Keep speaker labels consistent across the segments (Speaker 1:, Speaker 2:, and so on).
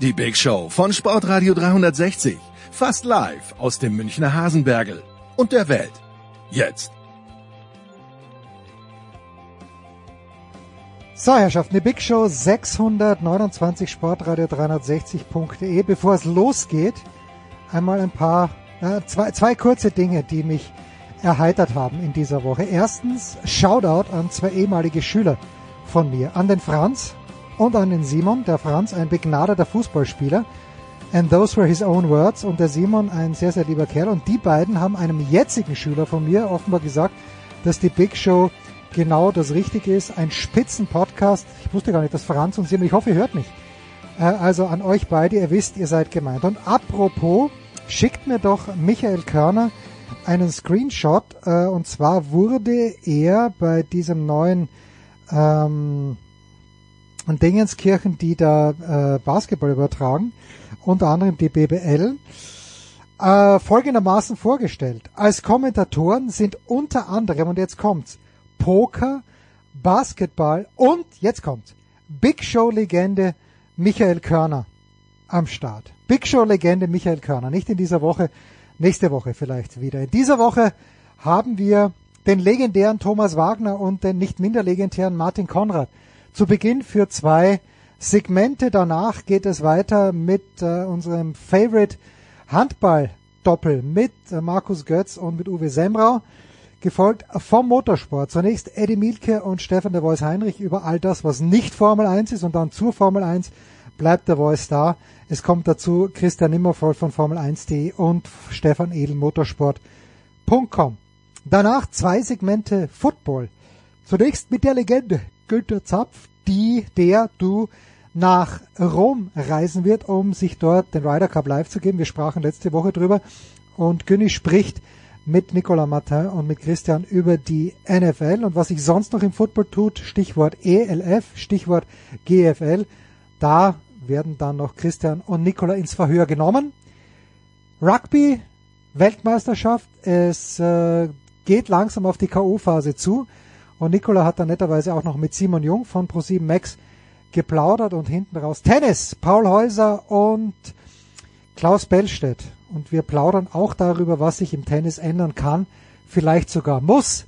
Speaker 1: Die Big Show von Sportradio 360. Fast live aus dem Münchner Hasenbergel und der Welt. Jetzt.
Speaker 2: So, Herrschaften, die Big Show 629 Sportradio 360.de. Bevor es losgeht, einmal ein paar, äh, zwei, zwei kurze Dinge, die mich erheitert haben in dieser Woche. Erstens, Shoutout an zwei ehemalige Schüler von mir, an den Franz und an den Simon. Der Franz, ein begnadeter Fußballspieler. And those were his own words. Und der Simon, ein sehr, sehr lieber Kerl. Und die beiden haben einem jetzigen Schüler von mir offenbar gesagt, dass die Big Show genau das Richtige ist. Ein Spitzen-Podcast. Ich wusste gar nicht, dass Franz und Simon, ich hoffe, ihr hört mich. Äh, also an euch beide, ihr wisst, ihr seid gemeint. Und apropos, schickt mir doch Michael Körner einen Screenshot. Äh, und zwar wurde er bei diesem neuen ähm, Dingenskirchen, die da äh, Basketball übertragen, unter anderem die BBL, äh, folgendermaßen vorgestellt. Als Kommentatoren sind unter anderem, und jetzt kommt's, Poker, Basketball und, jetzt kommt's, Big Show-Legende Michael Körner am Start. Big Show-Legende Michael Körner. Nicht in dieser Woche, nächste Woche vielleicht wieder. In dieser Woche haben wir den legendären Thomas Wagner und den nicht minder legendären Martin Konrad zu Beginn für zwei Segmente. Danach geht es weiter mit äh, unserem Favorite Handball-Doppel mit äh, Markus Götz und mit Uwe Semrau. Gefolgt vom Motorsport. Zunächst Eddie Mielke und Stefan der Voice Heinrich über all das, was nicht Formel 1 ist und dann zur Formel 1 bleibt der Voice da. Es kommt dazu Christian Nimmervoll von Formel 1.de und Stefan Edel Motorsport.com. Danach zwei Segmente Football. Zunächst mit der Legende Günther Zapf, die, der du nach Rom reisen wird, um sich dort den Ryder Cup live zu geben. Wir sprachen letzte Woche drüber und Günni spricht mit Nicolas Martin und mit Christian über die NFL und was sich sonst noch im Football tut, Stichwort ELF, Stichwort GFL. Da werden dann noch Christian und Nicola ins Verhör genommen. Rugby, Weltmeisterschaft, es äh, geht langsam auf die K.O.-Phase zu und Nicola hat dann netterweise auch noch mit Simon Jung von Pro7 Max geplaudert und hinten raus Tennis, Paul Häuser und Klaus Bellstedt. Und wir plaudern auch darüber, was sich im Tennis ändern kann, vielleicht sogar muss.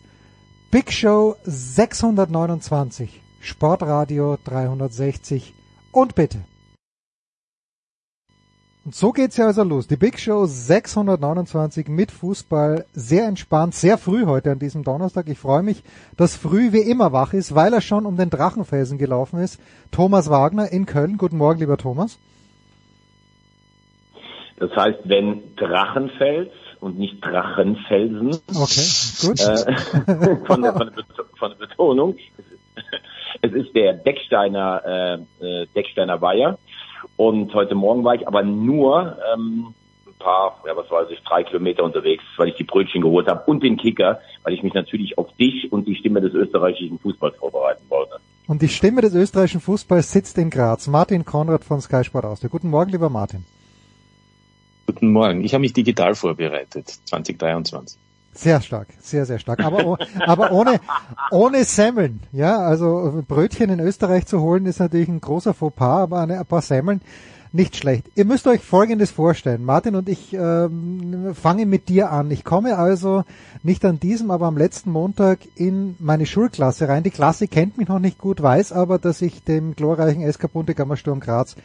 Speaker 2: Big Show 629, Sportradio 360 und bitte. Und so geht's ja also los. Die Big Show 629 mit Fußball. Sehr entspannt, sehr früh heute an diesem Donnerstag. Ich freue mich, dass früh wie immer wach ist, weil er schon um den Drachenfelsen gelaufen ist. Thomas Wagner in Köln. Guten Morgen, lieber Thomas.
Speaker 3: Das heißt, wenn Drachenfels und nicht Drachenfelsen
Speaker 2: Okay, gut.
Speaker 3: äh, von, der, von, der von der Betonung. Es ist der Decksteiner, äh, äh, Decksteiner Weiher. Und heute Morgen war ich aber nur ähm, ein paar, ja was weiß ich, drei Kilometer unterwegs, weil ich die Brötchen geholt habe und den Kicker, weil ich mich natürlich auf dich und die Stimme des österreichischen Fußballs vorbereiten wollte.
Speaker 2: Und die Stimme des österreichischen Fußballs sitzt in Graz. Martin Konrad von Sky Sport Austria. Guten Morgen, lieber Martin.
Speaker 4: Guten Morgen. Ich habe mich digital vorbereitet, 2023.
Speaker 2: Sehr stark, sehr, sehr stark. Aber, aber ohne, ohne Semmeln. Ja, also Brötchen in Österreich zu holen ist natürlich ein großer Fauxpas, aber eine, ein paar Semmeln nicht schlecht. Ihr müsst euch Folgendes vorstellen. Martin und ich ähm, fangen mit dir an. Ich komme also nicht an diesem, aber am letzten Montag in meine Schulklasse rein. Die Klasse kennt mich noch nicht gut, weiß aber, dass ich dem glorreichen SK Bundegammer Sturm Graz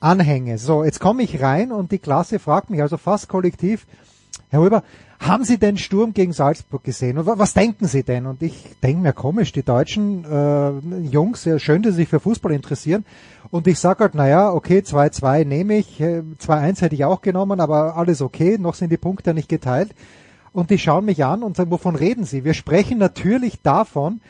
Speaker 2: anhänge. So, jetzt komme ich rein und die Klasse fragt mich also fast kollektiv, Herr Huber, haben Sie denn Sturm gegen Salzburg gesehen? Und wa- was denken Sie denn? Und ich denke mir komisch, die deutschen äh, Jungs, ja, schön, dass sie sich für Fußball interessieren. Und ich sage halt, naja, okay, 2-2 nehme ich, äh, 2-1 hätte ich auch genommen, aber alles okay, noch sind die Punkte nicht geteilt. Und die schauen mich an und sagen, wovon reden Sie? Wir sprechen natürlich davon,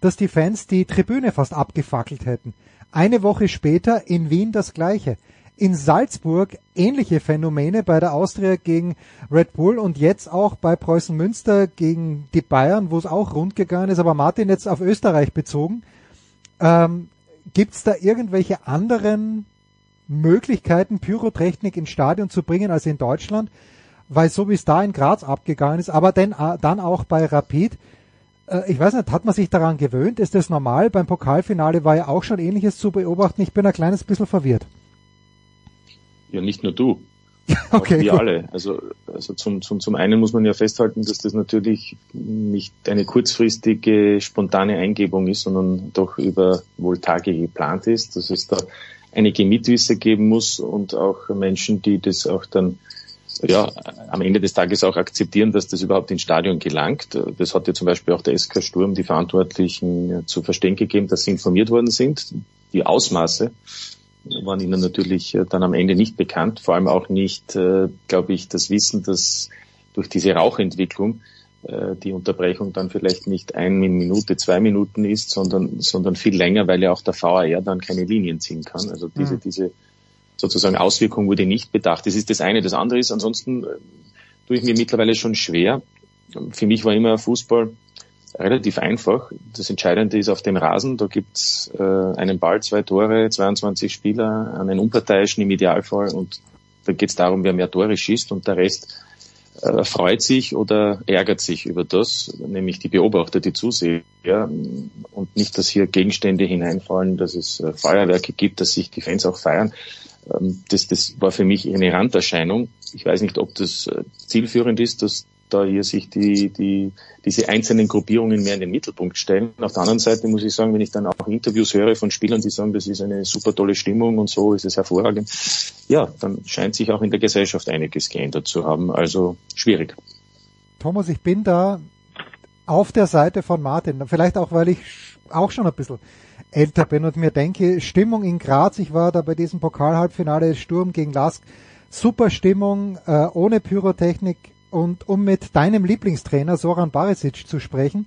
Speaker 2: dass die Fans die Tribüne fast abgefackelt hätten. Eine Woche später in Wien das Gleiche. In Salzburg ähnliche Phänomene bei der Austria gegen Red Bull und jetzt auch bei Preußen Münster gegen die Bayern, wo es auch rund gegangen ist. Aber Martin jetzt auf Österreich bezogen. Ähm, Gibt es da irgendwelche anderen Möglichkeiten, Pyrotechnik ins Stadion zu bringen als in Deutschland? Weil so wie es da in Graz abgegangen ist, aber denn, äh, dann auch bei Rapid, äh, ich weiß nicht, hat man sich daran gewöhnt? Ist das normal? Beim Pokalfinale war ja auch schon ähnliches zu beobachten. Ich bin ein kleines bisschen verwirrt.
Speaker 4: Ja, nicht nur du. Auch
Speaker 2: Okay,
Speaker 4: wir
Speaker 2: gut.
Speaker 4: alle. Also, also zum, zum, zum einen muss man ja festhalten, dass das natürlich nicht eine kurzfristige, spontane Eingebung ist, sondern doch über wohl Tage geplant ist, dass es da einige Mitwisser geben muss und auch Menschen, die das auch dann ja, am Ende des Tages auch akzeptieren, dass das überhaupt ins Stadion gelangt. Das hat ja zum Beispiel auch der SK Sturm die Verantwortlichen zu verstehen gegeben, dass sie informiert worden sind. Die Ausmaße waren ihnen natürlich äh, dann am Ende nicht bekannt, vor allem auch nicht, äh, glaube ich, das Wissen, dass durch diese Rauchentwicklung äh, die Unterbrechung dann vielleicht nicht eine Minute, zwei Minuten ist, sondern, sondern viel länger, weil ja auch der VAR dann keine Linien ziehen kann. Also diese, diese sozusagen Auswirkung wurde nicht bedacht. Das ist das eine. Das andere ist, ansonsten tue ich mir mittlerweile schon schwer. Für mich war immer Fußball relativ einfach. Das Entscheidende ist auf dem Rasen. Da gibt's äh, einen Ball, zwei Tore, 22 Spieler, einen Unparteiischen im Idealfall und da geht's darum, wer mehr Tore schießt und der Rest äh, freut sich oder ärgert sich über das, nämlich die Beobachter, die Zuseher und nicht, dass hier Gegenstände hineinfallen, dass es äh, Feuerwerke gibt, dass sich die Fans auch feiern. Ähm, das, das war für mich eine Randerscheinung. Ich weiß nicht, ob das äh, zielführend ist, dass da hier sich die, die, diese einzelnen Gruppierungen mehr in den Mittelpunkt stellen. Auf der anderen Seite muss ich sagen, wenn ich dann auch Interviews höre von Spielern, die sagen, das ist eine super tolle Stimmung und so ist es hervorragend, ja, dann scheint sich auch in der Gesellschaft einiges geändert zu haben. Also schwierig.
Speaker 2: Thomas, ich bin da auf der Seite von Martin. Vielleicht auch, weil ich auch schon ein bisschen älter bin und mir denke, Stimmung in Graz, ich war da bei diesem Pokalhalbfinale Sturm gegen Lask, super Stimmung, äh, ohne Pyrotechnik und um mit deinem Lieblingstrainer Soran Barisic zu sprechen,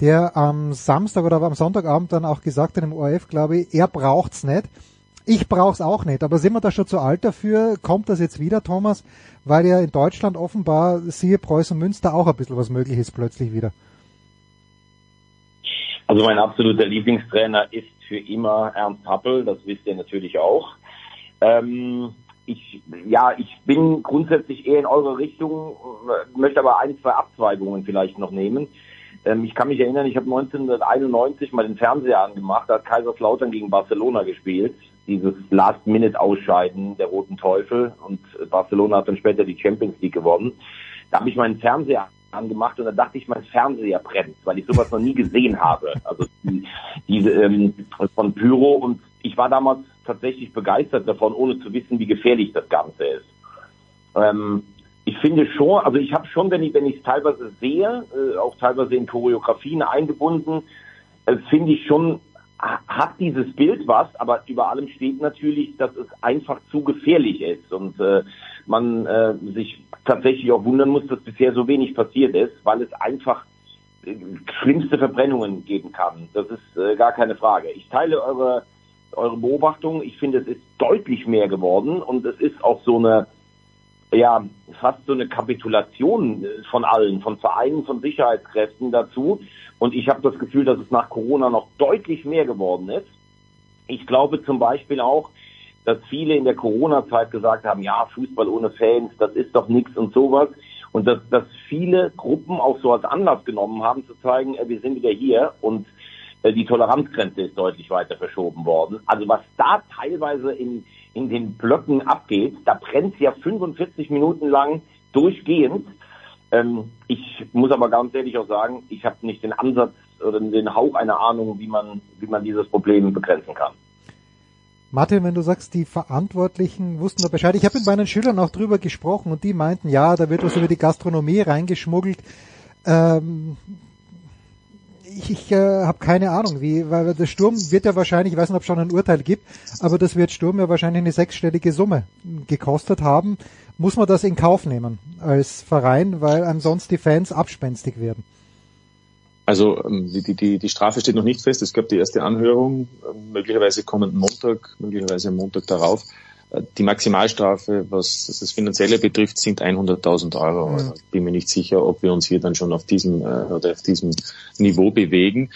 Speaker 2: der am Samstag oder am Sonntagabend dann auch gesagt hat im ORF, glaube ich, er braucht's nicht. Ich brauch's auch nicht, aber sind wir da schon zu alt dafür? Kommt das jetzt wieder, Thomas? Weil ja in Deutschland offenbar, siehe Preußen Münster, auch ein bisschen was möglich ist plötzlich wieder.
Speaker 3: Also mein absoluter Lieblingstrainer ist für immer Ernst Happel, das wisst ihr natürlich auch. Ähm, ich, ja, ich bin grundsätzlich eher in eure Richtung, möchte aber ein, zwei Abzweigungen vielleicht noch nehmen. Ähm, ich kann mich erinnern, ich habe 1991 mal den Fernseher angemacht, da hat Kaiserslautern gegen Barcelona gespielt. Dieses Last-Minute-Ausscheiden der Roten Teufel und Barcelona hat dann später die Champions League gewonnen. Da habe ich meinen Fernseher angemacht und da dachte ich, mein Fernseher brennt, weil ich sowas noch nie gesehen habe. Also die, diese ähm, von Pyro und ich war damals tatsächlich begeistert davon, ohne zu wissen, wie gefährlich das Ganze ist. Ähm, ich finde schon, also ich habe schon, wenn ich wenn es teilweise sehe, äh, auch teilweise in Choreografien eingebunden, äh, finde ich schon ha- hat dieses Bild was, aber über allem steht natürlich, dass es einfach zu gefährlich ist und äh, man äh, sich tatsächlich auch wundern muss, dass bisher so wenig passiert ist, weil es einfach äh, schlimmste Verbrennungen geben kann. Das ist äh, gar keine Frage. Ich teile eure eure Beobachtung. Ich finde, es ist deutlich mehr geworden und es ist auch so eine ja, fast so eine Kapitulation von allen, von Vereinen, von Sicherheitskräften dazu. Und ich habe das Gefühl, dass es nach Corona noch deutlich mehr geworden ist. Ich glaube zum Beispiel auch, dass viele in der Corona-Zeit gesagt haben, ja, Fußball ohne Fans, das ist doch nichts und sowas. Und dass, dass viele Gruppen auch so als Anlass genommen haben, zu zeigen, wir sind wieder hier und die Toleranzgrenze ist deutlich weiter verschoben worden. Also was da teilweise in, in den Blöcken abgeht, da brennt ja 45 Minuten lang durchgehend. Ähm, ich muss aber ganz ehrlich auch sagen, ich habe nicht den Ansatz oder den Hauch einer Ahnung, wie man, wie man dieses Problem begrenzen kann.
Speaker 2: Martin, wenn du sagst, die Verantwortlichen wussten da Bescheid. Ich habe mit meinen Schülern auch drüber gesprochen und die meinten, ja, da wird was über die Gastronomie reingeschmuggelt. Ähm, ich ich äh, habe keine Ahnung, wie, weil der Sturm wird ja wahrscheinlich, ich weiß nicht, ob es schon ein Urteil gibt, aber das wird Sturm ja wahrscheinlich eine sechsstellige Summe gekostet haben. Muss man das in Kauf nehmen als Verein, weil ansonsten die Fans abspenstig werden?
Speaker 4: Also ähm, die, die, die Strafe steht noch nicht fest. Es gab die erste Anhörung, ähm, möglicherweise kommenden Montag, möglicherweise am Montag darauf. Die Maximalstrafe, was das Finanzielle betrifft, sind 100.000 Euro.
Speaker 2: Mhm.
Speaker 4: Also bin mir nicht sicher, ob wir uns hier dann schon auf diesem äh, oder auf diesem Niveau bewegen.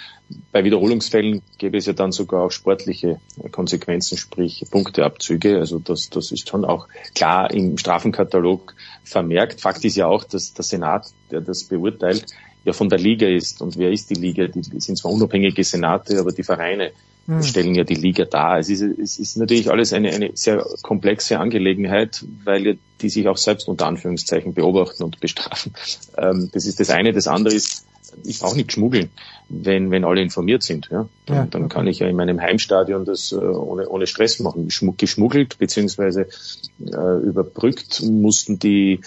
Speaker 4: Bei Wiederholungsfällen gäbe es ja dann sogar auch sportliche Konsequenzen, sprich Punkteabzüge. Also das, das ist schon auch klar im Strafenkatalog vermerkt. Fakt ist ja auch, dass der Senat, der das beurteilt, ja von der Liga ist. Und wer ist die Liga? Die sind zwar unabhängige Senate, aber die Vereine
Speaker 2: Hm.
Speaker 4: stellen ja die Liga dar. Es ist, es ist natürlich alles eine, eine sehr komplexe Angelegenheit, weil ja die sich auch selbst unter Anführungszeichen beobachten und bestrafen. Ähm, das ist das eine. Das andere ist, ich brauche nicht schmuggeln, wenn, wenn alle informiert sind. Ja? Dann,
Speaker 2: Ja,
Speaker 4: dann kann ich ja in meinem Heimstadion das äh, ohne, ohne Stress machen. Geschmuggelt beziehungsweise äh, überbrückt mussten die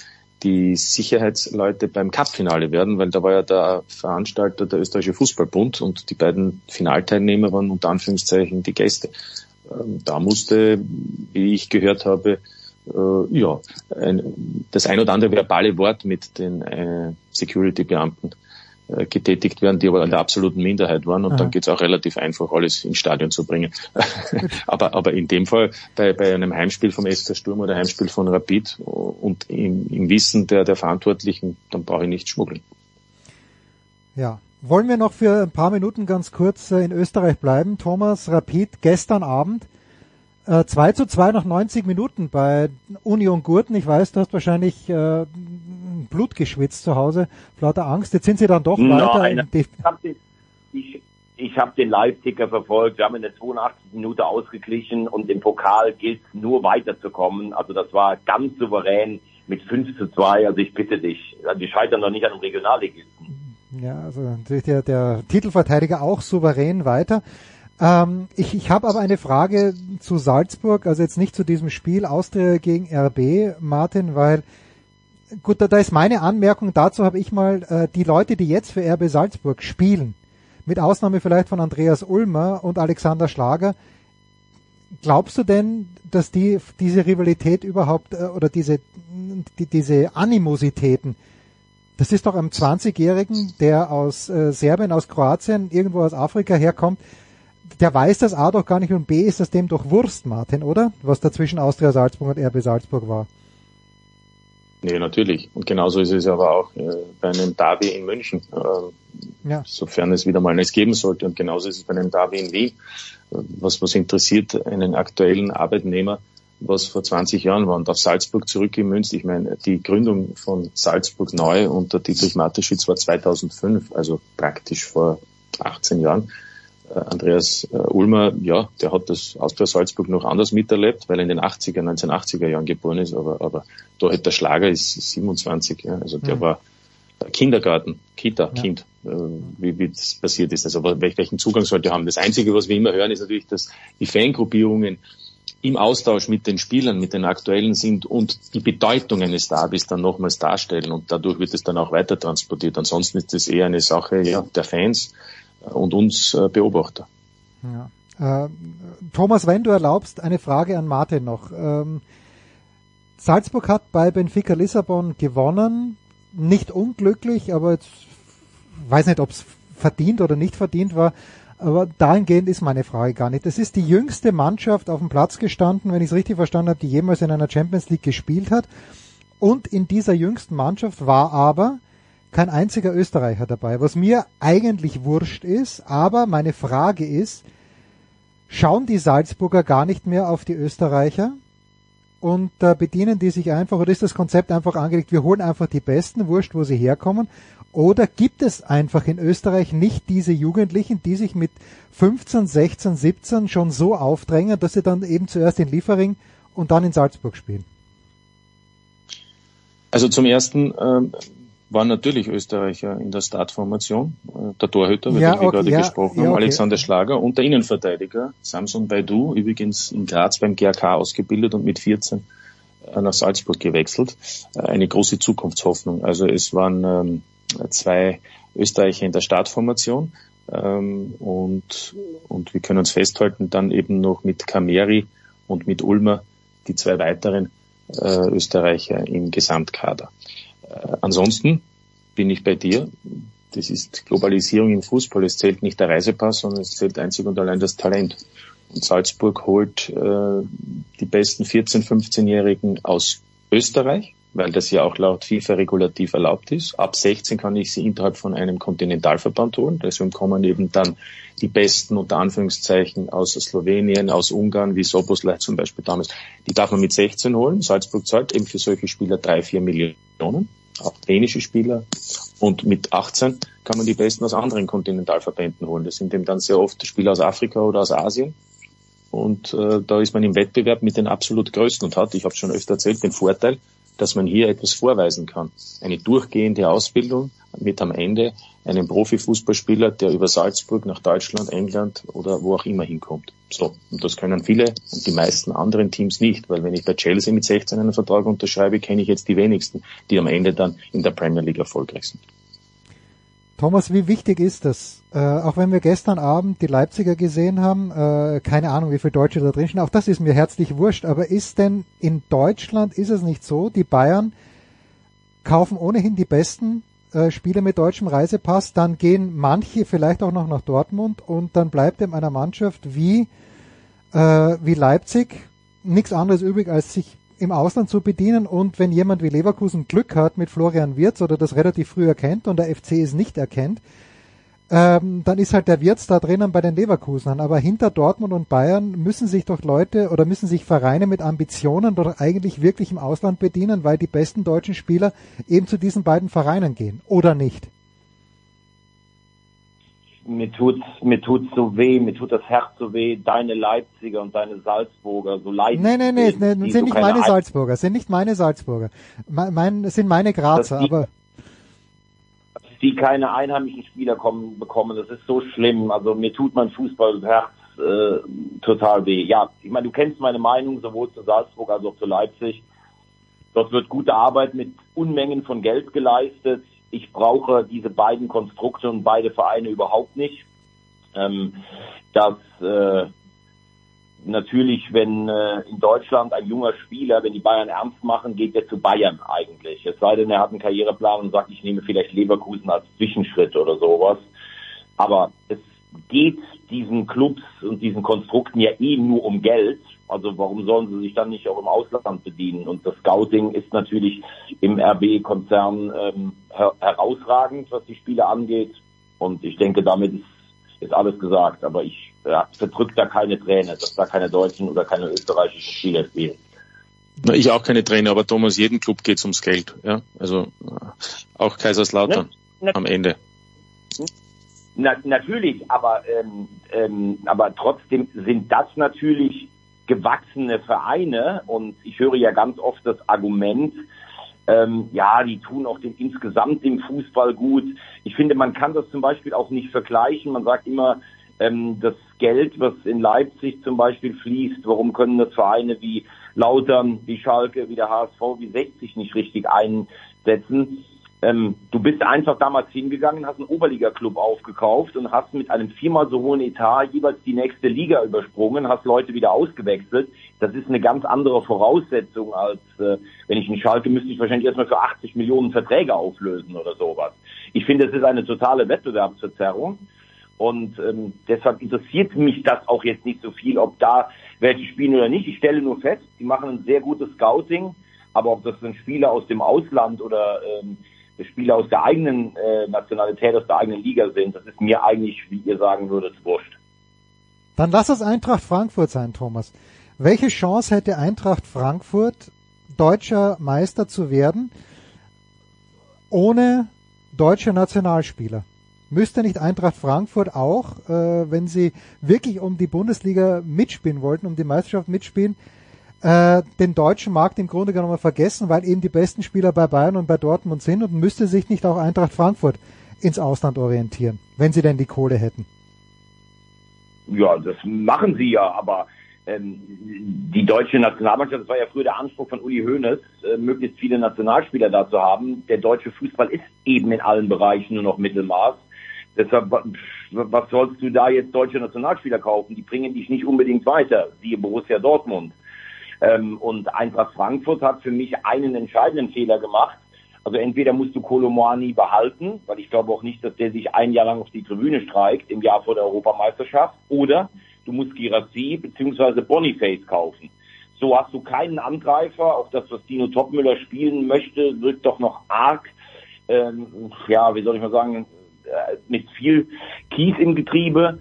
Speaker 4: die Sicherheitsleute beim Cup-Finale werden, weil da war ja der Veranstalter der österreichische Fußballbund und die beiden Finalteilnehmer waren unter Anführungszeichen die Gäste. Ähm, Da musste, wie ich gehört habe, äh, ja, das ein oder andere verbale Wort mit den äh, Security-Beamten getätigt werden, die aber in der absoluten Minderheit waren. Und
Speaker 2: Aha.
Speaker 4: dann geht's auch relativ einfach, alles ins Stadion zu bringen. aber, aber in dem Fall, bei, bei einem Heimspiel vom SK Sturm oder Heimspiel von Rapid und im, im Wissen der, der Verantwortlichen, dann brauche ich nicht schmuggeln.
Speaker 2: Ja. Wollen wir noch für ein paar Minuten ganz kurz äh, in Österreich bleiben? Thomas Rapid gestern Abend äh, 2 zu 2 nach 90 Minuten bei Union Gurten. Ich weiß, du hast wahrscheinlich äh, Blut geschwitzt zu Hause, lauter Angst. Jetzt sind sie dann doch weiter.
Speaker 3: Nein, ich habe den, ich, ich hab den Live-Ticker verfolgt. Wir haben in der 82. Minute ausgeglichen und im Pokal gilt nur weiterzukommen. Also das war ganz souverän mit 5 zu 2. Also ich bitte dich, die scheitern doch nicht an einem Regionalligisten.
Speaker 2: ja, also natürlich der, der Titelverteidiger auch souverän weiter. Ähm, ich ich habe aber eine Frage zu Salzburg, also jetzt nicht zu diesem Spiel Austria gegen RB, Martin, weil gut, da, da ist meine Anmerkung dazu, habe ich mal äh, die Leute, die jetzt für RB Salzburg spielen, mit Ausnahme vielleicht von Andreas Ulmer und Alexander Schlager, glaubst du denn, dass die diese Rivalität überhaupt äh, oder diese die, diese Animositäten, das ist doch einem 20-Jährigen, der aus äh, Serbien, aus Kroatien, irgendwo aus Afrika herkommt, der weiß das A doch gar nicht und B ist das dem doch Wurst, Martin, oder? Was da zwischen Austria Salzburg und RB Salzburg war.
Speaker 4: Nee, natürlich. Und genauso ist es aber auch äh, bei einem Derby in München, äh,
Speaker 2: Ja.
Speaker 4: sofern es wieder mal eines geben sollte. Und genauso ist es bei einem Derby in Wien. Was, was interessiert einen aktuellen Arbeitnehmer, was vor 20 Jahren war und auf Salzburg zurückgemünzt. Ich meine, die Gründung von Salzburg neu unter Dietrich Mateschitz war 2005, also praktisch vor 18 Jahren. Äh, Andreas äh, Ulmer, ja, der hat das Austria Salzburg noch anders miterlebt, weil er in den 80er, 1980er Jahren geboren ist, aber, aber da hat der Schlager ist 27, ja, also der
Speaker 2: Mhm.
Speaker 4: war Kindergarten, Kita,
Speaker 2: Ja.
Speaker 4: Kind, äh, wie, wie das passiert ist. Also wel- welchen Zugang sollte er haben? Das Einzige, was wir immer hören, ist natürlich, dass die Fangruppierungen im Austausch mit den Spielern, mit den aktuellen sind und die Bedeutung eines Derbys dann nochmals darstellen und dadurch wird es dann auch weiter transportiert. Ansonsten ist es eher eine Sache ja, der Fans und uns äh, Beobachter.
Speaker 2: Ja. Äh, Thomas, wenn du erlaubst, eine Frage an Martin noch. Ähm, Salzburg hat bei Benfica Lissabon gewonnen, nicht unglücklich, aber jetzt weiß nicht, ob es verdient oder nicht verdient war. Aber dahingehend ist meine Frage gar nicht. Es ist die jüngste Mannschaft auf dem Platz gestanden, wenn ich es richtig verstanden habe, die jemals in einer Champions League gespielt hat. Und in dieser jüngsten Mannschaft war aber kein einziger Österreicher dabei, was mir eigentlich wurscht ist. Aber meine Frage ist, schauen die Salzburger gar nicht mehr auf die Österreicher und äh, bedienen die sich einfach oder ist das Konzept einfach angelegt, wir holen einfach die Besten, wurscht, wo sie herkommen oder gibt es einfach in Österreich nicht diese Jugendlichen, die sich mit 15, 16, 17 schon so aufdrängen, dass sie dann eben zuerst in Liefering und dann in Salzburg spielen?
Speaker 4: Also zum ersten ähm, waren natürlich Österreicher in der Startformation. Äh, Der Torhüter, über
Speaker 2: Ja,
Speaker 4: den wir
Speaker 2: okay,
Speaker 4: gerade
Speaker 2: ja,
Speaker 4: gesprochen
Speaker 2: ja,
Speaker 4: haben,
Speaker 2: okay.
Speaker 4: Alexander Schlager und der Innenverteidiger Samson Baidu, übrigens in Graz beim GRK ausgebildet und mit 14 äh, nach Salzburg gewechselt. Äh, Eine große Zukunftshoffnung. Also es waren ähm, zwei Österreicher in der Startformation ähm, und, und wir können uns festhalten, dann eben noch mit Kameri und mit Ulmer die zwei weiteren äh, Österreicher im Gesamtkader. Äh, ansonsten bin ich bei dir. Das ist Globalisierung im Fußball. Es zählt nicht der Reisepass, sondern es zählt einzig und allein das Talent. Und Salzburg holt äh, die besten 14-, 15-Jährigen aus Österreich, weil das ja auch laut FIFA regulativ erlaubt ist. Ab 16 kann ich sie innerhalb von einem Kontinentalverband holen. Deswegen kommen eben dann die besten unter Anführungszeichen aus Slowenien, aus Ungarn, wie Soboslai zum Beispiel damals. Die darf man mit 16 holen. Salzburg zahlt eben für solche Spieler drei, vier Millionen, auch dänische Spieler. Und mit 18 kann man die besten aus anderen Kontinentalverbänden holen. Das sind eben dann sehr oft Spieler aus Afrika oder aus Asien. Und äh, da ist man im Wettbewerb mit den absolut Größten und hat, ich habe schon öfter erzählt, den Vorteil, dass man hier etwas vorweisen kann. Eine durchgehende Ausbildung mit am Ende einem Profifußballspieler, der über Salzburg nach Deutschland, England oder wo auch immer hinkommt. So, und das können viele und die meisten anderen Teams nicht, weil wenn ich bei Chelsea mit 16 einen Vertrag unterschreibe, kenne ich jetzt die wenigsten, die am Ende dann in der Premier League erfolgreich sind.
Speaker 2: Thomas, wie wichtig ist das? Äh, auch wenn wir gestern Abend die Leipziger gesehen haben, äh, keine Ahnung, wie viele Deutsche da drin stehen, auch das ist mir herzlich wurscht, aber ist denn in Deutschland, ist es nicht so, die Bayern kaufen ohnehin die besten äh, Spieler mit deutschem Reisepass, dann gehen manche vielleicht auch noch nach Dortmund und dann bleibt in einer Mannschaft wie, äh, wie Leipzig nichts anderes übrig, als sich im Ausland zu bedienen und wenn jemand wie Leverkusen Glück hat mit Florian Wirtz oder das relativ früh erkennt und der FC es nicht erkennt, ähm, dann ist halt der Wirtz da drinnen bei den Leverkusenern. Aber hinter Dortmund und Bayern müssen sich doch Leute oder müssen sich Vereine mit Ambitionen doch eigentlich wirklich im Ausland bedienen, weil die besten deutschen Spieler eben zu diesen beiden Vereinen gehen. Oder nicht?
Speaker 3: Mir tut mir tut so weh, mir tut das Herz so weh, deine Leipziger und deine Salzburger so leid.
Speaker 2: Nee, nee, nee, nee
Speaker 3: die
Speaker 2: sind nicht meine
Speaker 3: Ein-
Speaker 2: Salzburger, sind nicht meine Salzburger. Mein, mein, sind meine Grazer,
Speaker 3: die-
Speaker 2: aber
Speaker 3: die keine einheimischen Spieler kommen, bekommen. Das ist so schlimm. Also mir tut mein Fußballherz äh, total weh. Ja, ich meine, du kennst meine Meinung sowohl zu Salzburg als auch zu Leipzig. Dort wird gute Arbeit mit Unmengen von Geld geleistet. Ich brauche diese beiden Konstrukte und beide Vereine überhaupt nicht. Ähm, dass äh, natürlich, wenn äh, in Deutschland ein junger Spieler, wenn die Bayern ernst machen, geht er zu Bayern eigentlich. Es sei denn, er hat einen Karriereplan und sagt, ich nehme vielleicht Leverkusen als Zwischenschritt oder sowas. Aber es geht diesen Clubs und diesen Konstrukten ja eh nur um Geld. Also warum sollen sie sich dann nicht auch im Ausland bedienen? Und das Scouting ist natürlich im RB-Konzern ähm, her herausragend, was die Spiele angeht. Und ich denke, damit ist, ist alles gesagt. Aber ich ja, verdrückt da keine Träne, dass da keine deutschen oder keine österreichischen Spieler spielen.
Speaker 4: Na, ich auch keine Trainer, aber Thomas, jedem Club geht's ums Geld. Ja? Also auch Kaiserslautern
Speaker 3: Ne?
Speaker 4: am Ende.
Speaker 3: Na, natürlich, aber ähm, ähm, aber trotzdem sind das natürlich gewachsene Vereine und ich höre ja ganz oft das Argument, ähm, ja, die tun auch den, insgesamt dem Fußball gut. Ich finde, man kann das zum Beispiel auch nicht vergleichen. Man sagt immer, ähm, das Geld, was in Leipzig zum Beispiel fließt, warum können das Vereine wie Lautern, wie Schalke, wie der HSV, wie 60 nicht richtig einsetzen? Ähm, du bist einfach damals hingegangen, hast einen Oberliga-Club aufgekauft und hast mit einem viermal so hohen Etat jeweils die nächste Liga übersprungen, hast Leute wieder ausgewechselt. Das ist eine ganz andere Voraussetzung als, äh, wenn ich in Schalke müsste ich wahrscheinlich erstmal für 80 Millionen Verträge auflösen oder sowas. Ich finde, es ist eine totale Wettbewerbsverzerrung. Und ähm, deshalb interessiert mich das auch jetzt nicht so viel, ob da welche spielen oder nicht. Ich stelle nur fest, die machen ein sehr gutes Scouting, aber ob das ein Spieler aus dem Ausland oder ähm, Spieler aus der eigenen äh, Nationalität, aus der eigenen Liga sind, das ist mir eigentlich, wie ihr sagen würdet, wurscht.
Speaker 2: Dann lass es Eintracht Frankfurt sein, Thomas. Welche Chance hätte Eintracht Frankfurt, deutscher Meister zu werden, ohne deutsche Nationalspieler? Müsste nicht Eintracht Frankfurt auch, äh, wenn sie wirklich um die Bundesliga mitspielen wollten, um die Meisterschaft mitspielen, äh, den deutschen Markt im Grunde genommen vergessen, weil eben die besten Spieler bei Bayern und bei Dortmund sind und müsste sich nicht auch Eintracht Frankfurt ins Ausland orientieren, wenn sie denn die Kohle hätten?
Speaker 3: Ja, das machen sie ja, aber ähm, die deutsche Nationalmannschaft, das war ja früher der Anspruch von Uli Hoeneß, äh, möglichst viele Nationalspieler da zu haben. Der deutsche Fußball ist eben in allen Bereichen nur noch Mittelmaß. Deshalb, wa- was sollst du da jetzt deutsche Nationalspieler kaufen? Die bringen dich nicht unbedingt weiter, siehe Borussia Dortmund. Ähm, und Eintracht Frankfurt hat für mich einen entscheidenden Fehler gemacht. Also entweder musst du Kolomoani behalten, weil ich glaube auch nicht, dass der sich ein Jahr lang auf die Tribüne streikt im Jahr vor der Europameisterschaft, oder du musst Girassi bzw. Boniface kaufen. So hast du keinen Angreifer. Auch das, was Dino Topmüller spielen möchte, wirkt doch noch arg, ähm, ja, wie soll ich mal sagen, äh, mit viel Kies im Getriebe.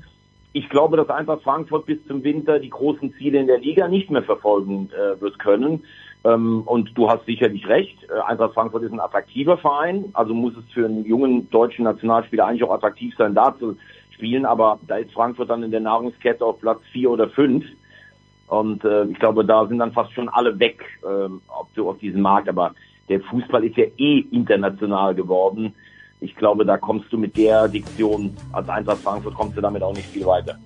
Speaker 3: Ich glaube, dass einfach Frankfurt bis zum Winter die großen Ziele in der Liga nicht mehr verfolgen äh, wird können. Ähm, und du hast sicherlich recht. Äh, Eintracht Frankfurt ist ein attraktiver Verein, also muss es für einen jungen deutschen Nationalspieler eigentlich auch attraktiv sein, da zu spielen. Aber da ist Frankfurt dann in der Nahrungskette auf Platz vier oder fünf. Und äh, ich glaube, da sind dann fast schon alle weg, ähm, du auf diesem Markt. Aber der Fußball ist ja eh international geworden. Ich glaube, da kommst du mit der Diktion als Eintracht Frankfurt kommst du damit auch nicht viel weiter.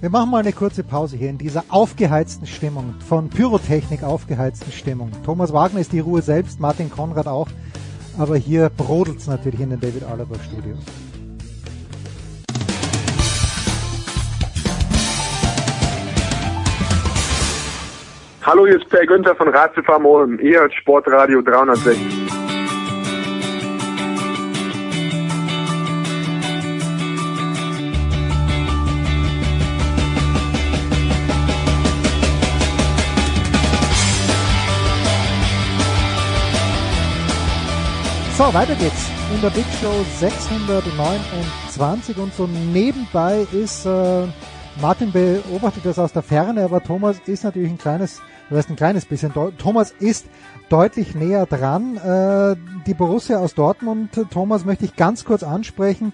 Speaker 2: Wir machen mal eine kurze Pause hier in dieser aufgeheizten Stimmung, von Pyrotechnik aufgeheizten Stimmung. Thomas Wagner ist die Ruhe selbst, Martin Konrad auch, aber hier brodelt's natürlich in den David Alaba Studios.
Speaker 5: Hallo, hier ist Per Günther von Ulm. Ihr hört Sportradio 360.
Speaker 2: So, weiter geht's in der Big Show 629 und so nebenbei ist äh, Martin beobachtet das aus der Ferne, aber Thomas ist natürlich ein kleines, das heißt ein kleines bisschen, Thomas ist deutlich näher dran. Äh, die Borussia aus Dortmund, Thomas möchte ich ganz kurz ansprechen,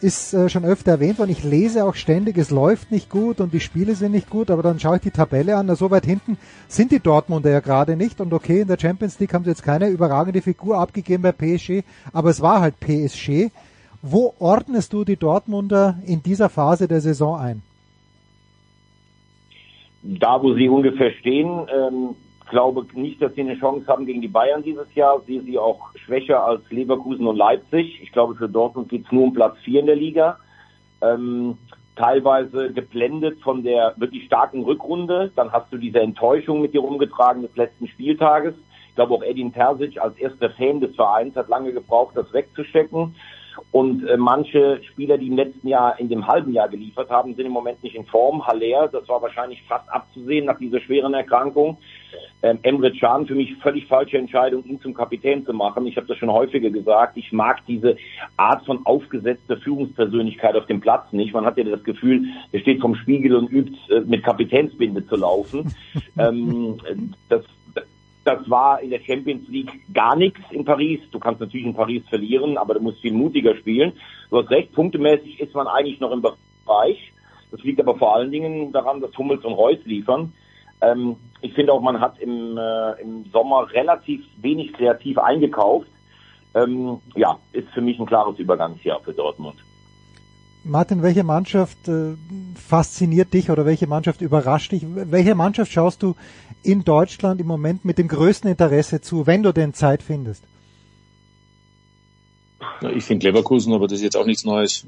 Speaker 2: ist äh, schon öfter erwähnt worden. Ich lese auch ständig, es läuft nicht gut und die Spiele sind nicht gut, aber dann schaue ich die Tabelle an, na, so weit hinten sind die Dortmunder ja gerade nicht und okay, in der Champions League haben sie jetzt keine überragende Figur abgegeben bei PSG, aber es war halt PSG. Wo ordnest du die Dortmunder in dieser Phase der Saison ein?
Speaker 3: da, wo sie ungefähr stehen, ähm, glaube nicht, dass sie eine Chance haben gegen die Bayern dieses Jahr. Sehe sie auch schwächer als Leverkusen und Leipzig. Ich glaube, für Dortmund geht es nur um Platz vier in der Liga. Ähm, teilweise geblendet von der wirklich starken Rückrunde. Dann hast du diese Enttäuschung mit dir rumgetragen des letzten Spieltages. Ich glaube auch Edin Terzic als erster Fan des Vereins hat lange gebraucht, das wegzustecken. Und äh, manche Spieler, die im letzten Jahr in dem halben Jahr geliefert haben, sind im Moment nicht in Form. Haller, das war wahrscheinlich fast abzusehen nach dieser schweren Erkrankung. Ähm, Emre Can, für mich völlig falsche Entscheidung, ihn zum Kapitän zu machen. Ich habe das schon häufiger gesagt. Ich mag diese Art von aufgesetzter Führungspersönlichkeit auf dem Platz nicht. Man hat ja das Gefühl, er steht vom Spiegel und übt äh, mit Kapitänsbinde zu laufen. ähm, das das war in der Champions League gar nichts in Paris. Du kannst natürlich in Paris verlieren, aber du musst viel mutiger spielen. Du hast recht, punktemäßig ist man eigentlich noch im Bereich. Das liegt aber vor allen Dingen daran, dass Hummels und Reus liefern. Ähm, ich finde auch, man hat im, äh, im Sommer relativ wenig kreativ eingekauft. Ähm, ja, ist für mich ein klares Übergangsjahr für Dortmund.
Speaker 2: Martin, welche Mannschaft äh, fasziniert dich oder welche Mannschaft überrascht dich? Welche Mannschaft schaust du in Deutschland im Moment mit dem größten Interesse zu, wenn du denn Zeit findest?
Speaker 4: Ich finde Leverkusen, aber das ist jetzt auch nichts Neues,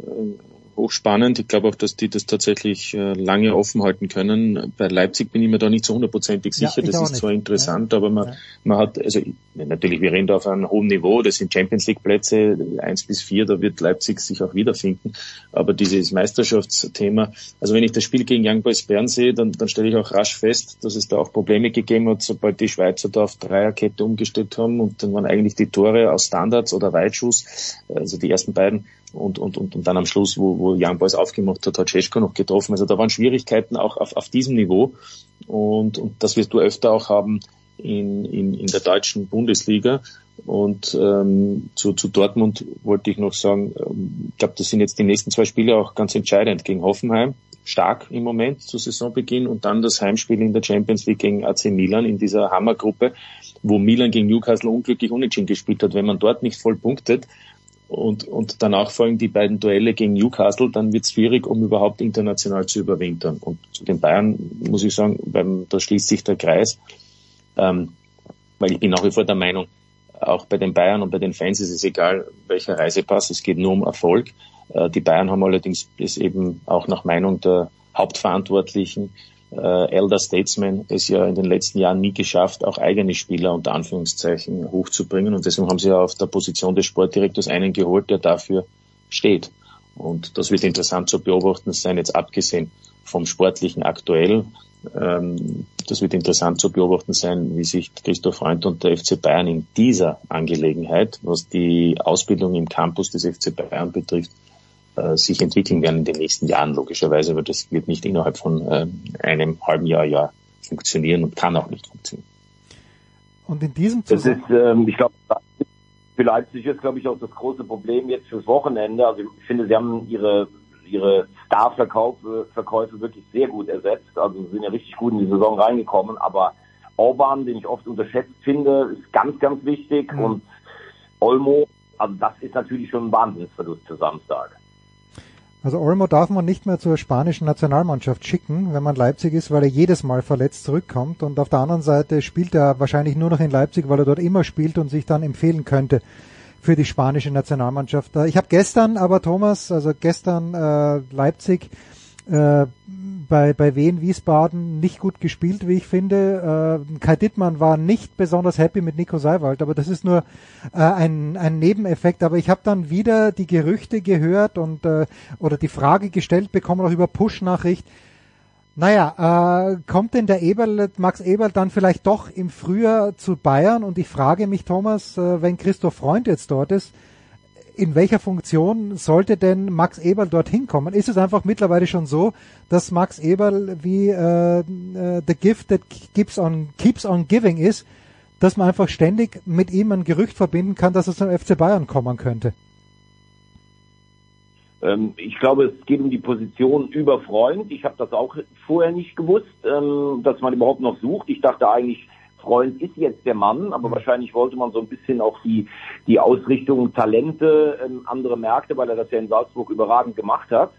Speaker 4: hochspannend. Ich glaube auch, dass die das tatsächlich äh, lange offen halten können. Bei Leipzig bin ich mir da nicht so hundertprozentig
Speaker 2: Ja,
Speaker 4: sicher.
Speaker 2: ich
Speaker 4: das ist
Speaker 2: nicht.
Speaker 4: zwar interessant,
Speaker 2: Ja.
Speaker 4: aber man,
Speaker 2: Ja.
Speaker 4: man hat, also natürlich, wir reden da auf einem hohen Niveau. Das sind Champions League Plätze eins bis vier. Da wird Leipzig sich auch wiederfinden. Aber dieses Meisterschaftsthema, also wenn ich das Spiel gegen Young Boys Bern sehe, dann, dann stelle ich auch rasch fest, dass es da auch Probleme gegeben hat, sobald die Schweizer da auf Dreierkette umgestellt haben und dann waren eigentlich die Tore aus Standards oder Weitschuss, also die ersten beiden und, und, und, und dann am Schluss, wo, wo Young Boys aufgemacht hat, hat Cesko noch getroffen. Also da waren Schwierigkeiten auch auf, auf diesem Niveau und, und das wirst du öfter auch haben in, in, in der deutschen Bundesliga. Und ähm, zu, zu Dortmund wollte ich noch sagen, ähm, ich glaube, das sind jetzt die nächsten zwei Spiele auch ganz entscheidend gegen Hoffenheim. Stark im Moment zu Saisonbeginn und dann das Heimspiel in der Champions League gegen AC Milan in dieser Hammergruppe, wo Milan gegen Newcastle unglücklich unentschieden gespielt hat. Wenn man dort nicht voll punktet und, und danach folgen die beiden Duelle gegen Newcastle, dann wird es schwierig, um überhaupt international zu überwintern. Und zu den Bayern muss ich sagen, beim, da schließt sich der Kreis, ähm, weil ich bin nach wie vor der Meinung, auch bei den Bayern und bei den Fans ist es egal, welcher Reisepass, es geht nur um Erfolg. Äh, die Bayern haben allerdings es eben auch nach Meinung der Hauptverantwortlichen, äh, Elder Statesman, es ja in den letzten Jahren nie geschafft, auch eigene Spieler unter Anführungszeichen hochzubringen. Und deswegen haben sie ja auf der Position des Sportdirektors einen geholt, der dafür steht. Und das wird interessant zu beobachten sein, jetzt abgesehen vom Sportlichen aktuell. Ähm, das wird interessant zu beobachten sein, wie sich Christoph Freund und der FC Bayern in dieser Angelegenheit, was die Ausbildung im Campus des FC Bayern betrifft, äh, sich entwickeln werden in den nächsten Jahren logischerweise, weil das wird nicht innerhalb von äh, einem halben Jahr, Jahr funktionieren und kann auch nicht funktionieren.
Speaker 2: Und in diesem
Speaker 3: Das
Speaker 2: Zusammenhang,
Speaker 3: ist, ähm, ich glaube, für Leipzig ist, glaube ich, auch das große Problem jetzt fürs Wochenende. Also ich finde, sie haben ihre ihre Star-Verkäufe Verkäufe wirklich sehr gut ersetzt. Also sie sind ja richtig gut in die Saison reingekommen. Aber Orban, den ich oft unterschätzt finde, ist ganz, ganz wichtig.
Speaker 2: Mhm.
Speaker 3: Und Olmo, also das ist natürlich schon ein Wahnsinnsverlust für Samstag.
Speaker 2: Also Olmo darf man nicht mehr zur spanischen Nationalmannschaft schicken, wenn man Leipzig ist, weil er jedes Mal verletzt zurückkommt. Und auf der anderen Seite spielt er wahrscheinlich nur noch in Leipzig, weil er dort immer spielt und sich dann empfehlen könnte für die spanische Nationalmannschaft. Ich habe gestern aber Thomas, also gestern äh, Leipzig äh, bei, bei Wien Wiesbaden nicht gut gespielt, wie ich finde. Äh, Kai Dittmann war nicht besonders happy mit Nico Seiwald, aber das ist nur äh, ein, ein Nebeneffekt. Aber ich habe dann wieder die Gerüchte gehört und äh, oder die Frage gestellt bekommen, auch über Push-Nachricht. Naja, äh, kommt denn der Eberl, Max Eberl dann vielleicht doch im Frühjahr zu Bayern? Und ich frage mich, Thomas, äh, wenn Christoph Freund jetzt dort ist, in welcher Funktion sollte denn Max Eberl dorthin kommen? Ist es einfach mittlerweile schon so, dass Max Eberl wie äh, äh, the gift that keeps on, keeps on giving ist, dass man einfach ständig mit ihm ein Gerücht verbinden kann, dass er zum FC Bayern kommen könnte?
Speaker 3: Ähm, ich glaube, es geht um die Position über Freund. Ich habe das auch vorher nicht gewusst, ähm, dass man überhaupt noch sucht. Ich dachte eigentlich, Freund ist jetzt der Mann, aber wahrscheinlich wollte man so ein bisschen auch die, die Ausrichtung Talente, ähm, andere Märkte, weil er das ja in Salzburg überragend gemacht hat.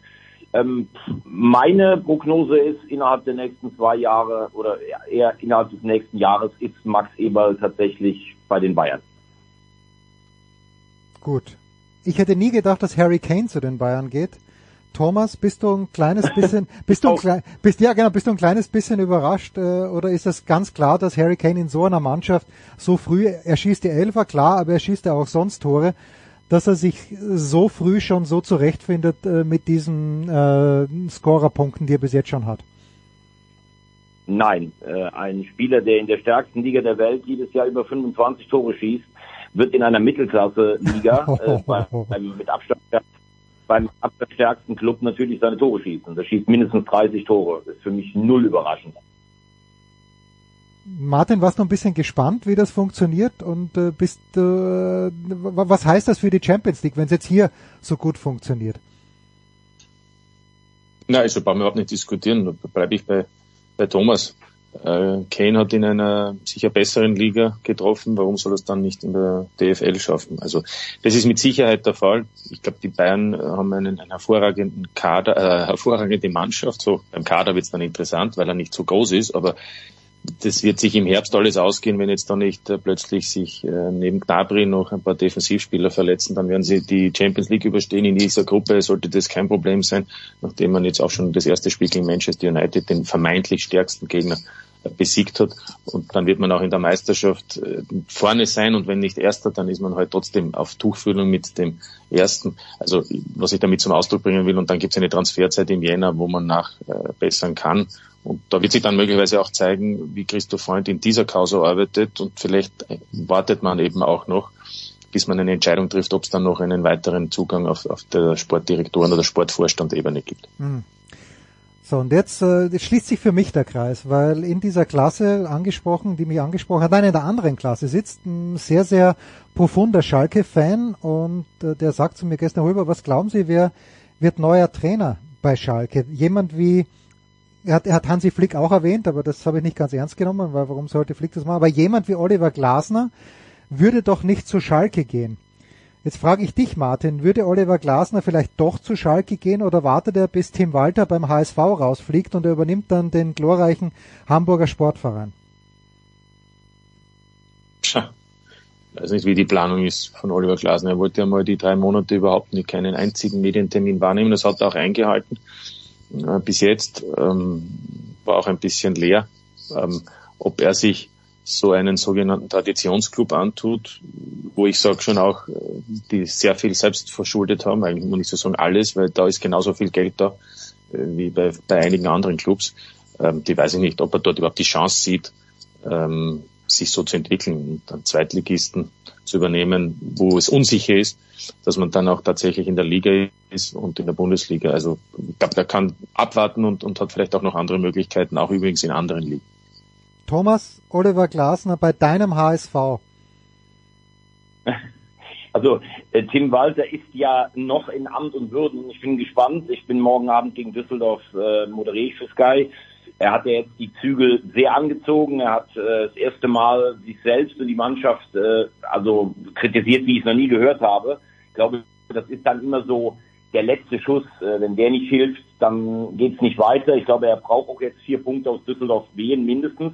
Speaker 3: Ähm, meine Prognose ist, innerhalb der nächsten zwei Jahre oder eher innerhalb des nächsten Jahres ist Max Eberl tatsächlich bei den Bayern.
Speaker 2: Gut. Ich hätte nie gedacht, dass Harry Kane zu den Bayern geht. Thomas, bist du ein kleines bisschen, bist du ein, klei- bist, ja genau, bist du ein kleines bisschen überrascht, äh, oder ist es ganz klar, dass Harry Kane in so einer Mannschaft so früh, er schießt die Elfer, klar, aber er schießt ja auch sonst Tore, dass er sich so früh schon so zurechtfindet äh, mit diesen äh, Scorerpunkten, die er bis jetzt schon hat?
Speaker 3: Nein, äh, ein Spieler, der in der stärksten Liga der Welt jedes Jahr über 25 Tore schießt, wird in einer Mittelklasse-Liga äh, mit Abstand beim abstärksten Club natürlich seine Tore schießen. Der schießt mindestens 30 Tore. Das ist für mich null überraschend.
Speaker 2: Martin, warst du ein bisschen gespannt, wie das funktioniert und äh, bist, äh, w- was heißt das für die Champions League, wenn es jetzt hier so gut funktioniert?
Speaker 4: Na, also brauchen wir überhaupt nicht diskutieren. Da bleibe ich bei, bei Thomas. Äh, Kane hat in einer sicher besseren Liga getroffen. Warum soll er es dann nicht in der DFL schaffen? Also das ist mit Sicherheit der Fall. Ich glaube, die Bayern äh, haben einen, einen hervorragenden Kader, äh, hervorragende Mannschaft. So beim Kader wird es dann interessant, weil er nicht so groß ist. Aber das wird sich im Herbst alles ausgehen, wenn jetzt da nicht äh, plötzlich sich äh, neben Gnabry noch ein paar Defensivspieler verletzen, dann werden sie die Champions League überstehen. In dieser Gruppe sollte das kein Problem sein, nachdem man jetzt auch schon das erste Spiel gegen Manchester United, den vermeintlich stärksten Gegner, besiegt hat. Und dann wird man auch in der Meisterschaft äh, vorne sein und wenn nicht Erster, dann ist man halt trotzdem auf Tuchfühlung mit dem Ersten. Also was ich damit zum Ausdruck bringen will. Und dann gibt es eine Transferzeit im Jänner, wo man nachbessern kann. Und da wird sich dann möglicherweise auch zeigen, wie Christoph Freund in dieser Causa arbeitet und vielleicht wartet man eben auch noch, bis man eine Entscheidung trifft, ob es dann noch einen weiteren Zugang auf, auf der Sportdirektoren- oder Sportvorstand-Ebene gibt.
Speaker 2: So, und jetzt, äh, schließt sich für mich der Kreis, weil in dieser Klasse angesprochen, die mich angesprochen hat, nein, in der anderen Klasse sitzt ein sehr, sehr profunder Schalke-Fan und äh, der sagt zu mir gestern rüber, was glauben Sie, wer wird neuer Trainer bei Schalke? Jemand wie, er hat, er hat Hansi Flick auch erwähnt, aber das habe ich nicht ganz ernst genommen, weil warum sollte Flick das machen? Aber jemand wie Oliver Glasner würde doch nicht zu Schalke gehen. Jetzt frage ich dich, Martin, würde Oliver Glasner vielleicht doch zu Schalke gehen oder wartet er, bis Tim Walter beim HSV rausfliegt und er übernimmt dann den glorreichen Hamburger Sportverein?
Speaker 4: Tja, ich weiß nicht, wie die Planung ist von Oliver Glasner. Er wollte ja mal die drei Monate überhaupt nicht keinen einzigen Medientermin wahrnehmen. Das hat er auch eingehalten. Äh, Bis jetzt ähm, war auch ein bisschen leer. Ähm, ob er sich so einen sogenannten Traditionsclub antut, wo ich sage schon auch, äh, die sehr viel selbst verschuldet haben, eigentlich muss ich so sagen alles, weil da ist genauso viel Geld da äh, wie bei, bei einigen anderen Clubs. Ähm, die weiß ich nicht, ob er dort überhaupt die Chance sieht, ähm, sich so zu entwickeln und einen Zweitligisten zu übernehmen, wo es unsicher ist, dass man dann auch tatsächlich in der Liga ist und in der Bundesliga. Also ich glaube, der kann abwarten und, und hat vielleicht auch noch andere Möglichkeiten, auch übrigens in anderen Ligen.
Speaker 2: Thomas Oliver Glasner bei deinem HSV.
Speaker 3: Also äh, Tim Walter ist ja noch in Amt und Würden. Ich bin gespannt. Ich bin morgen Abend gegen Düsseldorf äh, moderiere ich für Sky. Er hat ja jetzt die Zügel sehr angezogen. Er hat äh, das erste Mal sich selbst und die Mannschaft äh, also kritisiert, wie ich es noch nie gehört habe. Ich glaube, das ist dann immer so der letzte Schuss. Äh, wenn der nicht hilft, dann geht's nicht weiter. Ich glaube, er braucht auch jetzt vier Punkte aus Düsseldorf Wien mindestens.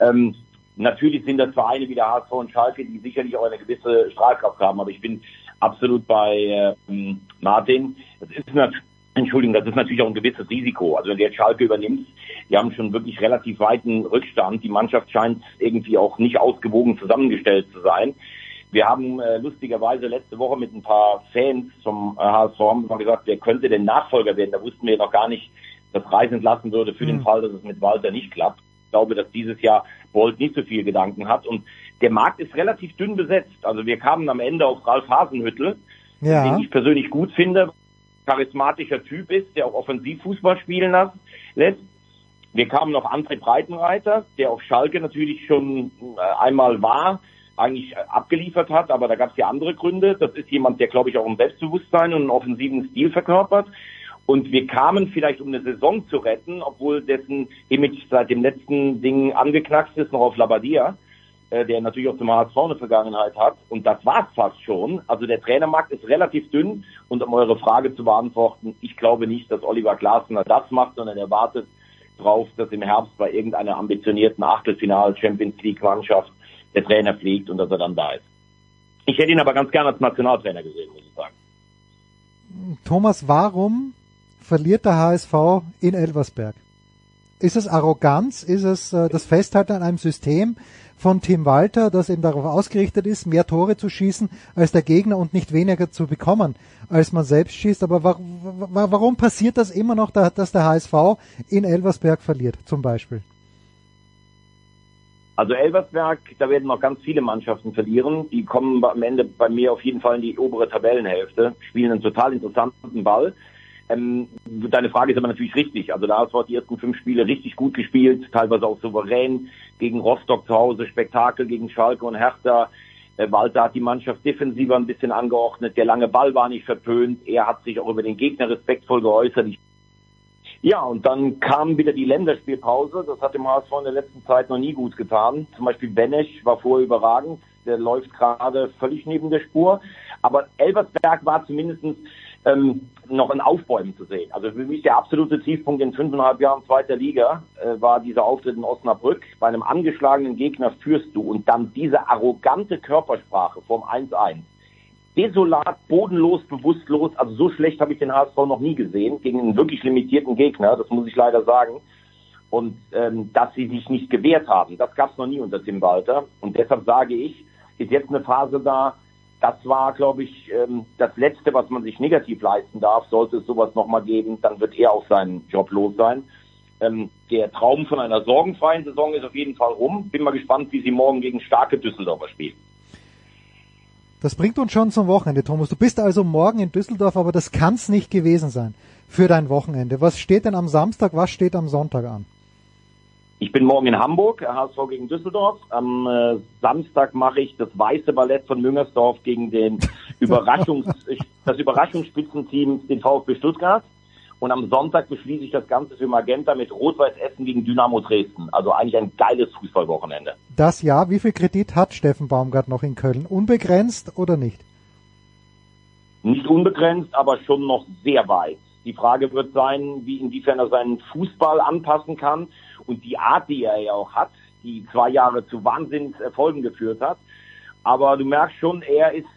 Speaker 3: Ähm, natürlich sind das Vereine wie der HSV und Schalke, die sicherlich auch eine gewisse Strahlkraft haben. Aber ich bin absolut bei ähm, Martin. Das ist nat- Entschuldigung, das ist natürlich auch ein gewisses Risiko. Also wenn du jetzt Schalke übernimmst, die haben schon wirklich relativ weiten Rückstand. Die Mannschaft scheint irgendwie auch nicht ausgewogen zusammengestellt zu sein. Wir haben äh, lustigerweise letzte Woche mit ein paar Fans vom äh, HSV haben wir gesagt, wer könnte denn Nachfolger werden? Da wussten wir noch gar nicht, dass Reis entlassen würde für den Fall, dass es mit Walter nicht klappt. Ich glaube, dass dieses Jahr Bolt nicht so viel Gedanken hat. Und der Markt ist relativ dünn besetzt. Also wir kamen am Ende auf Ralf Hasenhüttel,
Speaker 2: Ja.
Speaker 3: den ich persönlich gut finde, charismatischer Typ ist, der auch offensiv Fußball spielen lässt. Wir kamen noch André Breitenreiter, der auf Schalke natürlich schon äh, einmal war, eigentlich äh, abgeliefert hat, aber da gab es ja andere Gründe. Das ist jemand, der, glaube ich, auch ein Selbstbewusstsein und einen offensiven Stil verkörpert. Und wir kamen vielleicht, um eine Saison zu retten, obwohl dessen Image seit dem letzten Ding angeknackst ist, noch auf Labadia, äh, der natürlich auch zum HSV eine Vergangenheit hat. Und das war's fast schon. Also der Trainermarkt ist relativ dünn. Und um eure Frage zu beantworten, ich glaube nicht, dass Oliver Glasner das macht, sondern er wartet drauf, dass im Herbst bei irgendeiner ambitionierten Achtelfinal Champions League Mannschaft der Trainer fliegt und dass er dann da ist. Ich hätte ihn aber ganz gerne als Nationaltrainer gesehen, muss ich sagen.
Speaker 2: Thomas, warum verliert der HSV in Elversberg? Ist es Arroganz? Ist es äh, das Festhalten an einem System von Tim Walter, das eben darauf ausgerichtet ist, mehr Tore zu schießen als der Gegner und nicht weniger zu bekommen, als man selbst schießt? Aber wa wa warum passiert das immer noch, da- dass der HSV in Elversberg verliert, zum Beispiel?
Speaker 3: Also Elversberg, da werden noch ganz viele Mannschaften verlieren. Die kommen am Ende bei mir auf jeden Fall in die obere Tabellenhälfte, spielen einen total interessanten Ball. Ähm, deine Frage ist aber natürlich richtig. Also da hat die ersten fünf Spiele richtig gut gespielt, teilweise auch souverän gegen Rostock zu Hause, Spektakel gegen Schalke und Hertha. Äh, Walter hat die Mannschaft defensiver ein bisschen angeordnet. Der lange Ball war nicht verpönt. Er hat sich auch über den Gegner respektvoll geäußert. Ich ja, und dann kam wieder die Länderspielpause. Das hat dem HSV in der letzten Zeit noch nie gut getan. Zum Beispiel Benesch war vorher überragend. Der läuft gerade völlig neben der Spur. Aber Elversberg war zumindest ähm, noch ein Aufbäumen zu sehen. Also für mich der absolute Tiefpunkt in fünfeinhalb Jahren zweiter Liga äh, war dieser Auftritt in Osnabrück. Bei einem angeschlagenen Gegner führst du und dann diese arrogante Körpersprache vom 1-1 desolat, bodenlos, bewusstlos. Also so schlecht habe ich den HSV noch nie gesehen gegen einen wirklich limitierten Gegner, das muss ich leider sagen. Und ähm, dass sie sich nicht gewehrt haben, das gab es noch nie unter Tim Walter. Und deshalb sage ich, ist jetzt eine Phase da, das war, glaube ich, ähm, das Letzte, was man sich negativ leisten darf. Sollte es sowas nochmal geben, dann wird er auch seinen Job los sein. Ähm, der Traum von einer sorgenfreien Saison ist auf jeden Fall rum. Bin mal gespannt, wie sie morgen gegen starke Düsseldorfer spielen.
Speaker 2: Das bringt uns schon zum Wochenende, Thomas. Du bist also morgen in Düsseldorf, aber das kann's nicht gewesen sein für dein Wochenende. Was steht denn am Samstag, was steht am Sonntag an?
Speaker 3: Ich bin morgen in Hamburg, HSV gegen Düsseldorf. Am äh, Samstag mache ich das weiße Ballett von Müngersdorf gegen den Überraschungs das Überraschungsspitzenteam, den VfB Stuttgart. Und am Sonntag beschließe ich das Ganze für Magenta mit Rot-Weiß Essen gegen Dynamo Dresden. Also eigentlich ein geiles Fußballwochenende.
Speaker 2: Das Jahr, wie viel Kredit hat Steffen Baumgart noch in Köln? Unbegrenzt oder nicht?
Speaker 3: Nicht unbegrenzt, aber schon noch sehr weit. Die Frage wird sein, wie inwiefern er seinen Fußball anpassen kann und die Art, die er ja auch hat, die zwei Jahre zu Wahnsinnserfolgen geführt hat. Aber du merkst schon, er ist,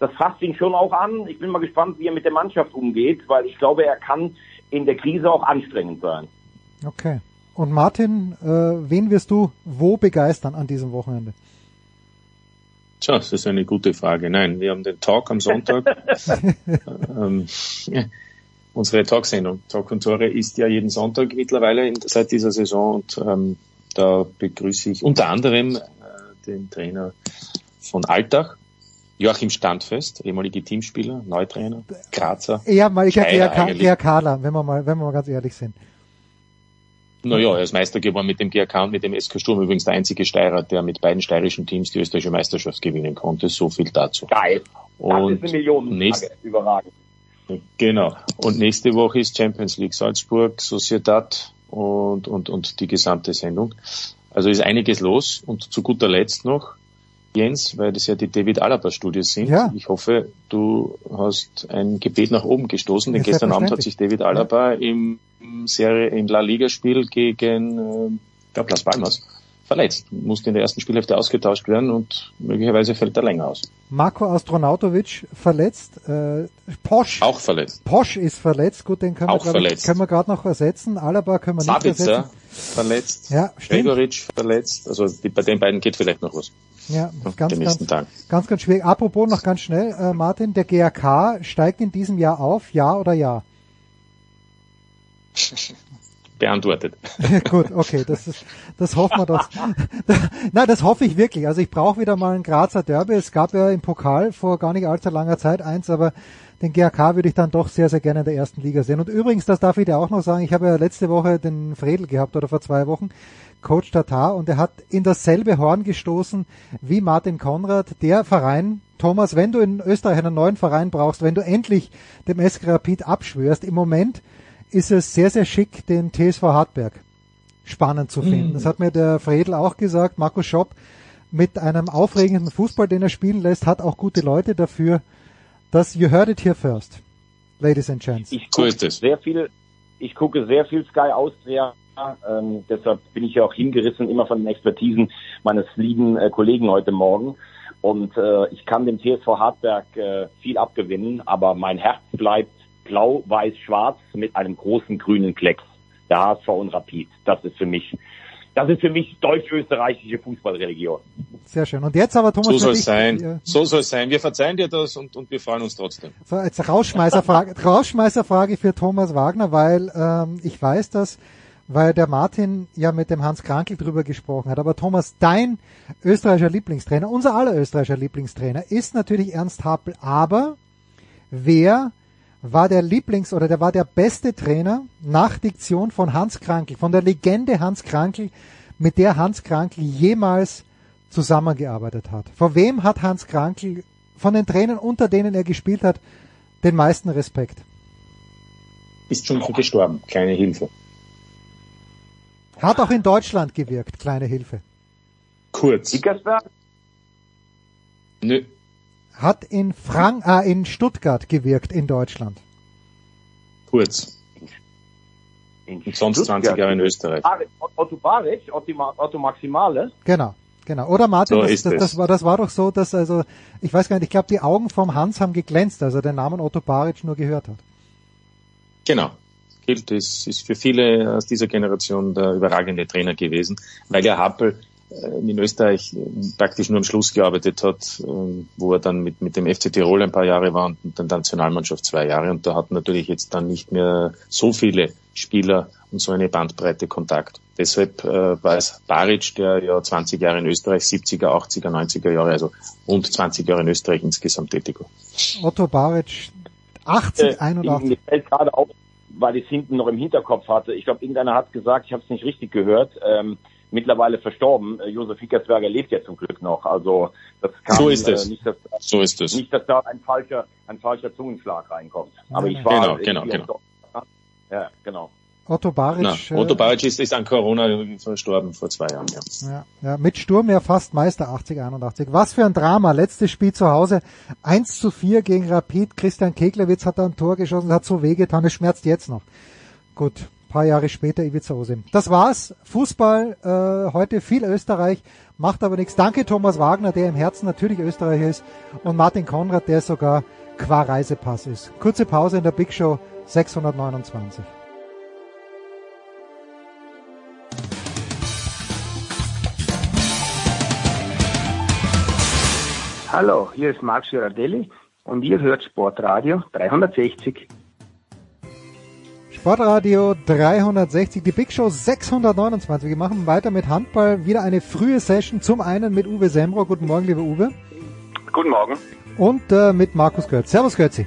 Speaker 3: das fasst ihn schon auch an. Ich bin mal gespannt, wie er mit der Mannschaft umgeht, weil ich glaube, er kann in der Krise auch anstrengend sein.
Speaker 2: Okay. Und Martin, äh, wen wirst du wo begeistern an diesem Wochenende?
Speaker 4: Tja, das ist eine gute Frage. Nein, wir haben den Talk am Sonntag. ähm, unsere Talksendung, Talk und Tore, ist ja jeden Sonntag mittlerweile in, seit dieser Saison und ähm, da begrüße ich unter anderem äh, den Trainer von Altach, Joachim Standfest, ehemalige Teamspieler, Neutrainer, Grazer.
Speaker 2: Eher mal, ich
Speaker 4: Steirer
Speaker 2: eher, Ka- eher Kader, wenn wir mal, wenn wir mal ganz ehrlich sind.
Speaker 4: Naja, er ist Meister geworden mit dem GRK und mit dem SK Sturm. Übrigens der einzige Steirer, der mit beiden steirischen Teams die österreichische Meisterschaft gewinnen konnte. So viel dazu.
Speaker 3: Geil. Das
Speaker 4: Und
Speaker 3: ist eine
Speaker 4: nächst-
Speaker 3: Überragend.
Speaker 4: Genau. Und nächste Woche ist Champions League Salzburg, Sociedad und, und, und die gesamte Sendung. Also ist einiges los. Und zu guter Letzt noch, Jens, weil das ja die David Alaba Studios sind.
Speaker 2: Ja.
Speaker 4: Ich hoffe, du hast ein Gebet nach oben gestoßen, denn gestern Abend hat sich David Alaba im Serie, im La Liga Spiel gegen, äh, ich glaube Las Palmas verletzt. Musste in der ersten Spielhälfte ausgetauscht werden und möglicherweise fällt er länger aus.
Speaker 2: Marco Astronautovic verletzt, äh, Posch,
Speaker 4: Auch verletzt.
Speaker 2: Posch ist verletzt, gut, den können wir,
Speaker 4: Auch
Speaker 2: ich,
Speaker 4: verletzt.
Speaker 2: können wir gerade noch ersetzen. Alaba können wir nicht
Speaker 4: Sabitzer
Speaker 2: ersetzen.
Speaker 4: verletzt.
Speaker 2: Ja, stimmt.
Speaker 4: Gregoritsch verletzt. Also die, bei den beiden geht vielleicht noch was.
Speaker 2: Ja, ganz,
Speaker 4: den
Speaker 2: ganz,
Speaker 4: nächsten Tagen.
Speaker 2: ganz, ganz schwierig. Apropos noch ganz schnell, äh, Martin, der GRK steigt in diesem Jahr auf, ja oder ja?
Speaker 4: Beantwortet.
Speaker 2: Gut, okay, das ist, das hoffen wir doch. Nein, das hoffe ich wirklich. Also ich brauche wieder mal ein Grazer Derby. Es gab ja im Pokal vor gar nicht allzu langer Zeit eins, aber den GRK würde ich dann doch sehr, sehr gerne in der ersten Liga sehen. Und übrigens, das darf ich dir auch noch sagen, ich habe ja letzte Woche den Fredel gehabt oder vor zwei Wochen, Coach Tatar, und er hat in dasselbe Horn gestoßen wie Martin Konrad, der Verein, Thomas, wenn du in Österreich einen neuen Verein brauchst, wenn du endlich dem SK Rapid abschwörst, im Moment ist es sehr, sehr schick, den TSV Hartberg spannend zu finden. Das hat mir der Fredel auch gesagt. Markus Schopp mit einem aufregenden Fußball, den er spielen lässt, hat auch gute Leute dafür. Das you heard it here first, ladies and gents.
Speaker 3: Ich gucke sehr viel, ich gucke sehr viel Sky Austria. Ähm, deshalb bin ich ja auch hingerissen immer von den Expertisen meines lieben äh, Kollegen heute Morgen. Und äh, ich kann dem TSV Hartberg äh, viel abgewinnen, aber mein Herz bleibt blau, weiß, schwarz mit einem großen grünen Klecks. Der HSV und Rapid. Das ist für mich, das ist für mich deutsch-österreichische Fußballreligion.
Speaker 2: Sehr schön. Und jetzt aber Thomas,
Speaker 4: So soll es sein.
Speaker 2: ja,
Speaker 4: So soll es sein. Wir verzeihen dir das und, und wir freuen uns trotzdem.
Speaker 2: So, jetzt Rausschmeißerfrage, Rausschmeißerfrage für Thomas Wagner, weil ähm, ich weiß das, weil der Martin ja mit dem Hans Krankel drüber gesprochen hat. Aber Thomas, dein österreichischer Lieblingstrainer, unser aller österreichischer Lieblingstrainer, ist natürlich Ernst Happel. Aber wer war der Lieblings- oder der war der beste Trainer nach Diktion von Hans Krankel, von der Legende Hans Krankel, mit der Hans Krankel jemals zusammengearbeitet hat? Vor wem hat Hans Krankel von den Trainern, unter denen er gespielt hat, den meisten Respekt?
Speaker 4: Ist schon gestorben. Kleine Hilfe.
Speaker 2: Hat auch in Deutschland gewirkt, kleine Hilfe.
Speaker 4: Kurz.
Speaker 3: Dickersberg?
Speaker 4: Nö.
Speaker 2: Hat in Frank äh, in Stuttgart gewirkt in Deutschland.
Speaker 4: Kurz.
Speaker 3: In
Speaker 4: Und sonst 20 Jahre in Österreich.
Speaker 3: Otto Baric, Otto, Otto Maximale.
Speaker 2: Genau, genau. Oder Martin,
Speaker 4: So
Speaker 2: das,
Speaker 4: ist
Speaker 2: das,
Speaker 4: es.
Speaker 2: das war das war doch so, dass also ich weiß gar nicht, ich glaube die Augen vom Hans haben geglänzt, als er den Namen Otto Baric nur gehört hat.
Speaker 4: Genau. Gilt, es ist für viele aus dieser Generation der überragende Trainer gewesen, weil er Happel äh, in Österreich äh, praktisch nur am Schluss gearbeitet hat, äh, wo er dann mit, mit dem FC Tirol ein paar Jahre war und der Nationalmannschaft zwei Jahre. Und da hat natürlich jetzt dann nicht mehr so viele Spieler und so eine Bandbreite Kontakt. Deshalb äh, war es Baric, der ja 20 Jahre in Österreich, 70er, 80er, 90er Jahre, also rund 20 Jahre in Österreich insgesamt tätig war.
Speaker 2: Otto Baric, 80,
Speaker 3: Äh,
Speaker 2: 81.
Speaker 3: Mir fällt gerade auf, weil ich es hinten noch im Hinterkopf hatte. Ich glaube, irgendeiner hat gesagt, ich habe es nicht richtig gehört, ähm, mittlerweile verstorben. Äh, Josef Hickersberger lebt ja zum Glück noch. Also das kann
Speaker 4: So ist es.
Speaker 3: Äh, nicht, dass,
Speaker 4: So ist es.
Speaker 3: nicht, dass da ein falscher, ein falscher Zungenschlag reinkommt. Aber ich war
Speaker 4: Genau, genau,
Speaker 3: genau.
Speaker 2: Otto Baric.
Speaker 4: Na,
Speaker 2: äh,
Speaker 4: Otto Baric ist, ist an Corona verstorben vor zwei Jahren. Ja.
Speaker 2: Ja, ja, mit Sturm ja fast Meister 80, 81. Was für ein Drama. Letztes Spiel zu Hause. 1 zu 4 gegen Rapid. Christian Keglewitz hat da ein Tor geschossen, hat so wehgetan, es schmerzt jetzt noch. Gut, paar Jahre später Ivica Osim. Das war's. Fußball, äh, heute viel Österreich, macht aber nichts. Danke Thomas Wagner, der im Herzen natürlich Österreicher ist und Martin Konrad, der sogar qua Reisepass ist. Kurze Pause in der Big Show 629.
Speaker 6: Hallo, hier ist Marc Girardelli und ihr hört Sportradio 360.
Speaker 2: Sportradio 360, die Big Show 629. Wir machen weiter mit Handball. Wieder eine frühe Session. Zum einen mit Uwe Semro. Guten Morgen, lieber Uwe.
Speaker 5: Guten Morgen.
Speaker 2: Und äh, mit Markus Götz. Servus, Götzi.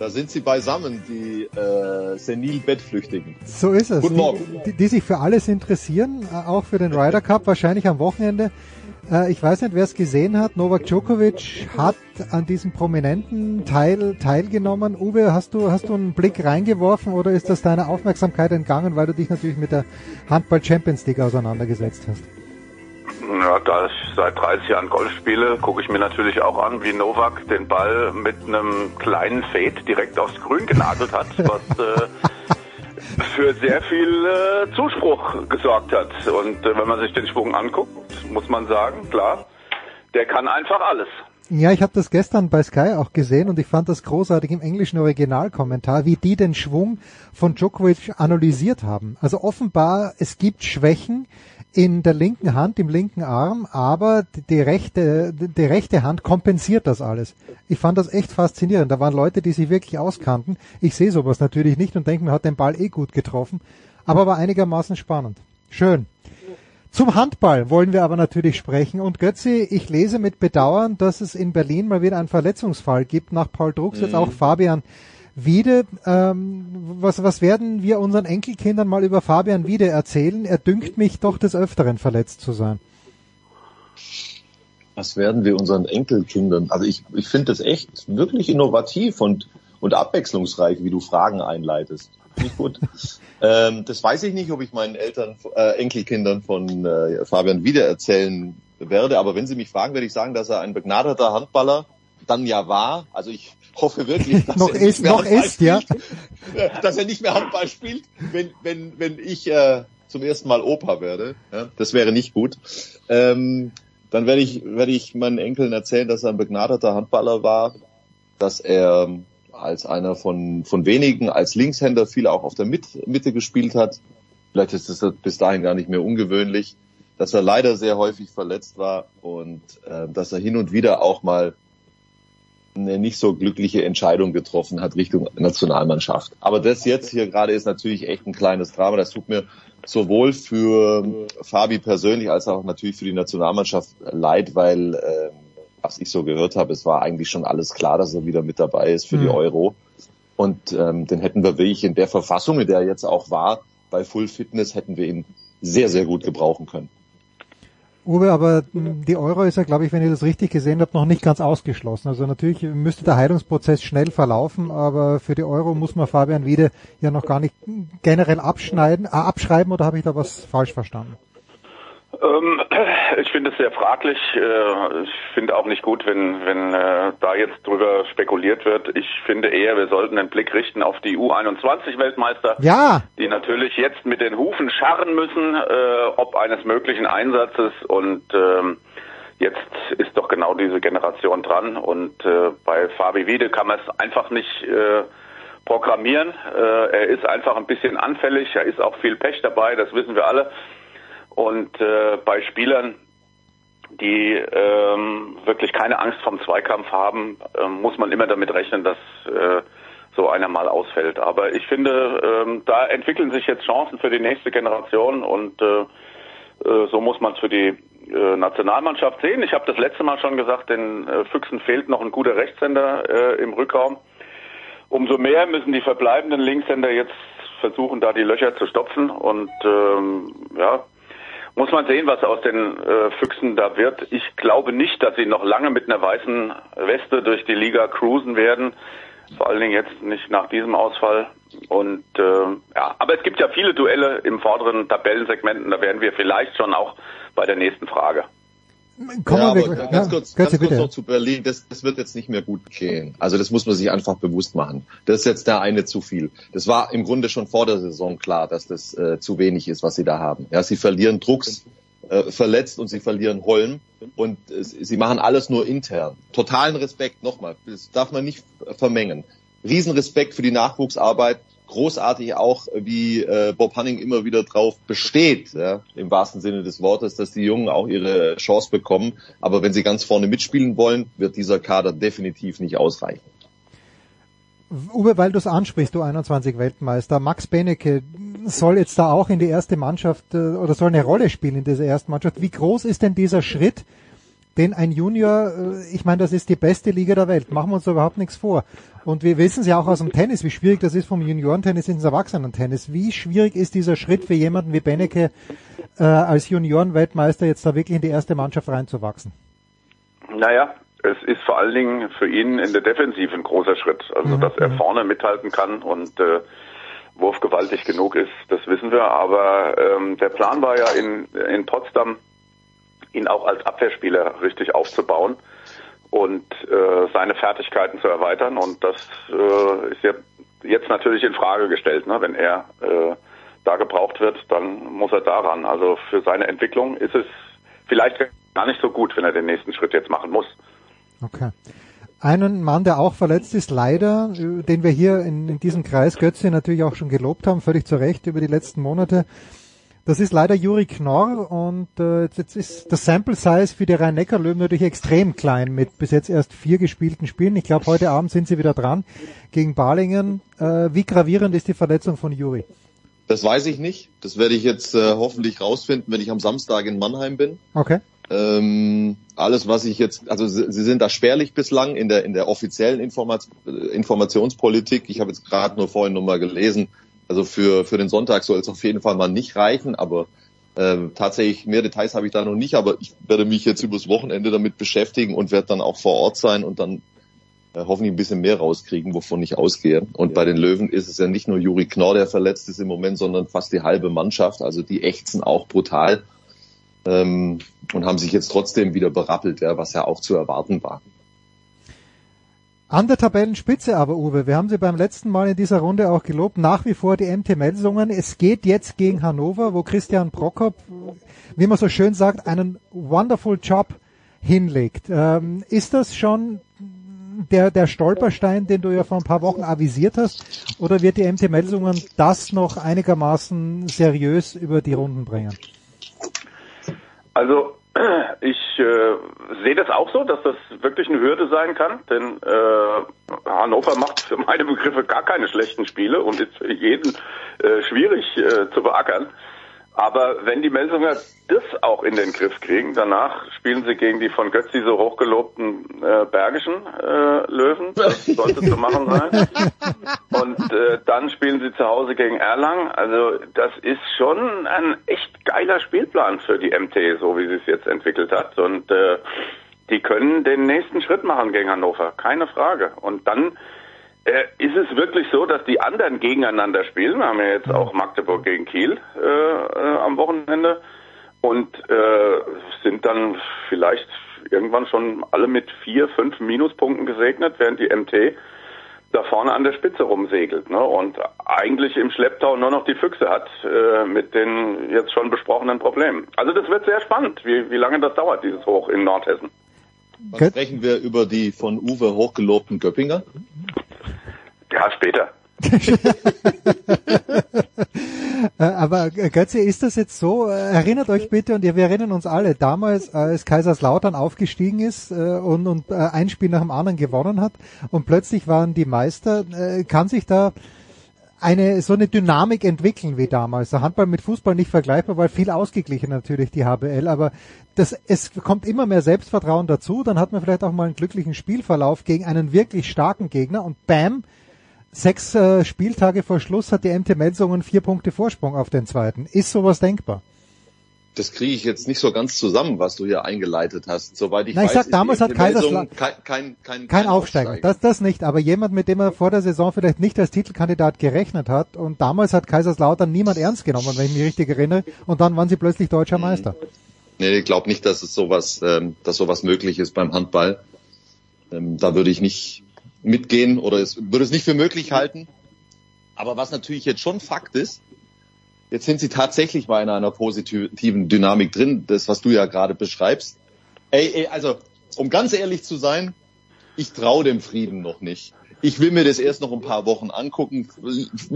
Speaker 7: Da sind sie beisammen, die äh, Senil-Bettflüchtigen.
Speaker 2: So ist es.
Speaker 7: Guten Morgen.
Speaker 2: Die, die, die sich für alles interessieren, äh, auch für den Ryder Cup, wahrscheinlich am Wochenende. Äh, ich weiß nicht, wer es gesehen hat. Novak Djokovic hat an diesem prominenten Teil teilgenommen. Uwe, hast du, hast du einen Blick reingeworfen oder ist das deiner Aufmerksamkeit entgangen, weil du dich natürlich mit der Handball Champions League auseinandergesetzt hast?
Speaker 5: Ja, da ich seit 30 Jahren Golf spiele, gucke ich mir natürlich auch an, wie Novak den Ball mit einem kleinen Fade direkt aufs Grün genagelt hat, was äh, für sehr viel äh, Zuspruch gesorgt hat. Und äh, wenn man sich den Schwung anguckt, muss man sagen, klar, der kann einfach alles.
Speaker 2: Ja, ich habe das gestern bei Sky auch gesehen und ich fand das großartig im englischen Originalkommentar, wie die den Schwung von Djokovic analysiert haben. Also offenbar, es gibt Schwächen in der linken Hand, im linken Arm, aber die rechte, die rechte Hand kompensiert das alles. Ich fand das echt faszinierend. Da waren Leute, die sich wirklich auskannten. Ich sehe sowas natürlich nicht und denke mir, hat den Ball eh gut getroffen, aber war einigermaßen spannend. Schön. Zum Handball wollen wir aber natürlich sprechen. Und Götzi, ich lese mit Bedauern, dass es in Berlin mal wieder einen Verletzungsfall gibt. Nach Paul Drucks jetzt auch Fabian Wiede. Ähm, was, was werden wir unseren Enkelkindern mal über Fabian Wiede erzählen? Er dünkt mich doch des Öfteren verletzt zu sein.
Speaker 7: Was werden wir unseren Enkelkindern? Also ich, ich finde das echt wirklich innovativ und, und abwechslungsreich, wie du Fragen einleitest. Ich gut. ähm, das weiß ich nicht, ob ich meinen Eltern, äh, Enkelkindern von äh, Fabian Wiede erzählen werde. Aber wenn Sie mich fragen, werde ich sagen, dass er ein begnadeter Handballer dann ja war. Also ich hoffe wirklich, dass
Speaker 2: Noch
Speaker 7: er nicht
Speaker 2: ist,
Speaker 7: mehr
Speaker 2: noch
Speaker 7: Handball
Speaker 2: ist, ja.
Speaker 7: spielt. dass er nicht mehr Handball spielt, wenn, wenn, wenn ich äh, zum ersten Mal Opa werde. Ja, das wäre nicht gut. Ähm, dann werde ich, werde ich meinen Enkeln erzählen, dass er ein begnadeter Handballer war, dass er als einer von, von wenigen, als Linkshänder viel auch auf der Mit Mitte gespielt hat. Vielleicht ist das bis dahin gar nicht mehr ungewöhnlich, dass er leider sehr häufig verletzt war und äh, dass er hin und wieder auch mal eine nicht so glückliche Entscheidung getroffen hat Richtung Nationalmannschaft. Aber das jetzt hier gerade ist natürlich echt ein kleines Drama. Das tut mir sowohl für Fabi persönlich als auch natürlich für die Nationalmannschaft leid, weil äh, was ich so gehört habe, es war eigentlich schon alles klar, dass er wieder mit dabei ist für die
Speaker 2: Mhm.
Speaker 7: Euro. Und ähm, den hätten wir wirklich in der Verfassung, in der er jetzt auch war, bei Full Fitness, hätten wir ihn sehr, sehr gut gebrauchen können.
Speaker 2: Uwe, aber die Euro ist ja, glaube ich, wenn ihr das richtig gesehen habt, noch nicht ganz ausgeschlossen. Also natürlich müsste der Heilungsprozess schnell verlaufen, aber für die Euro muss man Fabian Wiede ja noch gar nicht generell abschneiden, äh, abschreiben oder habe ich da was falsch verstanden?
Speaker 5: Ähm, ich finde es sehr fraglich. Äh, Ich finde auch nicht gut, wenn, wenn äh, da jetzt drüber spekuliert wird. Ich finde eher, wir sollten den Blick richten auf die U21-Weltmeister,
Speaker 2: Ja,
Speaker 5: die natürlich jetzt mit den Hufen scharren müssen, äh, ob eines möglichen Einsatzes. Und ähm, jetzt ist doch genau diese Generation dran. Und äh, bei Fabi Wiede kann man es einfach nicht äh, programmieren. Äh, er ist einfach ein bisschen anfällig. Er ist auch viel Pech dabei, das wissen wir alle. Und äh, bei Spielern, die ähm, wirklich keine Angst vom Zweikampf haben, ähm, muss man immer damit rechnen, dass äh, so einer mal ausfällt. Aber ich finde, ähm, da entwickeln sich jetzt Chancen für die nächste Generation und äh, äh, so muss man es für die äh, Nationalmannschaft sehen. Ich habe das letzte Mal schon gesagt, den äh, Füchsen fehlt noch ein guter Rechtshänder äh, im Rückraum. Umso mehr müssen die verbleibenden Linkshänder jetzt versuchen, da die Löcher zu stopfen und ähm, ja, muss man sehen, was aus den äh, Füchsen da wird. Ich glaube nicht, dass sie noch lange mit einer weißen Weste durch die Liga cruisen werden. Vor allen Dingen jetzt nicht nach diesem Ausfall. Und äh, ja, aber es gibt ja viele Duelle im vorderen Tabellensegmenten. Da werden wir vielleicht schon auch bei der nächsten Frage.
Speaker 2: Kommen
Speaker 7: ja,
Speaker 2: wir
Speaker 7: aber
Speaker 2: weg.
Speaker 7: ganz
Speaker 2: Ja,
Speaker 7: kurz, ganz kurz noch zu Berlin. Das, das wird jetzt nicht mehr gut gehen. Also das muss man sich einfach bewusst machen. Das ist jetzt der eine zu viel. Das war im Grunde schon vor der Saison klar, dass das äh, zu wenig ist, was sie da haben. Ja, sie verlieren Drucks, äh, verletzt und sie verlieren Holm und äh, sie machen alles nur intern. Totalen Respekt, nochmal, das darf man nicht vermengen. Riesenrespekt für die Nachwuchsarbeit. Großartig auch, wie äh, Bob Hanning immer wieder drauf besteht, ja, im wahrsten Sinne des Wortes, dass die Jungen auch ihre Chance bekommen. Aber wenn sie ganz vorne mitspielen wollen, wird dieser Kader definitiv nicht ausreichen.
Speaker 2: Uwe, weil du es ansprichst, du 21 Weltmeister, Max Benecke soll jetzt da auch in die erste Mannschaft äh, oder soll eine Rolle spielen in dieser ersten Mannschaft. Wie groß ist denn dieser Schritt, den ein Junior, äh, ich meine, das ist die beste Liga der Welt, machen wir uns da überhaupt nichts vor. Und wir wissen es ja auch aus dem Tennis, wie schwierig das ist vom Juniorentennis ins Erwachsenentennis. Wie schwierig ist dieser Schritt für jemanden wie Benecke äh, als Juniorenweltmeister jetzt da wirklich in die erste Mannschaft reinzuwachsen?
Speaker 5: Naja, es ist vor allen Dingen für ihn in der Defensive ein großer Schritt. Also, dass er vorne mithalten kann und äh, wurfgewaltig genug ist, das wissen wir. Aber ähm, der Plan war ja in, in Potsdam, ihn auch als Abwehrspieler richtig aufzubauen und äh, seine Fertigkeiten zu erweitern. Und das äh, ist ja jetzt natürlich in Frage gestellt. Ne? Wenn er äh, da gebraucht wird, dann muss er daran. Also für seine Entwicklung ist es vielleicht gar nicht so gut, wenn er den nächsten Schritt jetzt machen muss.
Speaker 2: Okay. Einen Mann, der auch verletzt ist, leider, äh, den wir hier in, in diesem Kreis Götze natürlich auch schon gelobt haben, völlig zu Recht über die letzten Monate. Das ist leider Juri Knorr und äh, jetzt ist das Sample Size für die Rhein-Neckar-Löwen natürlich extrem klein mit bis jetzt erst vier gespielten Spielen. Ich glaube, heute Abend sind sie wieder dran gegen Balingen. Äh, wie gravierend ist die Verletzung von Juri?
Speaker 7: Das weiß ich nicht. Das werde ich jetzt äh, hoffentlich rausfinden, wenn ich am Samstag in Mannheim bin.
Speaker 2: Okay.
Speaker 7: Ähm, alles, was ich jetzt, also sie, sind da spärlich bislang in der in der offiziellen Informat, äh, Informationspolitik. Ich habe jetzt gerade nur vorhin nochmal gelesen. Also für für den Sonntag soll es auf jeden Fall mal nicht reichen, aber ähm, tatsächlich mehr Details habe ich da noch nicht. Aber ich werde mich jetzt übers Wochenende damit beschäftigen und werde dann auch vor Ort sein und dann äh, hoffentlich ein bisschen mehr rauskriegen, wovon ich ausgehe. Und bei den Löwen ist es ja nicht nur Juri Knorr, der verletzt ist im Moment, sondern fast die halbe Mannschaft. Also die ächzen auch brutal ähm, und haben sich jetzt trotzdem wieder berappelt, ja, was ja auch zu erwarten war.
Speaker 2: An der Tabellenspitze aber, Uwe, wir haben sie beim letzten Mal in dieser Runde auch gelobt, nach wie vor die MT Melsungen. Es geht jetzt gegen Hannover, wo Christian Prokop, wie man so schön sagt, einen wonderful Job hinlegt. Ähm, ist das schon der, der Stolperstein, den du ja vor ein paar Wochen avisiert hast, oder wird die MT Melsungen das noch einigermaßen seriös über die Runden bringen?
Speaker 5: Also ich äh, sehe das auch so, dass das wirklich eine Hürde sein kann, denn äh, Hannover macht für meine Begriffe gar keine schlechten Spiele und ist für jeden äh, schwierig äh, zu beackern. Aber wenn die Melsunger das auch in den Griff kriegen, danach spielen sie gegen die von Götzi so hochgelobten äh, bergischen äh, Löwen. Das sollte zu machen sein. Und äh, dann spielen sie zu Hause gegen Erlangen. Also das ist schon ein echt geiler Spielplan für die MT, so wie sie es jetzt entwickelt hat. Und äh, die können den nächsten Schritt machen gegen Hannover, keine Frage. Und dann äh, ist es wirklich so, dass die anderen gegeneinander spielen? Wir haben ja jetzt auch Magdeburg gegen Kiel äh, äh, am Wochenende und äh, sind dann vielleicht irgendwann schon alle mit vier, fünf Minuspunkten gesegnet, während die MT da vorne an der Spitze rumsegelt ne? und eigentlich im Schlepptau nur noch die Füchse hat äh, mit den jetzt schon besprochenen Problemen. Also das wird sehr spannend, wie, wie lange das dauert, dieses Hoch in Nordhessen.
Speaker 7: Wann sprechen wir über die von Uwe hochgelobten Göppinger?
Speaker 5: Ja, später.
Speaker 2: Äh, aber äh, Götze, ist das jetzt so? Äh, Erinnert euch bitte, und wir erinnern uns alle, damals, als Kaiserslautern aufgestiegen ist und, und ein Spiel nach dem anderen gewonnen hat und plötzlich waren die Meister, kann sich da eine so eine Dynamik entwickeln wie damals. Der Handball mit Fußball nicht vergleichbar, weil viel ausgeglichen natürlich die HBL, aber das, es kommt immer mehr Selbstvertrauen dazu, dann hat man vielleicht auch mal einen glücklichen Spielverlauf gegen einen wirklich starken Gegner und bam, sechs äh, Spieltage vor Schluss hat die MT Melsungen vier Punkte Vorsprung auf den zweiten. Ist sowas denkbar?
Speaker 7: Das kriege ich jetzt nicht so ganz zusammen, was du hier eingeleitet hast. Soweit ich
Speaker 2: Na, ich
Speaker 7: weiß,
Speaker 2: sag,
Speaker 7: ist
Speaker 2: damals hat Kaiserslautern-
Speaker 7: kein, kein, kein,
Speaker 2: Kein Aufsteiger, das, das nicht, aber jemand, mit dem er vor der Saison vielleicht nicht als Titelkandidat gerechnet hat und damals hat Kaiserslautern niemand ernst genommen, wenn ich mich richtig erinnere, und dann waren sie plötzlich deutscher Meister.
Speaker 7: Nee, ich glaube nicht, dass es sowas, ähm, dass sowas möglich ist beim Handball. Ähm, da würde ich nicht mitgehen oder es würde es nicht für möglich halten. Aber was natürlich jetzt schon Fakt ist, jetzt sind sie tatsächlich mal in einer positiven Dynamik drin, das was du ja gerade beschreibst. Ey, ey, also um ganz ehrlich zu sein, ich traue dem Frieden noch nicht. Ich will mir das erst noch ein paar Wochen angucken,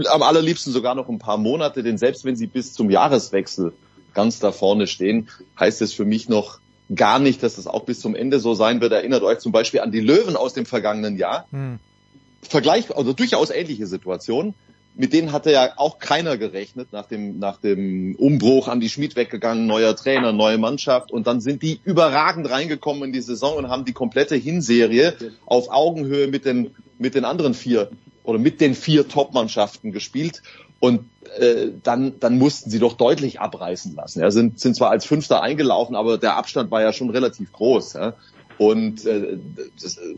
Speaker 7: am allerliebsten sogar noch ein paar Monate, denn selbst wenn sie bis zum Jahreswechsel ganz da vorne stehen, heißt es für mich noch gar nicht, dass das auch bis zum Ende so sein wird. Erinnert euch zum Beispiel an die Löwen aus dem vergangenen Jahr.
Speaker 2: Hm.
Speaker 7: Vergleich, also durchaus ähnliche Situation. Mit denen hatte ja auch keiner gerechnet nach dem, nach dem Umbruch an die Schmied weggegangen, neuer Trainer, neue Mannschaft. Und dann sind die überragend reingekommen in die Saison und haben die komplette Hinserie auf Augenhöhe mit den, mit den anderen vier oder mit den vier Top-Mannschaften gespielt. Und äh, dann, dann mussten sie doch deutlich abreißen lassen. Ja, sind, sind zwar als Fünfter eingelaufen, aber der Abstand war ja schon relativ groß. Ja. Und äh,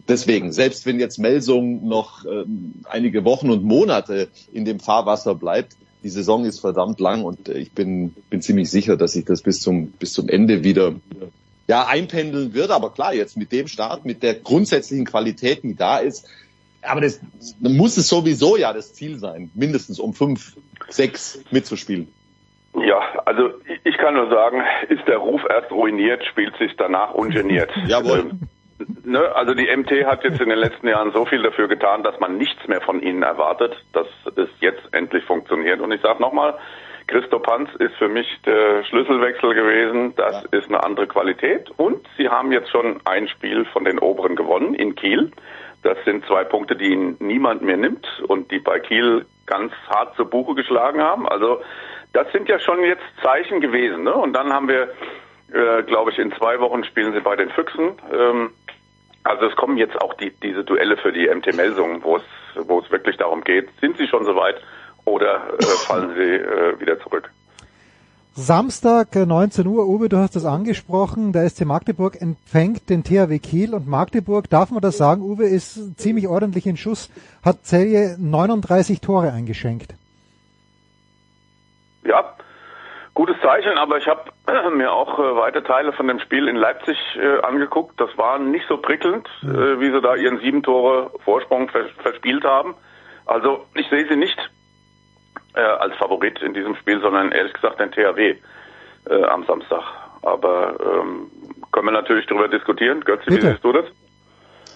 Speaker 7: deswegen, selbst wenn jetzt Melsung noch ähm, einige Wochen und Monate in dem Fahrwasser bleibt, die Saison ist verdammt lang und äh, ich bin, bin ziemlich sicher, dass sich das bis zum, bis zum Ende wieder ja, einpendeln wird. Aber klar, jetzt mit dem Start, mit der grundsätzlichen Qualität, die da ist, aber das muss es sowieso ja das Ziel sein, mindestens um fünf, sechs mitzuspielen.
Speaker 5: Ja, also ich- kann nur sagen, ist der Ruf erst ruiniert, spielt sich danach ungeniert.
Speaker 7: Jawohl.
Speaker 5: Ähm, ne, also die MT hat jetzt in den letzten Jahren so viel dafür getan, dass man nichts mehr von ihnen erwartet, dass es jetzt endlich funktioniert. Und ich sage nochmal, Christo Panz ist für mich der Schlüsselwechsel gewesen. Das ist eine andere Qualität. Und sie haben jetzt schon ein Spiel von den Oberen gewonnen in Kiel. Das sind zwei Punkte, die ihnen niemand mehr nimmt und die bei Kiel ganz hart zur Buche geschlagen haben. Also das sind ja schon jetzt Zeichen gewesen. Ne? Und dann haben wir, äh, glaube ich, in zwei Wochen spielen sie bei den Füchsen. Ähm, also es kommen jetzt auch die, diese Duelle für die MT Melsungen, wo es, wo es wirklich darum geht, sind sie schon soweit oder äh, fallen sie äh, wieder zurück?
Speaker 2: Samstag äh, 19 Uhr, Uwe, du hast das angesprochen, der SC Magdeburg empfängt den THW Kiel und Magdeburg, darf man das sagen, Uwe ist ziemlich ordentlich in Schuss, hat Celje 39 Tore eingeschenkt.
Speaker 5: Ja, gutes Zeichen, aber ich habe mir auch äh, weite Teile von dem Spiel in Leipzig äh, angeguckt. Das war nicht so prickelnd, äh, wie sie da ihren sieben Tore Vorsprung vers verspielt haben. Also ich sehe sie nicht äh, als Favorit in diesem Spiel, sondern ehrlich gesagt den THW äh, am Samstag. Aber ähm, können wir natürlich darüber diskutieren. Götze, wie
Speaker 2: Bitte.
Speaker 5: siehst du das?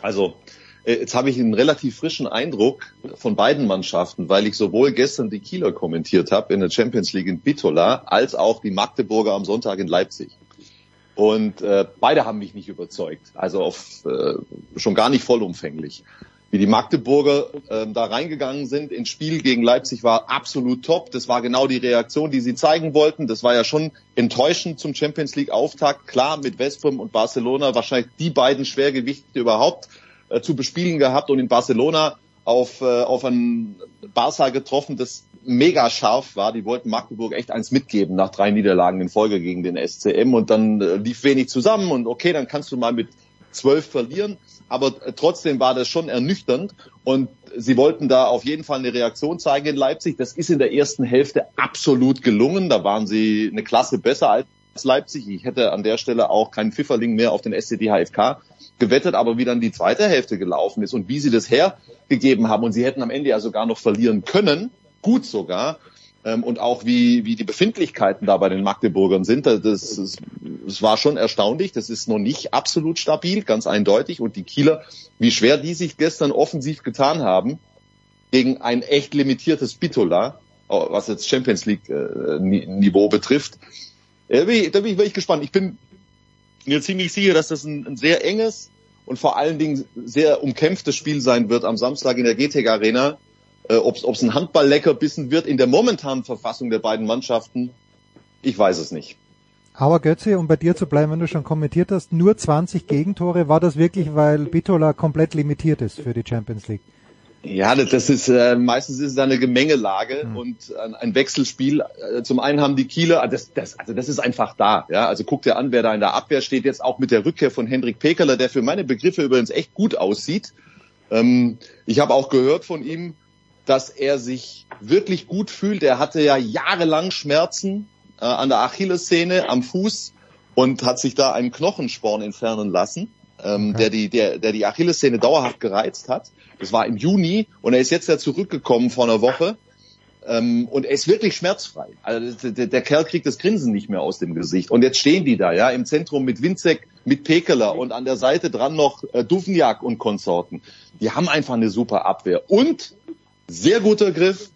Speaker 7: Also, äh, jetzt habe ich einen relativ frischen Eindruck von beiden Mannschaften, weil ich sowohl gestern die Kieler kommentiert habe in der Champions League in Bitola, als auch die Magdeburger am Sonntag in Leipzig. Und äh, beide haben mich nicht überzeugt. Also auf äh, schon gar nicht vollumfänglich. Wie die Magdeburger ähm, da reingegangen sind ins Spiel gegen Leipzig war absolut top. Das war genau die Reaktion, die sie zeigen wollten. Das war ja schon enttäuschend zum Champions League Auftakt. Klar, mit Westbrom und Barcelona wahrscheinlich die beiden Schwergewichte überhaupt äh, zu bespielen gehabt und in Barcelona auf, äh, auf ein Barca getroffen, das mega scharf war. Die wollten Magdeburg echt eins mitgeben nach drei Niederlagen in Folge gegen den SCM und dann äh, lief wenig zusammen und okay, dann kannst du mal mit zwölf verlieren. Aber äh, trotzdem war das schon ernüchternd und sie wollten da auf jeden Fall eine Reaktion zeigen in Leipzig. Das ist in der ersten Hälfte absolut gelungen. Da waren sie eine Klasse besser als Leipzig. Ich hätte an der Stelle auch keinen Pfifferling mehr auf den SCD HFK gewettet, aber wie dann die zweite Hälfte gelaufen ist und wie sie das hergegeben haben und sie hätten am Ende ja sogar noch verlieren können, gut sogar, ähm, und auch wie, wie die Befindlichkeiten da bei den Magdeburgern sind, das, das, das war schon erstaunlich. Das ist noch nicht absolut stabil, ganz eindeutig. Und die Kieler, wie schwer die sich gestern offensiv getan haben, gegen ein echt limitiertes Bitola, was jetzt Champions League äh, Ni- Niveau betrifft. Äh, Da bin, ich, da bin ich gespannt. Ich bin mir ziemlich sicher, dass das ein, ein sehr enges und vor allen Dingen sehr umkämpftes Spiel sein wird am Samstag in der GTEC Arena. Äh, Ob es ein Handball-Leckerbissen wird in der momentanen Verfassung der beiden Mannschaften, ich weiß es nicht.
Speaker 2: Aber Götze, um bei dir zu bleiben, wenn du schon kommentiert hast, nur 20 Gegentore, war das wirklich, weil Bitola komplett limitiert ist für die Champions League?
Speaker 7: Ja, das ist äh, meistens ist es eine Gemengelage und ein, ein Wechselspiel. Äh, Zum einen haben die Kieler, ah, das, das, also das ist einfach da. Ja, also guck dir an, wer da in der Abwehr steht. Jetzt auch mit der Rückkehr von Hendrik Pekerler, der für meine Begriffe übrigens echt gut aussieht. Ähm, ich habe auch gehört von ihm, dass er sich wirklich gut fühlt. Er hatte ja jahrelang Schmerzen äh, an der Achillessehne, am Fuß und hat sich da einen Knochensporn entfernen lassen, ähm, der die, der, der die Achillessehne dauerhaft gereizt hat. Das war im Juni und er ist jetzt ja zurückgekommen vor einer Woche. Ähm, und er ist wirklich schmerzfrei. Also der, der Kerl kriegt das Grinsen nicht mehr aus dem Gesicht. Und jetzt stehen die da, ja, im Zentrum mit Winzek, mit Pekeler und an der Seite dran noch äh, Duvniak und Konsorten. Die haben einfach eine super Abwehr. Und sehr guter Griff,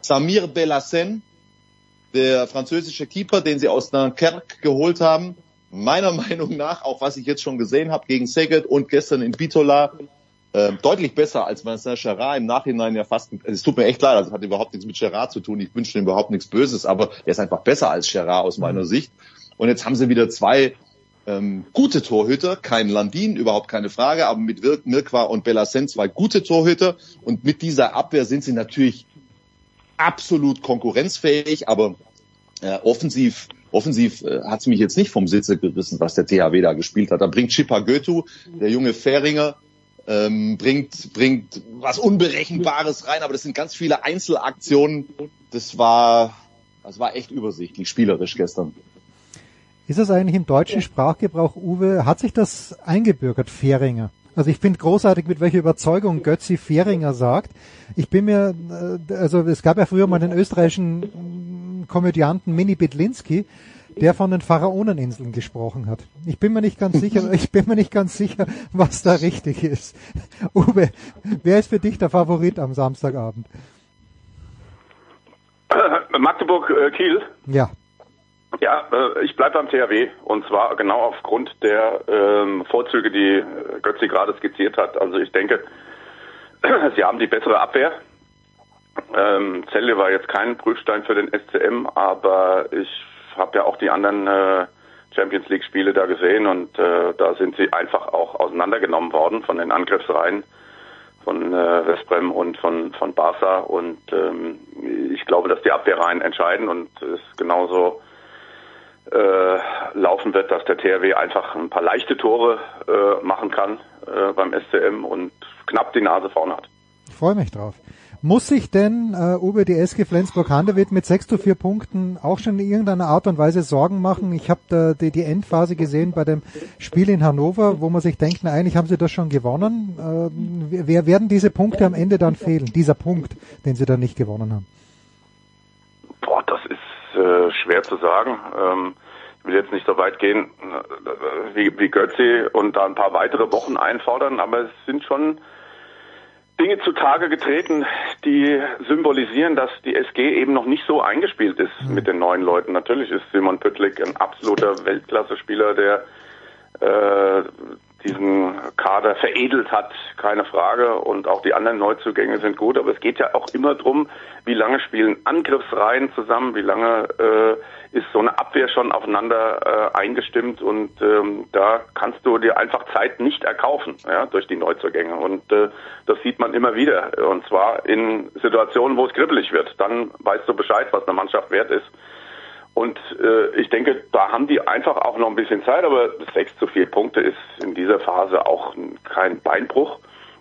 Speaker 7: Samir Bellassen, der französische Keeper, den sie aus Dunkerque geholt haben. Meiner Meinung nach, auch was ich jetzt schon gesehen habe gegen Szeged und gestern in Bitola, äh, deutlich besser als Vincent Gerard im Nachhinein ja fast, es tut mir echt leid, also es hat überhaupt nichts mit Gerard zu tun, ich wünsche ihm überhaupt nichts Böses, aber er ist einfach besser als Gerard aus meiner Sicht. Und jetzt haben sie wieder zwei ähm, gute Torhüter, kein Landin, überhaupt keine Frage, aber mit Mirkwa und Bellassen zwei gute Torhüter. Und mit dieser Abwehr sind sie natürlich absolut konkurrenzfähig, aber äh, offensiv offensiv äh, hat es mich jetzt nicht vom Sitze gerissen, was der THW da gespielt hat. Da bringt Chippa Götu, der junge Fähringer, ähm, bringt bringt was Unberechenbares rein, aber das sind ganz viele Einzelaktionen. Das war das war echt übersichtlich spielerisch gestern.
Speaker 2: Ist das eigentlich im deutschen Sprachgebrauch, Uwe, hat sich das eingebürgert, Fähringer? Also ich finde großartig, mit welcher Überzeugung Götzi Fähringer sagt. Ich bin mir, äh, also es gab ja früher mal den österreichischen mm, Komödianten Mini Bedlinski, der von den Pharaoneninseln gesprochen hat. Ich bin mir nicht ganz sicher, ich bin mir nicht ganz sicher, was da richtig ist. Uwe, wer ist für dich der Favorit am Samstagabend?
Speaker 5: Magdeburg äh, Kiel.
Speaker 2: Ja,
Speaker 5: Ja, äh, ich bleibe beim THW und zwar genau aufgrund der ähm, Vorzüge, die äh, Götzi gerade skizziert hat. Also ich denke, sie haben die bessere Abwehr. Ähm, Celle war jetzt kein Prüfstein für den SCM, aber ich habe ja auch die anderen äh, Champions League Spiele da gesehen und äh, da sind sie einfach auch auseinandergenommen worden von den Angriffsreihen von äh, Westbrem und von von Barca und ähm, ich glaube, dass die Abwehrreihen entscheiden und es genauso äh, laufen wird, dass der THW einfach ein paar leichte Tore äh, machen kann äh, beim SCM und knapp die Nase vorne hat.
Speaker 2: ich freue mich drauf. Muss sich denn äh, Uwe die SG Flensburg-Handewitt mit 6 zu 4 Punkten auch schon in irgendeiner Art und Weise Sorgen machen? Ich habe da die, die Endphase gesehen bei dem Spiel in Hannover, wo man sich denkt, na eigentlich haben sie das schon gewonnen. Ähm, wer werden diese Punkte am Ende dann fehlen? Dieser Punkt, den sie dann nicht gewonnen haben.
Speaker 5: Boah, das ist äh, schwer zu sagen. Ähm, ich will jetzt nicht so weit gehen äh, wie, wie Götze und da ein paar weitere Wochen einfordern, aber es sind schon Dinge zutage getreten, die symbolisieren, dass die SG eben noch nicht so eingespielt ist mit den neuen Leuten. Natürlich ist Simon Püttlik ein absoluter Weltklasse-Spieler, der äh, diesen Kader veredelt hat, keine Frage. Und auch die anderen Neuzugänge sind gut. Aber es geht ja auch immer drum, wie lange spielen Angriffsreihen zusammen, wie lange äh, ist so eine Abwehr schon aufeinander äh, eingestimmt. Und ähm, da kannst du dir einfach Zeit nicht erkaufen ja, durch die Neuzugänge. Und äh, das sieht man immer wieder. Und zwar in Situationen, wo es kribbelig wird. Dann weißt du Bescheid, was eine Mannschaft wert ist. Und äh, ich denke, da haben die einfach auch noch ein bisschen Zeit, aber 6 zu 4 Punkte ist in dieser Phase auch kein Beinbruch.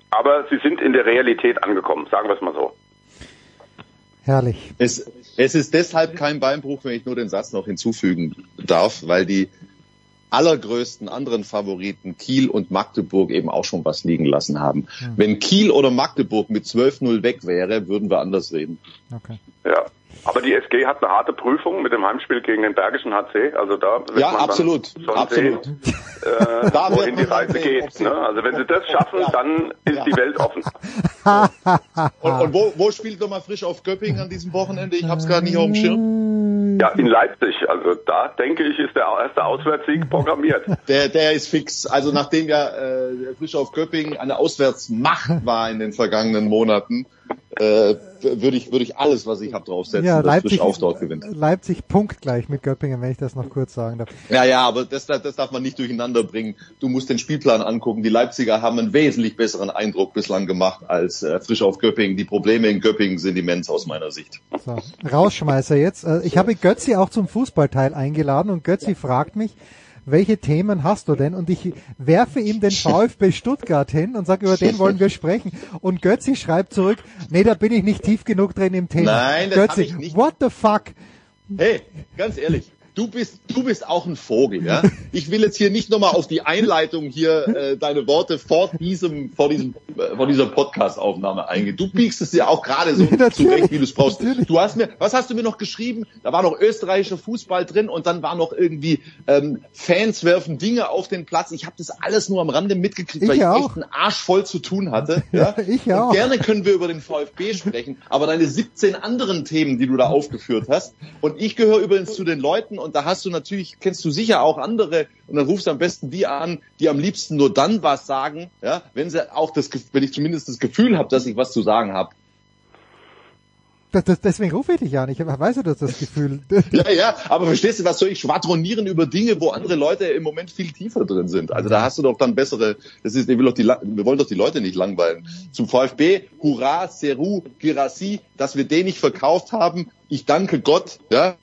Speaker 5: Aber sie sind in der Realität angekommen, sagen wir es mal so.
Speaker 2: Herrlich.
Speaker 7: Es, es ist deshalb kein Beinbruch, wenn ich nur den Satz noch hinzufügen darf, weil die allergrößten anderen Favoriten Kiel und Magdeburg eben auch schon was liegen lassen haben. Wenn Kiel oder Magdeburg mit 12-0 weg wäre, würden wir anders reden.
Speaker 2: Okay.
Speaker 5: Ja. Aber die SG hat eine harte Prüfung mit dem Heimspiel gegen den Bergischen HC. Also da wird
Speaker 7: Ja,
Speaker 5: man dann
Speaker 7: absolut,
Speaker 5: schon
Speaker 7: absolut.
Speaker 5: sehen, äh,
Speaker 7: Da
Speaker 5: wohin die Reise
Speaker 7: sehen,
Speaker 5: geht. Ne? Also wenn sie das schaffen,
Speaker 7: Ja.
Speaker 5: dann ist
Speaker 7: Ja.
Speaker 5: die Welt offen.
Speaker 7: Und, und wo, wo spielt nochmal frisch auf Göppingen an diesem Wochenende? Ich hab's gerade nicht auf dem Schirm.
Speaker 5: Ja, in Leipzig. Also da denke ich, ist der erste Auswärtssieg programmiert.
Speaker 7: Der, der ist fix. Also nachdem ja äh, der frisch auf Göppingen eine Auswärtsmacht war in den vergangenen Monaten, äh, würde ich, würde ich alles, was ich habe, draufsetzen,
Speaker 2: Ja,
Speaker 7: dass
Speaker 2: Leipzig,
Speaker 7: frisch auf dort gewinnt.
Speaker 2: Leipzig punktgleich mit Göppingen, wenn ich das noch kurz sagen darf.
Speaker 7: Ja, ja, aber das, das darf man nicht durcheinander bringen. Du musst den Spielplan angucken. Die Leipziger haben einen wesentlich besseren Eindruck bislang gemacht als äh, frisch auf Göppingen. Die Probleme in Göppingen sind immens aus meiner Sicht.
Speaker 2: So, Rausschmeißer jetzt. Äh, Ich habe Götzi auch zum Fußballteil eingeladen und Götzi fragt mich, welche Themen hast du denn? Und ich werfe ihm den VfB Stuttgart hin und sage, über den wollen wir sprechen. Und Götzi schreibt zurück, nee, da bin ich nicht tief genug drin im Thema.
Speaker 7: Nein, das
Speaker 2: Götzi,
Speaker 7: ich nicht.
Speaker 2: what the fuck?
Speaker 7: Hey, ganz ehrlich, du bist, du bist auch ein Vogel, ja? Ich will jetzt hier nicht nochmal auf die Einleitung hier äh, deine Worte vor diesem, vor diesem, äh, vor dieser Podcast-Aufnahme eingehen. Du biegst es ja auch gerade so
Speaker 2: Natürlich,
Speaker 7: zurecht, wie du es brauchst.
Speaker 2: natürlich.
Speaker 7: Du hast mir, was hast du mir noch geschrieben? Da war noch österreichischer Fußball drin und dann war noch irgendwie ähm, Fans werfen Dinge auf den Platz. Ich habe das alles nur am Rande mitgekriegt,
Speaker 2: Ich
Speaker 7: weil ich
Speaker 2: auch.
Speaker 7: echt einen Arsch voll zu tun hatte. Ja,
Speaker 2: ich
Speaker 7: und
Speaker 2: auch.
Speaker 7: Gerne können wir über den VfB sprechen, aber deine 17 anderen Themen, die du da aufgeführt hast. Und ich gehöre übrigens zu den Leuten und da hast du natürlich, kennst du sicher auch andere und dann rufst du am besten die an, die am liebsten nur dann was sagen, ja, wenn sie auch das, wenn ich zumindest das Gefühl habe, dass ich was zu sagen habe.
Speaker 2: Das, das, deswegen rufe ich dich an. Ich weiß ja, dass das Gefühl.
Speaker 7: Ja, ja, aber verstehst du, was soll ich schwadronieren über Dinge, wo andere Leute im Moment viel tiefer drin sind? Also da hast du doch dann bessere, das ist, ich will doch die, wir wollen doch die Leute nicht langweilen. Zum VfB, Hurra, Seru, Girassi, dass wir den nicht verkauft haben. Ich danke Gott, ja.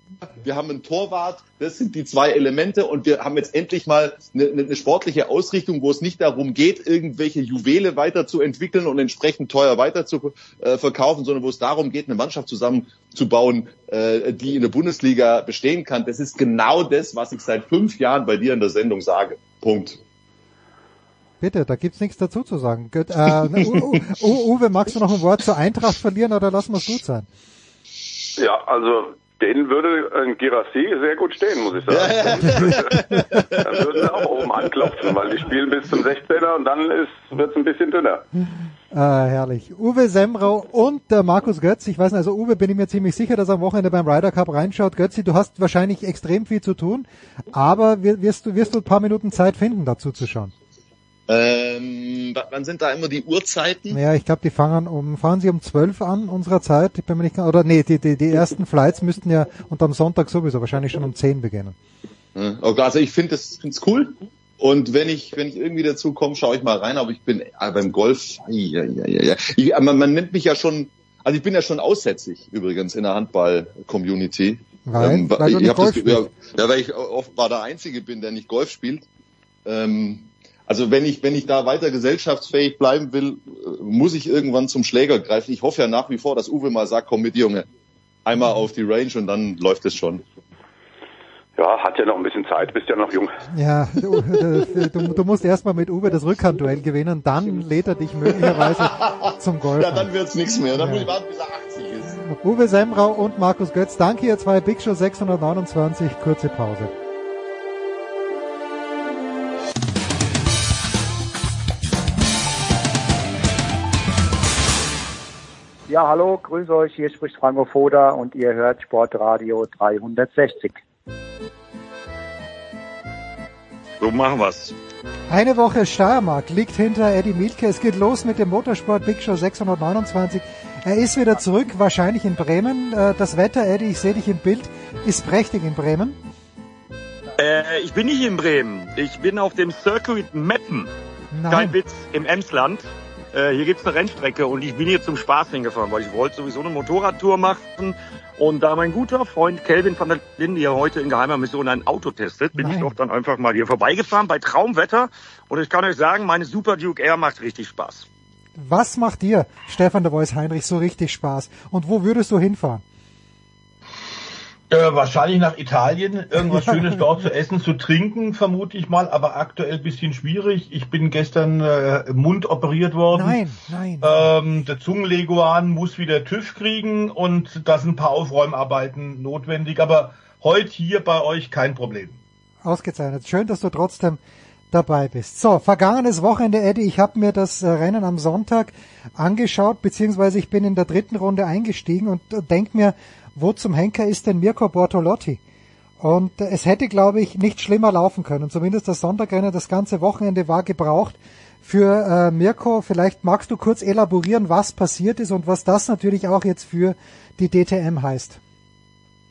Speaker 7: Wir haben einen Torwart, das sind die zwei Elemente und wir haben jetzt endlich mal eine, eine, sportliche Ausrichtung, wo es nicht darum geht, irgendwelche Juwele weiterzuentwickeln und entsprechend teuer weiter zu äh, verkaufen, sondern wo es darum geht, eine Mannschaft zusammenzubauen, äh, die in der Bundesliga bestehen kann. Das ist genau das, was ich seit fünf Jahren bei dir in der Sendung sage. Punkt.
Speaker 2: Bitte, da gibt's nichts dazu zu sagen. Göt, äh, U, Uwe, magst du noch ein Wort zur Eintracht verlieren oder lassen wir's gut sein?
Speaker 5: Ja, also den würde ein Girassi sehr gut stehen, muss ich sagen. dann würden sie auch oben anklopfen, weil die spielen bis zum 16er und dann ist wird's ein bisschen dünner.
Speaker 2: Äh, herrlich. Uwe Semrau und der Markus Götz. Ich weiß nicht, also Uwe bin ich mir ziemlich sicher, dass er am Wochenende beim Ryder Cup reinschaut. Götzi, du hast wahrscheinlich extrem viel zu tun, aber wir- wirst du, wirst du ein paar Minuten Zeit finden, dazu zu schauen.
Speaker 7: Ähm, wa- wann sind da immer die Uhrzeiten?
Speaker 2: Ja, ich glaube, die fangen um, fangen sie um 12 an unserer Zeit. Ich bin mir nicht ganz, oder nee, die, die, die ersten Flights müssten ja und am Sonntag sowieso wahrscheinlich schon um 10 beginnen.
Speaker 7: Okay, also ich finde das find's cool. Und wenn ich, wenn ich irgendwie dazu komme, schaue ich mal rein, aber ich bin äh, beim Golf, ja, ja, ja, ja. Man, man nennt mich ja schon, also ich bin ja schon aussätzig übrigens in der Handball-Community.
Speaker 2: Weil? Weil
Speaker 7: ich das,
Speaker 2: Golf
Speaker 7: ja, ja, weil ich offenbar der Einzige bin, der nicht Golf spielt. Ähm, also wenn ich, wenn ich da weiter gesellschaftsfähig bleiben will, äh, muss ich irgendwann zum Schläger greifen. Ich hoffe ja nach wie vor, dass Uwe mal sagt, komm mit, Junge. Einmal auf die Range und dann läuft es schon.
Speaker 5: Ja, hat ja noch ein bisschen Zeit, bist ja noch jung.
Speaker 2: Ja, du, du, du musst erstmal mit Uwe das Rückhandduell gewinnen, dann lädt er dich möglicherweise zum Golf.
Speaker 7: Ja, dann wird's nichts mehr. Dann
Speaker 2: Ja.
Speaker 7: muss ich warten, bis er 80 ist.
Speaker 2: Uwe Semrau und Markus Götz, danke ihr zwei Big Show 629, kurze Pause.
Speaker 6: Ja, hallo, grüß euch, hier spricht Franco Foda und ihr hört Sportradio 360.
Speaker 8: So machen wir's.
Speaker 2: Eine Woche Steiermark liegt hinter Eddie Mielke. Es geht los mit dem Motorsport Big Show 629. Er ist wieder zurück, wahrscheinlich in Bremen. Äh, Das Wetter, Eddie, ich sehe dich im Bild, ist prächtig in Bremen.
Speaker 8: Äh, ich bin nicht in Bremen. Ich bin auf dem Circuit Meppen.
Speaker 2: Nein.
Speaker 8: Kein Witz, im Emsland. Äh, hier gibt's eine Rennstrecke und ich bin hier zum Spaß hingefahren, weil ich wollte sowieso eine Motorradtour machen. Und da mein guter Freund Kelvin van der Linde hier heute in geheimer Mission ein Auto testet, bin
Speaker 2: Nein.
Speaker 8: ich doch dann einfach mal hier vorbeigefahren bei Traumwetter. Und ich kann euch sagen, meine Super Duke Air macht richtig Spaß.
Speaker 2: Was macht dir, Stefan der Voice Heinrich, so richtig Spaß? Und wo würdest du hinfahren?
Speaker 9: Äh, wahrscheinlich nach Italien. Irgendwas Schönes dort zu essen, zu trinken, vermute ich mal, aber aktuell bisschen schwierig. Ich bin gestern äh, im Mund operiert worden.
Speaker 2: Nein, nein.
Speaker 9: Ähm, der Zungenleguan muss wieder TÜV kriegen und da sind ein paar Aufräumarbeiten notwendig. Aber heute hier bei euch kein Problem.
Speaker 2: Ausgezeichnet. Schön, dass du trotzdem dabei bist. So, vergangenes Wochenende, Eddie, ich habe mir das äh, Rennen am Sonntag angeschaut, beziehungsweise ich bin in der dritten Runde eingestiegen und äh, denk mir, wo zum Henker ist denn Mirko Bortolotti? Und es hätte, glaube ich, nicht schlimmer laufen können. Zumindest das Sonntagrennen, das ganze Wochenende war gebraucht für äh, Mirko. Vielleicht magst du kurz elaborieren, was passiert ist und was das natürlich auch jetzt für die DTM heißt.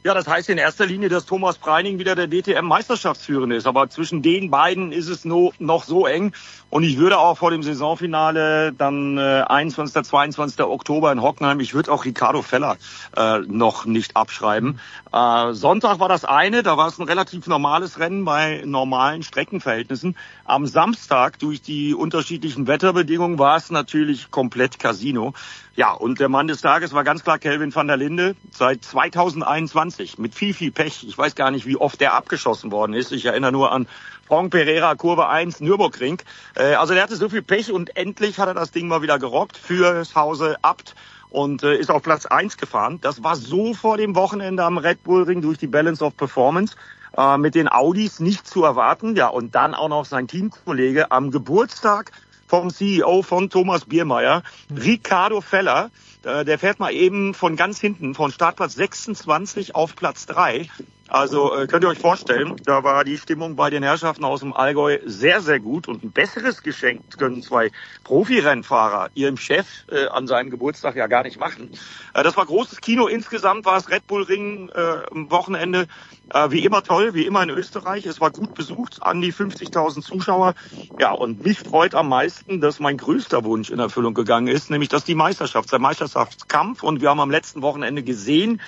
Speaker 8: Ja, das heißt in erster Linie, dass Thomas Preining wieder der DTM-Meisterschaftsführende ist. Aber zwischen den beiden ist es no, noch so eng. Und ich würde auch vor dem Saisonfinale dann äh, 21. 22. Oktober in Hockenheim, ich würde auch Ricardo Feller äh, noch nicht abschreiben. Äh, Sonntag war das eine, da war es ein relativ normales Rennen bei normalen Streckenverhältnissen. Am Samstag durch die unterschiedlichen Wetterbedingungen war es natürlich komplett Casino. Ja, und der Mann des Tages war ganz klar Kelvin van der Linde seit 2021 mit viel, viel Pech. Ich weiß gar nicht, wie oft der abgeschossen worden ist. Ich erinnere nur an Frank Pereira, Kurve 1, Nürburgring. Äh, also der hatte so viel Pech und endlich hat er das Ding mal wieder gerockt fürs Hause Abt und äh, ist auf Platz 1 gefahren. Das war so vor dem Wochenende am Red Bull Ring durch die Balance of Performance äh, mit den Audis nicht zu erwarten. Ja, und dann auch noch sein Teamkollege am Geburtstag vom CEO von Thomas Biermeier, Ricardo Feller. Äh, Der fährt mal eben von ganz hinten, von Startplatz 26 auf Platz 3. Also äh, könnt ihr euch vorstellen, da war die Stimmung bei den Herrschaften aus dem Allgäu sehr, sehr gut. Und ein besseres Geschenk können zwei Profirennfahrer ihrem Chef äh, an seinem Geburtstag ja gar nicht machen. Äh, das war großes Kino. Insgesamt war es Red Bull Ring äh, am Wochenende äh, wie immer toll, wie immer in Österreich. Es war gut besucht, an die 50.000 Zuschauer. Ja, und mich freut am meisten, dass mein größter Wunsch in Erfüllung gegangen ist, nämlich dass die Meisterschaft, der Meisterschaftskampf. Und wir haben am letzten Wochenende gesehen,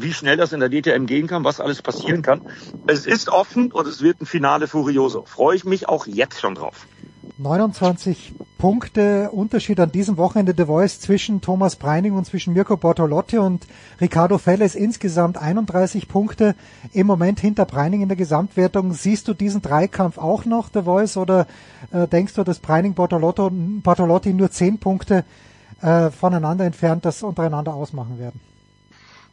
Speaker 8: wie schnell das in der DTM gehen kann, was alles passieren kann. Es ist offen und es wird ein Finale Furioso. Freue ich mich auch jetzt schon drauf.
Speaker 2: 29 Punkte Unterschied an diesem Wochenende The Voice zwischen Thomas Preining und zwischen Mirko Bortolotti und Ricardo Felles insgesamt 31 Punkte im Moment hinter Preining in der Gesamtwertung. Siehst du diesen Dreikampf auch noch The Voice oder äh, denkst du, dass Bortolotto, Bortolotti nur 10 Punkte äh, voneinander entfernt das untereinander ausmachen werden?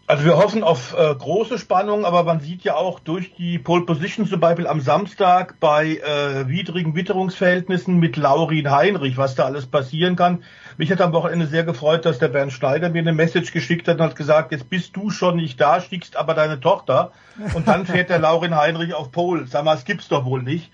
Speaker 9: Also wir hoffen auf äh, große Spannung, aber man sieht ja auch durch die Pole Position zum Beispiel am Samstag bei äh, widrigen Witterungsverhältnissen mit Laurin Heinrich, was da alles passieren kann. Mich hat am Wochenende sehr gefreut, dass der Bernd Schneider mir eine Message geschickt hat und hat gesagt, jetzt bist du schon nicht da, schickst aber deine Tochter und dann fährt der Laurin Heinrich auf Pole. Sag mal, das gibt's doch wohl nicht.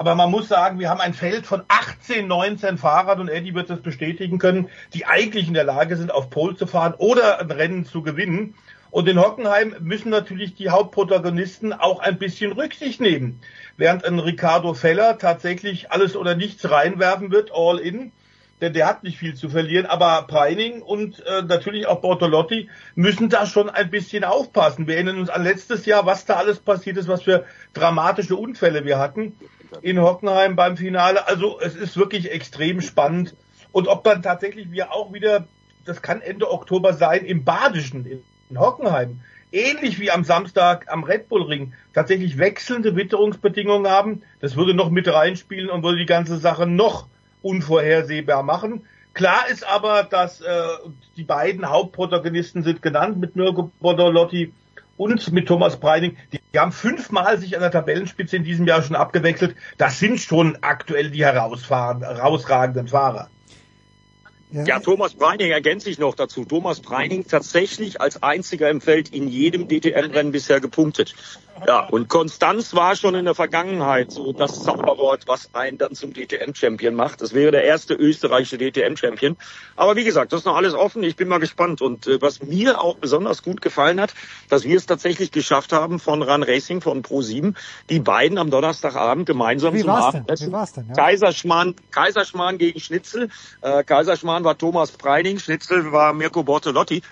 Speaker 9: Aber man muss sagen, wir haben ein Feld von 18, 19 Fahrern und Eddie wird das bestätigen können, die eigentlich in der Lage sind, auf Pole zu fahren oder ein Rennen zu gewinnen. Und in Hockenheim müssen natürlich die Hauptprotagonisten auch ein bisschen Rücksicht nehmen. Während ein Ricardo Feller tatsächlich alles oder nichts reinwerfen wird, all in, denn der hat nicht viel zu verlieren, aber Preining und äh, natürlich auch Bortolotti müssen da schon ein bisschen aufpassen. Wir erinnern uns an letztes Jahr, was da alles passiert ist, was für dramatische Unfälle wir hatten in Hockenheim beim Finale. Also es ist wirklich extrem spannend. Und ob dann tatsächlich wir auch wieder, das kann Ende Oktober sein, im Badischen, in, Hockenheim, ähnlich wie am Samstag am Red Bull Ring, tatsächlich wechselnde Witterungsbedingungen haben, das würde noch mit reinspielen und würde die ganze Sache noch unvorhersehbar machen. Klar ist aber, dass äh, die beiden Hauptprotagonisten sind genannt mit Mirko Bortolotti und mit Thomas Breining. Die, die haben fünfmal sich an der Tabellenspitze in diesem Jahr schon abgewechselt. Das sind schon aktuell die herausragenden Fahrer.
Speaker 2: Ja,
Speaker 8: Ja, Thomas Preining ergänze ich noch dazu. Thomas Preining tatsächlich als einziger im Feld in jedem DTM-Rennen bisher gepunktet. Ja, und Konstanz war schon in der Vergangenheit so das Zauberwort, was einen dann zum DTM-Champion macht. Das wäre der erste österreichische DTM-Champion. Aber wie gesagt, das ist noch alles offen. Ich bin mal gespannt. Und äh, was mir auch besonders gut gefallen hat, dass wir es tatsächlich geschafft haben von Run Racing, von Pro7, die beiden am Donnerstagabend gemeinsam
Speaker 2: Wie
Speaker 8: zum? Abendessen.
Speaker 2: Wie war's denn? Ja.
Speaker 8: Kaiserschmarrn, Kaiserschmarrn gegen Schnitzel. Äh, Kaiserschmarrn war Thomas Preining, Schnitzel war Mirko Bortolotti.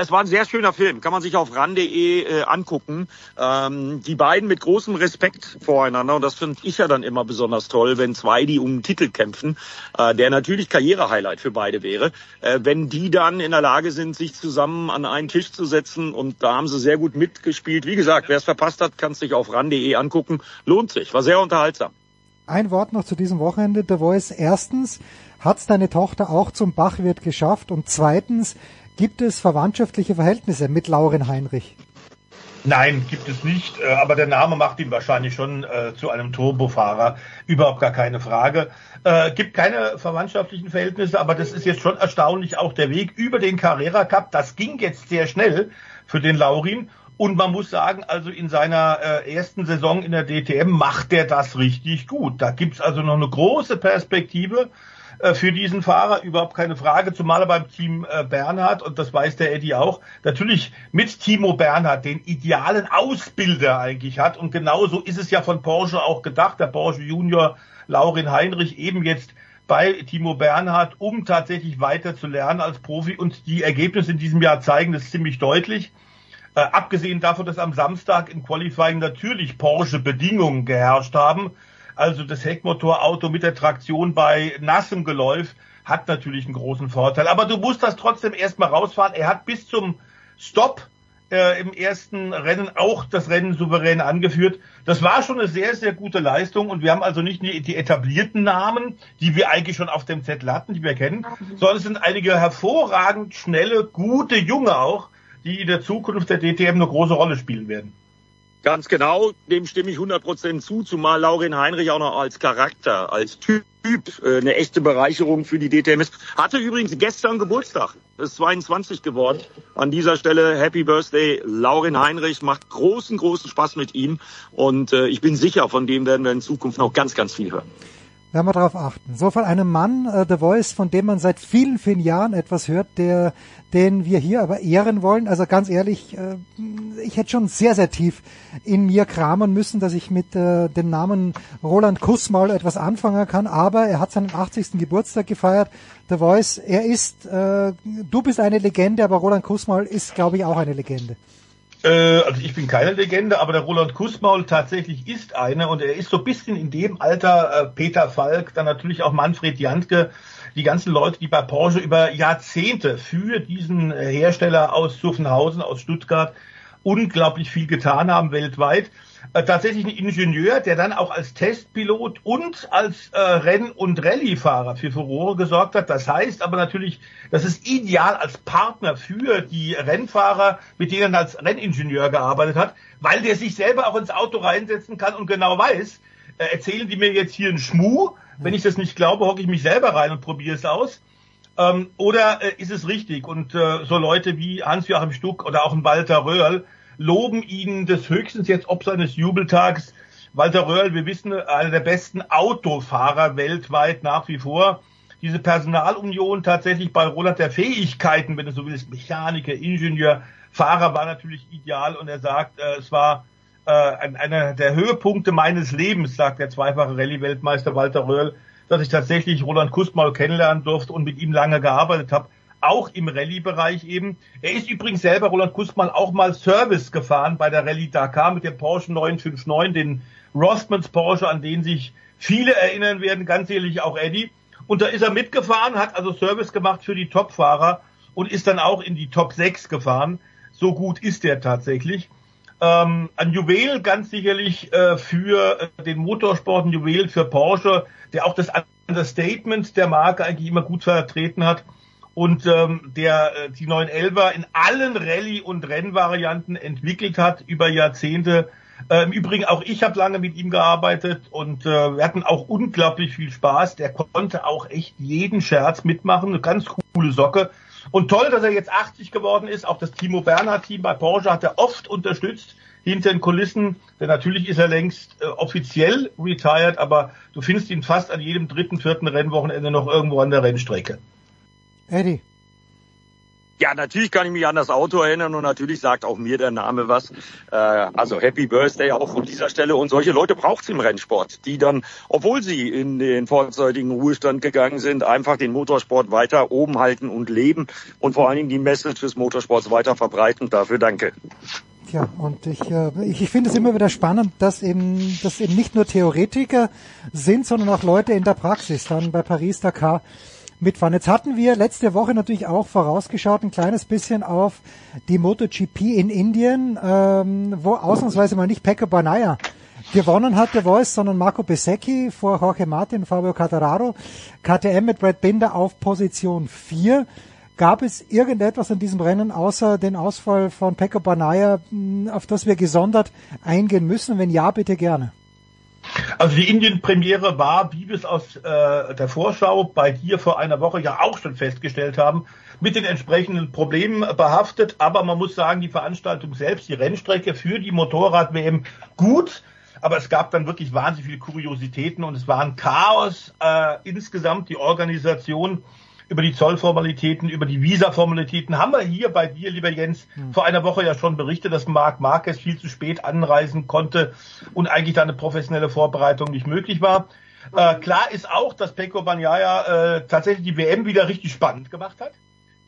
Speaker 8: Es war ein sehr schöner Film, kann man sich auf ran.de äh, angucken. Ähm, die beiden mit großem Respekt voreinander und das finde ich ja dann immer besonders toll, wenn zwei, die um einen Titel kämpfen, äh, der natürlich Karrierehighlight für beide wäre, äh, wenn die dann in der Lage sind, sich zusammen an einen Tisch zu setzen und da haben sie sehr gut mitgespielt. Wie gesagt, wer es verpasst hat, kann es sich auf ran.de angucken. Lohnt sich, war sehr unterhaltsam.
Speaker 2: Ein Wort noch zu diesem Wochenende. The Voice. Erstens, hat's deine Tochter auch zum Bachwirt geschafft? Und zweitens, gibt es verwandtschaftliche Verhältnisse mit Lauren Heinrich?
Speaker 9: Nein, gibt es nicht. äh, Aber der Name macht ihn wahrscheinlich schon äh, zu einem Turbofahrer. Überhaupt gar keine Frage. Äh, gibt keine verwandtschaftlichen Verhältnisse, aber das ist jetzt schon erstaunlich. Auch der Weg über den Carrera Cup, das ging jetzt sehr schnell für den Laurin. Und man muss sagen, also in seiner äh, ersten Saison in der DTM macht er das richtig gut. Da gibt's also noch eine große Perspektive äh, für diesen Fahrer, überhaupt keine Frage, zumal er beim Team äh, Bernhard, und das weiß der Eddie auch, natürlich mit Timo Bernhard den idealen Ausbilder eigentlich hat. Und genauso ist es ja von Porsche auch gedacht. Der Porsche Junior Laurin Heinrich eben jetzt bei Timo Bernhard, um tatsächlich weiter zu lernen als Profi. Und die Ergebnisse in diesem Jahr zeigen das ziemlich deutlich. Äh, abgesehen davon, dass am Samstag im Qualifying natürlich Porsche-Bedingungen geherrscht haben. Also das Heckmotorauto mit der Traktion bei nassem Geläuf hat natürlich einen großen Vorteil. Aber du musst das trotzdem erstmal rausfahren. Er hat bis zum Stopp äh, im ersten Rennen auch das Rennen souverän angeführt. Das war schon eine sehr, sehr gute Leistung und wir haben also nicht die, die etablierten Namen, die wir eigentlich schon auf dem Zettel hatten, die wir kennen, sondern es sind einige hervorragend schnelle, gute Junge auch, die in der Zukunft der DTM eine große Rolle spielen werden.
Speaker 8: Ganz genau, dem stimme ich 100% zu, zumal Laurin Heinrich auch noch als Charakter, als Typ äh, eine echte Bereicherung für die DTM ist. Hatte übrigens gestern Geburtstag, ist 22 geworden. An dieser Stelle Happy Birthday, Laurin Heinrich, macht großen, großen Spaß mit ihm und äh, ich bin sicher, von dem werden wir in Zukunft noch ganz, ganz viel hören.
Speaker 2: Werden wir darauf achten. So von einem Mann, äh, The Voice, von dem man seit vielen, vielen Jahren etwas hört, der, den wir hier aber ehren wollen. Also ganz ehrlich, äh, ich hätte schon sehr, sehr tief in mir kramen müssen, dass ich mit äh, dem Namen Roland Kussmaul etwas anfangen kann. Aber er hat seinen 80. Geburtstag gefeiert. The Voice, er ist, äh, du bist eine Legende, aber Roland Kussmaul ist, glaube ich, auch eine Legende.
Speaker 9: Äh, also ich bin keine Legende, aber der Roland Kussmaul tatsächlich ist eine und er ist so ein bisschen in dem Alter äh, Peter Falk, dann natürlich auch Manfred Jantke, die ganzen Leute, die bei Porsche über Jahrzehnte für diesen äh, Hersteller aus Zuffenhausen, aus Stuttgart unglaublich viel getan haben weltweit. Äh, tatsächlich ein Ingenieur, der dann auch als Testpilot und als äh, Renn- und Rallye-Fahrer für Furore gesorgt hat. Das heißt aber natürlich, das ist ideal als Partner für die Rennfahrer, mit denen er als Renningenieur gearbeitet hat, weil der sich selber auch ins Auto reinsetzen kann und genau weiß, äh, erzählen die mir jetzt hier einen Schmuh, wenn ich das nicht glaube, hocke ich mich selber rein und probiere es aus. Ähm, oder äh, ist es richtig? Und äh, so Leute wie Hans-Joachim Stuck oder auch ein Walter Röhrl loben ihn des höchstens jetzt ob seines Jubeltags. Walter Röhrl, wir wissen, einer der besten Autofahrer weltweit nach wie vor. Diese Personalunion tatsächlich bei Roland der Fähigkeiten, wenn du so willst, Mechaniker, Ingenieur, Fahrer war natürlich ideal und er sagt, äh, es war äh, ein- einer der Höhepunkte meines Lebens, sagt der zweifache Rallye-Weltmeister Walter Röhrl, dass ich tatsächlich Roland Kustmaul kennenlernen durfte und mit ihm lange gearbeitet habe, auch im Rallye-Bereich eben. Er ist übrigens selber, Roland Kustmaul, auch mal Service gefahren bei der Rallye Dakar mit dem Porsche 959, den Rothmans Porsche, an den sich viele erinnern werden, ganz ehrlich auch Eddie. Und da ist er mitgefahren, hat also Service gemacht für die Top-Fahrer und ist dann auch in die Top 6 gefahren. So gut ist er tatsächlich. Ähm, ein Juwel ganz sicherlich äh, für äh, den Motorsport, ein Juwel für Porsche, der auch das Understatement der Marke eigentlich immer gut vertreten hat und ähm, der äh, die 911er in allen Rallye- und Rennvarianten entwickelt hat über Jahrzehnte. Äh, Im Übrigen auch ich habe lange mit ihm gearbeitet und äh, wir hatten auch unglaublich viel Spaß. Der konnte auch echt jeden Scherz mitmachen, eine ganz coole Socke. Und toll, dass er jetzt 80 geworden ist. Auch das Timo Bernhard Team bei Porsche hat er oft unterstützt hinter den Kulissen. Denn natürlich ist er längst äh, offiziell retired, aber du findest ihn fast an jedem dritten, vierten Rennwochenende noch irgendwo an der Rennstrecke.
Speaker 2: Eddie.
Speaker 8: Ja, natürlich kann ich mich an das Auto erinnern und natürlich sagt auch mir der Name was. Äh, also Happy Birthday auch von dieser Stelle. Und solche Leute braucht es im Rennsport, die dann, obwohl sie in den vorzeitigen Ruhestand gegangen sind, einfach den Motorsport weiter oben halten und leben und vor allen Dingen die Message des Motorsports weiter verbreiten. Dafür danke.
Speaker 2: Tja, und ich, äh, ich, ich finde es immer wieder spannend, dass eben, dass eben nicht nur Theoretiker sind, sondern auch Leute in der Praxis dann bei Paris Dakar mitfahren. Jetzt hatten wir letzte Woche natürlich auch vorausgeschaut, ein kleines bisschen auf die MotoGP in Indien, ähm, wo ausnahmsweise mal nicht Pecco Bagnaia gewonnen hat, der Voice, sondern Marco Besecchi vor Jorge Martin, Fabio Cattararo, KTM mit Brad Binder auf Position 4. Gab es irgendetwas an diesem Rennen außer den Ausfall von Pecco Banaya, mh, auf das wir gesondert eingehen müssen? Wenn ja, bitte gerne.
Speaker 9: Also die Indien-Premiere war, wie wir es aus äh, der Vorschau bei dir vor einer Woche ja auch schon festgestellt haben, mit den entsprechenden Problemen behaftet. Aber man muss sagen, die Veranstaltung selbst, die Rennstrecke für die Motorrad-WM gut. Aber es gab dann wirklich wahnsinnig viele Kuriositäten und es war ein Chaos äh, insgesamt. Die Organisation über die Zollformalitäten, über die Visa-Formalitäten haben wir hier bei dir, lieber Jens, vor einer Woche ja schon berichtet, dass Marc Marquez viel zu spät anreisen konnte und eigentlich da eine professionelle Vorbereitung nicht möglich war. Äh, klar ist auch, dass Pecco Bagnaia äh, tatsächlich die WM wieder richtig spannend gemacht hat.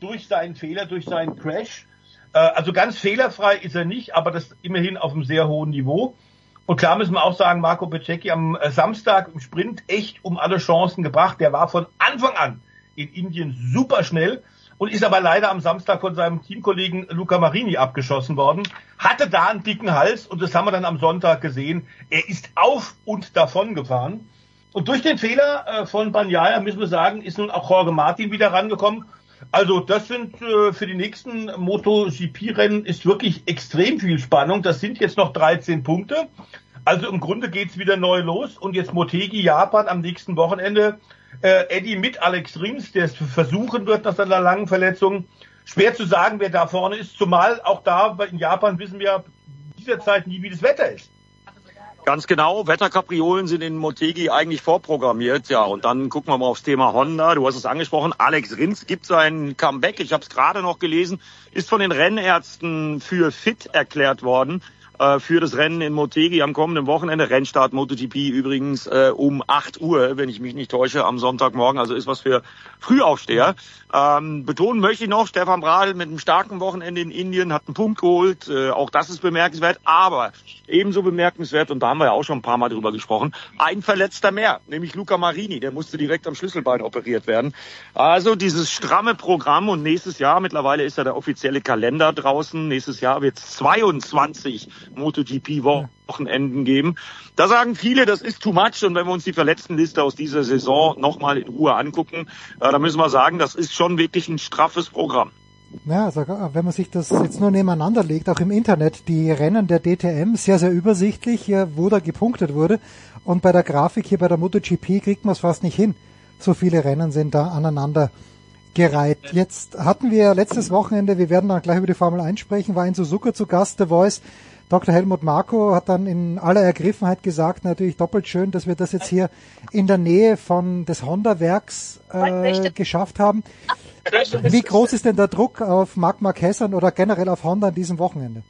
Speaker 9: Durch seinen Fehler, durch seinen Crash. Äh, also ganz fehlerfrei ist er nicht, aber das immerhin auf einem sehr hohen Niveau. Und klar müssen wir auch sagen, Marco Bececchi am äh, Samstag im Sprint echt um alle Chancen gebracht. Der war von Anfang an in Indien super schnell und ist aber leider am Samstag von seinem Teamkollegen Luca Marini abgeschossen worden. Hatte da einen dicken Hals und das haben wir dann am Sonntag gesehen. Er ist auf und davon gefahren. Und durch den Fehler äh, von Banyaya, müssen wir sagen, ist nun auch Jorge Martin wieder rangekommen. Also das sind äh, für die nächsten MotoGP-Rennen ist wirklich extrem viel Spannung. Das sind jetzt noch 13 Punkte. Also im Grunde geht's wieder neu los. Und jetzt Motegi Japan am nächsten Wochenende. Äh, Eddie mit Alex Rins, der es versuchen wird nach seiner langen Verletzung. Schwer zu sagen, wer da vorne ist. Zumal auch da in Japan wissen wir dieser Zeit nie, wie das Wetter ist.
Speaker 8: Ganz genau, Wetterkapriolen sind in Motegi eigentlich vorprogrammiert, ja. Und dann gucken wir mal aufs Thema Honda. Du hast es angesprochen, Alex Rins gibt sein Comeback. Ich habe es gerade noch gelesen, ist von den Rennärzten für fit erklärt worden äh, für das Rennen in Motegi am kommenden Wochenende. Rennstart MotoGP übrigens äh, um 8 Uhr, wenn ich mich nicht täusche, am Sonntagmorgen. Also ist was für Frühaufsteher. Ähm, betonen möchte ich noch, Stefan Bradl mit einem starken Wochenende in Indien hat einen Punkt geholt. Äh, auch das ist bemerkenswert. Aber ebenso bemerkenswert, und da haben wir ja auch schon ein paar Mal drüber gesprochen, ein Verletzter mehr, nämlich Luca Marini. Der musste direkt am Schlüsselbein operiert werden. Also dieses stramme Programm und nächstes Jahr, mittlerweile ist ja der offizielle Kalender draußen. Nächstes Jahr wird es 22 MotoGP-Wochenenden geben. Da sagen viele, das ist too much. Und wenn wir uns die Verletztenliste aus dieser Saison nochmal in Ruhe angucken, äh, dann müssen wir sagen, das ist schon wirklich ein straffes Programm.
Speaker 2: Ja, also wenn man sich das jetzt nur nebeneinander legt, auch im Internet, die Rennen der DTM, sehr, sehr übersichtlich, wo da gepunktet wurde. Und bei der Grafik hier bei der MotoGP kriegt man es fast nicht hin. So viele Rennen sind da aneinander gereiht. Jetzt hatten wir letztes Wochenende, wir werden dann gleich über die Formel 1 sprechen, war in Suzuka zu Gast, The Voice. Dr. Helmut Marko hat dann in aller Ergriffenheit gesagt, natürlich doppelt schön, dass wir das jetzt hier in der Nähe von des Honda-Werks äh, geschafft haben. Wie groß ist denn der Druck auf Marc Marquez oder generell auf Honda an diesem Wochenende?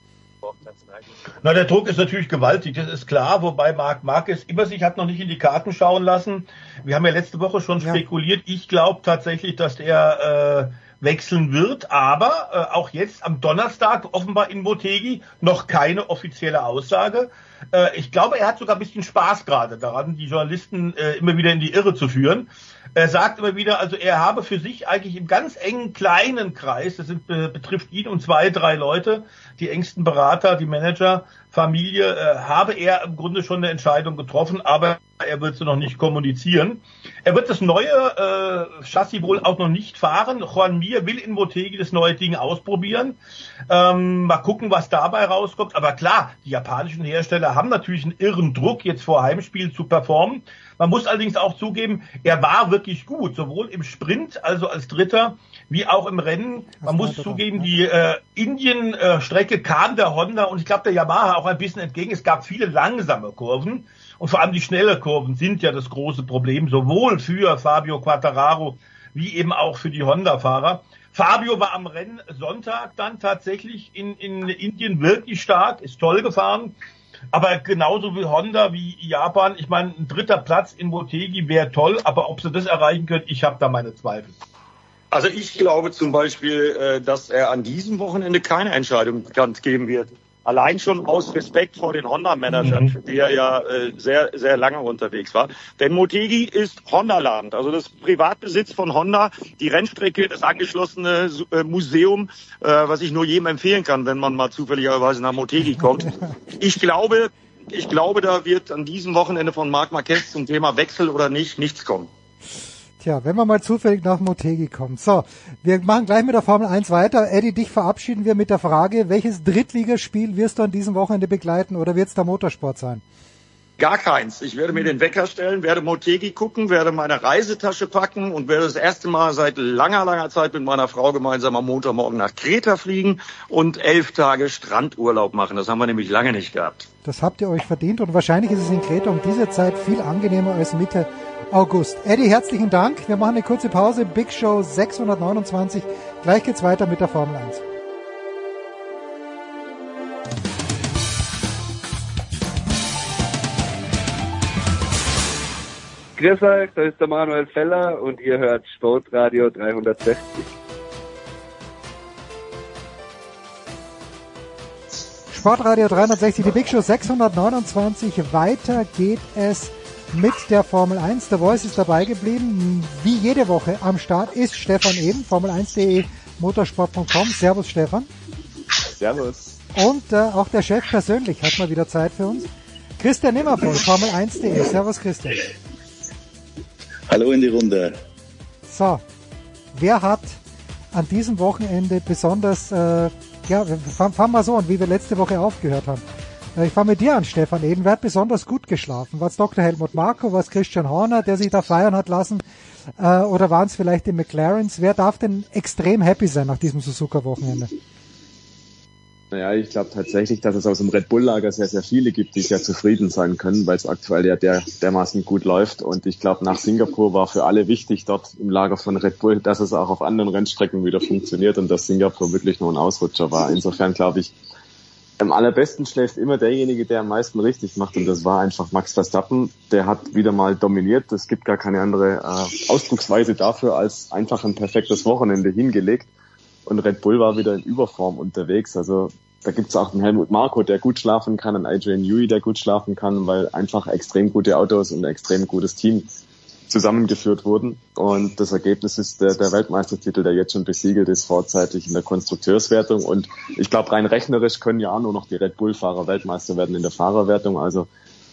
Speaker 9: Na, der Druck ist natürlich gewaltig, das ist klar, wobei Marc Marquez immer sich hat noch nicht in die Karten schauen lassen. Wir haben ja letzte Woche schon spekuliert. Ich glaube tatsächlich, dass er äh, wechseln wird, aber äh, auch jetzt am Donnerstag offenbar in Motegi noch keine offizielle Aussage. Äh, ich glaube, er hat sogar ein bisschen Spaß gerade daran, die Journalisten äh, immer wieder in die Irre zu führen. Er sagt immer wieder, also er habe für sich eigentlich im ganz engen kleinen Kreis, das sind, äh, betrifft ihn und zwei, drei Leute, die engsten Berater, die Manager, Familie, äh, habe er im Grunde schon eine Entscheidung getroffen, aber er wird sie noch nicht kommunizieren. Er wird das neue äh, Chassis wohl auch noch nicht fahren. Juan Mir will in Motegi das neue Ding ausprobieren. Ähm, mal gucken, was dabei rauskommt. Aber klar, die japanischen Hersteller haben natürlich einen irren Druck, jetzt vor Heimspiel zu performen. Man muss allerdings auch zugeben, er war wirklich gut, sowohl im Sprint, also als Dritter, wie auch im Rennen. Man muss zugeben, die äh, Indien-Strecke kam der Honda und ich glaube der Yamaha auch ein bisschen entgegen. Es gab viele langsame Kurven und vor allem die schnelle Kurven sind ja das große Problem, sowohl für Fabio Quattararo wie eben auch für die Honda-Fahrer. Fabio war am Rennen Sonntag dann tatsächlich in, in Indien wirklich stark, ist toll gefahren. Aber genauso wie Honda, wie Japan, ich meine, ein dritter Platz in Motegi wäre toll, aber ob sie das erreichen können, ich habe da meine Zweifel.
Speaker 8: Also ich glaube zum Beispiel, äh, dass er an diesem Wochenende keine Entscheidung bekannt geben wird. Allein schon aus Respekt vor den Honda-Managern, für die er ja äh, sehr, sehr lange unterwegs war. Denn Motegi ist Honda-Land, also das Privatbesitz von Honda, die Rennstrecke, das angeschlossene äh, Museum, was ich nur jedem empfehlen kann, wenn man mal zufälligerweise nach Motegi kommt. Ich glaube, ich glaube, da wird an diesem Wochenende von Marc Marquez zum Thema Wechsel oder nicht nichts kommen.
Speaker 2: Tja, wenn wir mal zufällig nach Motegi kommen. So, wir machen gleich mit der Formel 1 weiter. Eddie, dich verabschieden wir mit der Frage, welches Drittligaspiel wirst du an diesem Wochenende begleiten oder wird es der Motorsport sein?
Speaker 8: Gar keins. Ich werde mir den Wecker stellen, werde Motegi gucken, werde meine Reisetasche packen und werde das erste Mal seit langer, langer Zeit mit meiner Frau gemeinsam am Montagmorgen nach Kreta fliegen und elf Tage Strandurlaub machen. Das haben wir nämlich lange nicht gehabt.
Speaker 2: Das habt ihr euch verdient und wahrscheinlich ist es in Kreta um diese Zeit viel angenehmer als Mitte August. Eddie, herzlichen Dank. Wir machen eine kurze Pause. Big Show 629. Gleich geht's weiter mit der Formel 1.
Speaker 10: Grüß euch, da ist der Manuel Feller und ihr hört Sportradio 360.
Speaker 2: Sportradio 360, die Big Show 629. Weiter geht es mit der Formel 1. Der Voice ist dabei geblieben. Wie jede Woche am Start ist Stefan Eben, Formel1.de, motorsport.com. Servus Stefan.
Speaker 11: Servus.
Speaker 2: Und äh, auch der Chef persönlich hat mal wieder Zeit für uns. Christian Nimmervoll, Formel1.de. Servus Christian.
Speaker 12: Hallo in die Runde.
Speaker 2: So, wer hat an diesem Wochenende besonders, äh, ja, fangen fang mal so an, wie wir letzte Woche aufgehört haben. Ich fange mit dir an, Stefan Eben. Wer hat besonders gut geschlafen? War es Dr. Helmut Marko, war es Christian Horner, der sich da feiern hat lassen? Äh, oder waren es vielleicht die McLarens? Wer darf denn extrem happy sein nach diesem Suzuka-Wochenende?
Speaker 13: Naja, ich glaube tatsächlich, dass es aus dem Red Bull-Lager sehr, sehr viele gibt, die sehr zufrieden sein können, weil es aktuell ja der, dermaßen gut läuft. Und ich glaube, nach Singapur war für alle wichtig dort im Lager von Red Bull, dass es auch auf anderen Rennstrecken wieder funktioniert und dass Singapur wirklich nur ein Ausrutscher war. Insofern glaube ich, am allerbesten schläft immer derjenige, der am meisten richtig macht. Und das war einfach Max Verstappen. Der hat wieder mal dominiert. Es gibt gar keine andere äh, Ausdrucksweise dafür, als einfach ein perfektes Wochenende hingelegt. Und Red Bull war wieder in Überform unterwegs. Also da gibt's auch einen Helmut Marko, der gut schlafen kann, einen Adrian Newey, der gut schlafen kann, weil einfach extrem gute Autos und ein extrem gutes Team zusammengeführt wurden. Und das Ergebnis ist der, der Weltmeistertitel, der jetzt schon besiegelt ist, vorzeitig in der Konstrukteurswertung. Und ich glaube, rein rechnerisch können ja auch nur noch die Red Bull-Fahrer Weltmeister werden in der Fahrerwertung. Also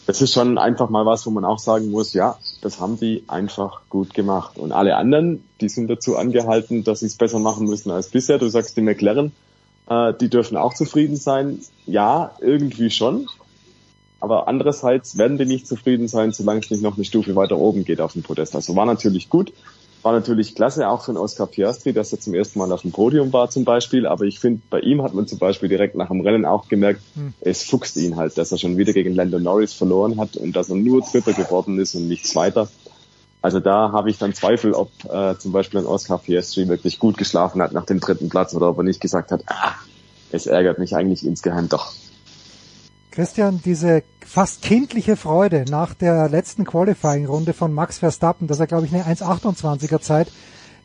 Speaker 13: das ist schon einfach mal was, wo man auch sagen muss, ja, das haben die einfach gut gemacht. Und alle anderen, die sind dazu angehalten, dass sie es besser machen müssen als bisher. Du sagst die McLaren, äh, die dürfen auch zufrieden sein. Ja, irgendwie schon. Aber andererseits werden die nicht zufrieden sein, solange es nicht noch eine Stufe weiter oben geht auf dem Podest. Also war natürlich gut, war natürlich klasse, auch für den Oscar Piastri, dass er zum ersten Mal auf dem Podium war zum Beispiel. Aber ich finde, bei ihm hat man zum Beispiel direkt nach dem Rennen auch gemerkt,
Speaker 2: Hm.
Speaker 13: es fuchst ihn halt, dass er schon wieder gegen Lando Norris verloren hat und dass er nur Dritter geworden ist und nicht Zweiter. Also da habe ich dann Zweifel, ob äh, zum Beispiel ein Oscar Piastri wirklich gut geschlafen hat nach dem dritten Platz oder ob er nicht gesagt hat, ah, es ärgert mich eigentlich insgeheim doch.
Speaker 2: Christian, diese fast kindliche Freude nach der letzten Qualifying-Runde von Max Verstappen, dass er, glaube ich, eine 1,28er Zeit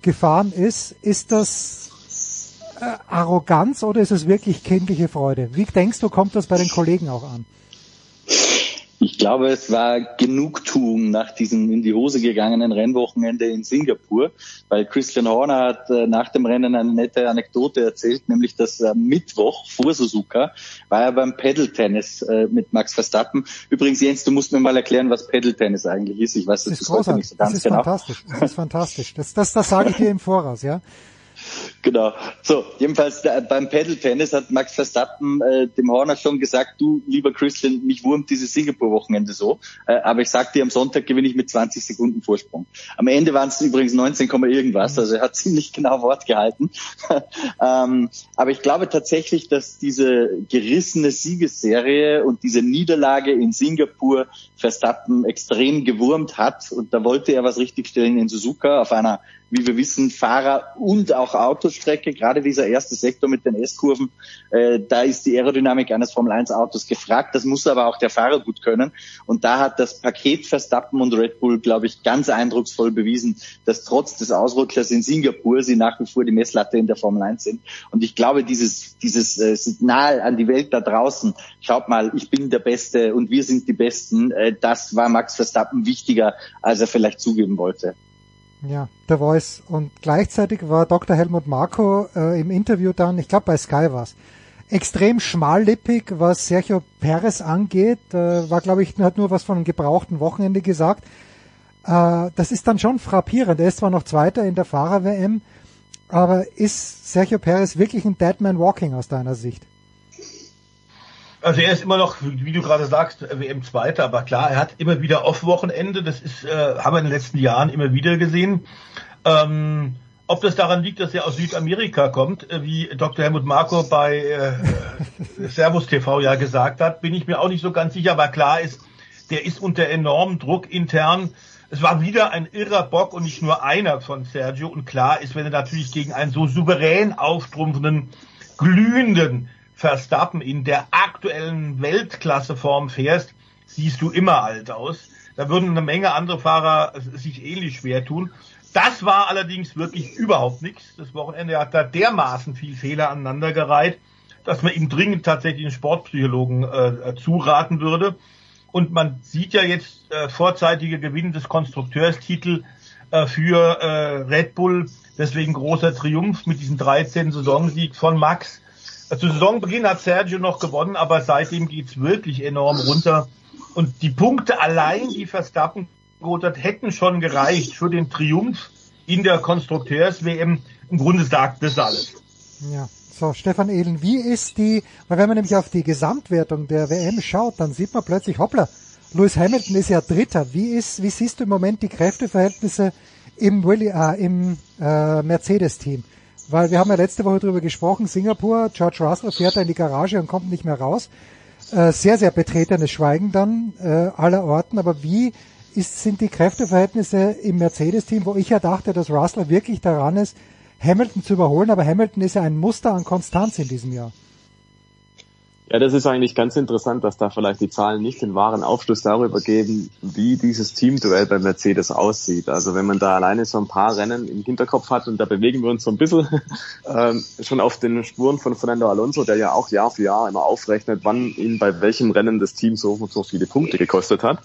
Speaker 2: gefahren ist, ist das äh, Arroganz oder ist es wirklich kindliche Freude? Wie denkst du, kommt das bei den Kollegen auch an?
Speaker 12: Ich glaube, es war Genugtuung nach diesem in die Hose gegangenen Rennwochenende in Singapur, weil Christian Horner hat äh, nach dem Rennen eine nette Anekdote erzählt, nämlich dass am Mittwoch vor Suzuka war er beim Pedal-Tennis äh, mit Max Verstappen. Übrigens, Jens, du musst mir mal erklären, was Pedal-Tennis eigentlich ist. Ich weiß
Speaker 2: Das
Speaker 12: das
Speaker 2: ist
Speaker 12: heute nicht so
Speaker 2: Das
Speaker 12: ganz
Speaker 2: ist
Speaker 12: genau.
Speaker 2: fantastisch. Das ist fantastisch. Das, das, das sage ich dir im Voraus, ja.
Speaker 12: Genau. So, jedenfalls äh, beim Pedal-Tennis hat Max Verstappen äh, dem Horner schon gesagt, du, lieber Christian, mich wurmt dieses Singapur-Wochenende so, äh, aber ich sag dir, am Sonntag gewinne ich mit 20 Sekunden Vorsprung. Am Ende waren es übrigens 19, Komma irgendwas, also er hat ziemlich genau Wort gehalten. ähm, aber ich glaube tatsächlich, dass diese gerissene Siegesserie und diese Niederlage in Singapur Verstappen extrem gewurmt hat und da wollte er was richtigstellen in Suzuka auf einer wie wir wissen, Fahrer- und auch Autostrecke, gerade dieser erste Sektor mit den S-Kurven, äh, da ist die Aerodynamik eines Formel-1-Autos gefragt. Das muss aber auch der Fahrer gut können. Und da hat das Paket Verstappen und Red Bull, glaube ich, ganz eindrucksvoll bewiesen, dass trotz des Ausrutschers in Singapur sie nach wie vor die Messlatte in der Formel 1 sind. Und ich glaube, dieses, dieses äh, Signal an die Welt da draußen, schaut mal, ich bin der Beste und wir sind die Besten, äh, das war Max Verstappen wichtiger, als er vielleicht zugeben wollte.
Speaker 2: Ja, der Voice. Und gleichzeitig war Dr. Helmut Marko äh, im Interview dann, ich glaube bei Sky war's, extrem schmallippig, was Sergio Perez angeht. Äh, war, glaube ich, hat nur was von einem gebrauchten Wochenende gesagt. Äh, das ist dann schon frappierend. Er ist zwar noch Zweiter in der Fahrer-WM, aber ist Sergio Perez wirklich ein Deadman Walking aus deiner Sicht?
Speaker 9: Also er ist immer noch, wie du gerade sagst, WM-Zweiter, aber klar, er hat immer wieder Off-Wochenende, das ist, äh, haben wir in den letzten Jahren immer wieder gesehen. Ähm, ob das daran liegt, dass er aus Südamerika kommt, äh, wie Dr. Helmut Marko bei äh, Servus TV ja gesagt hat, bin ich mir auch nicht so ganz sicher, aber klar ist, der ist unter enormem Druck intern. Es war wieder ein irrer Bock und nicht nur einer von Sergio. Und klar ist, wenn er natürlich gegen einen so souverän auftrumpfenden, glühenden Verstappen in der aktuellen Weltklasseform fährst, siehst du immer alt aus. Da würden eine Menge andere Fahrer sich ähnlich schwer tun. Das war allerdings wirklich überhaupt nichts. Das Wochenende hat da dermaßen viel Fehler aneinandergereiht, dass man ihm dringend tatsächlich einen Sportpsychologen äh, zuraten würde. Und man sieht ja jetzt äh, vorzeitige Gewinn des Konstrukteurstitel äh, für äh, Red Bull. Deswegen großer Triumph mit diesem 13. Saisonsieg von Max. Zu Saisonbeginn hat Sergio noch gewonnen, aber seitdem geht's wirklich enorm runter. Und die Punkte allein, die Verstappen geholt hat, hätten schon gereicht für den Triumph in der Konstrukteurs-WM. Im Grunde sagt das alles.
Speaker 2: Ja. So, Stefan Ehlen, wie ist die, weil wenn man nämlich auf die Gesamtwertung der WM schaut, dann sieht man plötzlich, hoppla, Lewis Hamilton ist ja Dritter. Wie ist, wie siehst du im Moment die Kräfteverhältnisse im, Willi, äh, im äh, Mercedes-Team? Weil wir haben ja letzte Woche drüber gesprochen, Singapur, George Russell fährt da in die Garage und kommt nicht mehr raus. Äh, sehr, sehr betretenes Schweigen dann äh, aller Orten. Aber wie ist, sind die Kräfteverhältnisse im Mercedes-Team, wo ich ja dachte, dass Russell wirklich daran ist, Hamilton zu überholen, aber Hamilton ist ja ein Muster an Konstanz in diesem Jahr.
Speaker 13: Ja, das ist eigentlich ganz interessant, dass da vielleicht die Zahlen nicht den wahren Aufschluss darüber geben, wie dieses Teamduell bei Mercedes aussieht. Also wenn man da alleine so ein paar Rennen im Hinterkopf hat und da bewegen wir uns so ein bisschen ähm, schon auf den Spuren von Fernando Alonso, der ja auch Jahr für Jahr immer aufrechnet, wann ihn bei welchem Rennen das Team so und so viele Punkte gekostet hat.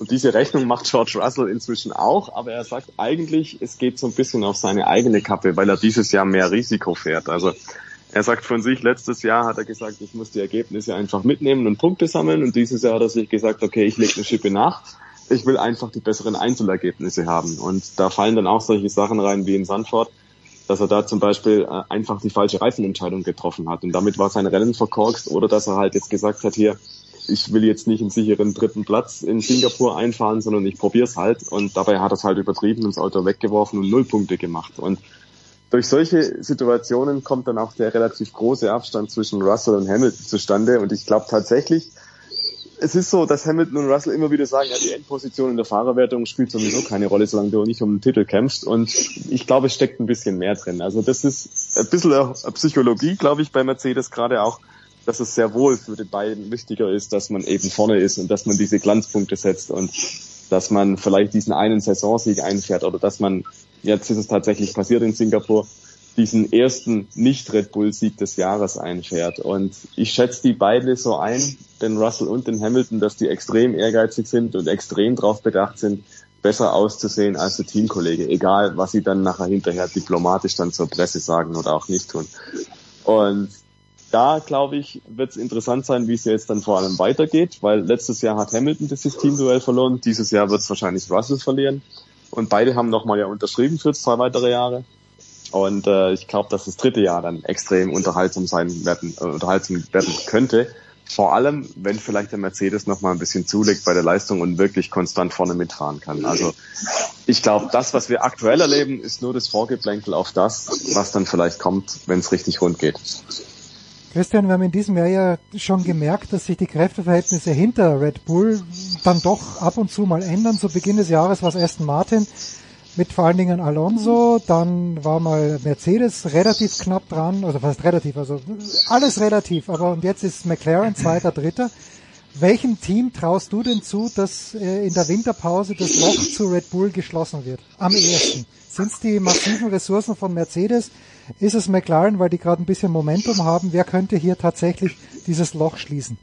Speaker 13: Und diese Rechnung macht George Russell inzwischen auch, aber er sagt eigentlich, es geht so ein bisschen auf seine eigene Kappe, weil er dieses Jahr mehr Risiko fährt. Also er sagt von sich, letztes Jahr hat er gesagt, ich muss die Ergebnisse einfach mitnehmen und Punkte sammeln. Und dieses Jahr hat er sich gesagt, okay, ich lege eine Schippe nach. Ich will einfach die besseren Einzelergebnisse haben. Und da fallen dann auch solche Sachen rein wie in Sandford, dass er da zum Beispiel äh, einfach die falsche Reifenentscheidung getroffen hat. Und damit war sein Rennen verkorkst. Oder dass er halt jetzt gesagt hat, hier, ich will jetzt nicht einen sicheren dritten Platz in Singapur einfahren, sondern ich probiere es halt. Und dabei hat er es halt übertrieben, das Auto weggeworfen und null Punkte gemacht. Und durch solche Situationen kommt dann auch der relativ große Abstand zwischen Russell und Hamilton zustande. Und ich glaube tatsächlich, es ist so, dass Hamilton und Russell immer wieder sagen, ja, die Endposition in der Fahrerwertung spielt sowieso keine Rolle, solange du nicht um den Titel kämpfst. Und ich glaube, es steckt ein bisschen mehr drin. Also das ist ein bisschen Psychologie, glaube ich, bei Mercedes gerade auch, dass es sehr wohl für die beiden wichtiger ist, dass man eben vorne ist und dass man diese Glanzpunkte setzt und dass man vielleicht diesen einen Saisonsieg einfährt oder dass man jetzt ist es tatsächlich passiert in Singapur, diesen ersten Nicht-Red Bull-Sieg des Jahres einfährt. Und ich schätze die beide so ein, den Russell und den Hamilton, dass die extrem ehrgeizig sind und extrem darauf bedacht sind, besser auszusehen als der Teamkollege, egal was sie dann nachher hinterher diplomatisch dann zur Presse sagen oder auch nicht tun. Und da, glaube ich, wird es interessant sein, wie es jetzt dann vor allem weitergeht, weil letztes Jahr hat Hamilton dieses Teamduell verloren, dieses Jahr wird es wahrscheinlich Russell verlieren. Und beide haben nochmal ja unterschrieben für zwei weitere Jahre. Und äh, ich glaube, dass das dritte Jahr dann extrem unterhaltsam sein werden, äh, unterhaltsam werden könnte. Vor allem, wenn vielleicht der Mercedes nochmal ein bisschen zulegt bei der Leistung und wirklich konstant vorne mitfahren kann. Also ich glaube, das, was wir aktuell erleben, ist nur das Vorgeplänkel auf das, was dann vielleicht kommt, wenn es richtig rund geht.
Speaker 2: Christian, wir haben in diesem Jahr ja schon gemerkt, dass sich die Kräfteverhältnisse hinter Red Bull dann doch ab und zu mal ändern. Zu Beginn des Jahres war es Aston Martin mit vor allen Dingen Alonso, dann war mal Mercedes relativ knapp dran, also fast relativ, also alles relativ, aber und jetzt ist McLaren zweiter, dritter. Welchem Team traust du denn zu, dass äh, in der Winterpause das Loch zu Red Bull geschlossen wird? Am ehesten. Sind es die massiven Ressourcen von Mercedes? Ist es McLaren, weil die gerade ein bisschen Momentum haben? Wer könnte hier tatsächlich dieses Loch schließen?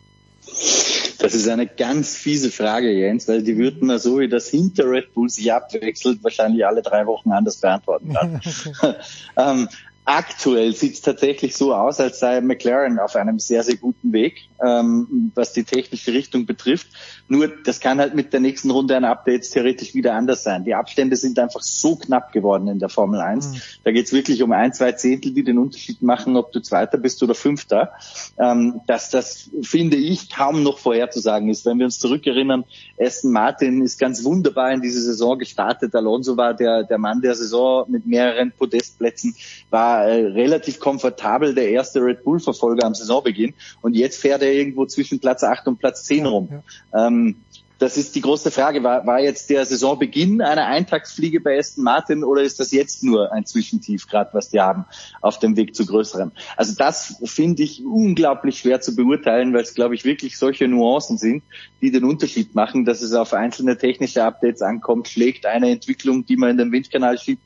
Speaker 12: Das ist eine ganz fiese Frage, Jens, weil die würden man so, wie das hinter Red Bull sich abwechselt, wahrscheinlich alle drei Wochen anders beantworten ähm, aktuell sieht es tatsächlich so aus, als sei McLaren auf einem sehr, sehr guten Weg, ähm, was die technische Richtung betrifft. Nur, das kann halt mit der nächsten Runde an Updates theoretisch wieder anders sein. Die Abstände sind einfach so knapp geworden in der Formel 1.
Speaker 2: Mhm.
Speaker 12: Da geht es wirklich um ein, zwei Zehntel, die den Unterschied machen, ob du Zweiter bist oder Fünfter. Ähm, dass das, finde ich, kaum noch vorherzusagen ist. Wenn wir uns zurückerinnern, Aston Martin ist ganz wunderbar in diese Saison gestartet. Alonso war der, der Mann der Saison mit mehreren Podestplätzen, war relativ komfortabel der erste Red Bull-Verfolger am Saisonbeginn. Und jetzt fährt er irgendwo zwischen Platz 8 und Platz 10 rum. Ähm, das ist die große Frage. War, war jetzt der Saisonbeginn eine Eintagsfliege bei Aston Martin oder ist das jetzt nur ein Zwischentief, gerade was die haben, auf dem Weg zu größerem? Also das finde ich unglaublich schwer zu beurteilen, weil es, glaube ich, wirklich solche Nuancen sind, die den Unterschied machen, dass es auf einzelne technische Updates ankommt, schlägt eine Entwicklung, die man in den Windkanal schiebt,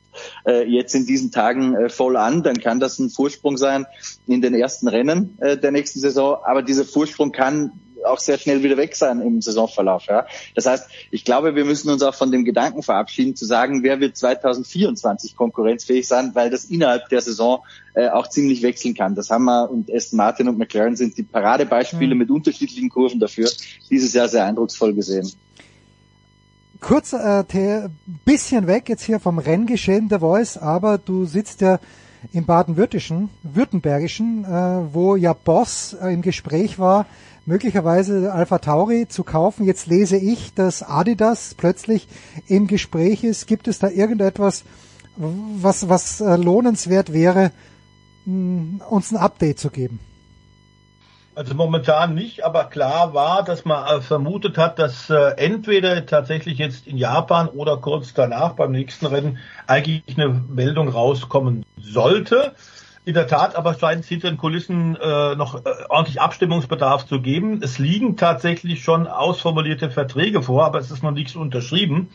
Speaker 12: äh, jetzt in diesen Tagen äh, voll an, dann kann das ein Vorsprung sein in den ersten Rennen äh, der nächsten Saison. Aber dieser Vorsprung kann auch sehr schnell wieder weg sein im Saisonverlauf. Ja. Das heißt, ich glaube, wir müssen uns auch von dem Gedanken verabschieden, zu sagen, wer wird 2024 konkurrenzfähig sein, weil das innerhalb der Saison äh, auch ziemlich wechseln kann. Das haben wir und Aston Martin und McLaren sind die Paradebeispiele
Speaker 2: Mhm.
Speaker 12: mit unterschiedlichen Kurven dafür. Dieses Jahr sehr eindrucksvoll gesehen.
Speaker 2: Kurz äh, bisschen weg jetzt hier vom Renngeschehen der Voice, aber du sitzt ja im baden-württischen, württembergischen, äh, wo ja Boss äh, im Gespräch war, möglicherweise Alpha Tauri zu kaufen. Jetzt lese ich, dass Adidas plötzlich im Gespräch ist. Gibt es da irgendetwas, was, was äh, lohnenswert wäre, mh, uns ein Update zu geben?
Speaker 9: Also momentan nicht, aber klar war, dass man äh, vermutet hat, dass äh, entweder tatsächlich jetzt in Japan oder kurz danach beim nächsten Rennen eigentlich eine Meldung rauskommen sollte. In der Tat aber scheint es hinter den Kulissen äh, noch äh, ordentlich Abstimmungsbedarf zu geben. Es liegen tatsächlich schon ausformulierte Verträge vor, aber es ist noch nichts unterschrieben.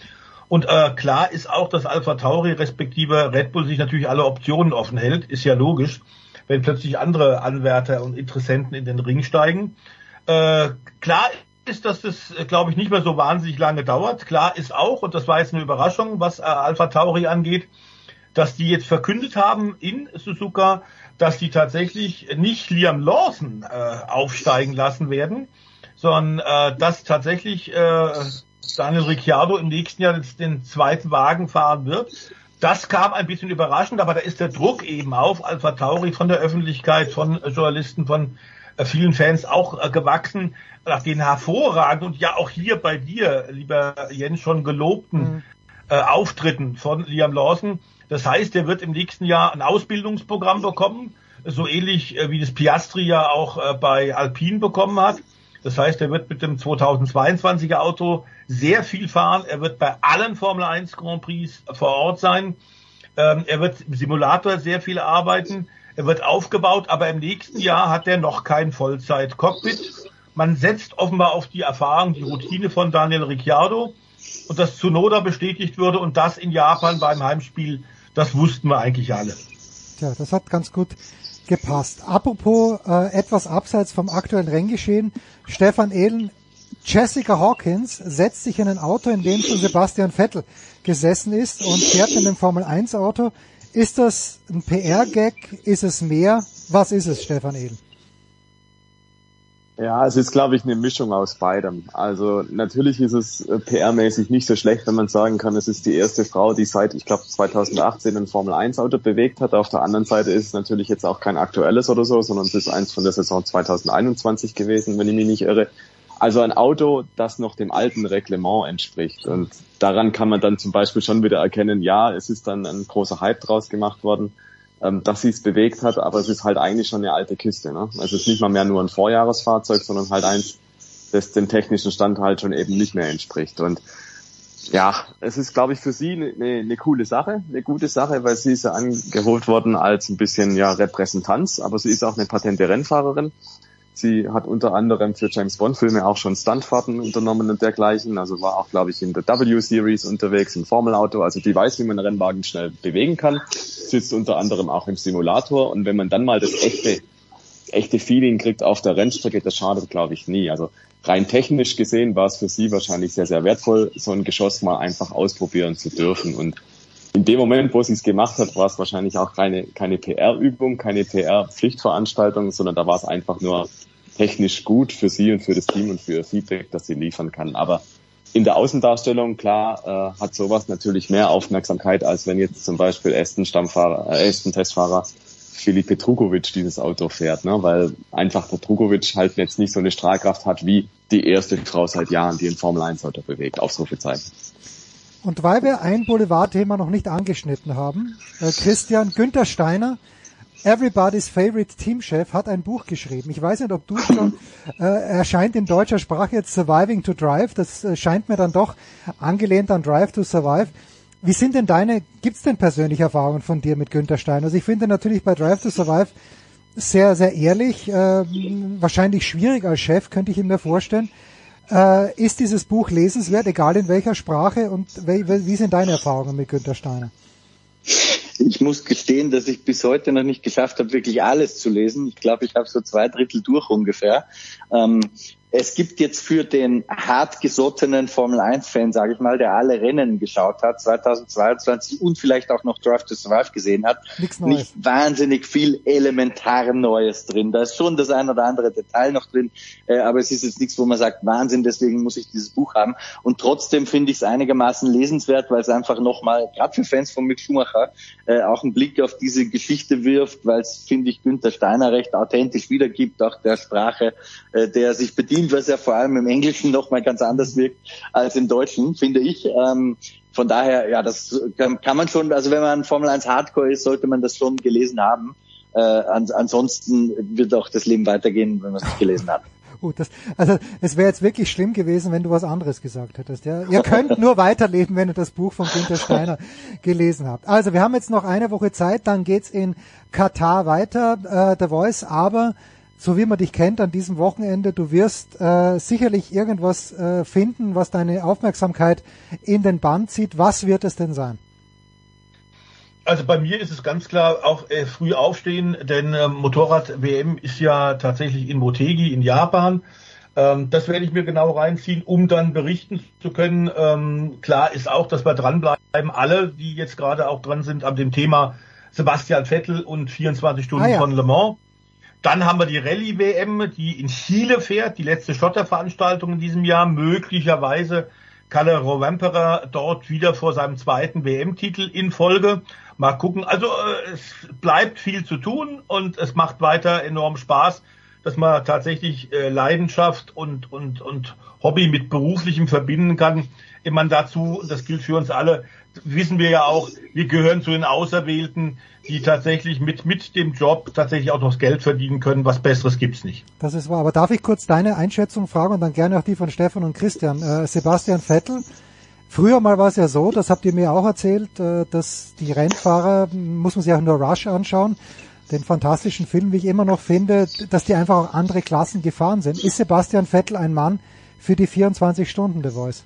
Speaker 9: Und äh, klar ist auch, dass Alpha Tauri respektive Red Bull sich natürlich alle Optionen offen hält, ist ja logisch wenn plötzlich andere Anwärter und Interessenten in den Ring steigen. Äh, klar ist, dass das, glaube ich, nicht mehr so wahnsinnig lange dauert. Klar ist auch, und das war jetzt eine Überraschung, was äh, Alpha Tauri angeht, dass die jetzt verkündet haben in Suzuka, dass die tatsächlich nicht Liam Lawson äh, aufsteigen lassen werden, sondern äh, dass tatsächlich äh, Daniel Ricciardo im nächsten Jahr jetzt den zweiten Wagen fahren wird. Das kam ein bisschen überraschend, aber da ist der Druck eben auf Alpha Tauri von der Öffentlichkeit, von Journalisten, von äh, vielen Fans auch äh, gewachsen, nach den hervorragenden und ja auch hier bei dir, lieber Jens, schon gelobten äh, Auftritten von Liam Lawson. Das heißt, er wird im nächsten Jahr ein Ausbildungsprogramm bekommen, so ähnlich äh, wie das Piastri ja auch äh, bei Alpine bekommen hat. Das heißt, er wird mit dem 2022er Auto sehr viel fahren. Er wird bei allen Formel 1 Grand Prix vor Ort sein. Ähm, er wird im Simulator sehr viel arbeiten. Er wird aufgebaut, aber im nächsten Jahr hat er noch kein Vollzeit-Cockpit. Man setzt offenbar auf die Erfahrung, die Routine von Daniel Ricciardo und dass Tsunoda bestätigt würde und das in Japan beim Heimspiel, das wussten wir eigentlich alle.
Speaker 2: Tja, das hat ganz gut gepasst. Apropos äh, etwas abseits vom aktuellen Renngeschehen, Stefan Ehlen, Jessica Hawkins setzt sich in ein Auto, in dem schon Sebastian Vettel gesessen ist und fährt in dem Formel 1 Auto. Ist das ein PR-Gag? Ist es mehr? Was ist es, Stefan Ehlen?
Speaker 13: Ja, es ist, glaube ich, eine Mischung aus beidem. Also natürlich ist es äh, PR-mäßig nicht so schlecht, wenn man sagen kann, es ist die erste Frau, die seit, ich glaube, 2018 ein Formel-1-Auto bewegt hat. Auf der anderen Seite ist es natürlich jetzt auch kein aktuelles oder so, sondern es ist eins von der Saison 2021 gewesen, wenn ich mich nicht irre. Also ein Auto, das noch dem alten Reglement entspricht. Und daran kann man dann zum Beispiel schon wieder erkennen, ja, es ist dann ein großer Hype draus gemacht worden ähm, dass sie es bewegt hat, aber es ist halt eigentlich schon eine alte Kiste. Ne? Also es ist nicht mal mehr nur ein Vorjahresfahrzeug, sondern halt eins, das dem technischen Stand halt schon eben nicht mehr entspricht. Und ja, es ist, glaube ich, für sie eine, eine coole Sache, eine gute Sache, weil sie ist ja angeholt worden als ein bisschen ja Repräsentanz, aber sie ist auch eine patente Rennfahrerin. Sie hat unter anderem für James Bond Filme auch schon Stuntfahrten unternommen und dergleichen. Also war auch, glaube ich, in der W-Series unterwegs, im Formelauto. Also die weiß, wie man Rennwagen schnell bewegen kann. Sitzt unter anderem auch im Simulator. Und wenn man dann mal das echte, echte Feeling kriegt auf der Rennstrecke, das schadet, glaube ich, nie. Also rein technisch gesehen war es für sie wahrscheinlich sehr, sehr wertvoll, so ein Geschoss mal einfach ausprobieren zu dürfen. Und in dem Moment, wo sie es gemacht hat, war es wahrscheinlich auch keine, keine PR-Übung, keine PR-Pflichtveranstaltung, sondern da war es einfach nur technisch gut für sie und für das Team und für ihr Feedback, das sie liefern kann. Aber in der Außendarstellung, klar, äh, hat sowas natürlich mehr Aufmerksamkeit, als wenn jetzt zum Beispiel Aston Stammfahrer, äh, Aston Testfahrer Filipe Trukovic dieses Auto fährt, ne? weil einfach der Trukovic halt jetzt nicht so eine Strahlkraft hat wie die erste Frau seit Jahren, die ein Formel 1 Auto bewegt. Ausrufezeichen.
Speaker 2: Und weil wir ein Boulevardthema noch nicht angeschnitten haben, äh, Christian Günther Steiner, Everybody's Favorite Teamchef, hat ein Buch geschrieben. Ich weiß nicht, ob du schon, äh, erscheint in deutscher Sprache jetzt Surviving to Drive. Das äh, scheint mir dann doch angelehnt an Drive to Survive. Wie sind denn deine, gibt's denn persönliche Erfahrungen von dir mit Günther Steiner? Also ich finde natürlich bei Drive to Survive sehr, sehr ehrlich, äh, wahrscheinlich schwierig als Chef, könnte ich mir vorstellen. Äh, ist dieses Buch lesenswert, egal in welcher Sprache und wie, wie sind deine Erfahrungen mit Günther Steiner?
Speaker 12: Ich muss gestehen, dass ich bis heute noch nicht geschafft habe, wirklich alles zu lesen. Ich glaube, ich habe so zwei Drittel durch ungefähr. Ähm, es gibt jetzt für den hartgesottenen Formel 1-Fan, sage ich mal, der alle Rennen geschaut hat, 2022 und vielleicht auch noch Drive to Survive gesehen hat, nicht wahnsinnig viel elementar Neues drin. Da ist schon das ein oder andere Detail noch drin, äh, aber es ist jetzt nichts, wo man sagt, Wahnsinn, deswegen muss ich dieses Buch haben. Und trotzdem finde ich es einigermaßen lesenswert, weil es einfach nochmal, gerade für Fans von Mick Schumacher, äh, auch einen Blick auf diese Geschichte wirft, weil es, finde ich, Günther Steiner recht authentisch wiedergibt, auch der Sprache, äh, der sich bedient, was ja vor allem im Englischen nochmal ganz anders wirkt als im Deutschen, finde ich. Ähm, von daher, ja, das kann, kann man schon, also wenn man Formel 1 Hardcore ist, sollte man das schon gelesen haben. Äh, ans ansonsten wird auch das Leben weitergehen, wenn man es nicht gelesen hat.
Speaker 2: Gut, das, also es wäre jetzt wirklich schlimm gewesen, wenn du was anderes gesagt hättest. Ja? Ihr könnt nur weiterleben, wenn ihr das Buch von Günther Steiner gelesen habt. Also wir haben jetzt noch eine Woche Zeit, dann geht's in Katar weiter, äh, The Voice, aber so wie man dich kennt an diesem Wochenende, du wirst äh, sicherlich irgendwas äh, finden, was deine Aufmerksamkeit in den Bann zieht. Was wird es denn sein?
Speaker 9: Also bei mir ist es ganz klar auch äh, früh aufstehen, denn äh, Motorrad-WM ist ja tatsächlich in Motegi in Japan. Ähm, das werde ich mir genau reinziehen, um dann berichten zu können. Ähm, klar ist auch, dass wir dranbleiben, alle, die jetzt gerade auch dran sind an dem Thema Sebastian Vettel und 24 Stunden
Speaker 2: Ah ja.
Speaker 9: von Le Mans. Dann haben wir die Rallye-WM, die in Chile fährt, die letzte Schotterveranstaltung in diesem Jahr. Möglicherweise Kalle Rovemperer dort wieder vor seinem zweiten WM-Titel in Folge. Mal gucken. Also äh, es bleibt viel zu tun und es macht weiter enorm Spaß, dass man tatsächlich äh, Leidenschaft und, und, und Hobby mit beruflichem verbinden kann. Meine, dazu, das gilt für uns alle, wissen wir ja auch, wir gehören zu den Auserwählten, die tatsächlich mit, mit dem Job tatsächlich auch noch das Geld verdienen können. Was Besseres gibt's nicht.
Speaker 2: Das ist wahr. Aber darf ich kurz deine Einschätzung fragen und dann gerne auch die von Stefan und Christian. Äh, Sebastian Vettel, früher mal war es ja so, das habt ihr mir auch erzählt, äh, dass die Rennfahrer, muss man sich auch nur Rush anschauen, den fantastischen Film, wie ich immer noch finde, dass die einfach auch andere Klassen gefahren sind. Ist Sebastian Vettel ein Mann für die 24 Stunden The Voice?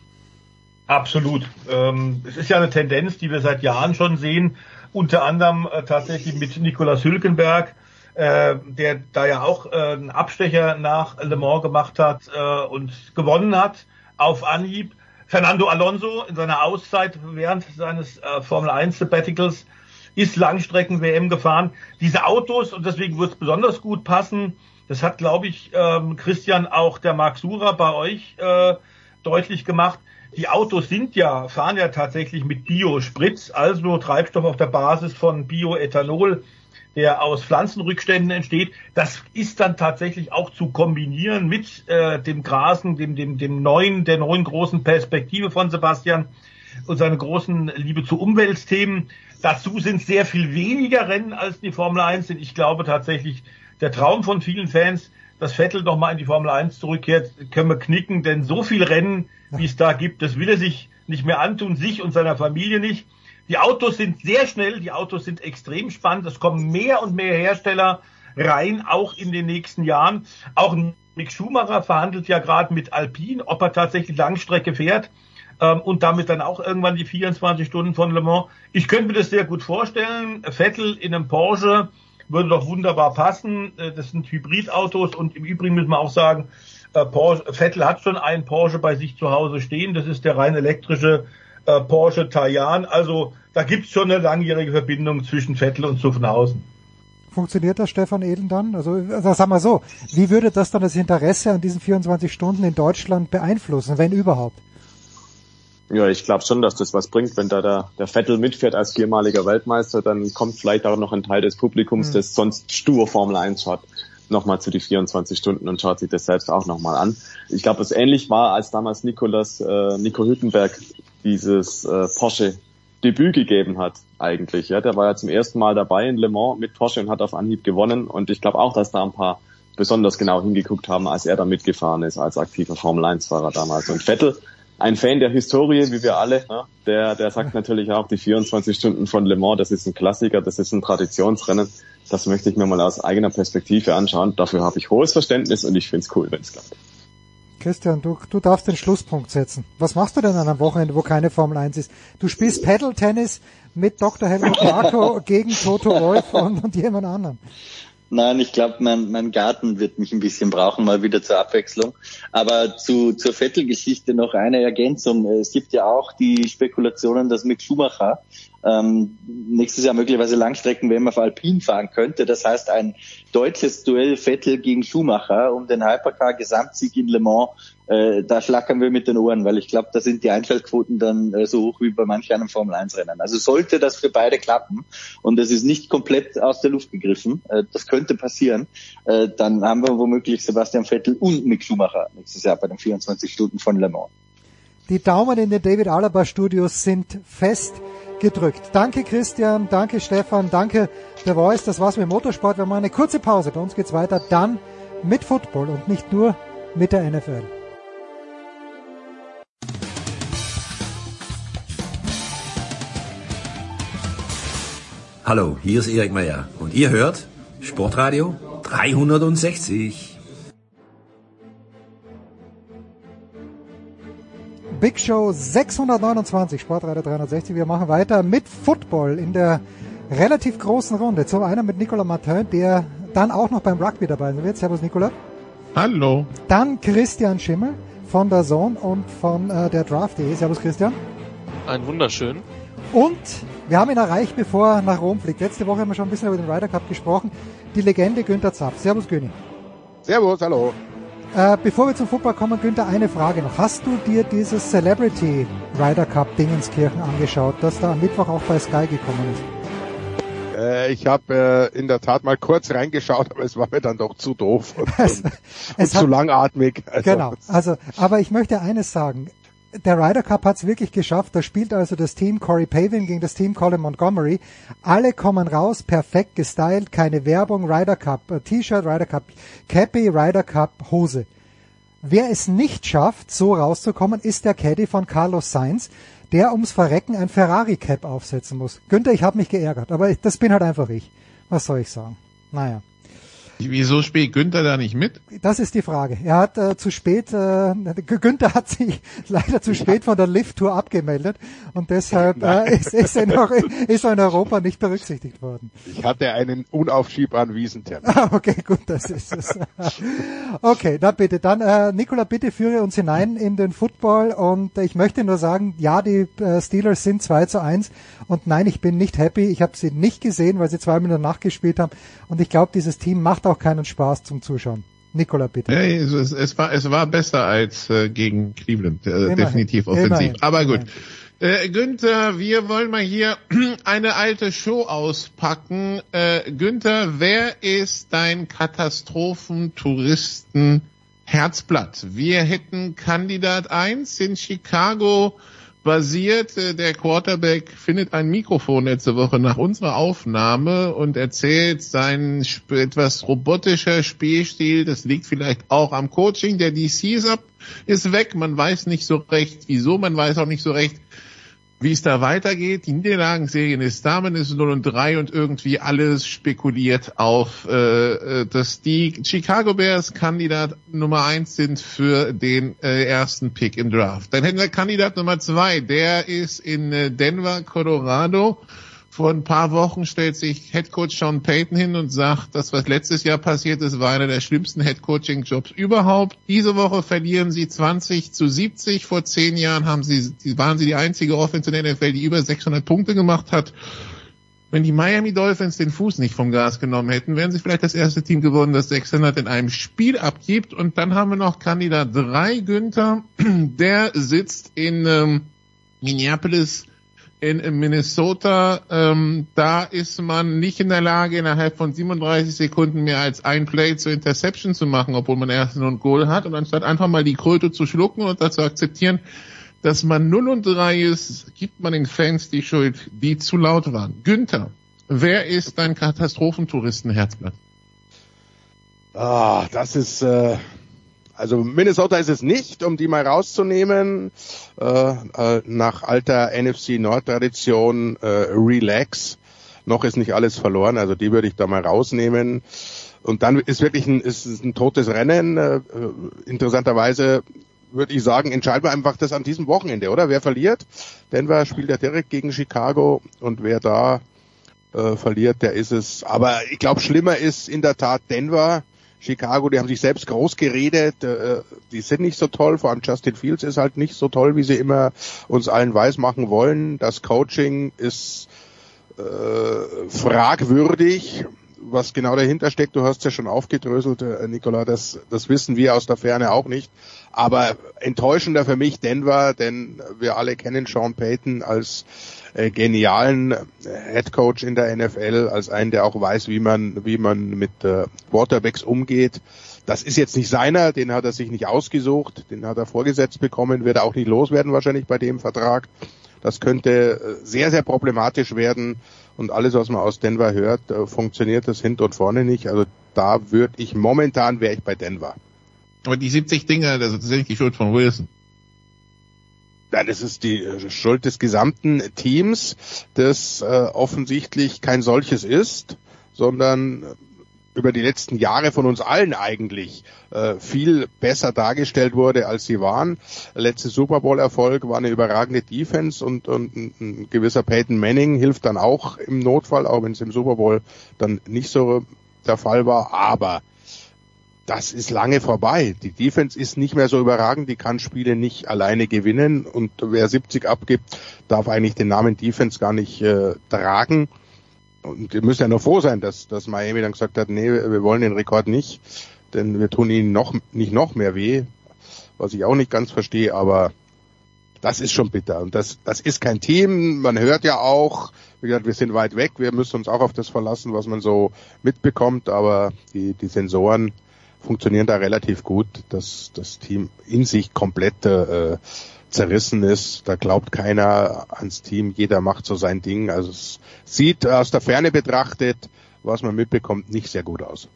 Speaker 9: Absolut. Ähm, es ist ja eine Tendenz, die wir seit Jahren schon sehen, unter anderem äh, tatsächlich mit Nikolaus Hülkenberg, äh, der da ja auch äh, einen Abstecher nach Le Mans gemacht hat äh, und gewonnen hat auf Anhieb. Fernando Alonso in seiner Auszeit während seines äh, Formel 1 Sabbaticals ist Langstrecken-WM gefahren. Diese Autos, und deswegen wird es besonders gut passen, das hat, glaube ich, ähm, Christian auch der Marc Sura bei euch äh, deutlich gemacht. Die Autos sind ja, fahren ja tatsächlich mit Biosprit, also Treibstoff auf der Basis von Bioethanol, der aus Pflanzenrückständen entsteht. Das ist dann tatsächlich auch zu kombinieren mit äh, dem Grasen, dem, dem, dem neuen, der neuen großen Perspektive von Sebastian und seiner großen Liebe zu Umweltthemen. Dazu sind sehr viel weniger Rennen als die Formel 1 sind. Ich glaube tatsächlich, der Traum von vielen Fans, dass Vettel noch mal in die Formel 1 zurückkehrt, können wir knicken, denn so viel Rennen, wie es da gibt, das will er sich nicht mehr antun, sich und seiner Familie nicht. Die Autos sind sehr schnell, die Autos sind extrem spannend, es kommen mehr und mehr Hersteller rein, auch in den nächsten Jahren. Auch Mick Schumacher verhandelt ja gerade mit Alpine, ob er tatsächlich Langstrecke fährt ähm, und damit dann auch irgendwann die 24 Stunden von Le Mans. Ich könnte mir das sehr gut vorstellen. Vettel in einem Porsche würde doch wunderbar passen. Äh, Das sind Hybridautos und im Übrigen müssen wir auch sagen, äh, Porsche, Vettel hat schon einen Porsche bei sich zu Hause stehen. Das ist der rein elektrische äh, Porsche Taycan. Also da gibt's schon eine langjährige Verbindung zwischen Vettel und Zuffenhausen.
Speaker 2: Funktioniert das, Stefan Edel, dann? Also, also sagen wir so, wie würde das dann das Interesse an diesen 24 Stunden in Deutschland beeinflussen, wenn überhaupt?
Speaker 13: Ja, ich glaube schon, dass das was bringt, wenn da der, der Vettel mitfährt als viermaliger Weltmeister, dann kommt vielleicht auch noch ein Teil des Publikums,
Speaker 2: Mhm.
Speaker 13: das sonst stur Formel 1 schaut, nochmal zu die 24 Stunden und schaut sich das selbst auch nochmal an. Ich glaube, es ähnlich war, als damals Nikolas, äh, Nico Hülkenberg dieses äh, Porsche Debüt gegeben hat, eigentlich. Ja, der war ja zum ersten Mal dabei in Le Mans mit Porsche und hat auf Anhieb gewonnen. Und ich glaube auch, dass da ein paar besonders genau hingeguckt haben, als er da mitgefahren ist, als aktiver Formel-1-Fahrer damals. Und Vettel, ein Fan der Historie, wie wir alle, ja, der, der sagt natürlich auch, die 24 Stunden von Le Mans, das ist ein Klassiker, das ist ein Traditionsrennen. Das möchte ich mir mal aus eigener Perspektive anschauen. Dafür habe ich hohes Verständnis und ich finde es cool, wenn es klappt.
Speaker 2: Christian, du, du darfst den Schlusspunkt setzen. Was machst du denn an einem Wochenende, wo keine Formel 1 ist? Du spielst Paddle-Tennis mit Dr. Helmut Marko gegen Toto Wolf und, und jemand anderen.
Speaker 12: Nein, ich glaube, mein, mein Garten wird mich ein bisschen brauchen, mal wieder zur Abwechslung. Aber zu, zur Vettel-Geschichte noch eine Ergänzung. Es gibt ja auch die Spekulationen, dass Mick Schumacher ähm, nächstes Jahr möglicherweise Langstrecken-WM auf Alpin fahren könnte. Das heißt, ein deutsches Duell Vettel gegen Schumacher um den Hypercar-Gesamtsieg in Le Mans, äh, da schlackern wir mit den Ohren, weil ich glaube, da sind die Einschaltquoten dann äh, so hoch wie bei manch einem Formel-1-Rennen. Also sollte das für beide klappen und es ist nicht komplett aus der Luft gegriffen, äh, das könnte passieren, äh, dann haben wir womöglich Sebastian Vettel und Mick Schumacher nächstes Jahr bei den 24 Stunden von Le Mans.
Speaker 2: Die Daumen in den David Alaba Studios sind fest gedrückt. Danke Christian, danke Stefan, danke The Voice. Das war's mit Motorsport. Wir machen eine kurze Pause. Bei uns geht's weiter dann mit Football und nicht nur mit der NFL.
Speaker 14: Hallo, hier ist Erik Meyer und ihr hört Sportradio 360.
Speaker 2: Big Show 629, Sportradio 360. Wir machen weiter mit Football in der relativ großen Runde. Zum einen mit Nicolas Martin, der dann auch noch beim Rugby dabei sein wird. Servus Nicolas.
Speaker 15: Hallo.
Speaker 2: Dann Christian Schimmel von der Zone und von äh, der Draft.de. Servus Christian.
Speaker 15: Ein wunderschön.
Speaker 2: Und wir haben ihn erreicht, bevor er nach Rom fliegt. Letzte Woche haben wir schon ein bisschen über den Ryder Cup gesprochen. Die Legende Günther Zapf. Servus Güni.
Speaker 15: Servus, hallo.
Speaker 2: Äh, bevor wir zum Football kommen, Günther, eine Frage noch. Hast du dir dieses Celebrity Ryder Cup Dingenskirchen angeschaut, das da am Mittwoch auch bei Sky gekommen ist?
Speaker 15: Äh, ich habe äh, in der Tat mal kurz reingeschaut, aber es war mir dann doch zu doof und, und, und
Speaker 2: es
Speaker 15: zu
Speaker 2: hat-
Speaker 15: langatmig. Also,
Speaker 2: Genau. Also, aber ich möchte eines sagen. Der Ryder Cup hat es wirklich geschafft. Da spielt also das Team Corey Pavin gegen das Team Colin Montgomery. Alle kommen raus, perfekt gestylt, keine Werbung, Ryder Cup äh, T-Shirt, Ryder Cup Cappy, Ryder Cup Hose. Wer es nicht schafft, so rauszukommen, ist der Caddy von Carlos Sainz, der ums Verrecken ein Ferrari Cap aufsetzen muss. Günther, ich habe mich geärgert, aber das bin halt einfach ich. Was soll ich sagen? Naja.
Speaker 15: Wieso spielt Günther da nicht mit?
Speaker 2: Das ist die Frage. Er hat äh, zu spät, äh, Günther hat sich leider zu spät von der Lift-Tour abgemeldet und deshalb äh, ist, ist, er noch, ist er in Europa nicht berücksichtigt worden.
Speaker 15: Ich hatte einen unaufschiebbaren Wiesentermin.
Speaker 2: Ah, okay, gut, das ist es. Okay, na bitte. Dann, äh, Nicola, bitte führe uns hinein in den Football und ich möchte nur sagen, ja, die äh, Steelers sind 2 zu 1 und nein, ich bin nicht happy. Ich habe sie nicht gesehen, weil sie zwei Minuten nachgespielt haben und ich glaube, dieses Team macht auch keinen Spaß zum Zuschauen. Nicola, bitte.
Speaker 15: Ja, es, es, es, war, es war besser als äh, gegen Cleveland, äh,
Speaker 2: Immerhin,
Speaker 15: definitiv offensiv.
Speaker 2: immerhin,
Speaker 15: Aber gut. Äh, Günther, wir wollen mal hier eine alte Show auspacken. Äh, Günther, wer ist dein Katastrophentouristen Herzblatt? Wir hätten Kandidat 1 in Chicago basiert. Äh, Der Quarterback findet ein Mikrofon letzte Woche nach unserer Aufnahme und erzählt sein etwas robotischer Spielstil. Das liegt vielleicht auch am Coaching. Der DC ist, ab, ist weg. Man weiß nicht so recht, wieso. Man weiß auch nicht so recht, wie es da weitergeht. Die Niederlagenserien ist da, man ist 0 und 3 und irgendwie alles spekuliert auf, äh, äh, dass die Chicago Bears Kandidat Nummer 1 sind für den äh, ersten Pick im Draft. Dann hätten wir Kandidat Nummer 2, der ist in äh, Denver, Colorado Vor ein paar Wochen stellt sich Headcoach Sean Payton hin und sagt, das, was letztes Jahr passiert ist, war einer der schlimmsten Headcoaching-Jobs überhaupt. Diese Woche verlieren sie 20 zu 70. Vor zehn Jahren haben sie, waren sie die einzige Offense in der NFL, die über 600 Punkte gemacht hat. Wenn die Miami Dolphins den Fuß nicht vom Gas genommen hätten, wären sie vielleicht das erste Team geworden, das 600 in einem Spiel abgibt. Und dann haben wir noch Kandidat 3, Günther. Der sitzt in ähm, Minneapolis in Minnesota, ähm, da ist man nicht in der Lage, innerhalb von 37 Sekunden mehr als ein Play zur Interception zu machen, obwohl man erst nur ein Goal hat. Und anstatt einfach mal die Kröte zu schlucken und dazu akzeptieren, dass man 0 und 3 ist, gibt man den Fans die Schuld, die zu laut waren. Günther, wer ist dein Katastrophentouristenherzblatt?
Speaker 16: Ah, das ist, äh, also Minnesota ist es nicht, um die mal rauszunehmen. Äh, äh, nach alter NFC Nord-Tradition äh, relax. Noch ist nicht alles verloren, also die würde ich da mal rausnehmen. Und dann ist wirklich ein, ist ein totes Rennen. Äh, interessanterweise würde ich sagen, entscheiden wir einfach das an diesem Wochenende, oder? Wer verliert? Denver spielt ja direkt gegen Chicago und wer da äh, verliert, der ist es. Aber ich glaube, schlimmer ist in der Tat Denver. Chicago, die haben sich selbst groß geredet, äh, die sind nicht so toll, vor allem Justin Fields ist halt nicht so toll, wie sie immer uns allen weiß machen wollen. Das Coaching ist äh, fragwürdig, was genau dahinter steckt, du hast ja schon aufgedröselt, äh, Nicola, das, das wissen wir aus der Ferne auch nicht. Aber enttäuschender für mich Denver, denn wir alle kennen Sean Payton als äh, genialen Head Coach in der NFL, als einen, der auch weiß, wie man, wie man mit äh, Quarterbacks umgeht. Das ist jetzt nicht seiner, den hat er sich nicht ausgesucht, den hat er vorgesetzt bekommen, wird er auch nicht loswerden wahrscheinlich bei dem Vertrag. Das könnte äh, sehr, sehr problematisch werden und alles, was man aus Denver hört, äh, funktioniert das hinten und vorne nicht. Also da würde ich momentan wäre ich bei Denver.
Speaker 15: Aber die 70 Dinger, das ist nicht die Schuld von Wilson.
Speaker 16: Ja, das ist die äh, Schuld des gesamten Teams, das äh, offensichtlich kein solches ist, sondern äh, über die letzten Jahre von uns allen eigentlich äh, viel besser dargestellt wurde, als sie waren. Letzte Super Bowl Erfolg war eine überragende Defense und, und ein, ein gewisser Peyton Manning hilft dann auch im Notfall, auch wenn es im Super Bowl dann nicht so der Fall war. Aber das ist lange vorbei. Die Defense ist nicht mehr so überragend, die kann Spiele nicht alleine gewinnen und wer 70 abgibt, darf eigentlich den Namen Defense gar nicht äh, tragen. Und wir müssen ja nur froh sein, dass, dass Miami dann gesagt hat, nee, wir wollen den Rekord nicht, denn wir tun ihnen noch nicht noch mehr weh, was ich auch nicht ganz verstehe, aber das ist schon bitter. Und das, das ist kein Team. Man hört ja auch, wie gesagt, wir sind weit weg, wir müssen uns auch auf das verlassen, was man so mitbekommt, aber die, die Sensoren funktionieren da relativ gut, dass das Team in sich komplett äh, zerrissen ist. Da glaubt keiner ans Team, jeder macht so sein Ding. Also es sieht aus der Ferne betrachtet, was man mitbekommt, nicht sehr gut aus.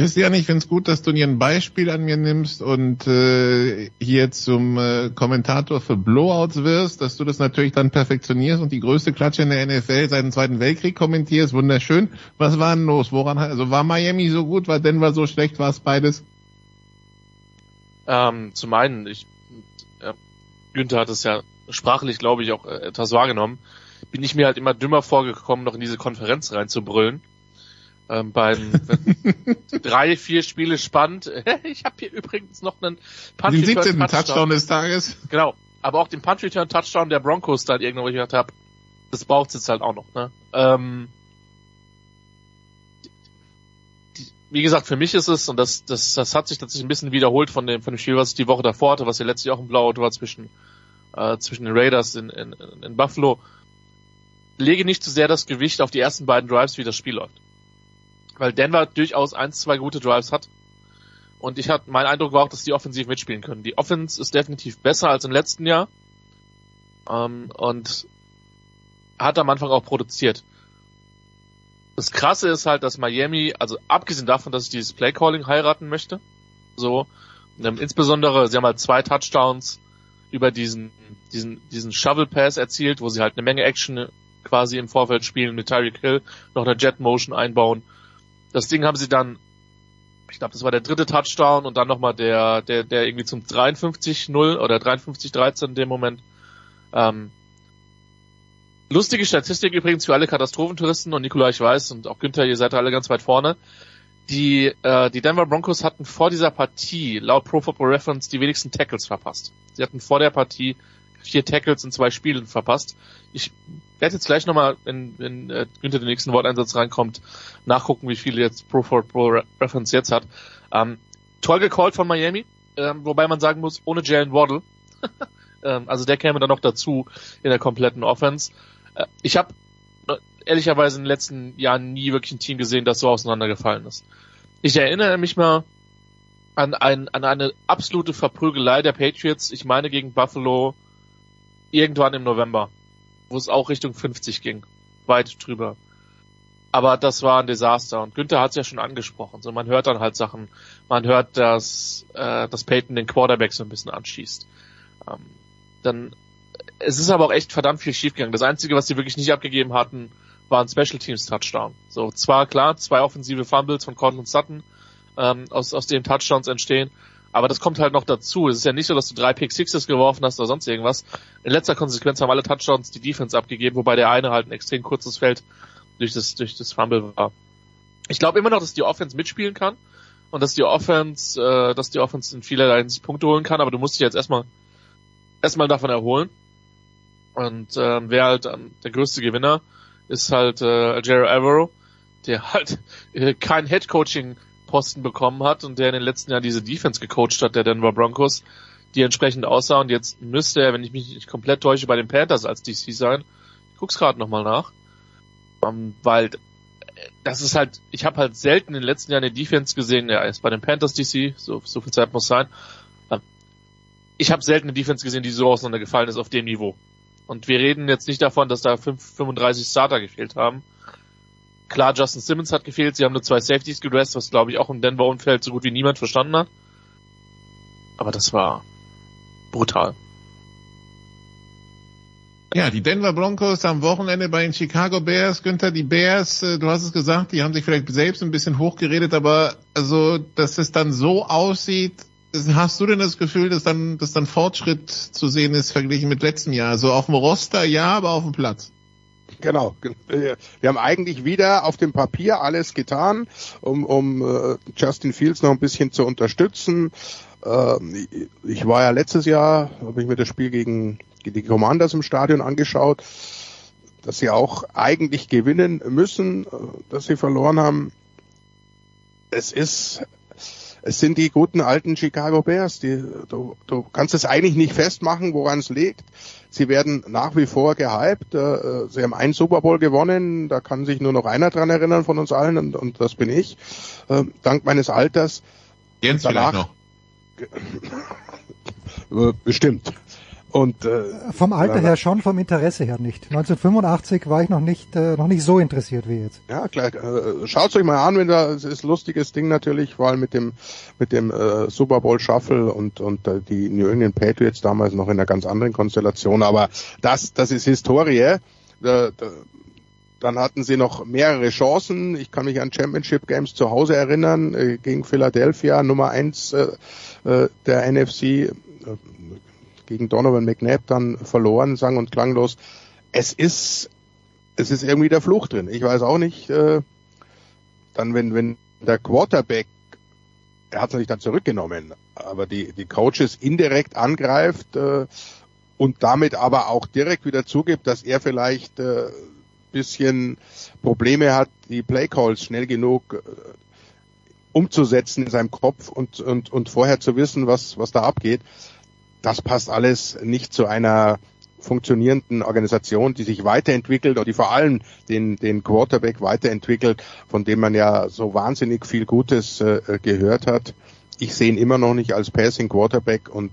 Speaker 15: Christian, ich finde es gut, dass du dir ein Beispiel an mir nimmst und äh, hier zum äh, Kommentator für Blowouts wirst, dass du das natürlich dann perfektionierst und die größte Klatsche in der NFL seit dem Zweiten Weltkrieg kommentierst. Wunderschön. Was war denn los? Woran also war Miami so gut, war Denver so schlecht, war es beides?
Speaker 17: Ähm, zum einen, ich, äh, Günther hat es ja sprachlich, glaube ich, auch äh, etwas wahrgenommen, bin ich mir halt immer dümmer vorgekommen, noch in diese Konferenz reinzubrüllen. Ähm, beim drei, vier Spiele spannend. ich habe hier übrigens noch einen
Speaker 15: Punch Den 17. Touchdown. Touchdown des Tages.
Speaker 17: Genau. Aber auch den Punch Return Touchdown der Broncos da irgendwo, wo ich gedacht habe, das braucht's jetzt halt auch noch. Ne? Ähm, wie gesagt, für mich ist es, und das, das, das hat sich tatsächlich ein bisschen wiederholt von dem, von dem Spiel, was ich die Woche davor hatte, was ja letztlich auch ein Blowout war zwischen, äh, zwischen den Raiders in, in, in Buffalo. Lege nicht zu sehr das Gewicht auf die ersten beiden Drives, wie das Spiel läuft. Weil Denver durchaus eins, zwei gute Drives hat. Und ich hatte, mein Eindruck war auch, dass die offensiv mitspielen können. Die Offense ist definitiv besser als im letzten Jahr. Ähm, und hat am Anfang auch produziert. Das Krasse ist halt, dass Miami, also abgesehen davon, dass ich dieses Playcalling heiraten möchte, so, ähm, insbesondere, sie haben halt zwei Touchdowns über diesen, diesen, diesen Shovel Pass erzielt, wo sie halt eine Menge Action quasi im Vorfeld spielen mit Tyreek Hill, noch eine Jet Motion einbauen. Das Ding haben sie dann, ich glaube, das war der dritte Touchdown und dann nochmal der, der, der irgendwie zum 53-0 oder 53-13 in dem Moment. Ähm, Lustige Statistik übrigens für alle Katastrophentouristen und Nikola, ich weiß, und auch Günther, ihr seid alle ganz weit vorne. Die, äh, die Denver Broncos hatten vor dieser Partie laut Pro Football Reference die wenigsten Tackles verpasst. Sie hatten vor der Partie vier Tackles in zwei Spielen verpasst. Ich werde jetzt gleich nochmal, wenn, wenn äh, Günther den nächsten Worteinsatz reinkommt, nachgucken, wie viele jetzt Pro Football Reference jetzt hat. Ähm, toll gecallt von Miami, ähm, wobei man sagen muss, ohne Jalen Waddle. ähm, also der käme dann noch dazu in der kompletten Offense. Äh, ich habe ehrlicherweise in den letzten Jahren nie wirklich ein Team gesehen, das so auseinandergefallen ist. Ich erinnere mich mal an, ein, an eine absolute Verprügelei der Patriots, ich meine gegen Buffalo irgendwann im November, wo es auch Richtung 50 ging, weit drüber. Aber das war ein Desaster und Günther hat es ja schon angesprochen. So man hört dann halt Sachen, man hört, dass äh, dass Peyton den Quarterback so ein bisschen anschießt. Ähm, dann es ist aber auch echt verdammt viel schiefgegangen. Das Einzige, was sie wirklich nicht abgegeben hatten, war ein Special Teams Touchdown. So zwar klar, zwei offensive Fumbles von Cortland Sutton, ähm, aus, aus dem Touchdowns entstehen, aber das kommt halt noch dazu. Es ist ja nicht so, dass du drei Pick Sixes geworfen hast oder sonst irgendwas. In letzter Konsequenz haben alle Touchdowns die Defense abgegeben, wobei der eine halt ein extrem kurzes Feld durch das, durch das Fumble war. Ich glaube immer noch, dass die Offense mitspielen kann und dass die Offense, äh, dass die Offense in vielerlei Hinsicht Punkte holen kann, aber du musst dich jetzt erstmal erstmal davon erholen. Und ähm, wer halt ähm, der größte Gewinner ist halt äh, Jerry Avero, der halt äh, kein Head-Coaching-Posten bekommen hat und der in den letzten Jahren diese Defense gecoacht hat, der Denver Broncos, die entsprechend aussah. Und jetzt müsste er, wenn ich mich nicht komplett täusche, bei den Panthers als DC sein. Ich guck's gerade nochmal nach. Ähm, weil äh, das ist halt, ich habe halt selten in den letzten Jahren eine Defense gesehen, ja, ist bei den Panthers DC, so, so viel Zeit muss sein. Ähm, Ich habe selten eine Defense gesehen, die so auseinandergefallen ist auf dem Niveau. Und wir reden jetzt nicht davon, dass da 5, 35 Starter gefehlt haben. Klar, Justin Simmons hat gefehlt, sie haben nur zwei Safeties gedressed, was glaube ich auch im Denver-Umfeld so gut wie niemand verstanden hat. Aber das war brutal.
Speaker 15: Ja, die Denver Broncos am Wochenende bei den Chicago Bears. Günther, die Bears, äh, du hast es gesagt, die haben sich vielleicht selbst ein bisschen hochgeredet, aber also, dass es dann so aussieht, hast du denn das Gefühl, dass dann, dass dann Fortschritt zu sehen ist verglichen mit letztem Jahr? So auf dem Roster ja, aber auf dem Platz.
Speaker 16: Genau. Wir haben eigentlich wieder auf dem Papier alles getan, um, um uh, Justin Fields noch ein bisschen zu unterstützen. Uh, ich war ja letztes Jahr, habe ich mir das Spiel gegen die Commanders im Stadion angeschaut, dass sie auch eigentlich gewinnen müssen, dass sie verloren haben. Es ist es sind die guten alten Chicago Bears. Die, du, du kannst es eigentlich nicht festmachen, woran es liegt. Sie werden nach wie vor gehypt. Äh, sie haben einen Super Bowl gewonnen. Da kann sich nur noch einer dran erinnern von uns allen und, und das bin ich. Äh, dank meines Alters.
Speaker 15: Jens danach, vielleicht
Speaker 16: noch. Bestimmt. Und äh,
Speaker 2: vom Alter her schon, vom Interesse her nicht. 1985 war ich noch nicht äh, noch nicht so interessiert wie jetzt.
Speaker 16: Ja, klar. Äh, Schaut euch mal an, wenn da es ist lustiges Ding natürlich, vor allem mit dem mit dem äh, Super Bowl Shuffle und und äh, die New England Patriots damals noch in einer ganz anderen Konstellation. Aber das das ist Historie. Äh, da, dann hatten sie noch mehrere Chancen. Ich kann mich an Championship Games zu Hause erinnern äh, gegen Philadelphia, Nummer eins äh, äh, der NFC gegen Donovan McNabb dann verloren, sang und klanglos. Es ist, es ist irgendwie der Fluch drin. Ich weiß auch nicht, äh, dann wenn, wenn der Quarterback, er hat es nicht dann zurückgenommen, aber die, die Coaches indirekt angreift äh, und damit aber auch direkt wieder zugibt, dass er vielleicht äh, bisschen Probleme hat, die Playcalls schnell genug äh, umzusetzen in seinem Kopf und, und, und vorher zu wissen, was, was da abgeht das passt alles nicht zu einer funktionierenden Organisation, die sich weiterentwickelt und die vor allem den, den Quarterback weiterentwickelt, von dem man ja so wahnsinnig viel Gutes äh, gehört hat. Ich sehe ihn immer noch nicht als Passing Quarterback und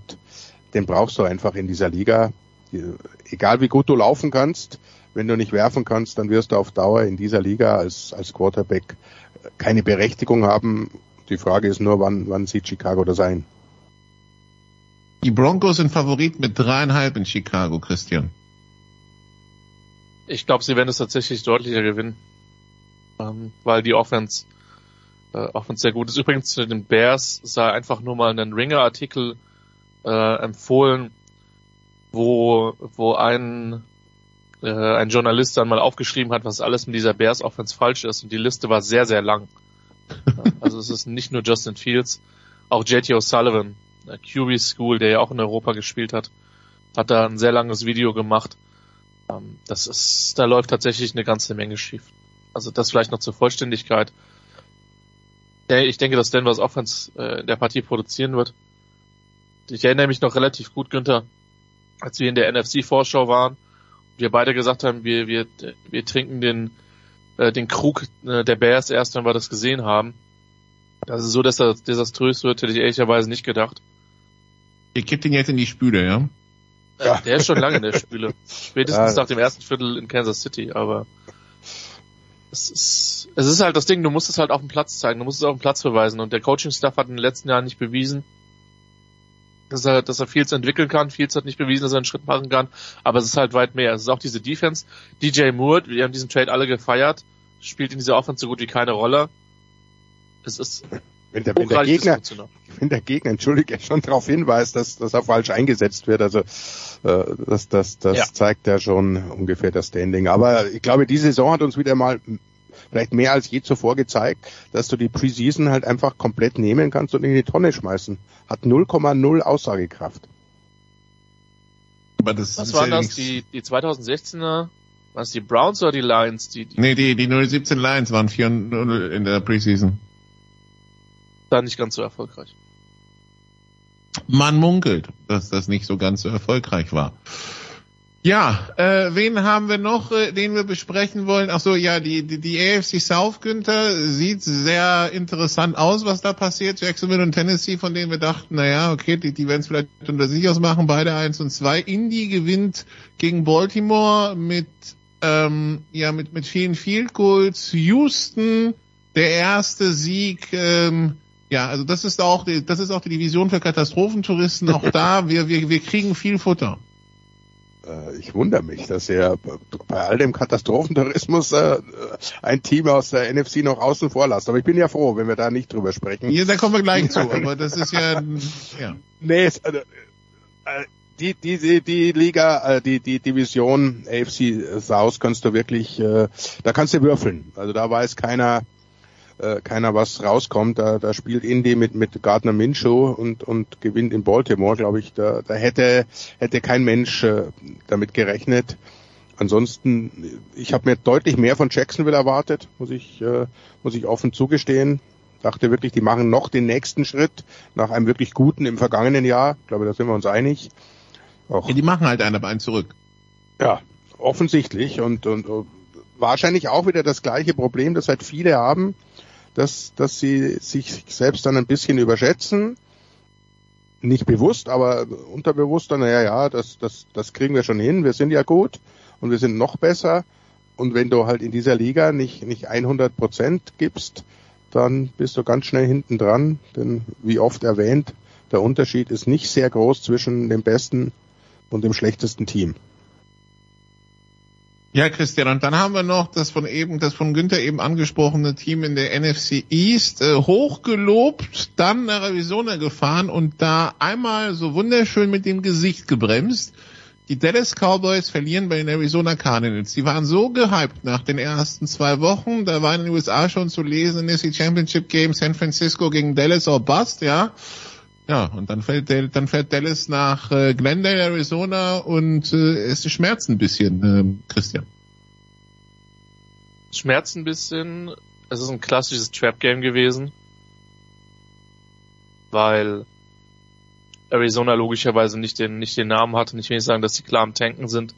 Speaker 16: den brauchst du einfach in dieser Liga. Egal wie gut du laufen kannst, wenn du nicht werfen kannst, dann wirst du auf Dauer in dieser Liga als, als Quarterback keine Berechtigung haben. Die Frage ist nur, wann, wann sieht Chicago das ein?
Speaker 15: Die Broncos sind Favorit mit dreieinhalb in Chicago, Christian.
Speaker 17: Ich glaube, sie werden es tatsächlich deutlicher gewinnen, ähm, weil die Offense, äh, Offense sehr gut ist. Übrigens zu den Bears sei einfach nur mal einen Ringer-Artikel äh, empfohlen, wo wo ein äh, ein Journalist dann mal aufgeschrieben hat, was alles mit dieser Bears Offense falsch ist und die Liste war sehr, sehr lang. Also es ist nicht nur Justin Fields, auch JT O'Sullivan, QB School, der ja auch in Europa gespielt hat, hat da ein sehr langes Video gemacht. Ähm, das ist, da läuft tatsächlich eine ganze Menge schief. Also das vielleicht noch zur Vollständigkeit. Ich denke, dass Denver's Offense äh, in der Partie produzieren wird. Ich erinnere mich noch relativ gut, Günther, als wir in der NFC-Vorschau waren, wir beide gesagt haben, wir, wir, wir trinken den, äh, den Krug äh, der Bears erst, wenn wir das gesehen haben. Das ist so, dass das desaströs wird, hätte ich ehrlicherweise nicht gedacht.
Speaker 15: Ihr kippt ihn jetzt in die Spüle, ja?
Speaker 17: Ja. Der ist schon lange in der Spüle. Spätestens
Speaker 15: Ja.
Speaker 17: nach dem ersten Viertel in Kansas City, aber es ist, es ist halt das Ding, du musst es halt auf dem Platz zeigen, du musst es auf dem Platz beweisen und der Coaching-Staff hat in den letzten Jahren nicht bewiesen, dass er, dass er Fields entwickeln kann. Fields hat nicht bewiesen, dass er einen Schritt machen kann, aber es ist halt weit mehr. Es ist auch diese Defense. DJ Moore, wir haben diesen Trade alle gefeiert, spielt in dieser Offense so gut wie keine Rolle. Es ist
Speaker 16: Wenn der, wenn der Gegner, wenn der Gegner, entschuldige, schon darauf hinweist, dass, dass er falsch eingesetzt wird, also äh, das, das, das
Speaker 17: Ja.
Speaker 16: zeigt ja schon ungefähr das Standing. Aber ich glaube, die Saison hat uns wieder mal vielleicht mehr als je zuvor gezeigt, dass du die Preseason halt einfach komplett nehmen kannst und in die Tonne schmeißen. Hat 0,0 Aussagekraft.
Speaker 15: Aber das
Speaker 17: Was waren
Speaker 15: ja
Speaker 17: das?
Speaker 15: nichts-
Speaker 17: Die, die 2016er? Was die Browns oder die Lions? Die, die
Speaker 15: Nee, die, die 017 Lions waren 4-0 in der Preseason.
Speaker 17: Da nicht ganz so erfolgreich.
Speaker 15: Man munkelt, dass das nicht so ganz so erfolgreich war. Ja, äh, wen haben wir noch, äh, den wir besprechen wollen? Ach so, ja, die, die, die AFC South, Günther, sieht sehr interessant aus, was da passiert. Jacksonville und Tennessee, von denen wir dachten, naja, okay, die, die werden es vielleicht unter sich ausmachen, beide eins und zwei. Indy gewinnt gegen Baltimore mit, ähm, ja, mit, mit vielen Field Goals. Houston, der erste Sieg, ähm, ja, also das ist auch die, das ist auch die Division für Katastrophentouristen. Auch da, wir, wir, wir kriegen viel Futter.
Speaker 16: Äh, Ich wundere mich, dass er bei all dem Katastrophentourismus äh, ein Team aus der NFC noch außen vor lasst. Aber ich bin ja froh, wenn wir da nicht drüber sprechen.
Speaker 15: Ja, da kommen wir gleich zu, aber das ist ja, ja.
Speaker 16: Nee, es, äh, äh, die, die, die, Liga, die, die Division AFC South kannst du wirklich, da kannst du würfeln. Also da weiß keiner, äh, keiner was rauskommt. Da, da spielt Indy mit, mit Gardner Minshew und, und gewinnt in Baltimore, glaube ich. Da, da hätte, hätte kein Mensch äh, damit gerechnet. Ansonsten, ich habe mir deutlich mehr von Jacksonville erwartet, muss ich, äh, muss ich offen zugestehen. Dachte wirklich, die machen noch den nächsten Schritt nach einem wirklich guten im vergangenen Jahr. Ich glaube, da sind wir uns einig. Auch,
Speaker 15: ja die machen halt einen, aber einen zurück.
Speaker 16: ja, offensichtlich und, und, und wahrscheinlich auch wieder das gleiche Problem, das halt viele haben, dass, dass sie sich selbst dann ein bisschen überschätzen. Nicht bewusst, aber unterbewusst dann, naja, ja, das, das, das kriegen wir schon hin, wir sind ja gut und wir sind noch besser. Und wenn du halt in dieser Liga nicht, nicht 100 Prozent gibst, dann bist du ganz schnell hinten dran, denn wie oft erwähnt, der Unterschied ist nicht sehr groß zwischen dem besten und dem schlechtesten Team.
Speaker 15: Ja, Christian, und dann haben wir noch das von eben, das von Günther eben angesprochene Team in der NFC East, äh, hochgelobt, dann nach Arizona gefahren und da einmal so wunderschön mit dem Gesicht gebremst. Die Dallas Cowboys verlieren bei den Arizona Cardinals. Die waren so gehypt nach den ersten zwei Wochen. Da war in den USA schon zu lesen, NFC Championship Game San Francisco gegen Dallas or Bust, ja. Ja, und dann fällt, dann fährt Dallas nach äh, Glendale, Arizona und äh, es schmerzt ein bisschen, ähm, Christian.
Speaker 17: Schmerzt ein bisschen. Es ist ein klassisches Trap-Game gewesen. Weil Arizona logischerweise nicht den, nicht den Namen hatte. Nicht will ich sagen, dass sie klar am Tanken sind.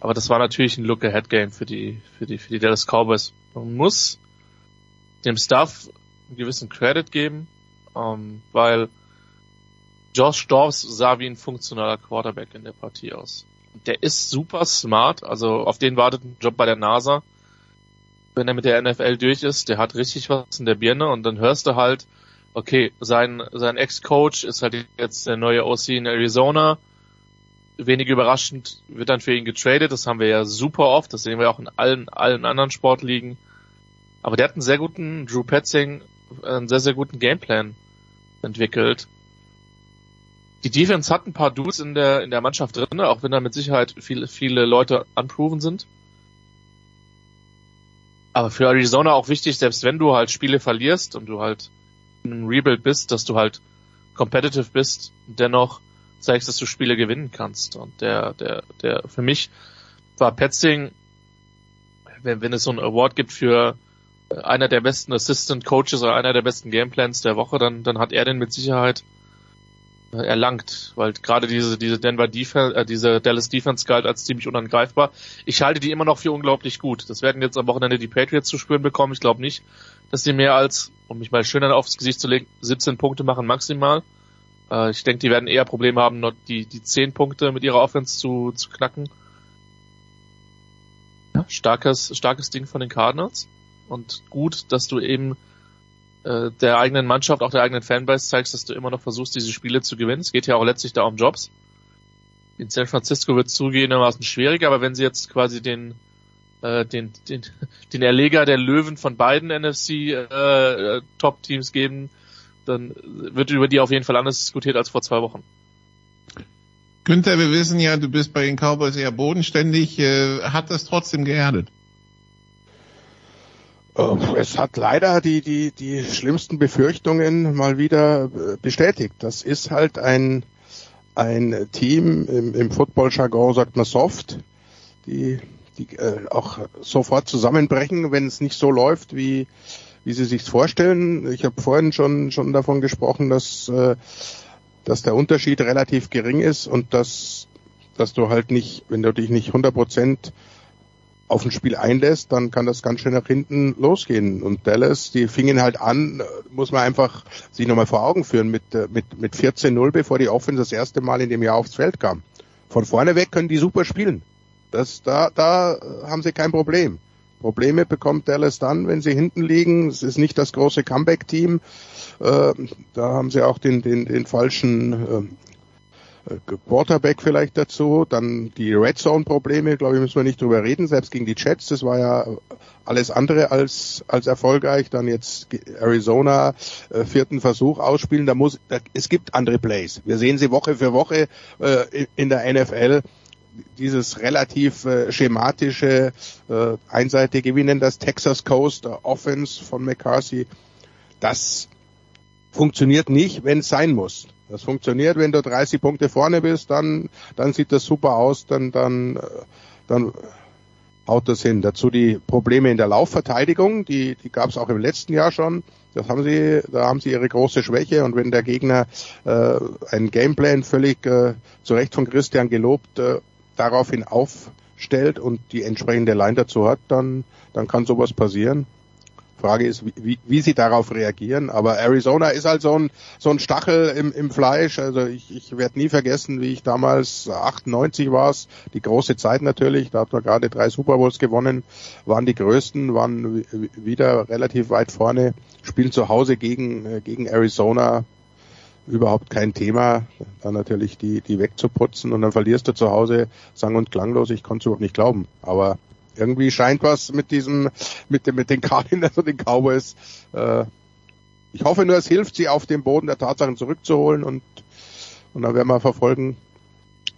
Speaker 17: Aber das war natürlich ein Look-Ahead-Game für die, für die, für die Dallas Cowboys. Man muss dem Staff einen gewissen Credit geben, ähm, weil Josh Dobbs sah wie ein funktionaler Quarterback in der Partie aus. Der ist super smart, also auf den wartet ein Job bei der NASA. Wenn er mit der NFL durch ist, der hat richtig was in der Birne und dann hörst du halt, okay, sein, sein Ex-Coach ist halt jetzt der neue OC in Arizona. Wenig überraschend wird dann für ihn getradet, das haben wir ja super oft, das sehen wir auch in allen, allen anderen Sportligen. Aber der hat einen sehr guten, Drew Petzing, einen sehr, sehr guten Gameplan entwickelt. die Defense hat ein paar Dudes in der, in der Mannschaft drin, auch wenn da mit Sicherheit viele, viele Leute unproven sind. Aber für Arizona auch wichtig, selbst wenn du halt Spiele verlierst und du halt in einem Rebuild bist, dass du halt competitive bist dennoch zeigst, dass du Spiele gewinnen kannst. Und der, der, der, für mich war Petzing, wenn, wenn es so einen Award gibt für einer der besten Assistant Coaches oder einer der besten Gameplans der Woche, dann, dann hat er den mit Sicherheit äh, erlangt, weil gerade diese, diese Denver Defense, äh, diese Dallas Defense galt als ziemlich unangreifbar. Ich halte die immer noch für unglaublich gut. Das werden jetzt am Wochenende die Patriots zu spüren bekommen. Ich glaube nicht, dass die mehr als, um mich mal schön aufs Gesicht zu legen, 17 Punkte machen maximal. Äh, ich denke, die werden eher Probleme haben, noch die, die 10 Punkte mit ihrer Offense zu, zu knacken. Ja, starkes, starkes Ding von den Cardinals. Und gut, dass du eben äh, der eigenen Mannschaft, auch der eigenen Fanbase zeigst, dass du immer noch versuchst, diese Spiele zu gewinnen. Es geht ja auch letztlich da um Jobs. In San Francisco wird es zugegebenermaßen schwieriger, aber wenn sie jetzt quasi den äh, den, den, den Erleger der Löwen von beiden NFC äh, Top-Teams geben, dann wird über die auf jeden Fall anders diskutiert als vor zwei Wochen.
Speaker 15: Günther, wir wissen ja, du bist bei den Cowboys eher bodenständig. Äh, hat das trotzdem geerdet?
Speaker 16: Äh, Es hat leider die, die, die schlimmsten Befürchtungen mal wieder äh, bestätigt. Das ist halt ein, ein Team, im, im Football-Jargon sagt man soft, die, die äh, auch sofort zusammenbrechen, wenn es nicht so läuft, wie, wie sie sich vorstellen. Ich habe vorhin schon, schon davon gesprochen, dass, äh, dass der Unterschied relativ gering ist und dass, dass du halt nicht, wenn du dich nicht 100 Prozent auf ein Spiel einlässt, dann kann das ganz schön nach hinten losgehen. Und Dallas, die fingen halt an, muss man einfach sich nochmal vor Augen führen, mit, äh, mit, mit 14-0, bevor die Offense das erste Mal in dem Jahr aufs Feld kam. Von vorne weg können die super spielen. Das, da, da haben sie kein Problem. Probleme bekommt Dallas dann, wenn sie hinten liegen. Es ist nicht das große Comeback-Team. Äh, da haben sie auch den, den, den falschen äh, Quarterback vielleicht dazu, dann die Red Zone Probleme, glaube ich, müssen wir nicht drüber reden, selbst gegen die Jets, das war ja alles andere als, als erfolgreich, dann jetzt Arizona, äh, vierten Versuch ausspielen, da muss, da, es gibt andere Plays. Wir sehen sie Woche für Woche äh, in der NFL, dieses relativ äh, schematische, äh, einseitige, wie nennt das Texas Coast äh, Offense von McCarthy, das funktioniert nicht, wenn es sein muss. Das funktioniert, wenn du 30 Punkte vorne bist, dann, dann sieht das super aus, dann, dann, äh, dann haut das hin. Dazu die Probleme in der Laufverteidigung, die, die gab es auch im letzten Jahr schon. Das haben sie, da haben sie ihre große Schwäche und wenn der Gegner äh, einen Gameplan völlig äh, zu Recht von Christian gelobt äh, daraufhin aufstellt und die entsprechende Line dazu hat, dann, dann kann sowas passieren. Frage ist, wie, wie, sie darauf reagieren. Aber Arizona ist halt so ein, so ein Stachel im, im Fleisch. Also ich, ich werde nie vergessen, wie ich damals 98 war es, die große Zeit natürlich, da hat man gerade drei Super Bowls gewonnen, waren die größten, waren wieder relativ weit vorne, spielen zu Hause gegen, äh, gegen Arizona, überhaupt kein Thema, dann natürlich die, die wegzuputzen. Und dann verlierst du zu Hause sang- und klanglos, ich konnte es überhaupt nicht glauben. Aber irgendwie scheint was mit diesem, mit dem, mit den Cardinals und den Cowboys. Äh, ich hoffe nur, es hilft, sie auf den Boden der Tatsachen zurückzuholen und, und dann werden wir verfolgen,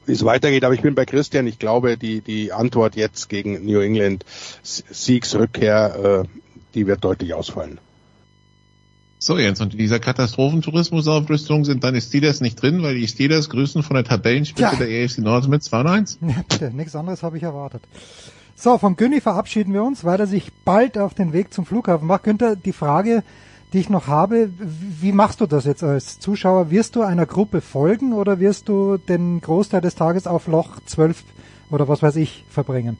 Speaker 16: wie es weitergeht. Aber ich bin bei Christian. Ich glaube, die, die Antwort jetzt gegen New England, Siegsrückkehr, äh, die wird deutlich ausfallen.
Speaker 15: So, Jens, und in dieser Katastrophentourismusaufrüstung sind deine Steelers nicht drin, weil die Steelers grüßen von der Tabellenspitze
Speaker 2: Tja.
Speaker 15: der AFC Nord mit 2 und 1.
Speaker 2: Ja, bitte, nichts anderes habe ich erwartet. So, vom Günni verabschieden wir uns, weil er sich bald auf den Weg zum Flughafen macht. Günther, die Frage, die ich noch habe, wie machst du das jetzt als Zuschauer? Wirst du einer Gruppe folgen oder wirst du den Großteil des Tages auf Loch 12 oder was weiß ich verbringen?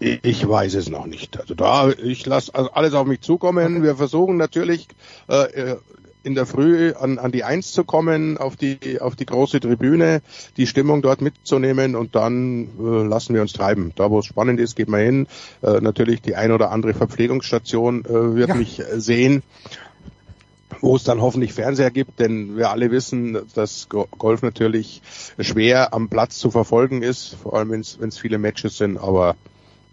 Speaker 16: Ich weiß es noch nicht. Also da, ich lasse also alles auf mich zukommen. Wir versuchen natürlich äh, in der Früh an, an die Eins zu kommen, auf die auf die große Tribüne, die Stimmung dort mitzunehmen und dann äh, lassen wir uns treiben. Da, wo es spannend ist, geht man hin. Äh, natürlich die ein oder andere Verpflegungsstation äh, wird
Speaker 2: Ja.
Speaker 16: mich äh, sehen wo es dann hoffentlich Fernseher gibt, denn wir alle wissen, dass Go- Golf natürlich schwer am Platz zu verfolgen ist, vor allem wenn es viele Matches sind, aber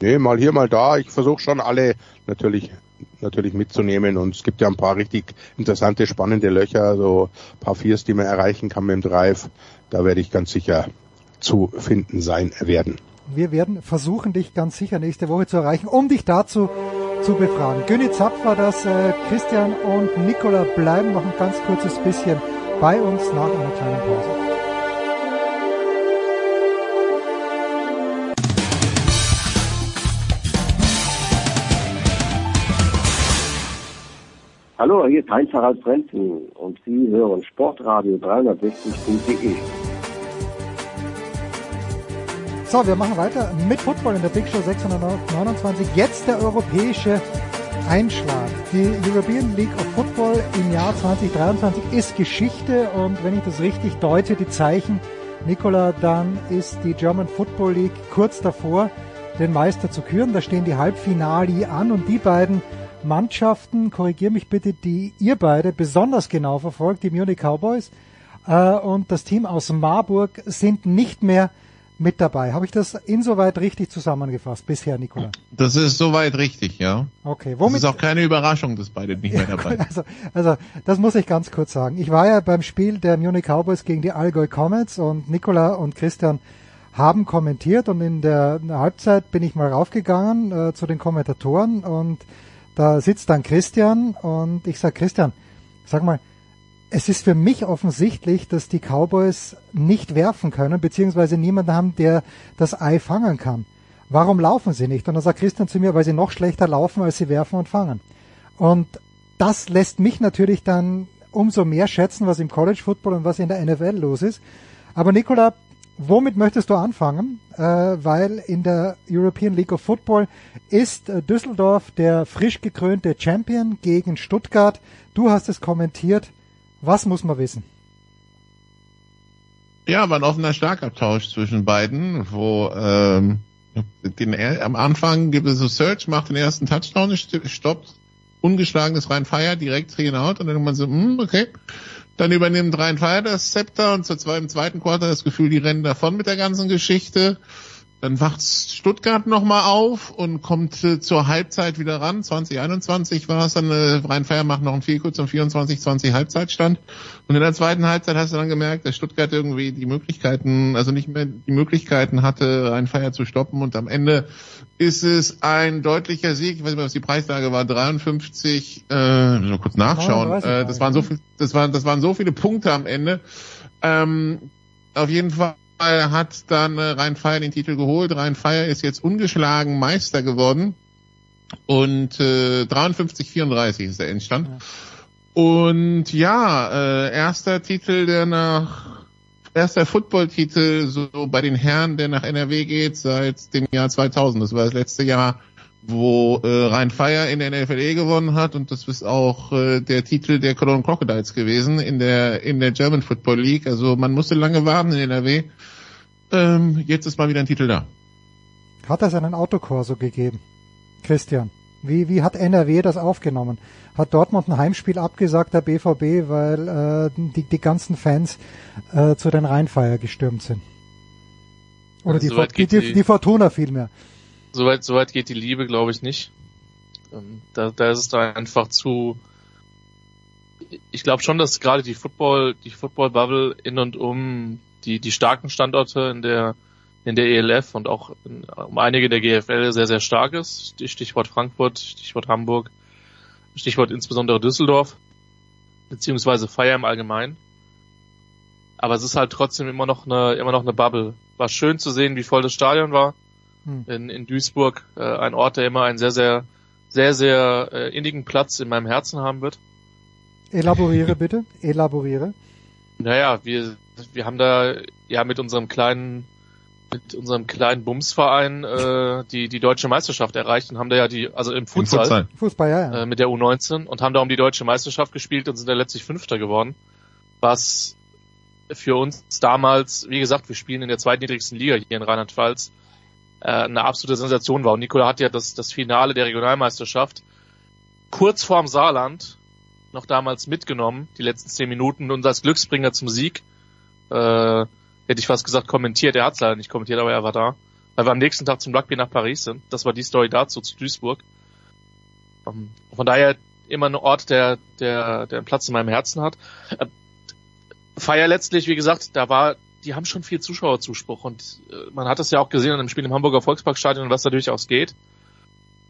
Speaker 16: nee, mal hier, mal da. Ich versuche schon alle natürlich natürlich mitzunehmen. Und es gibt ja ein paar richtig interessante, spannende Löcher, also ein paar Viers, die man erreichen kann mit dem Drive. Da werde ich ganz sicher zu finden sein werden.
Speaker 2: Wir werden versuchen, dich ganz sicher nächste Woche zu erreichen, um dich dazu zu befragen. Günni Zapf war das, äh, Christian und Nicola bleiben noch ein ganz kurzes bisschen bei uns nach einer kleinen Pause.
Speaker 18: Hallo, hier ist Heinz-Harald Frenzen und Sie hören Sportradio 360.de.
Speaker 2: So, wir machen weiter mit Football in der Big Show 629. Jetzt der europäische Einschlag. Die European League of Football im Jahr 2023 ist Geschichte und wenn ich das richtig deute, die Zeichen, Nicola, dann ist die German Football League kurz davor, den Meister zu küren. Da stehen die Halbfinali an und die beiden Mannschaften, korrigier mich bitte, die ihr beide besonders genau verfolgt, die Munich Cowboys äh, und das Team aus Marburg sind nicht mehr mit dabei. Habe ich das insoweit richtig zusammengefasst bisher, Nicola?
Speaker 15: Das ist soweit richtig, ja.
Speaker 2: Okay,
Speaker 15: Das
Speaker 2: womit
Speaker 15: ist auch keine Überraschung, dass beide nicht mehr dabei sind.
Speaker 2: also, also, das muss ich ganz kurz sagen. Ich war ja beim Spiel der Munich Cowboys gegen die Allgäu Comets und Nicola und Christian haben kommentiert und in der Halbzeit bin ich mal raufgegangen äh, zu den Kommentatoren und da sitzt dann Christian und ich sag Christian, sag mal, es ist für mich offensichtlich, dass die Cowboys nicht werfen können, beziehungsweise niemanden haben, der das Ei fangen kann. Warum laufen sie nicht? Und dann sagt Christian zu mir, weil sie noch schlechter laufen, als sie werfen und fangen. Und das lässt mich natürlich dann umso mehr schätzen, was im College Football und was in der NFL los ist. Aber Nicola, womit möchtest du anfangen? Äh, weil in der European League of Football ist äh, Düsseldorf der frisch gekrönte Champion gegen Stuttgart. Du hast es kommentiert. Was muss man wissen?
Speaker 15: Ja, war ein offener Schlagabtausch zwischen beiden, wo ähm, den, am Anfang gibt es so Search, macht den ersten Touchdown, st- stoppt, ungeschlagenes Rhein Fire, direkt and out und dann man so, hm, okay. Dann übernimmt Rhein Fire das Zepter und zweiten, im zweiten Quarter das Gefühl, die rennen davon mit der ganzen Geschichte. Dann wacht Stuttgart nochmal auf und kommt äh, zur Halbzeit wieder ran. 2021 war es dann, äh, Rhein-Feier macht noch ein Vielkurz zum 24-20 Halbzeitstand. Und in der zweiten Halbzeit hast du dann gemerkt, dass Stuttgart irgendwie die Möglichkeiten, also nicht mehr die Möglichkeiten hatte, Rhein-Feier zu stoppen. Und am Ende ist es ein deutlicher Sieg. Ich weiß nicht mehr, was die Preislage war. 53, äh, müssen wir kurz nachschauen.
Speaker 2: 39,
Speaker 15: Äh, das waren so viel, das waren, das waren so viele Punkte am Ende. Ähm, auf jeden Fall hat dann äh, Rhein Feier den Titel geholt. Rhein Feier ist jetzt ungeschlagen Meister geworden. Und äh, 53-34 ist der Endstand. Und ja, äh, erster Titel, der nach erster Football-Titel so bei den Herren, der nach NRW geht seit dem Jahr 2000. Das war das letzte Jahr, wo äh, Rhein Feier in der NFLE gewonnen hat und das ist auch äh, der Titel der Cologne Crocodiles gewesen in der in der German Football League. Also man musste lange warten in NRW. Ähm, jetzt ist mal wieder ein Titel da.
Speaker 2: Hat es einen Autokorso gegeben? Christian, wie, wie hat NRW das aufgenommen? Hat Dortmund ein Heimspiel abgesagt, der BVB, weil äh, die, die ganzen Fans äh, zu den Rheinfeier gestürmt sind? Oder
Speaker 17: Also
Speaker 2: die, die, die-
Speaker 17: die
Speaker 2: Fortuna vielmehr.
Speaker 17: Soweit, soweit geht die Liebe, glaube ich, nicht. Ähm, Da, da ist es da einfach zu. Ich glaube schon, dass gerade die Football, die Football Bubble in und um die die starken Standorte in der in der ELF und auch in, um einige der GFL sehr sehr stark ist. Stichwort Frankfurt, Stichwort Hamburg, Stichwort insbesondere Düsseldorf beziehungsweise Feier im Allgemeinen. Aber es ist halt trotzdem immer noch eine immer noch eine Bubble. War schön zu sehen, wie voll das Stadion war
Speaker 2: Hm.
Speaker 17: in, in Duisburg, äh, ein Ort, der immer einen sehr, sehr, sehr, sehr äh, innigen Platz in meinem Herzen haben wird.
Speaker 2: Elaboriere bitte, elaboriere.
Speaker 17: Naja, wir, wir haben da ja mit unserem kleinen, mit unserem kleinen Bumsverein äh, die, die deutsche Meisterschaft erreicht und haben da ja die, also im Futsal,
Speaker 15: Futsal.
Speaker 2: Fußball, ja, ja.
Speaker 17: äh, mit der U19 und haben da um die deutsche Meisterschaft gespielt und sind da letztlich Fünfter geworden. Was für uns damals, wie gesagt, wir spielen in der zweitniedrigsten Liga hier in Rheinland-Pfalz, äh, eine absolute Sensation war. Und Nikola hat ja das, das Finale der Regionalmeisterschaft kurz vorm Saarland noch damals mitgenommen, die letzten zehn Minuten, und als Glücksbringer zum Sieg, äh, hätte ich fast gesagt, kommentiert. Er hat es leider nicht kommentiert, aber er war da. Weil wir am nächsten Tag zum Rugby nach Paris sind. Das war die Story dazu, zu Duisburg. Ähm, von daher immer ein Ort, der, der, der einen Platz in meinem Herzen hat. Äh, Feier letztlich, wie gesagt, da war, die haben schon viel Zuschauerzuspruch und äh, man hat das ja auch gesehen an dem Spiel im Hamburger Volksparkstadion, was da durchaus geht.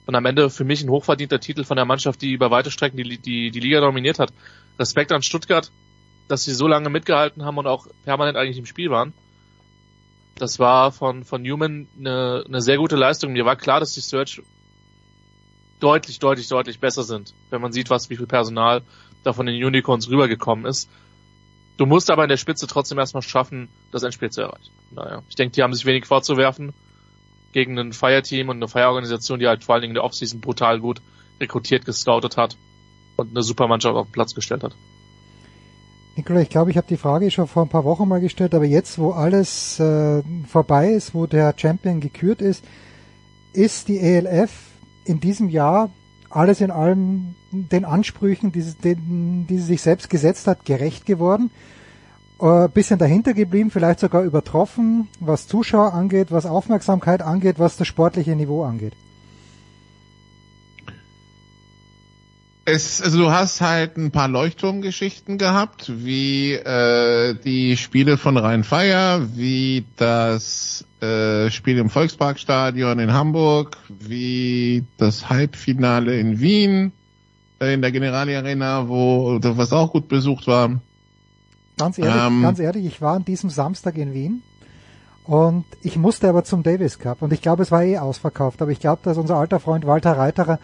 Speaker 17: Und am Ende für mich ein hochverdienter Titel von der Mannschaft, die über weite Strecken die, die, die Liga dominiert hat. Respekt an Stuttgart, dass sie so lange mitgehalten haben und auch permanent eigentlich im Spiel waren. Das war von, von Newman eine, eine sehr gute Leistung. Mir war klar, dass die Search deutlich, deutlich, deutlich besser sind, wenn man sieht, was, wie viel Personal da von den Unicorns rübergekommen ist. Du musst aber in der Spitze trotzdem erstmal schaffen, das Endspiel zu erreichen. Naja, ich denke, die haben sich wenig vorzuwerfen gegen ein Fire-Team und eine Fire-Organisation, die halt vor allen Dingen in der Offseason brutal gut rekrutiert, gescoutet hat und eine super Mannschaft auf den Platz gestellt hat.
Speaker 2: Nikola, ich glaube, ich habe die Frage schon vor ein paar Wochen mal gestellt, aber jetzt, wo alles äh, vorbei ist, wo der Champion gekürt ist, ist die ELF in diesem Jahr alles in allem den Ansprüchen, die, sie- den, die sie sich selbst gesetzt hat, gerecht geworden. Äh, bisschen dahinter geblieben, vielleicht sogar übertroffen, was Zuschauer angeht, was Aufmerksamkeit angeht, was das sportliche Niveau angeht.
Speaker 15: Es, also du hast halt ein paar Leuchtturmgeschichten gehabt, wie äh, die Spiele von Rhein-Feier, wie das äh, Spiel im Volksparkstadion in Hamburg, wie das Halbfinale in Wien, äh, in der Generali Arena, wo was auch gut besucht war.
Speaker 2: Ganz ehrlich,
Speaker 15: Ähm.
Speaker 2: ganz ehrlich, ich war an diesem Samstag in Wien und ich musste aber zum Davis Cup und ich glaube, es war eh ausverkauft, aber ich glaube, dass unser alter Freund Walter Reiterer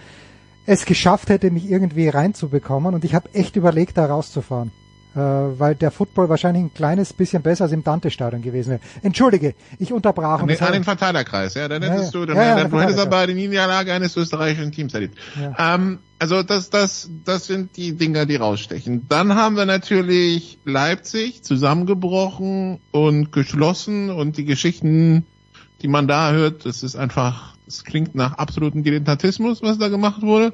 Speaker 2: es geschafft hätte, mich irgendwie reinzubekommen und ich habe echt überlegt, da rauszufahren. Äh, weil der Football wahrscheinlich ein kleines bisschen besser als im Dante-Stadion gewesen wäre. Entschuldige, ich unterbrach.
Speaker 15: An
Speaker 2: und
Speaker 15: den, an den Verteilerkreis, ja, dann hättest
Speaker 2: ja.
Speaker 15: du, dann,
Speaker 2: Ja, ja,
Speaker 15: dann, du hättest aber die Niederlage eines österreichischen Teams erlebt. Ähm, also das, das, das sind die Dinger, die rausstechen. Dann haben wir natürlich Leipzig zusammengebrochen und geschlossen und die Geschichten, die man da hört, das ist einfach, das klingt nach absolutem Dilettantismus, was da gemacht wurde.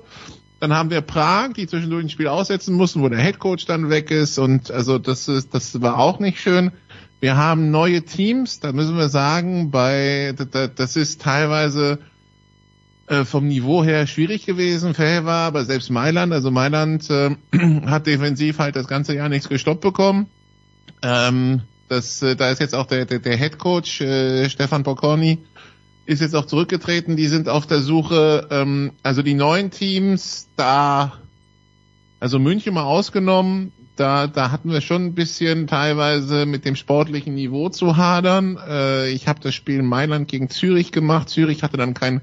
Speaker 15: Dann haben wir Prag, die zwischendurch ein Spiel aussetzen mussten, wo der Headcoach dann weg ist und also das ist, das war auch nicht schön. Wir haben neue Teams, da müssen wir sagen, bei da- das ist teilweise äh, vom Niveau her schwierig gewesen. Fair war, aber selbst Mailand, also Mailand äh, hat defensiv halt das ganze Jahr nichts gestoppt bekommen. Ähm, das, äh, da ist jetzt auch der, der, der Head Stefan Bocconi ist jetzt auch zurückgetreten. Die sind auf der Suche, ähm, also die neuen Teams, da, also München mal ausgenommen, da, da hatten wir schon ein bisschen teilweise mit dem sportlichen Niveau zu hadern. Äh, ich habe das Spiel Mailand gegen Zürich gemacht. Zürich hatte dann kein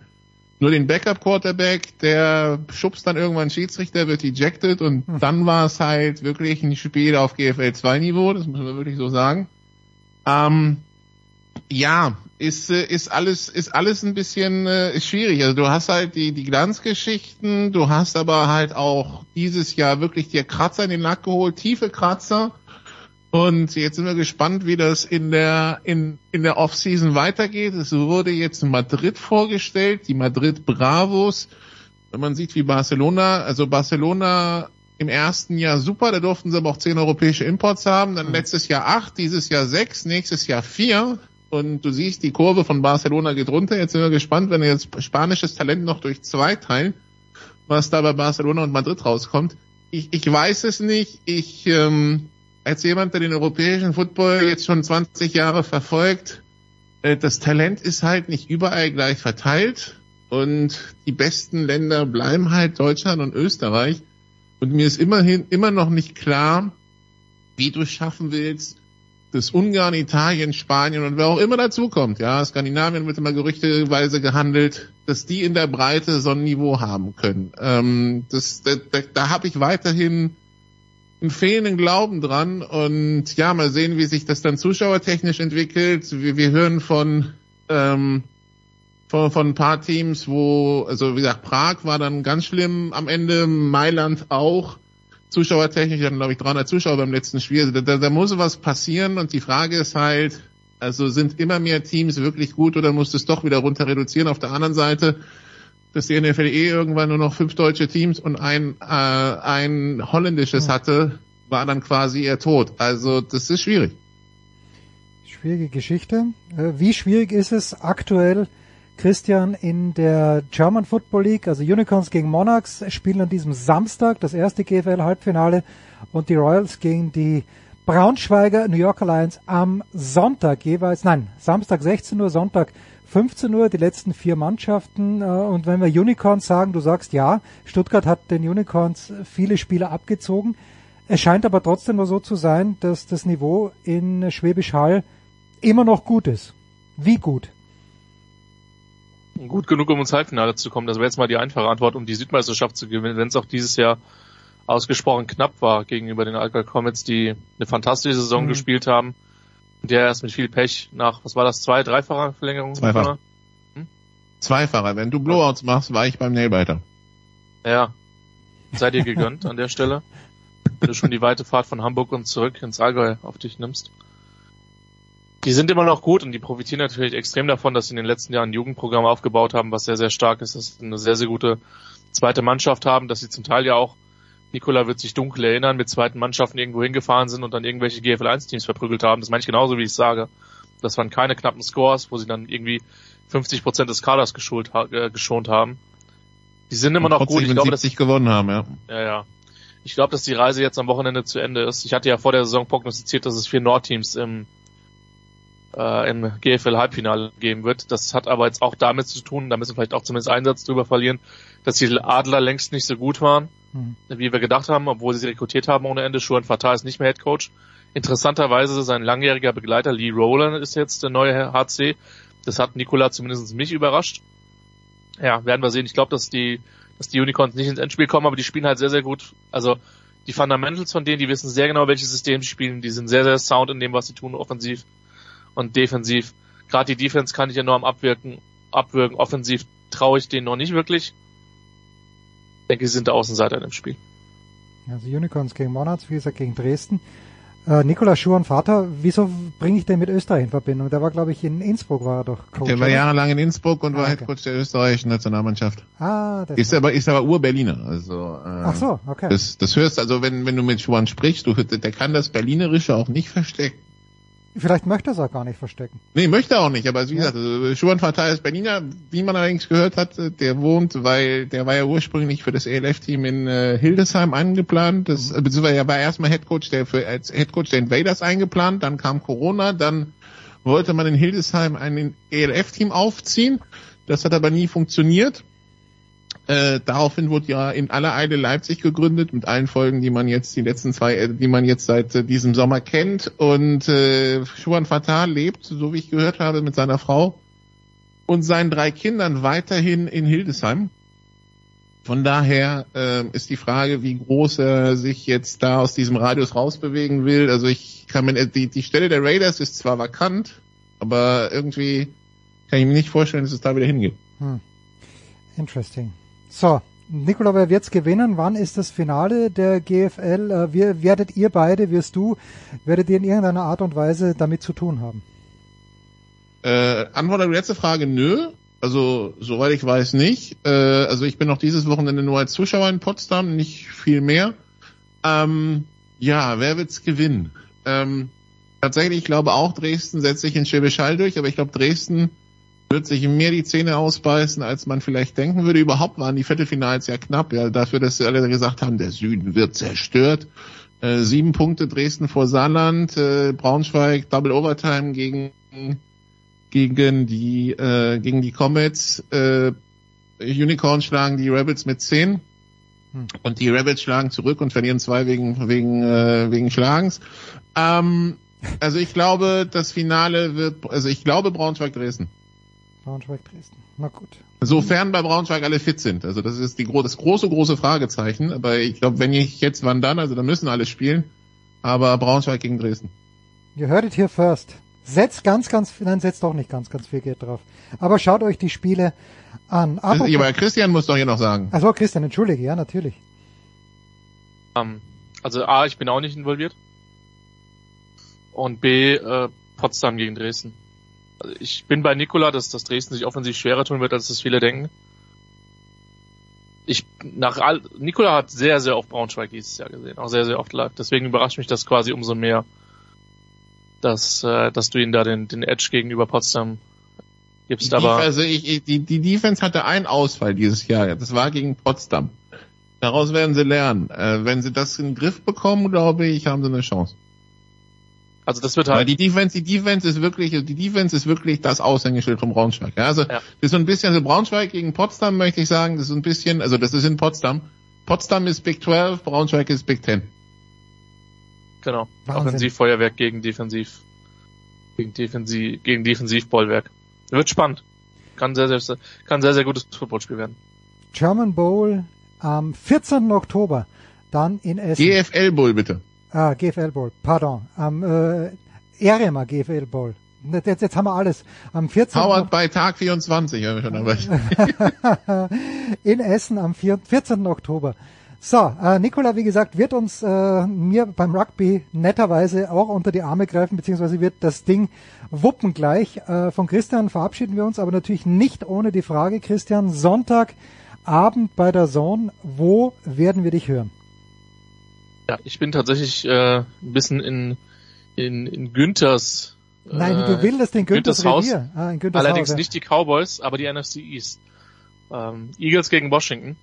Speaker 15: nur den Backup-Quarterback, der schubst dann irgendwann Schiedsrichter, wird ejected und dann war es halt wirklich ein Spiel auf GFL 2 Niveau, das muss man wirklich so sagen. Ähm, ja, ist, äh, ist alles, ist alles ein bisschen äh, schwierig. Also du hast halt die, die Glanzgeschichten, du hast aber halt auch dieses Jahr wirklich dir Kratzer in den Lack geholt, tiefe Kratzer. Und jetzt sind wir gespannt, wie das in der, in, in der Offseason weitergeht. Es wurde jetzt Madrid vorgestellt, die Madrid Bravos. Wenn man sieht, wie Barcelona, also Barcelona im ersten Jahr super, da durften sie aber auch zehn europäische Imports haben, dann letztes Jahr acht, dieses Jahr sechs, nächstes Jahr vier. Und du siehst, die Kurve von Barcelona geht runter. Jetzt sind wir gespannt, wenn jetzt spanisches Talent noch durch zwei teilen, was da bei Barcelona und Madrid rauskommt. Ich, ich weiß es nicht. Ich, ähm, als jemand, der den europäischen Football jetzt schon 20 Jahre verfolgt, äh, das Talent ist halt nicht überall gleich verteilt und die besten Länder bleiben halt Deutschland und Österreich. Und mir ist immerhin immer noch nicht klar, wie du es schaffen willst, dass Ungarn, Italien, Spanien und wer auch immer dazukommt, ja, Skandinavien wird immer gerüchteweise gehandelt, dass die in der Breite so ein Niveau haben können. Ähm, das, da da, da habe ich weiterhin einen fehlenden Glauben dran und ja, mal sehen, wie sich das dann zuschauertechnisch entwickelt. Wir, wir hören von, ähm, von, von ein paar Teams, wo, also wie gesagt, Prag war dann ganz schlimm am Ende, Mailand auch. Zuschauertechnisch, hatten glaube ich 300 Zuschauer beim letzten Spiel. Also da, da, da muss was passieren und die Frage ist halt, also sind immer mehr Teams wirklich gut oder muss es doch wieder runter reduzieren? Auf der anderen Seite, dass die NFL eh irgendwann nur noch fünf deutsche Teams und ein, äh, ein holländisches hatte, war dann quasi ihr Tod. Also das ist schwierig.
Speaker 2: Schwierige Geschichte. Äh, Wie schwierig ist es aktuell Christian, in der German Football League, also Unicorns gegen Monarchs, spielen an diesem Samstag das erste GFL-Halbfinale und die Royals gegen die Braunschweiger New Yorker Lions am Sonntag jeweils, nein, Samstag 16 Uhr, Sonntag 15 Uhr, die letzten vier Mannschaften. äh, Und wenn wir Unicorns sagen, du sagst ja, Stuttgart hat den Unicorns viele Spieler abgezogen. Es scheint aber trotzdem nur so zu sein, dass das Niveau in Schwäbisch Hall immer noch gut ist. Wie gut?
Speaker 17: Gut genug, um ins Halbfinale zu kommen. Das wäre jetzt mal die einfache Antwort, um die Südmeisterschaft zu gewinnen, wenn es auch dieses Jahr ausgesprochen knapp war gegenüber den Alka Comets, die eine fantastische Saison
Speaker 15: Mhm.
Speaker 17: gespielt haben. Und der erst mit viel Pech nach, was war das, zwei, dreifacher Verlängerung?
Speaker 15: Zweifach. Zweifacher. Wenn du Blowouts machst, war ich beim Nailbiter.
Speaker 17: Ja. Sei dir gegönnt an der Stelle. Wenn du schon die weite Fahrt von Hamburg und zurück ins Allgäu auf dich nimmst. Die sind immer noch gut und die profitieren natürlich extrem davon, dass sie in den letzten Jahren ein Jugendprogramm aufgebaut haben, was sehr, sehr stark ist, dass sie eine sehr, sehr gute zweite Mannschaft haben, dass sie zum Teil ja auch, Nikola wird sich dunkel erinnern, mit zweiten Mannschaften irgendwo hingefahren sind und dann irgendwelche GFL 1 Teams verprügelt haben. Das meine ich genauso, wie ich sage. Das waren keine knappen Scores, wo sie dann irgendwie 50 Prozent des Kaders geschult, äh, geschont haben. Die sind immer
Speaker 15: Und
Speaker 17: noch gut. Ich glaube, dass
Speaker 15: 70 gewonnen haben, ja.
Speaker 17: ja, ja. Ich glaube, dass die Reise jetzt am Wochenende zu Ende ist. Ich hatte ja vor der Saison prognostiziert, dass es vier Nordteams im, äh, im GFL-Halbfinale geben wird. Das hat aber jetzt auch damit zu tun, da müssen wir vielleicht auch zumindest einen Satz drüber verlieren, dass die Adler längst nicht so gut waren,
Speaker 2: Mhm.
Speaker 17: wie wir gedacht haben, obwohl sie sie rekrutiert haben ohne Ende. Schuhan Fatah ist nicht mehr Head Coach. Interessanterweise sein langjähriger Begleiter Lee Rowland ist jetzt der neue HC. Das hat Nikola zumindest mich überrascht. Ja, werden wir sehen. Ich glaube, dass die, dass die Unicorns nicht ins Endspiel kommen, aber die spielen halt sehr, sehr gut. Also die Fundamentals von denen, die wissen sehr genau, welches System sie spielen. Die sind sehr, sehr sound in dem, was sie tun, offensiv und defensiv. Gerade die Defense kann ich enorm abwirken, abwirken. Offensiv traue ich denen noch nicht wirklich. Ich denke, sie sind der Außenseiter in dem Spiel.
Speaker 2: Also Unicorns gegen Monarchs, wie gesagt, gegen Dresden. Äh, Nikola Schuhan Vater, wieso bringe ich den mit Österreich in Verbindung? Der war, glaube ich, in Innsbruck war er doch Coach.
Speaker 15: Der war
Speaker 2: oder?
Speaker 15: jahrelang in Innsbruck und war
Speaker 2: Ah, okay.
Speaker 15: Headcoach der österreichischen Nationalmannschaft.
Speaker 2: Ah, das
Speaker 15: Ist aber, ist aber Ur-Berliner, also, äh,
Speaker 2: Ach so, okay.
Speaker 15: Das, das hörst, also wenn, wenn du mit Schwan sprichst, du, der kann das Berlinerische auch nicht verstecken.
Speaker 2: Vielleicht möchte er es auch gar nicht verstecken.
Speaker 15: Nee, möchte er auch nicht, aber wie gesagt, also Schuhan Fatah ist Berliner, wie man allerdings gehört hat, äh, der wohnt, weil der war ja ursprünglich für das ELF-Team in äh, Hildesheim eingeplant, das, äh, beziehungsweise er war erstmal Headcoach der für als Headcoach der Invaders eingeplant, dann kam Corona, dann wollte man in Hildesheim ein ELF-Team aufziehen, das hat aber nie funktioniert. Äh, daraufhin wurde ja in aller Eile Leipzig gegründet mit allen Folgen, die man jetzt die letzten zwei, äh, die man jetzt seit äh, diesem Sommer kennt. Und äh, Schuan Fatah lebt, so wie ich gehört habe, mit seiner Frau und seinen drei Kindern weiterhin in Hildesheim. Von daher äh, ist die Frage, wie groß er sich jetzt da aus diesem Radius rausbewegen will. Also ich kann mir die, die Stelle der Raiders ist zwar vakant, aber irgendwie kann ich mir nicht vorstellen, dass es da wieder hingeht.
Speaker 2: Hm. Interesting. So, Nikola, wer wird's gewinnen? Wann ist das Finale der GFL? Äh, wir, werdet ihr beide, wirst du, werdet ihr in irgendeiner Art und Weise damit zu tun haben?
Speaker 15: Äh, Antwort auf die letzte Frage, nö. Also, soweit ich weiß, nicht. Äh, also, ich bin noch dieses Wochenende nur als Zuschauer in Potsdam, nicht viel mehr. Ähm, ja, wer wird's gewinnen? Ähm, tatsächlich, ich glaube auch, Dresden setzt sich in Schwäbisch Hall durch, aber ich glaube, Dresden wird sich mehr die Zähne ausbeißen, als man vielleicht denken würde. Überhaupt waren die Viertelfinals ja knapp, ja, dafür, dass sie alle gesagt haben, der Süden wird zerstört. Äh, sieben Punkte Dresden vor Saarland, äh, Braunschweig, Double Overtime gegen gegen die äh, gegen die Comets. Äh, Unicorn schlagen die Rebels mit zehn und die Rebels schlagen zurück und verlieren zwei wegen wegen äh, wegen Schlagens. Ähm, also ich glaube, das Finale wird, also ich glaube Braunschweig Dresden.
Speaker 2: Braunschweig, Dresden. Na gut.
Speaker 15: Sofern bei Braunschweig alle fit sind. Also das ist die, gro das große, große Fragezeichen. Aber ich glaube, wenn ich jetzt wann dann, also dann müssen alle spielen. Aber Braunschweig gegen Dresden.
Speaker 2: You heard it here first. Setzt ganz, ganz, nein, setzt doch nicht ganz, ganz viel Geld drauf. Aber schaut euch die Spiele an.
Speaker 15: Apropos, aber Christian muss doch hier noch sagen.
Speaker 2: Also Christian, entschuldige, ja, natürlich.
Speaker 17: Ähm, also A, ich bin auch nicht involviert. Und B, äh, Potsdam gegen Dresden. Also ich bin bei Nikola, dass, dass Dresden sich offensiv schwerer tun wird, als das viele denken. Ich, nach all, Nikola hat sehr, sehr oft Braunschweig dieses Jahr gesehen, auch sehr, sehr oft live. Deswegen überrascht mich das quasi umso mehr, dass, äh, dass du ihn da den, den Edge gegenüber Potsdam Gibst
Speaker 15: Die,
Speaker 17: aber,
Speaker 15: also ich, ich, die, die Defense hatte einen Ausfall dieses Jahr. Das war gegen Potsdam. Daraus werden sie lernen. Äh, wenn sie das in den Griff bekommen, glaube ich, haben sie eine Chance.
Speaker 17: Also das wird
Speaker 15: Weil
Speaker 17: halt,
Speaker 15: die Defense, die Defense ist wirklich, die Defense ist wirklich das Aushängeschild vom Braunschweig. Ja, also das ist so ein bisschen, also Braunschweig gegen Potsdam möchte ich sagen, das ist so ein bisschen, also das ist in Potsdam. Potsdam ist Big 12, Braunschweig ist Big 10.
Speaker 17: genau,
Speaker 2: Wahnsinn.
Speaker 17: Offensivfeuerwerk gegen Defensiv, gegen Defensiv, gegen Defensivbollwerk. Wird spannend. Kann sehr, sehr, kann sehr, sehr gutes Footballspiel werden.
Speaker 2: German Bowl am 14. Oktober. Dann in Essen.
Speaker 15: GFL Bull bitte.
Speaker 2: Ah, GFL Bowl, pardon. Am äh, Erema GFL Bowl. Jetzt, jetzt haben wir alles. Am 14.
Speaker 15: Howard bei Tag 24, wenn wir schon dabei
Speaker 2: in Essen am 4, 14. Oktober. So, äh, Nikola, wie gesagt, wird uns äh, mir beim Rugby netterweise auch unter die Arme greifen, beziehungsweise wird das Ding wuppen gleich. Äh, von Christian verabschieden wir uns, aber natürlich nicht ohne die Frage, Christian, Sonntagabend bei der Zone, wo werden wir dich hören?
Speaker 17: Ja, ich bin tatsächlich äh, ein bisschen in, in, in Günthers
Speaker 2: Nein,
Speaker 17: äh,
Speaker 2: du willst in Günthers
Speaker 17: Haus.
Speaker 2: Revier. Ah, in Günthers
Speaker 17: Allerdings
Speaker 2: Haus, ja.
Speaker 17: nicht die Cowboys, aber die NFC East. Ähm, Eagles gegen Washington.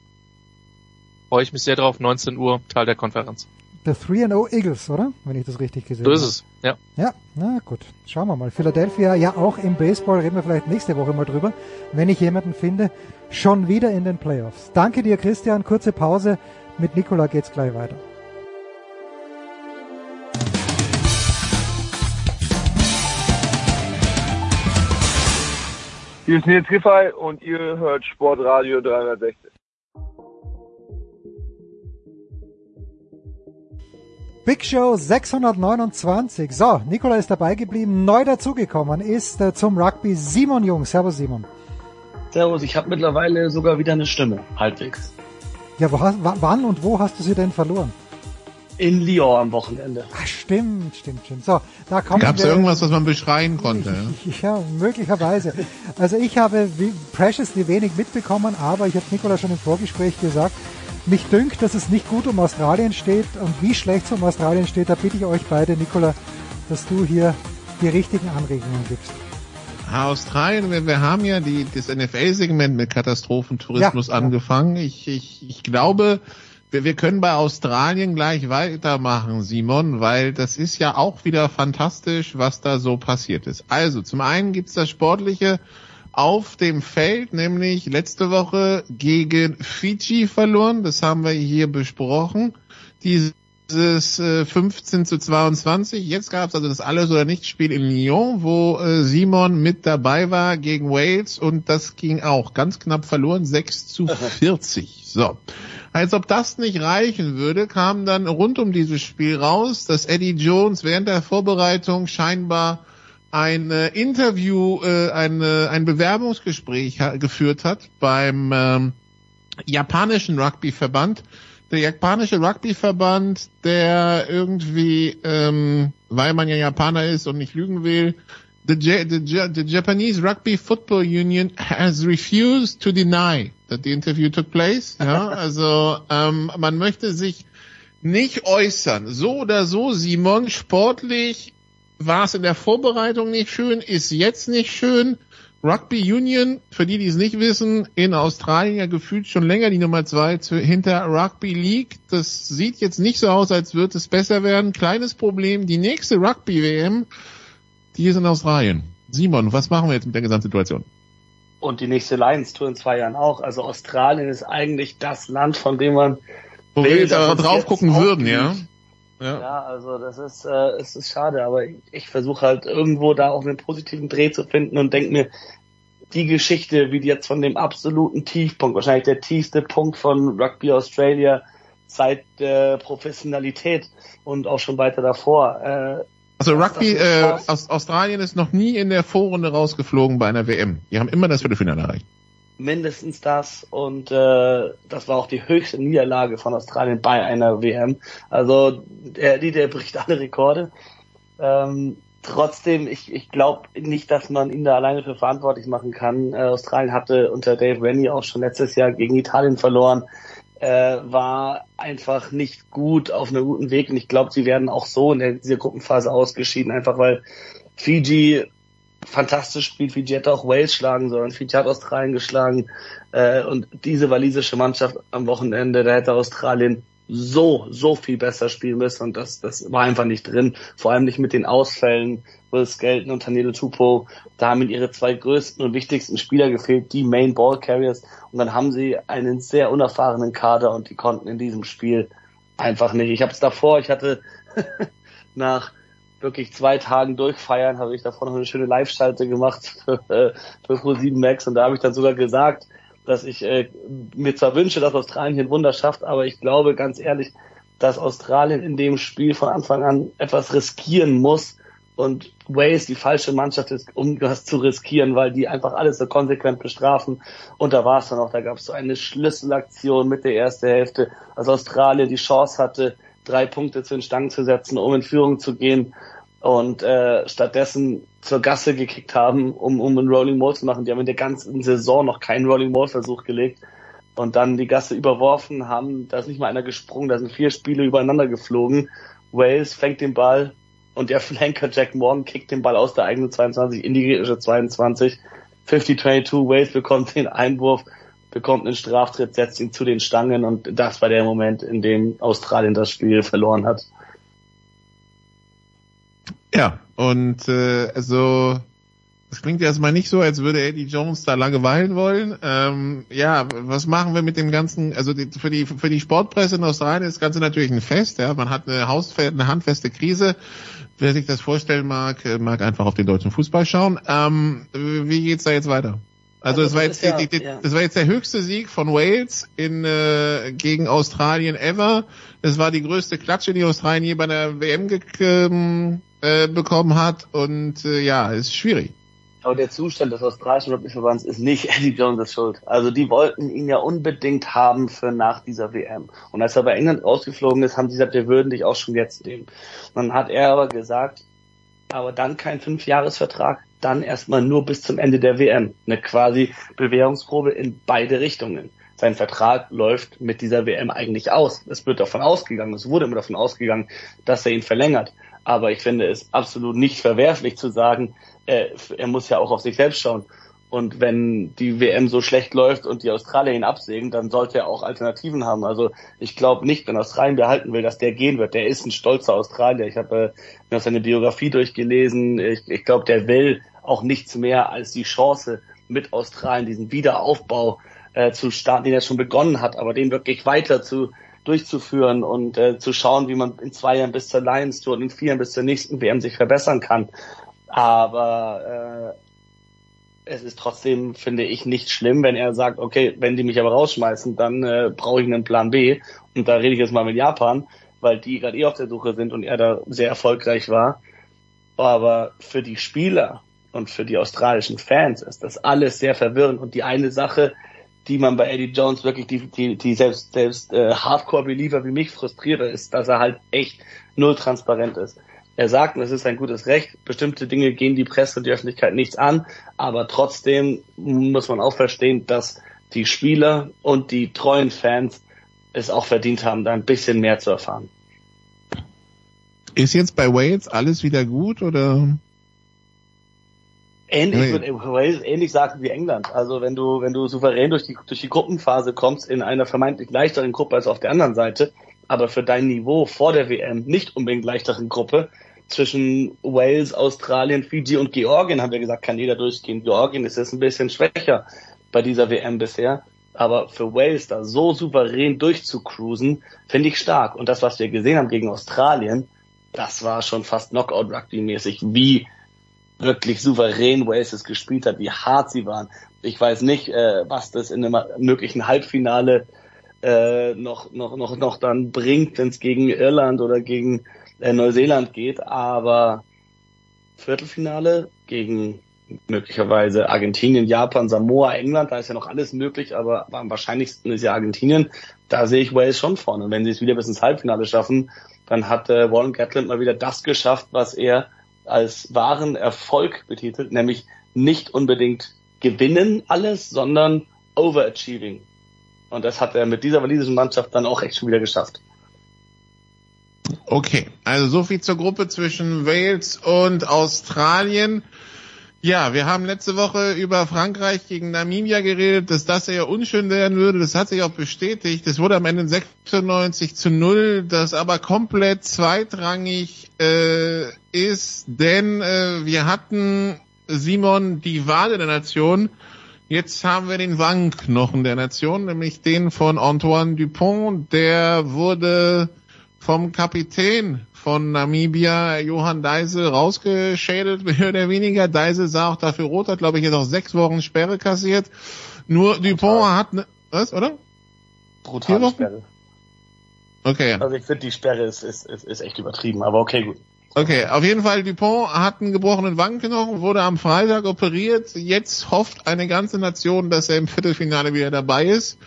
Speaker 17: Freue ich mich sehr drauf, 19 Uhr, Teil der Konferenz.
Speaker 2: The 3-0 Eagles, oder? Wenn ich das richtig gesehen
Speaker 17: So
Speaker 2: habe.
Speaker 17: ist es, ja.
Speaker 2: Ja, na gut. Schauen wir mal. Philadelphia, ja auch im Baseball, reden wir vielleicht nächste Woche mal drüber, wenn ich jemanden finde, schon wieder in den Playoffs. Danke dir, Christian. Kurze Pause. Mit Nikola geht's gleich weiter.
Speaker 10: Hier ist Nils Giffey und ihr hört Sportradio 360.
Speaker 2: Big Show 629. So, Nikola ist dabei geblieben. Neu dazugekommen ist äh, zum Rugby Simon Jung. Servus, Simon.
Speaker 19: Servus, ich habe mittlerweile sogar wieder eine Stimme, halbwegs.
Speaker 2: Ja, wo hast, wann und wo hast du sie denn verloren?
Speaker 19: In Lyon am Wochenende.
Speaker 2: Ah, stimmt, stimmt, stimmt. So, da kommen
Speaker 15: Gab es irgendwas, was man beschreien konnte? Ja?
Speaker 2: Ja, möglicherweise. Also ich habe wie preciously wenig mitbekommen, aber ich habe Nikola schon im Vorgespräch gesagt, mich dünkt, dass es nicht gut um Australien steht und wie schlecht es um Australien steht, da bitte ich euch beide, Nikola, dass du hier die richtigen Anregungen gibst.
Speaker 15: Australien, wir, wir haben ja die, das NFL-Segment mit Katastrophentourismus
Speaker 2: Ja, ja.
Speaker 15: angefangen. Ich, ich, ich glaube, wir, wir können bei Australien gleich weitermachen, Simon, weil das ist ja auch wieder fantastisch, was da so passiert ist. Also, zum einen gibt's das Sportliche auf dem Feld, nämlich letzte Woche gegen Fiji verloren. Das haben wir hier besprochen. Dieses äh, 15 zu 22. Jetzt gab es also das Alles- oder Nichts-Spiel in Lyon, wo äh, Simon mit dabei war gegen Wales und das ging auch ganz knapp verloren, 6 zu 40. So. Als ob das nicht reichen würde, kam dann rund um dieses Spiel raus, dass Eddie Jones während der Vorbereitung scheinbar ein äh, Interview, äh, ein, äh, ein Bewerbungsgespräch ha geführt hat beim ähm, japanischen Rugbyverband. Der japanische Rugbyverband, der irgendwie, ähm, weil man ja Japaner ist und nicht lügen will, the, Ja- the, Ja- the Japanese Rugby Football Union has refused to deny that the interview took place. Ja, also ähm, man möchte sich nicht äußern. So oder so, Simon, sportlich war es in der Vorbereitung nicht schön, ist jetzt nicht schön. Rugby Union, für die, die es nicht wissen, in Australien ja gefühlt schon länger die Nummer zwei hinter Rugby League. Das sieht jetzt nicht so aus, als würde es besser werden. Kleines Problem, die nächste Rugby-WM, die ist in Australien. Simon, was machen wir jetzt mit der Gesamtsituation?
Speaker 19: Und die nächste Lions Tour in zwei Jahren auch. Also Australien ist eigentlich das Land, von dem man
Speaker 15: Wo wir
Speaker 19: will,
Speaker 15: jetzt
Speaker 19: dass
Speaker 15: aber drauf
Speaker 19: jetzt
Speaker 15: gucken würden, ja? Ja.
Speaker 19: Ja, also das ist, äh, es ist schade, aber ich, ich versuche halt irgendwo da auch einen positiven Dreh zu finden und denke mir, die Geschichte, wie die jetzt von dem absoluten Tiefpunkt, wahrscheinlich der tiefste Punkt von Rugby Australia seit der Professionalität und auch schon weiter davor. Äh,
Speaker 15: Also Rugby, äh, aus Australien ist noch nie in der Vorrunde rausgeflogen bei einer WM. Die haben immer das Viertelfinale erreicht.
Speaker 19: Mindestens das und äh, das war auch die höchste Niederlage von Australien bei einer WM. Also der, der bricht alle Rekorde. Ähm, trotzdem, ich, ich glaube nicht, dass man ihn da alleine für verantwortlich machen kann. Äh, Australien hatte unter Dave Rennie auch schon letztes Jahr gegen Italien verloren, äh, war einfach nicht gut auf einem guten Weg und ich glaube, sie werden auch so in der, dieser Gruppenphase ausgeschieden, einfach weil Fiji fantastisch spielt. Fiji hätte auch Wales schlagen sollen. Fiji hat Australien geschlagen. Äh, und diese walisische Mannschaft am Wochenende, da hätte Australien so, so viel besser spielen müssen. Und das, das war einfach nicht drin. Vor allem nicht mit den Ausfällen. Will Skelton und Tanelo Tupo, da haben ihre zwei größten und wichtigsten Spieler gefehlt, die Main Ball Carriers. Und dann haben sie einen sehr unerfahrenen Kader und die konnten in diesem Spiel einfach nicht. Ich habe es davor, ich hatte nach wirklich zwei Tagen durchfeiern, habe ich davor noch eine schöne Live-Schalte gemacht für, für Pro7 Max und da habe ich dann sogar gesagt, dass ich äh, mir zwar wünsche, dass Australien hier ein Wunder schafft, aber ich glaube ganz ehrlich, dass Australien in dem Spiel von Anfang an etwas riskieren muss und Wales die falsche Mannschaft ist, um das zu riskieren, weil die einfach alles so konsequent bestrafen. Und da war es dann auch, da gab es so eine Schlüsselaktion mit der ersten Hälfte, als Australien die Chance hatte, drei Punkte zu den Stangen zu setzen, um in Führung zu gehen und äh, stattdessen zur Gasse gekickt haben, um, um einen Rolling Maul zu machen. Die haben in der ganzen Saison noch keinen Rolling Maul Versuch gelegt und dann die Gasse überworfen haben. Da ist nicht mal einer gesprungen, da sind vier Spiele übereinander geflogen. Wales fängt den Ball und der Flanker Jack Morgan kickt den Ball aus der eigenen 22 in die gegnerische 22. 50-22, Wales bekommt den Einwurf, bekommt einen Straftritt, setzt ihn zu den Stangen und das war der Moment, in dem Australien das Spiel verloren hat.
Speaker 15: Ja, und äh, also das klingt erstmal nicht so, als würde Eddie Jones da lange weilen wollen. Ähm, ja, was machen wir mit dem ganzen, also die, für die für die Sportpresse in Australien ist das Ganze natürlich ein Fest, ja. Man hat eine hausfeste, eine handfeste Krise. Wer sich das vorstellen mag, äh, mag einfach auf den deutschen Fußball schauen. Ähm, wie geht's da jetzt weiter? Also,
Speaker 19: Also
Speaker 15: es war
Speaker 19: das
Speaker 15: jetzt
Speaker 19: ja-
Speaker 15: die, die,
Speaker 19: ja.
Speaker 15: das war jetzt der höchste Sieg von Wales in äh, gegen Australien ever. Das war die größte Klatsche, die Australien je bei der WM ge ähm, äh, bekommen hat und äh, ja, ist schwierig.
Speaker 19: Aber der Zustand des australischen Rugbyverbands ist nicht Eddie Jones' Schuld. Also die wollten ihn ja unbedingt haben für nach dieser WM. Und als er bei England rausgeflogen ist, haben sie gesagt, wir würden dich auch schon jetzt nehmen. Dann hat er aber gesagt, aber dann kein Fünfjahresvertrag, dann erstmal nur bis zum Ende der WM. Eine quasi Bewährungsprobe in beide Richtungen. Sein Vertrag läuft mit dieser WM eigentlich aus. Es wird davon ausgegangen, es wurde immer davon ausgegangen, dass er ihn verlängert. Aber ich finde es absolut nicht verwerflich zu sagen, äh, er muss ja auch auf sich selbst schauen. Und wenn die WM so schlecht läuft und die Australier ihn absägen, dann sollte er auch Alternativen haben. Also ich glaube nicht, wenn Australien behalten will, dass der gehen wird. Der ist ein stolzer Australier. Ich habe äh, mir seine Biografie durchgelesen. Ich, ich glaube, der will auch nichts mehr als die Chance mit Australien diesen Wiederaufbau äh, zu starten, den er schon begonnen hat, aber den wirklich weiter zu durchzuführen und äh, zu schauen, wie man in zwei Jahren bis zur Lions Tour und in vier Jahren bis zur nächsten WM sich verbessern kann. Aber äh, es ist trotzdem, finde ich, nicht schlimm, wenn er sagt, okay, wenn die mich aber rausschmeißen, dann äh, brauche ich einen Plan B. Und da rede ich jetzt mal mit Japan, weil die gerade eh auf der Suche sind und er da sehr erfolgreich war. Aber für die Spieler und für die australischen Fans ist das alles sehr verwirrend. Und die eine Sache, die man bei Eddie Jones wirklich, die, die, die selbst, selbst äh, Hardcore-Believer wie mich frustriert, ist, dass er halt echt null transparent ist. Er sagt, und es ist ein gutes Recht, bestimmte Dinge gehen die Presse und die Öffentlichkeit nichts an, aber trotzdem muss man auch verstehen, dass die Spieler und die treuen Fans es auch verdient haben, da ein bisschen mehr zu erfahren.
Speaker 15: Ist jetzt bei Wales alles wieder gut oder?
Speaker 19: Ähnlich,
Speaker 15: Nee.
Speaker 19: wird Wales ähnlich sagen wie England. Also wenn du, wenn du souverän durch die, durch die Gruppenphase kommst in einer vermeintlich leichteren Gruppe als auf der anderen Seite, aber für dein Niveau vor der WM nicht unbedingt leichteren Gruppe, zwischen Wales, Australien, Fiji und Georgien haben wir gesagt, kann jeder durchgehen. Georgien ist jetzt ein bisschen schwächer bei dieser WM bisher. Aber für Wales da so souverän durchzucruisen, finde ich stark. Und das, was wir gesehen haben gegen Australien, das war schon fast Knockout-Rugby-mäßig, wie wirklich souverän Wales es gespielt hat, wie hart sie waren. Ich weiß nicht, äh, was das in einem möglichen Halbfinale äh, noch, noch, noch, noch dann bringt, wenn es gegen Irland oder gegen äh, Neuseeland geht, aber Viertelfinale gegen möglicherweise Argentinien, Japan, Samoa, England, da ist ja noch alles möglich, aber am wahrscheinlichsten ist ja Argentinien. Da sehe ich Wales schon vorne. Und wenn sie es wieder bis ins Halbfinale schaffen, dann hat äh, Warren Gatland mal wieder das geschafft, was er als wahren Erfolg betitelt, nämlich nicht unbedingt gewinnen alles, sondern overachieving. Und das hat er mit dieser walisischen Mannschaft dann auch echt schon wieder geschafft.
Speaker 15: Okay, also so viel zur Gruppe zwischen Wales und Australien. Ja, wir haben letzte Woche über Frankreich gegen Namibia geredet, dass das eher unschön werden würde. Das hat sich auch bestätigt. Es wurde am Ende 96 zu 0, das aber komplett zweitrangig äh, ist, denn äh, wir hatten Simon die Wade der Nation. Jetzt haben wir den Wangenknochen der Nation, nämlich den von Antoine Dupont. Der wurde vom Kapitän von Namibia, Johann Deise, rausgeschädelt, mehr oder weniger. Deise sah auch dafür rot, hat, glaube ich, jetzt auch sechs Wochen Sperre kassiert. Nur Dupont hat, ne, was, oder?
Speaker 19: Brutale Sperre.
Speaker 15: Okay.
Speaker 19: Also ich finde, die Sperre ist, ist, ist, ist echt übertrieben, aber okay, gut.
Speaker 15: Okay, auf jeden Fall, Dupont hat einen gebrochenen Wangenknochen, wurde am Freitag operiert. Jetzt hofft eine ganze Nation, dass er im Viertelfinale wieder dabei ist.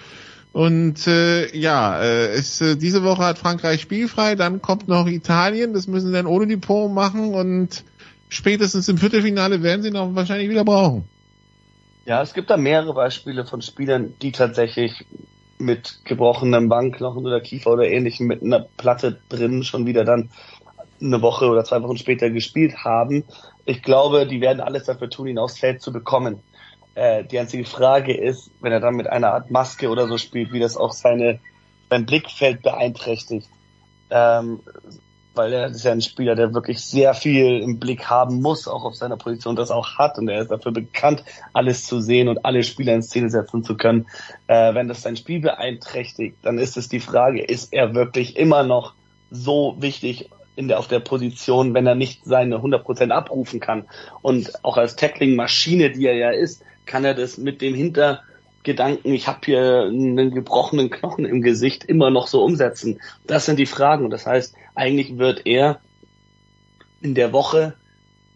Speaker 15: Und äh, ja, äh, es, äh, diese Woche hat Frankreich spielfrei, dann kommt noch Italien, das müssen sie dann ohne Dupont machen und spätestens im Viertelfinale werden sie ihn auch wahrscheinlich wieder brauchen.
Speaker 19: Ja, es gibt da mehrere Beispiele von Spielern, die tatsächlich mit gebrochenem Wangenknochen oder Kiefer oder ähnlichem mit einer Platte drin schon wieder dann eine Woche oder zwei Wochen später gespielt haben. Ich glaube, die werden alles dafür tun, ihn aufs Feld zu bekommen. Äh, die einzige Frage ist, wenn er dann mit einer Art Maske oder so spielt, wie das auch seine, sein Blickfeld beeinträchtigt. Ähm, weil er ist ja ein Spieler, der wirklich sehr viel im Blick haben muss, auch auf seiner Position das auch hat und er ist dafür bekannt, alles zu sehen und alle Spieler in Szene setzen zu können. Äh, wenn das sein Spiel beeinträchtigt, dann ist es die Frage, ist er wirklich immer noch so wichtig in der, auf der Position, wenn er nicht seine 100% abrufen kann. Und auch als Tackling-Maschine, die er ja ist, kann er das mit dem Hintergedanken, ich habe hier einen gebrochenen Knochen im Gesicht, immer noch so umsetzen. Das sind die Fragen. Und das heißt, eigentlich wird er in der Woche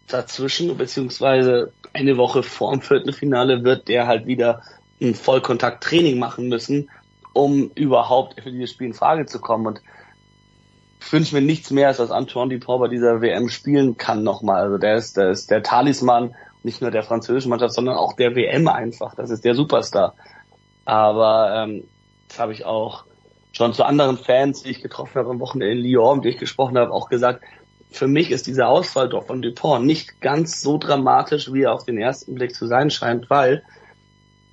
Speaker 19: dazwischen, beziehungsweise eine Woche vor dem Viertelfinale, wird der halt wieder ein Vollkontakt-Training machen müssen, um überhaupt für dieses Spiel in Frage zu kommen. Und wünsche mir nichts mehr, als dass Antoine Dupont bei dieser WM spielen kann nochmal. Also der ist, der ist der Talisman nicht nur der französischen Mannschaft, sondern auch der WM einfach. Das ist der Superstar. Aber ähm, das habe ich auch schon zu anderen Fans, die ich getroffen habe am Wochenende in Lyon, denen ich gesprochen habe, auch gesagt, für mich ist dieser Ausfall doch von Dupont nicht ganz so dramatisch, wie er auf den ersten Blick zu sein scheint, weil,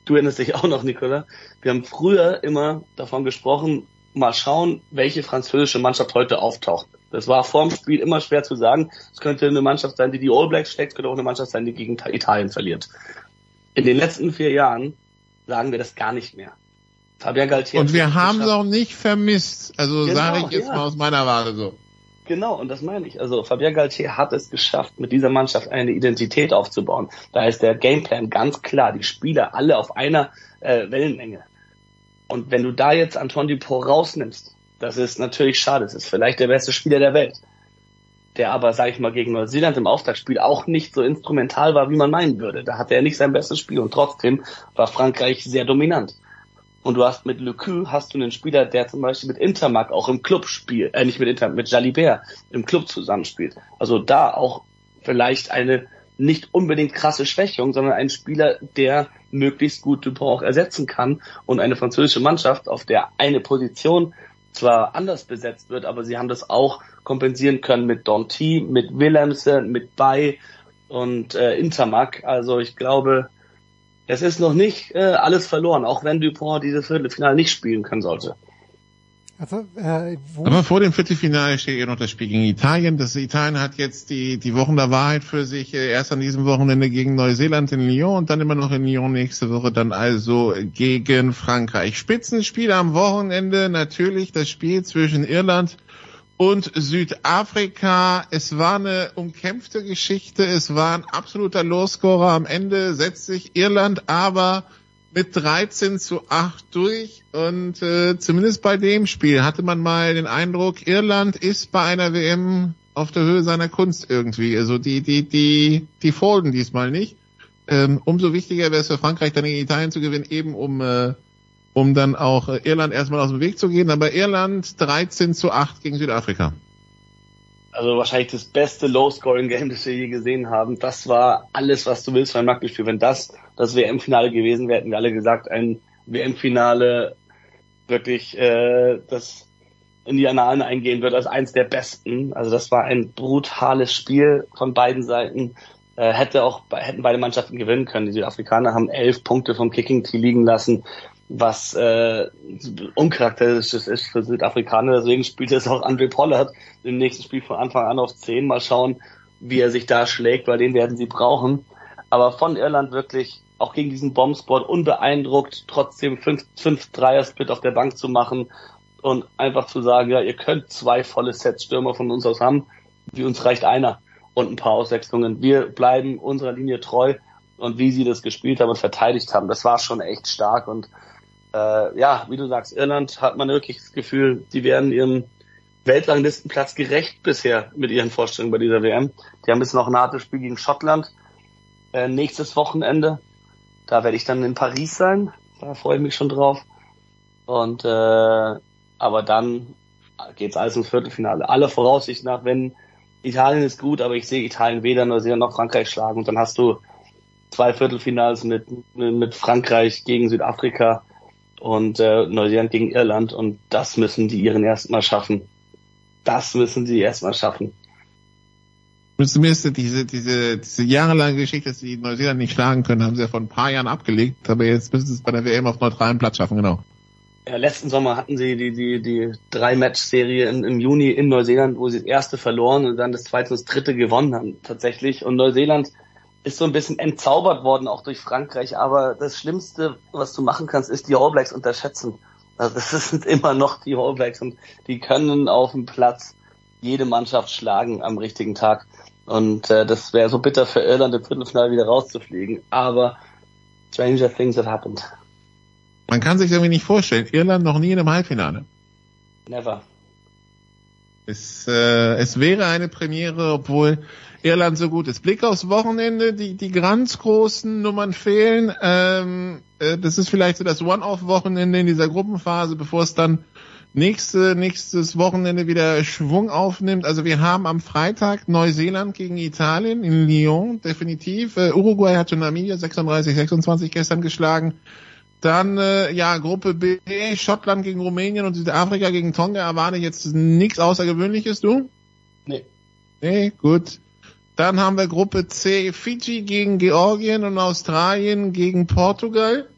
Speaker 19: du erinnerst dich auch noch, Nicola, wir haben früher immer davon gesprochen, mal schauen, welche französische Mannschaft heute auftaucht. Das war vorm Spiel immer schwer zu sagen. Es könnte eine Mannschaft sein, die die All Blacks schlägt, es könnte auch eine Mannschaft sein, die gegen Italien verliert. In den letzten vier Jahren sagen wir das gar nicht mehr. Fabien Galtier.
Speaker 15: Und wir haben es auch nicht vermisst. Also
Speaker 19: Genau,
Speaker 15: sage ich jetzt
Speaker 19: ja.
Speaker 15: mal aus meiner Warte so.
Speaker 19: Genau, und das meine ich. Also Fabien Galtier hat es geschafft, mit dieser Mannschaft eine Identität aufzubauen. Da ist der Gameplan ganz klar, die Spieler alle auf einer äh, Wellenlänge. Und wenn du da jetzt Antoine Dupont rausnimmst, das ist natürlich schade. Das ist vielleicht der beste Spieler der Welt. Der aber, sage ich mal, gegen Neuseeland im Auftaktspiel auch nicht so instrumental war, wie man meinen würde. Da hatte er nicht sein bestes Spiel und trotzdem war Frankreich sehr dominant. Und du hast mit Le Cue hast du einen Spieler, der zum Beispiel mit Intermark auch im Club spielt, äh, nicht mit Inter, mit Jalibert im Club zusammenspielt. Also da auch vielleicht eine nicht unbedingt krasse Schwächung, sondern ein Spieler, der möglichst gut Dupont auch ersetzen kann und eine französische Mannschaft, auf der eine Position zwar anders besetzt wird, aber sie haben das auch kompensieren können mit Donty, mit Willemsen, mit Bay und äh, Intermark. Also ich glaube, es ist noch nicht äh, alles verloren, auch wenn Dupont dieses Viertelfinale nicht spielen können sollte.
Speaker 2: Also, äh,
Speaker 15: Aber vor dem Viertelfinale steht ja noch das Spiel gegen Italien. Das Italien hat jetzt die, die Wochen der Wahrheit für sich. äh, Erst an diesem Wochenende gegen Neuseeland in Lyon und dann immer noch in Lyon nächste Woche dann also gegen Frankreich. Spitzenspiel am Wochenende natürlich das Spiel zwischen Irland und Südafrika. Es war eine umkämpfte Geschichte. Es war ein absoluter Lowscorer. Am Ende setzt sich Irland aber mit 13 zu 8 durch und äh, zumindest bei dem Spiel hatte man mal den Eindruck, Irland ist bei einer WM auf der Höhe seiner Kunst irgendwie. Also die, die, die, die folgen diesmal nicht. Ähm, umso wichtiger wäre es für Frankreich dann gegen Italien zu gewinnen, eben um, äh, um dann auch äh, Irland erstmal aus dem Weg zu gehen. Aber Irland 13 zu 8 gegen Südafrika.
Speaker 19: Also wahrscheinlich das beste Low-Scoring-Game, das wir je gesehen haben. Das war alles, was du willst für ein Rugby-Spiel. Wenn das das WM-Finale gewesen wäre, hätten wir alle gesagt, ein WM-Finale wirklich, äh, das in die Annalen eingehen wird als eins der besten. Also das war ein brutales Spiel von beiden Seiten. Äh, hätte auch, hätten beide Mannschaften gewinnen können. Die Südafrikaner haben elf Punkte vom Kicking Tee liegen lassen, was äh, uncharakteristisch ist für Südafrikaner. Deswegen spielt jetzt auch Andre Pollard im nächsten Spiel von Anfang an auf 10. Mal schauen, wie er sich da schlägt, weil den werden sie brauchen. Aber von Irland wirklich auch gegen diesen Bombsport unbeeindruckt, trotzdem 5 Dreier-Split auf der Bank zu machen und einfach zu sagen, ja, ihr könnt zwei volle Sets Stürmer von uns aus haben, wie uns reicht einer und ein paar Auswechslungen. Wir bleiben unserer Linie treu und wie sie das gespielt haben und verteidigt haben, das war schon echt stark und äh, ja, wie du sagst, Irland hat man wirklich das Gefühl, die werden ihrem Weltranglistenplatz gerecht bisher mit ihren Vorstellungen bei dieser WM. Die haben jetzt noch ein hartes Spiel gegen Schottland äh, nächstes Wochenende. Da werde ich dann in Paris sein. Da freue ich mich schon drauf. Und äh, aber dann geht's alles ins Viertelfinale. Alle Voraussicht nach, wenn Italien ist gut, aber ich sehe Italien weder Neuseeland noch Frankreich schlagen. Und dann hast du zwei Viertelfinals mit, mit Frankreich gegen Südafrika und äh, Neuseeland gegen Irland. Und das müssen die ihren erstmal schaffen. Das müssen sie erstmal schaffen.
Speaker 15: Zumindest diese, diese, diese jahrelange Geschichte, dass sie Neuseeland nicht schlagen können, haben sie ja vor ein paar Jahren abgelegt, aber jetzt müssen sie es bei der WM auf neutralem Platz schaffen, genau.
Speaker 19: Ja, letzten Sommer hatten sie die, die, die Drei-Match-Serie im, im Juni in Neuseeland, wo sie das erste verloren und dann das zweite und das dritte gewonnen haben, tatsächlich. Und Neuseeland ist so ein bisschen entzaubert worden, auch durch Frankreich. Aber das Schlimmste, was du machen kannst, ist die All Blacks unterschätzen. Also das sind immer noch die All Blacks und die können auf dem Platz jede Mannschaft schlagen am richtigen Tag. Und äh, das wäre so bitter für Irland im Viertelfinale wieder rauszufliegen. Aber stranger things have happened.
Speaker 15: Man kann sich irgendwie nicht vorstellen. Irland noch nie in einem Halbfinale.
Speaker 19: Never.
Speaker 15: Es, äh, es wäre eine Premiere, obwohl Irland so gut ist. Blick aufs Wochenende, die, die ganz großen Nummern fehlen. Ähm, äh, das ist vielleicht so das One-Off-Wochenende in dieser Gruppenphase, bevor es dann nächste, nächstes Wochenende wieder Schwung aufnimmt. Also wir haben am Freitag Neuseeland gegen Italien in Lyon, definitiv. Äh, Uruguay hat schon Namibia 36, 26 gestern geschlagen. Dann äh, ja Gruppe B, Schottland gegen Rumänien und Südafrika gegen Tonga erwarte ich jetzt nichts Außergewöhnliches, du?
Speaker 19: Nee.
Speaker 15: Nee, gut. Dann haben wir Gruppe C, Fiji gegen Georgien und Australien gegen Portugal.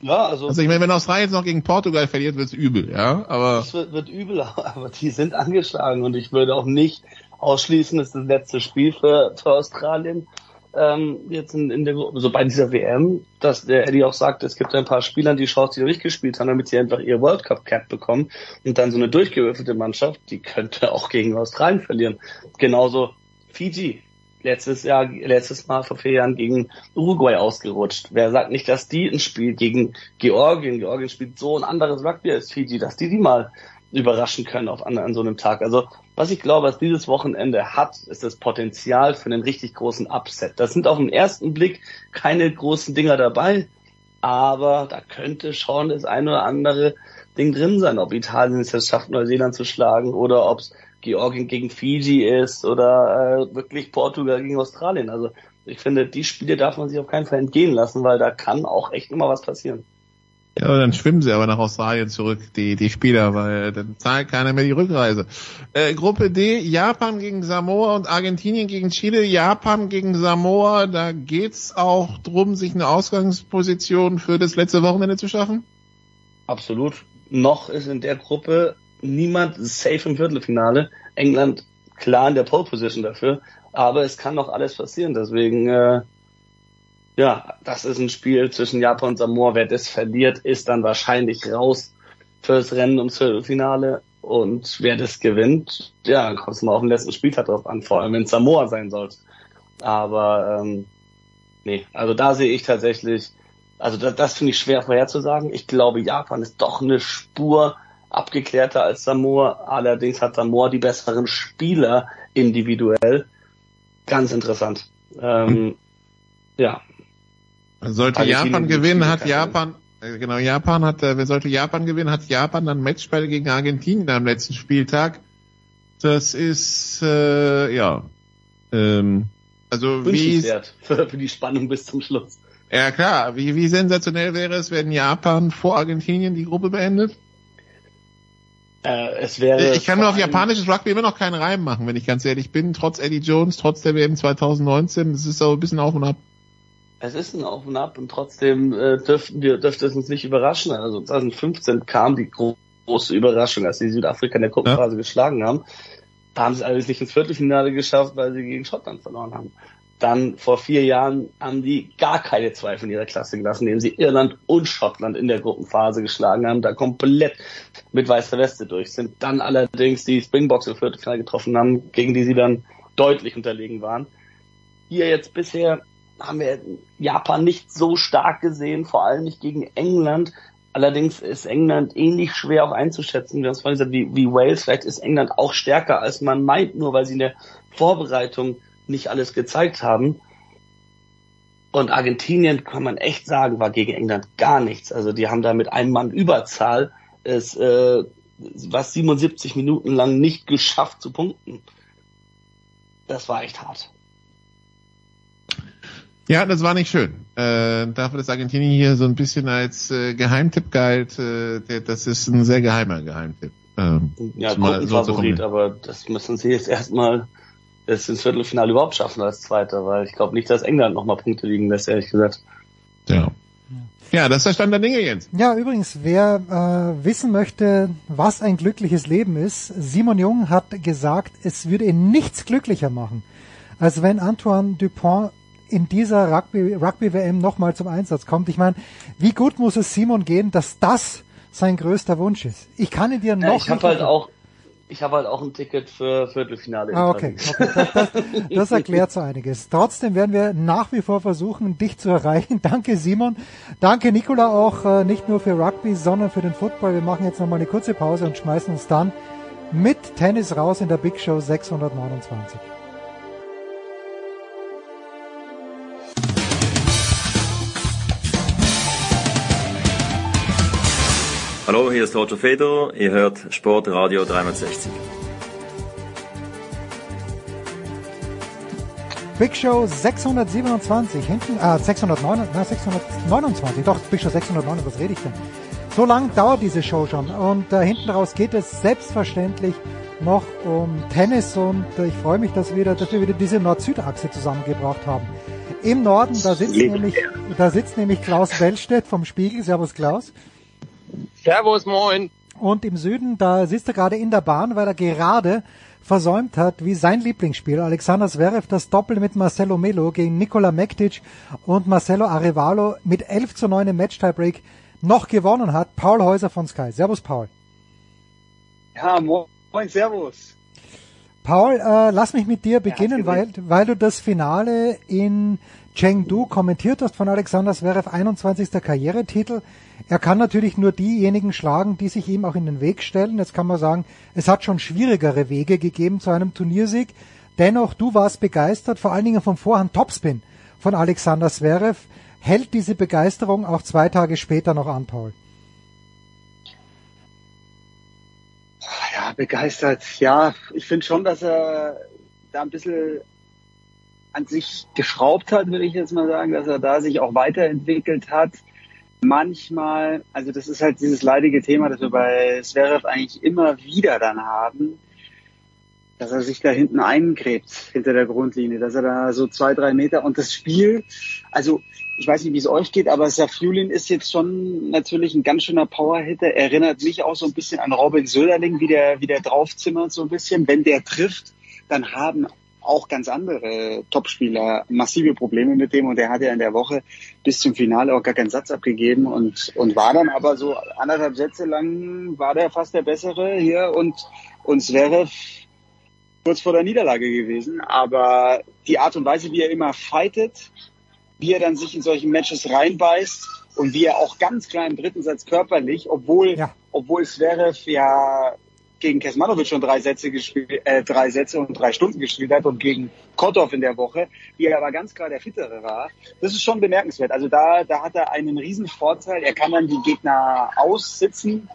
Speaker 19: Ja, also.
Speaker 15: Also ich meine, wenn Australien jetzt noch gegen Portugal verliert, wird's übel, ja. Aber
Speaker 19: Es wird, wird übel, aber die sind angeschlagen und ich würde auch nicht ausschließen, das ist das letzte Spiel für, für Australien ähm, jetzt in, in der Gruppe, so bei dieser WM, dass der Eddie auch sagt, es gibt ein paar Spieler, die Chance, die noch nicht gespielt haben, damit sie einfach ihr World Cup Cap bekommen und dann so eine durchgewürfelte Mannschaft, die könnte auch gegen Australien verlieren. Genauso Fiji. Letztes Jahr, letztes Mal vor vier Jahren gegen Uruguay ausgerutscht. Wer sagt nicht, dass die ein Spiel gegen Georgien, Georgien spielt so ein anderes Rugby als Fiji, dass die die mal überraschen können auf an, an so einem Tag. Also was ich glaube, was dieses Wochenende hat, ist das Potenzial für einen richtig großen Upset. Das sind auf den ersten Blick keine großen Dinger dabei, aber da könnte schon das eine oder andere Ding drin sein, ob Italien es jetzt schafft, Neuseeland zu schlagen oder ob es Georgien gegen Fiji ist oder äh, wirklich Portugal gegen Australien. Also ich finde, die Spiele darf man sich auf keinen Fall entgehen lassen, weil da kann auch echt immer was passieren.
Speaker 15: Ja, aber dann schwimmen sie aber nach Australien zurück, die, die Spieler, weil dann zahlt keiner mehr die Rückreise. Äh, Gruppe D, Japan gegen Samoa und Argentinien gegen Chile. Japan gegen Samoa, da geht's auch drum, sich eine Ausgangsposition für das letzte Wochenende zu schaffen?
Speaker 19: Absolut. Noch ist in der Gruppe niemand safe im Viertelfinale. England klar in der Pole Position dafür, aber es kann noch alles passieren. Deswegen, äh, ja, das ist ein Spiel zwischen Japan und Samoa. Wer das verliert, ist dann wahrscheinlich raus fürs Rennen ums Viertelfinale. Und wer das gewinnt, ja, dann kommt es mal auf den letzten Spieltag drauf an, vor allem wenn es Samoa sein sollte. Aber ähm, nee, also da sehe ich tatsächlich, also das, das finde ich schwer vorherzusagen. Ich glaube, Japan ist doch eine Spur abgeklärter als Samoa. Allerdings hat Samoa die besseren Spieler individuell. Ganz interessant. Ähm, ja.
Speaker 15: Sollte
Speaker 19: Argentinien
Speaker 15: Japan gewinnen, hat Japan, äh, genau, Japan hat, äh, sollte Japan gewinnen, hat Japan dann Matchspiel gegen Argentinien am letzten Spieltag. Das ist, äh, ja, ähm, also wie,
Speaker 19: für, für die Spannung bis zum Schluss.
Speaker 15: ja klar, wie, wie sensationell wäre es, wenn Japan vor Argentinien die Gruppe beendet?
Speaker 19: Äh, es wäre
Speaker 15: Ich kann mir
Speaker 19: vor
Speaker 15: auf japanisches Rugby immer noch keinen Reim machen, wenn ich ganz ehrlich bin. Trotz Eddie Jones, trotz der WM 2019, es ist so ein bisschen auf und ab.
Speaker 19: Es ist ein Auf und Ab und trotzdem äh, dürften wir, dürfte es uns nicht überraschen. Also 2015 kam die gro große Überraschung, als die Südafrika in der Gruppenphase geschlagen haben. Da haben sie allerdings nicht ins Viertelfinale geschafft, weil sie gegen Schottland verloren haben. Dann vor vier Jahren haben die gar keine Zweifel in ihrer Klasse gelassen, indem sie Irland und Schottland in der Gruppenphase geschlagen haben, da komplett mit weißer Weste durch sind. Dann allerdings die Springboks im Viertelfinale getroffen haben, gegen die sie dann deutlich unterlegen waren. Hier jetzt bisher haben wir Japan nicht so stark gesehen, vor allem nicht gegen England. Allerdings ist England ähnlich schwer auch einzuschätzen. Wir gesagt, wie, wie Wales. Vielleicht ist England auch stärker, als man meint, nur weil sie in der Vorbereitung nicht alles gezeigt haben. Und Argentinien, kann man echt sagen, war gegen England gar nichts. Also die haben da mit einem Mann Überzahl es äh, was 77 Minuten lang nicht geschafft zu punkten. Das war echt hart.
Speaker 15: Ja, das war nicht schön. Äh, dafür, dass Argentinien hier so ein bisschen als äh, Geheimtipp galt, äh, der, das ist ein sehr geheimer Geheimtipp. Ähm,
Speaker 19: Ja,
Speaker 15: mal so formulieren.
Speaker 19: aber das müssen sie jetzt erstmal es ins Viertelfinale überhaupt schaffen als Zweiter, weil ich glaube nicht, dass England nochmal Punkte liegen lässt, ehrlich gesagt.
Speaker 15: Ja. Ja, das ist der Stand der Dinge, Jens.
Speaker 2: Ja, übrigens, wer äh, wissen möchte, was ein glückliches Leben ist, Simon Jung hat gesagt, es würde ihn nichts glücklicher machen, als wenn Antoine Dupont in dieser Rugby, Rugby WM nochmal zum Einsatz kommt. Ich meine, wie gut muss es Simon gehen, dass das sein größter Wunsch ist? Ich kann ihn dir noch
Speaker 19: Ja, ich habe halt auch ich habe halt auch ein Ticket für Viertelfinale. in
Speaker 2: Ah, okay. Okay. Das, das, das erklärt so einiges. Trotzdem werden wir nach wie vor versuchen, dich zu erreichen. Danke Simon. Danke Nicola auch, äh, nicht nur für Rugby, sondern für den Football. Wir machen jetzt nochmal eine kurze Pause und schmeißen uns dann mit Tennis raus in der Big Show 629.
Speaker 20: Hallo, hier ist Roger Federer. Ihr hört Sportradio 360.
Speaker 2: Big Show 627, hinten, äh, 609, na, 629, doch, Big Show 609, was rede ich denn? So lang dauert diese Show schon und äh, hinten raus geht es selbstverständlich noch um Tennis und äh, ich freue mich, dass wir, dass wir wieder diese Nord-Süd-Achse zusammengebracht haben. Im Norden, da sitzt nämlich, da sitzt nämlich Klaus Bellstedt vom Spiegel. Servus Klaus.
Speaker 21: Servus, moin.
Speaker 2: Und im Süden, da sitzt er gerade in der Bahn, weil er gerade versäumt hat, wie sein Lieblingsspiel, Alexander Zverev, das Doppel mit Marcelo Melo gegen Nikola Mektic und Marcelo Arevalo mit 11 zu 9 im Match-Tiebreak noch gewonnen hat. Paul Häuser von Sky. Servus, Paul.
Speaker 21: Ja, moin, servus.
Speaker 2: Paul, äh, lass mich mit dir beginnen, weil, weil du das Finale in Chengdu kommentiert hast von Alexander Zverev, 21. Karrieretitel. Er kann natürlich nur diejenigen schlagen, die sich ihm auch in den Weg stellen. Jetzt kann man sagen, es hat schon schwierigere Wege gegeben zu einem Turniersieg. Dennoch, du warst begeistert, vor allen Dingen vom Vorhand Topspin von Alexander Zverev. Hält diese Begeisterung auch zwei Tage später noch an, Paul?
Speaker 21: Ja, begeistert. Ja, ich finde schon, dass er da ein bisschen an sich geschraubt hat, würde ich jetzt mal sagen, dass er da sich auch weiterentwickelt hat. Manchmal, also das ist halt dieses leidige Thema, das wir bei Zverev eigentlich immer wieder dann haben, dass er sich da hinten eingräbt hinter der Grundlinie, dass er da so zwei, drei Meter und das Spiel, also ich weiß nicht, wie es euch geht, aber Safulin ist jetzt schon natürlich ein ganz schöner Powerhitter. Erinnert mich auch so ein bisschen an Robin Söderling, wie der, wie der draufzimmert so ein bisschen. Wenn der trifft, dann haben auch ganz andere Topspieler massive Probleme mit dem und der hat ja in der Woche bis zum Finale auch gar keinen Satz abgegeben und, und war dann aber so anderthalb Sätze lang war der fast der Bessere hier und, und Zverev kurz vor der Niederlage gewesen. Aber die Art und Weise, wie er immer fightet, wie er dann sich in solchen Matches reinbeißt und wie er auch ganz klar im dritten Satz körperlich, obwohl, obwohl Zverev ja gegen Kesmanovic schon drei Sätze gespielt, äh, drei Sätze und drei Stunden gespielt hat und gegen Kotov in der Woche, wie er aber ganz klar der Fittere war. Das ist schon bemerkenswert. Also da, da hat er einen riesen Vorteil. Er kann dann die Gegner aussitzen.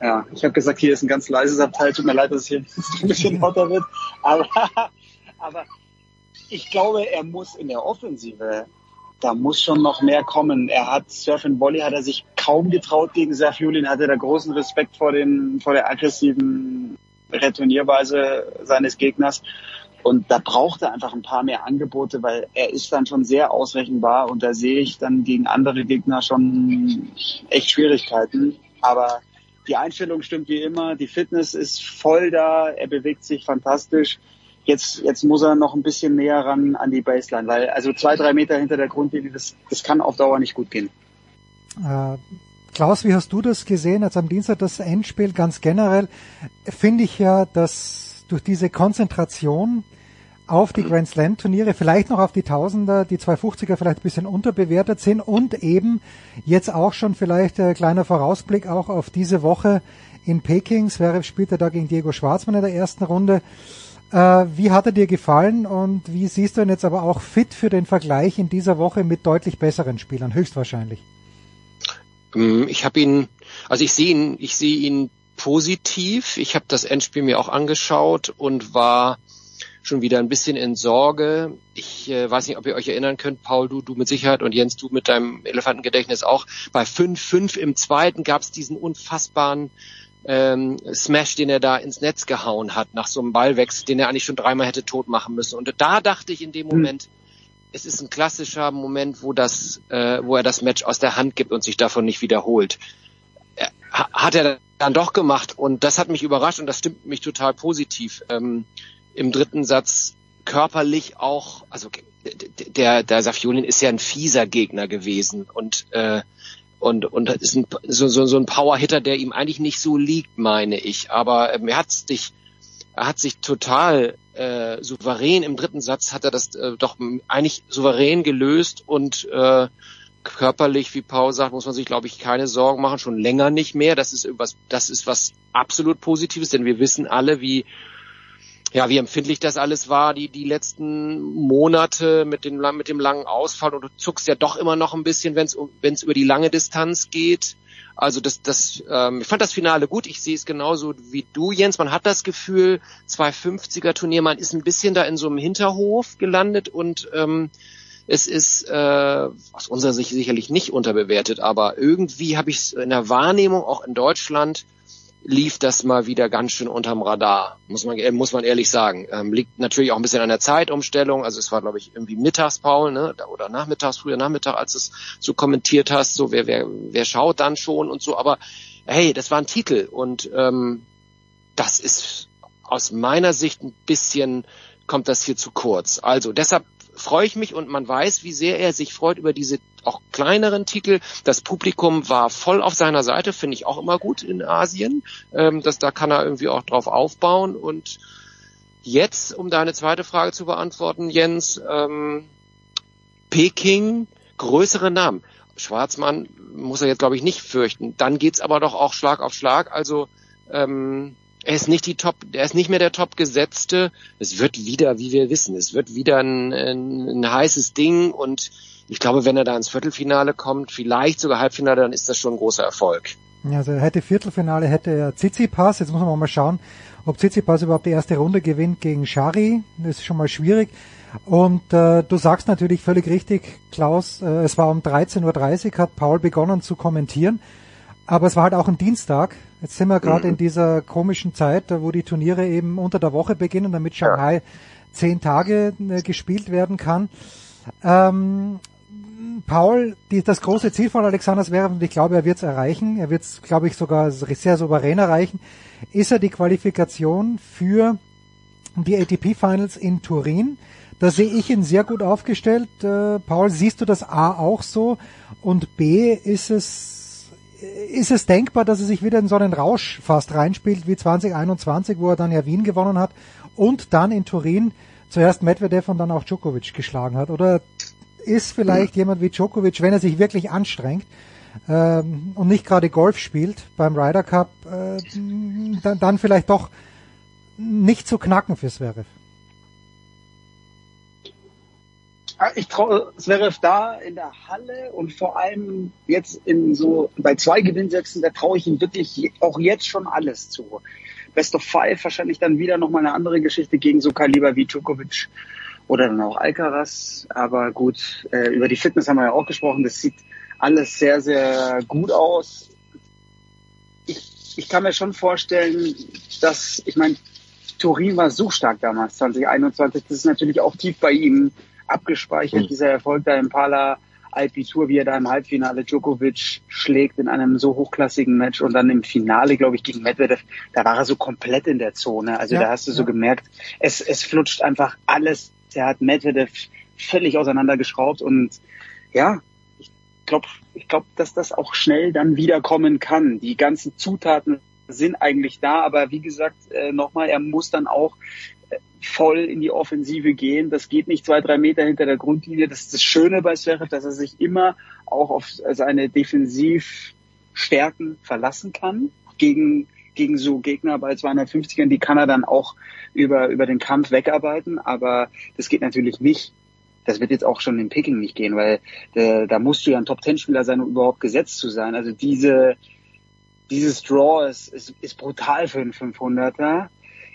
Speaker 21: Ja, ich habe gesagt, hier ist ein ganz leises Abteil. Tut mir leid, dass es hier ein bisschen lauter wird. Aber, aber ich glaube, er muss in der Offensive, da muss schon noch mehr kommen. Er hat Surf and Volley hat er sich kaum getraut gegen Serfiulin, hatte da großen Respekt vor, den, vor der aggressiven Returnierweise seines Gegners. Und da braucht er einfach ein paar mehr Angebote, weil er ist dann schon sehr ausrechenbar und da sehe ich dann gegen andere Gegner schon echt Schwierigkeiten. Aber die Einstellung stimmt wie immer, die Fitness ist voll da, er bewegt sich fantastisch. Jetzt, jetzt muss er noch ein bisschen näher ran an die Baseline, weil also zwei, drei Meter hinter der Grundlinie, das, das kann auf Dauer nicht gut gehen.
Speaker 2: Äh, Klaus, wie hast du das gesehen als am Dienstag das Endspiel? Ganz generell finde ich ja, dass durch diese Konzentration auf die Grand Slam Turniere, vielleicht noch auf die Tausender, die 250er vielleicht ein bisschen unterbewertet sind und eben jetzt auch schon vielleicht ein kleiner Vorausblick auch auf diese Woche in Peking. Zverev spielt da gegen Diego Schwarzmann in der ersten Runde. Äh, wie hat er dir gefallen und wie siehst du ihn jetzt aber auch fit für den Vergleich in dieser Woche mit deutlich besseren Spielern, höchstwahrscheinlich?
Speaker 22: Ähm, ich habe ihn, also ich sehe ihn, ich sehe ihn positiv. Ich habe das Endspiel mir auch angeschaut und war schon wieder ein bisschen in Sorge. Ich äh, weiß nicht, ob ihr euch erinnern könnt, Paul, du, du mit Sicherheit und Jens, du mit deinem Elefantengedächtnis auch. Bei 5-5 im zweiten gab es diesen unfassbaren ähm, Smash, den er da ins Netz gehauen hat, nach so einem Ballwechsel, den er eigentlich schon dreimal hätte tot machen müssen. Und da dachte ich in dem hm. Moment, mhm. Es ist ein klassischer Moment, wo das, äh, wo er das Match aus der Hand gibt und sich davon nicht wiederholt. Äh, hat er dann doch gemacht und das hat mich überrascht und das stimmt mich total positiv. Ähm, im dritten Satz körperlich auch, also der, der Safiolin ist ja ein fieser Gegner gewesen und äh, und und ist ein, so, so, so ein Power-Hitter, der ihm eigentlich nicht so liegt, meine ich. Aber ähm, er hat sich er hat sich total äh, souverän im dritten Satz hat er das äh, doch eigentlich souverän gelöst und äh, körperlich, wie Paul sagt, muss man sich, glaube ich, keine Sorgen machen, schon länger nicht mehr. Das ist was, das ist was absolut Positives, denn wir wissen alle, wie ja, wie empfindlich das alles war, die, die letzten Monate mit dem, mit dem langen Ausfall und du zuckst ja doch immer noch ein bisschen, wenn es über die lange Distanz geht. Also das, das, ähm, ich fand das Finale gut. Ich sehe es genauso wie du, Jens. Man hat das Gefühl, 250er Turnier, man ist ein bisschen da in so einem Hinterhof gelandet und ähm, es ist äh, aus unserer Sicht sicherlich nicht unterbewertet, aber irgendwie habe ich es in der Wahrnehmung auch in Deutschland lief das mal wieder ganz schön unterm Radar, muss man, äh, muss man ehrlich sagen. Ähm, liegt natürlich auch ein bisschen an der Zeitumstellung. Also es war, glaube ich, irgendwie mittags, Paul, ne? oder nachmittags, früher Nachmittag, als du es so kommentiert hast, so wer, wer, wer schaut dann schon und so. Aber hey, das war ein Titel und ähm, das ist aus meiner Sicht ein bisschen kommt das hier zu kurz. Also deshalb freue ich mich und man weiß, wie sehr er sich freut über diese auch kleineren Titel. Das Publikum war voll auf seiner Seite, finde ich auch immer gut in Asien. Ähm, das, da kann er irgendwie auch drauf aufbauen. Und jetzt, um deine zweite Frage zu beantworten, Jens, ähm, Peking, größere Namen. Schwarzmann muss er jetzt, glaube ich, nicht fürchten. Dann geht's aber doch auch Schlag auf Schlag. Also ähm, er ist nicht die Top, er ist nicht mehr der Top gesetzte. Es wird wieder, wie wir wissen, es wird wieder ein, ein, ein heißes Ding und ich glaube, wenn er da ins Viertelfinale kommt, vielleicht sogar Halbfinale, dann ist das schon ein großer Erfolg.
Speaker 2: Also er hätte Viertelfinale, hätte er Tsitsipas. Jetzt muss man mal schauen, ob Tsitsipas überhaupt die erste Runde gewinnt gegen Shari. Das ist schon mal schwierig. Und äh, du sagst natürlich völlig richtig, Klaus, äh, es war um 13.30 Uhr, hat Paul begonnen zu kommentieren. Aber es war halt auch ein Dienstag. Jetzt sind wir gerade mhm. in dieser komischen Zeit, wo die Turniere eben unter der Woche beginnen, damit Shanghai ja. zehn Tage äh, gespielt werden kann. Ähm, Paul, die, das große Ziel von Alexander Zverev, und ich glaube, er wird es erreichen, er wird es, glaube ich, sogar sehr souverän erreichen, ist er die Qualifikation für die ATP Finals in Turin. Da sehe ich ihn sehr gut aufgestellt. Äh, Paul, siehst du das A auch so? Und B, ist es ist es denkbar, dass er sich wieder in so einen Rausch fast reinspielt wie 2021, wo er dann ja Wien gewonnen hat und dann in Turin zuerst Medvedev und dann auch Djokovic geschlagen hat? Oder ist vielleicht jemand wie Djokovic, wenn er sich wirklich anstrengt ähm, und nicht gerade Golf spielt beim Ryder Cup, äh, dann, dann vielleicht doch nicht zu knacken für Zverev?
Speaker 21: Ah, ich traue Zverev da in der Halle und vor allem jetzt in so bei zwei Gewinnsätzen, da traue ich ihm wirklich auch jetzt schon alles zu. Best of Five wahrscheinlich dann wieder nochmal eine andere Geschichte gegen so Kaliber wie Djokovic oder dann auch Alcaraz. Aber gut, äh, über die Fitness haben wir ja auch gesprochen. Das sieht alles sehr, sehr gut aus. Ich, ich kann mir schon vorstellen, dass, ich meine, Turin war so stark damals, 2021. Das ist natürlich auch tief bei ihm abgespeichert, mhm. dieser Erfolg da im Pala Alpi Tour, wie er da im Halbfinale Djokovic schlägt in einem so hochklassigen Match und dann im Finale, glaube ich, gegen Medvedev, da war er so komplett in der Zone. Also ja, da hast du so gemerkt, es, es flutscht einfach alles. Er hat Medvedev völlig auseinandergeschraubt und ja, ich glaube, ich glaube, dass das auch schnell dann wiederkommen kann. Die ganzen Zutaten sind eigentlich da, aber wie gesagt, äh, nochmal, er muss dann auch äh, voll in die Offensive gehen. Das geht nicht zwei, drei Meter hinter der Grundlinie. Das ist das Schöne bei Zverev, dass er sich immer auch auf seine Defensivstärken verlassen kann. Gegen, gegen so Gegner bei 250ern, die kann er dann auch über, über den Kampf wegarbeiten. Aber das geht natürlich nicht. Das wird jetzt auch schon in Picking nicht gehen, weil äh, da musst du ja ein Top-Ten-Spieler sein, um überhaupt gesetzt zu sein. Also diese, dieses Draw ist, ist, ist brutal für einen 500er.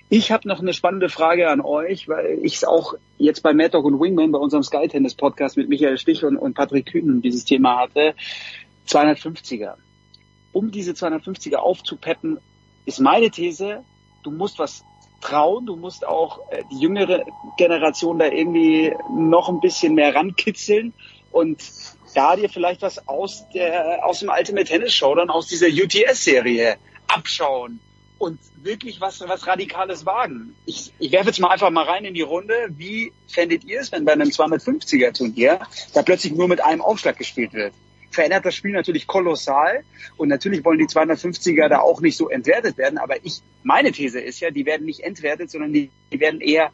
Speaker 21: Ich habe noch eine spannende Frage an euch, weil ich es auch jetzt bei Mad Dog und Wingman bei unserem Sky Tennis Podcast mit Michael Stich und, und Patrick Kühn dieses Thema hatte. 250er. Um diese 250er aufzupeppen, ist meine These, du musst was trauen, du musst auch äh, die jüngere Generation da irgendwie noch ein bisschen mehr rankitzeln und da dir vielleicht was aus der aus dem Ultimate Tennis Show dann aus dieser UTS Serie abschauen und wirklich was was radikales wagen. Ich, ich werfe jetzt mal einfach mal rein in die Runde. Wie fändet ihr es, wenn bei einem 250er Turnier da plötzlich nur mit einem Aufschlag gespielt wird? Verändert das Spiel natürlich kolossal und natürlich wollen die 250er da auch nicht so entwertet werden, aber ich meine These ist ja, die werden nicht entwertet, sondern die, die werden eher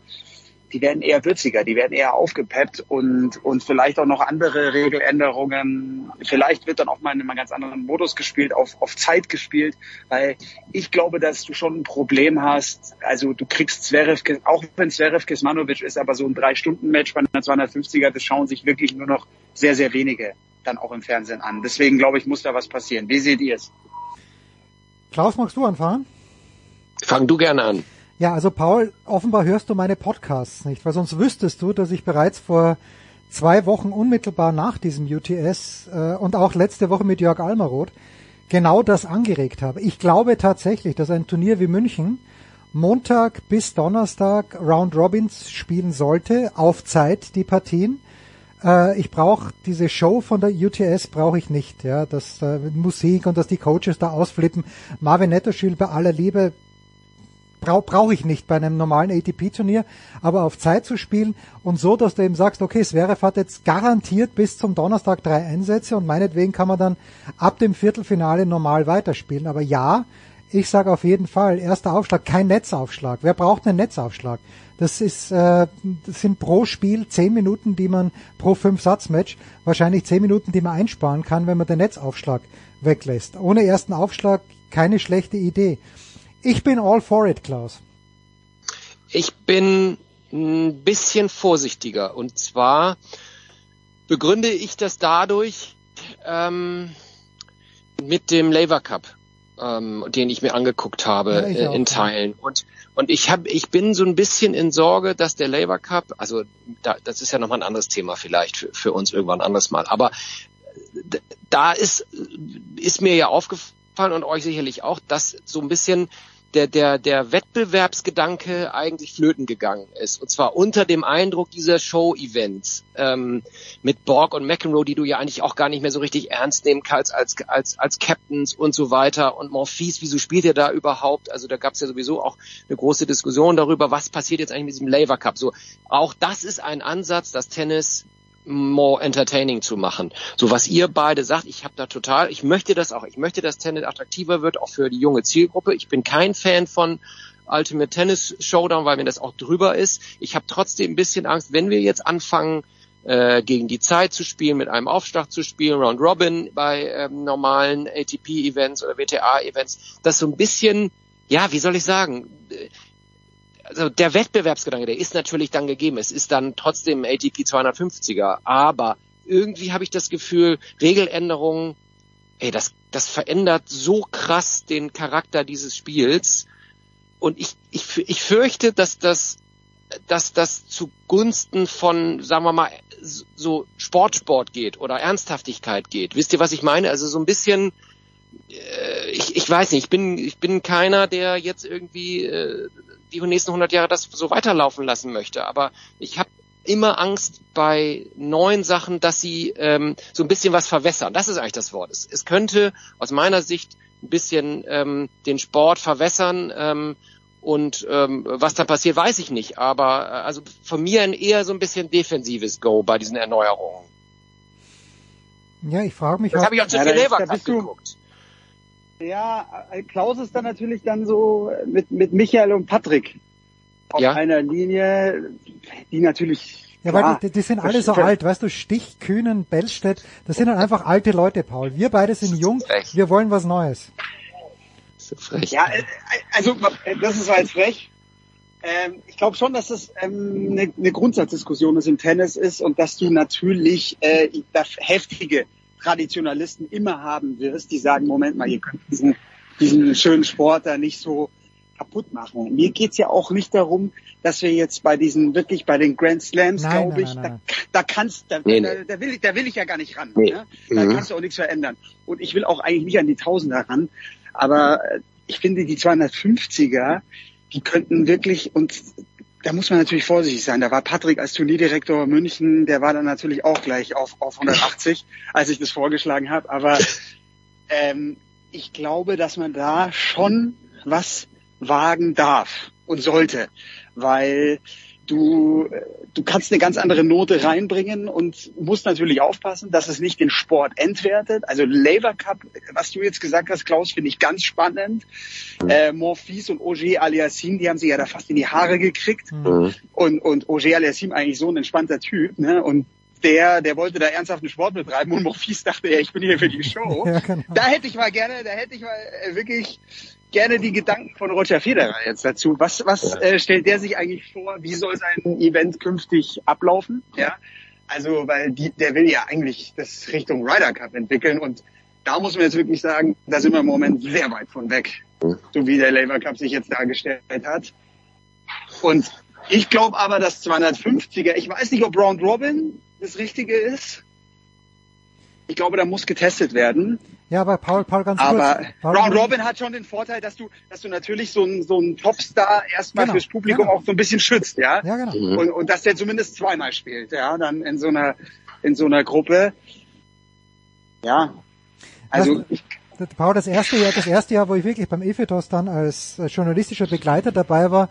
Speaker 21: die werden eher würziger, die werden eher aufgepeppt und, und vielleicht auch noch andere Regeländerungen. Vielleicht wird dann auch mal in einem ganz anderen Modus gespielt, auf, auf Zeit gespielt, weil ich glaube, dass du schon ein Problem hast. Also du kriegst Zverev, auch wenn Zverev Kismanovic ist, aber so ein Drei-Stunden-Match bei einer 250er, das schauen sich wirklich nur noch sehr, sehr wenige dann auch im Fernsehen an. Deswegen glaube ich, muss da was passieren. Wie seht ihr es?
Speaker 2: Klaus, magst du anfangen?
Speaker 22: Fang du gerne an.
Speaker 2: Ja, also Paul, offenbar hörst du meine Podcasts nicht, weil sonst wüsstest du, dass ich bereits vor zwei Wochen unmittelbar nach diesem UTS äh, und auch letzte Woche mit Jörg Almaroth genau das angeregt habe. Ich glaube tatsächlich, dass ein Turnier wie München Montag bis Donnerstag Round Robins spielen sollte, auf Zeit die Partien. Äh, ich brauche diese Show von der UTS brauche ich nicht, ja, das äh, Musik und dass die Coaches da ausflippen. Marvin Netterschül bei aller Liebe brauche brauch ich nicht bei einem normalen ATP-Turnier, aber auf Zeit zu spielen und so, dass du eben sagst, okay, Zverev hat jetzt garantiert bis zum Donnerstag drei Einsätze und meinetwegen kann man dann ab dem Viertelfinale normal weiterspielen. Aber ja, ich sage auf jeden Fall, erster Aufschlag, kein Netzaufschlag. Wer braucht einen Netzaufschlag? Das ist, äh, das sind pro Spiel zehn Minuten, die man pro fünf Satzmatch wahrscheinlich zehn Minuten, die man einsparen kann, wenn man den Netzaufschlag weglässt. Ohne ersten Aufschlag keine schlechte Idee. Ich bin all for it, Klaus.
Speaker 22: Ich bin ein bisschen vorsichtiger. Und zwar begründe ich das dadurch ähm, mit dem Labour Cup, ähm, den ich mir angeguckt habe ja, äh, in Teilen. Und und ich habe, ich bin so ein bisschen in Sorge, dass der Labour Cup, also da, das ist ja nochmal ein anderes Thema vielleicht für, für uns irgendwann ein anderes Mal. Aber da ist ist mir ja aufgefallen und euch sicherlich auch, dass so ein bisschen der, der, der Wettbewerbsgedanke eigentlich flöten gegangen ist. Und zwar unter dem Eindruck dieser Show-Events ähm, mit Borg und McEnroe, die du ja eigentlich auch gar nicht mehr so richtig ernst nehmen kannst als, als, als Captains und so weiter. Und Morphis, wieso spielt er da überhaupt? Also da gab es ja sowieso auch eine große Diskussion darüber, was passiert jetzt eigentlich mit diesem Laver Cup. So, auch das ist ein Ansatz, das Tennis more entertaining zu machen. So was ihr beide sagt, ich habe da total, ich möchte das auch, ich möchte, dass Tennis attraktiver wird, auch für die junge Zielgruppe. Ich bin kein Fan von Ultimate Tennis Showdown, weil mir das auch drüber ist. Ich habe trotzdem ein bisschen Angst, wenn wir jetzt anfangen, äh, gegen die Zeit zu spielen, mit einem Aufschlag zu spielen, Round Robin bei ähm, normalen ATP-Events oder WTA-Events, das so ein bisschen, ja, wie soll ich sagen, also der Wettbewerbsgedanke, der ist natürlich dann gegeben. Es ist dann trotzdem ATP 250er, aber irgendwie habe ich das Gefühl, Regeländerungen, ey, das, das verändert so krass den Charakter dieses Spiels. Und ich, ich, ich fürchte, dass das dass das zugunsten von, sagen wir mal, so Sportsport geht oder Ernsthaftigkeit geht. Wisst ihr, was ich meine? Also so ein bisschen, ich, ich weiß nicht, ich bin, ich bin keiner, der jetzt irgendwie äh, die nächsten 100 Jahre das so weiterlaufen lassen möchte. Aber ich habe immer Angst bei neuen Sachen, dass sie ähm, so ein bisschen was verwässern. Das ist eigentlich das Wort. Es, es könnte aus meiner Sicht ein bisschen ähm, den Sport verwässern. Ähm, und ähm, was da passiert, weiß ich nicht. Aber äh, also von mir ein eher so ein bisschen defensives Go bei diesen Erneuerungen.
Speaker 2: Ja, ich frage mich.
Speaker 22: Das habe ich auch zu
Speaker 21: Ja,
Speaker 22: viel
Speaker 21: da ist- da
Speaker 22: Leber
Speaker 21: bist du-
Speaker 22: geguckt.
Speaker 21: Ja, Klaus ist dann natürlich dann so mit, mit Michael und Patrick auf
Speaker 22: Ja.
Speaker 21: einer Linie, die natürlich.
Speaker 2: Ja,
Speaker 21: klar,
Speaker 2: weil die, die sind alle so alt, weißt du, Stich, Kühnen, Bellstedt, das sind dann einfach alte Leute, Paul. Wir beide sind jung, wir wollen was Neues.
Speaker 21: Ja, äh, also das ist halt frech. Ähm, ich glaube schon, dass das ähm, eine, eine Grundsatzdiskussion ist im Tennis ist und dass du natürlich äh, das heftige Traditionalisten immer haben wirst, die sagen, Moment mal, ihr könnt diesen, diesen schönen Sport da nicht so kaputt machen. Mir geht's ja auch nicht darum, dass wir jetzt bei diesen, wirklich bei den Grand Slams, glaube ich,
Speaker 2: nein,
Speaker 21: da,
Speaker 2: nein.
Speaker 21: da kannst, da,
Speaker 22: Nee,
Speaker 21: da,
Speaker 22: nee.
Speaker 21: da, will ich, da will ich ja gar nicht ran.
Speaker 22: Nee.
Speaker 21: Ja? Da
Speaker 22: Mhm.
Speaker 21: kannst du auch nichts verändern. Und ich will auch eigentlich nicht an die Tausender ran. Aber äh, ich finde, die 250er, die könnten wirklich, und da muss man natürlich vorsichtig sein. Da war Patrick als Turnierdirektor München, der war dann natürlich auch gleich auf, auf 180, als ich das vorgeschlagen habe. Aber ähm, ich glaube, dass man da schon was wagen darf und sollte, weil du du kannst eine ganz andere Note reinbringen und musst natürlich aufpassen, dass es nicht den Sport entwertet. Also Labour Cup, was du jetzt gesagt hast, Klaus, finde ich ganz spannend. Äh, Morphis und Auger Aliassim, die haben sich ja da fast in die Haare gekriegt
Speaker 22: Mhm.
Speaker 21: und und Auger Aliassim eigentlich so ein entspannter Typ, ne? Und der, der wollte da ernsthaften Sport betreiben und Morphis dachte, ja, ich bin hier für die Show.
Speaker 2: Ja, genau.
Speaker 21: Da hätte ich mal gerne, da hätte ich mal äh, wirklich gerne die Gedanken von Roger Federer jetzt dazu. Was, was äh, stellt der sich eigentlich vor? Wie soll sein Event künftig ablaufen? Ja, also weil die, der will ja eigentlich das Richtung Ryder Cup entwickeln und da muss man jetzt wirklich sagen, da sind wir im Moment sehr weit von weg, so wie der Labour Cup sich jetzt dargestellt hat. Und ich glaube aber, dass 250er, ich weiß nicht, ob Round Robin das Richtige ist. Ich glaube, da muss getestet werden.
Speaker 2: Ja, aber Paul, Paul, ganz
Speaker 21: Aber
Speaker 2: kurz. Paul,
Speaker 21: Round Robin hat schon den Vorteil, dass du, dass du natürlich so einen so einen Topstar erstmal
Speaker 2: Genau,
Speaker 21: fürs Publikum
Speaker 2: genau.
Speaker 21: auch so ein bisschen schützt, ja.
Speaker 2: Ja, genau.
Speaker 22: Mhm.
Speaker 21: Und, und dass der zumindest zweimal spielt, ja, dann in so einer in so einer Gruppe. Ja. Also ich,
Speaker 2: Das- Paul, das erste Jahr, das erste Jahr, wo ich wirklich beim Ephetos dann als journalistischer Begleiter dabei war,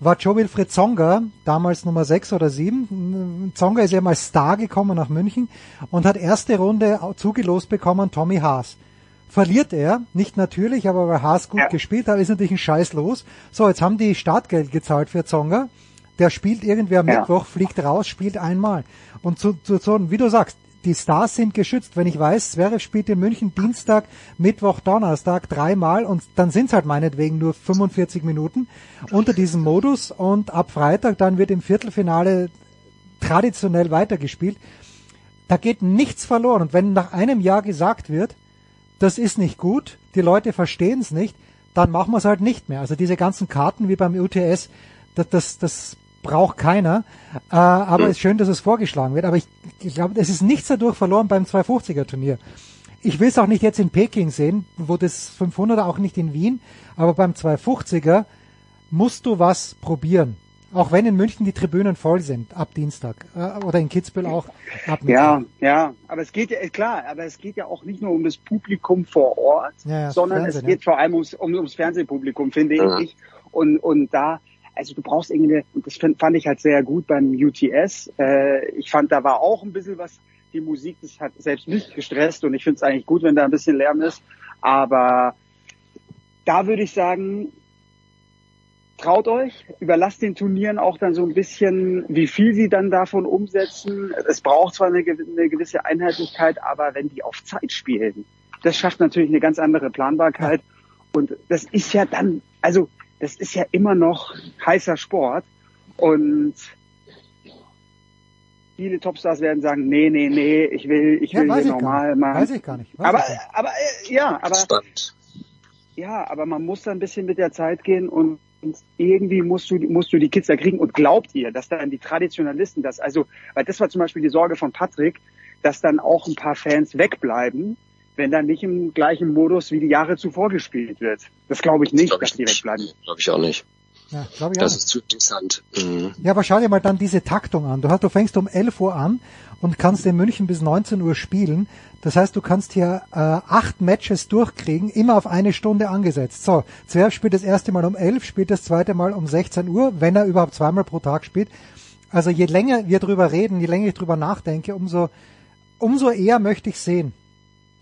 Speaker 2: war Joe Wilfried Zonga, damals Nummer 6 oder 7. Zonga ist ja mal Star gekommen nach München und hat erste Runde zugelost bekommen Tommy Haas. Verliert er, nicht natürlich, aber weil Haas gut gespielt hat, ist natürlich ein Scheiß los. So, jetzt haben die Startgeld gezahlt für Zonga. Der spielt irgendwie am
Speaker 21: Ja.
Speaker 2: Mittwoch, fliegt raus, spielt einmal. Und zu, zu, so, wie du sagst, die Stars sind geschützt. Wenn ich weiß, Zverev spielt in München Dienstag, Mittwoch, Donnerstag dreimal und dann sind es halt meinetwegen nur 45 Minuten unter diesem Modus und ab Freitag dann wird im Viertelfinale traditionell weitergespielt. Da geht nichts verloren. Und wenn nach einem Jahr gesagt wird, das ist nicht gut, die Leute verstehen es nicht, dann machen wir es halt nicht mehr. Also diese ganzen Karten wie beim UTS, das, das, das braucht keiner. Äh, aber es ist schön, dass es vorgeschlagen wird. Aber ich, ich glaube, es ist nichts dadurch verloren beim 250er Turnier. Ich will es auch nicht jetzt in Peking sehen, wo das 500er auch nicht in Wien, aber beim 250er musst du was probieren. Auch wenn in München die Tribünen voll sind, ab Dienstag. Äh, oder in Kitzbühel auch ab Mittwoch.
Speaker 21: ja, ja, aber es geht ja klar, aber es geht ja auch nicht nur um das Publikum vor Ort,
Speaker 2: Ja, ja,
Speaker 21: sondern
Speaker 2: Fernsehen,
Speaker 21: es geht
Speaker 2: ja.
Speaker 21: vor allem ums, um, ums Fernsehpublikum, finde
Speaker 22: Ja.
Speaker 21: ich. Und und da, also du brauchst irgendwie, und das find, fand ich halt sehr gut beim UTS. Äh, ich fand, da war auch ein bisschen was. Die Musik, das hat selbst mich gestresst und ich finde es eigentlich gut, wenn da ein bisschen Lärm ist. Aber da würde ich sagen, traut euch, überlasst den Turnieren auch dann so ein bisschen, wie viel sie dann davon umsetzen. Es braucht zwar eine, eine gewisse Einheitlichkeit, aber wenn die auf Zeit spielen, das schafft natürlich eine ganz andere Planbarkeit. Und das ist ja dann, also das ist ja immer noch heißer Sport. Und viele Topstars werden sagen, nee, nee, nee, ich will, ich
Speaker 2: Ja,
Speaker 21: will hier
Speaker 2: ich
Speaker 21: normal machen.
Speaker 2: Weiß ich gar nicht. Weiß
Speaker 21: aber,
Speaker 2: nicht.
Speaker 21: aber, äh, ja, aber, ja, aber man muss da ein bisschen mit der Zeit gehen und, irgendwie musst du, musst du die Kids da kriegen. Und glaubt ihr, dass dann die Traditionalisten das, also, weil das war zum Beispiel die Sorge von Patrick, dass dann auch ein paar Fans wegbleiben, wenn dann nicht im gleichen Modus wie die Jahre zuvor gespielt wird. Das glaube ich nicht,
Speaker 22: Glaub ich
Speaker 21: dass die wegbleiben.
Speaker 22: Glaube ich auch nicht.
Speaker 2: Ja, glaub ich
Speaker 22: Das
Speaker 2: auch.
Speaker 22: ist zu interessant. Mhm.
Speaker 2: Ja, aber schau dir mal dann diese Taktung an. Du, hast, du fängst um 11 Uhr an und kannst in München bis 19 Uhr spielen. Das heißt, du kannst hier äh, acht Matches durchkriegen, immer auf eine Stunde angesetzt. So, Zwerg spielt das erste Mal um 11, spielt das zweite Mal um 16 Uhr, wenn er überhaupt zweimal pro Tag spielt. Also je länger wir drüber reden, je länger ich drüber nachdenke, umso, umso eher möchte ich sehen.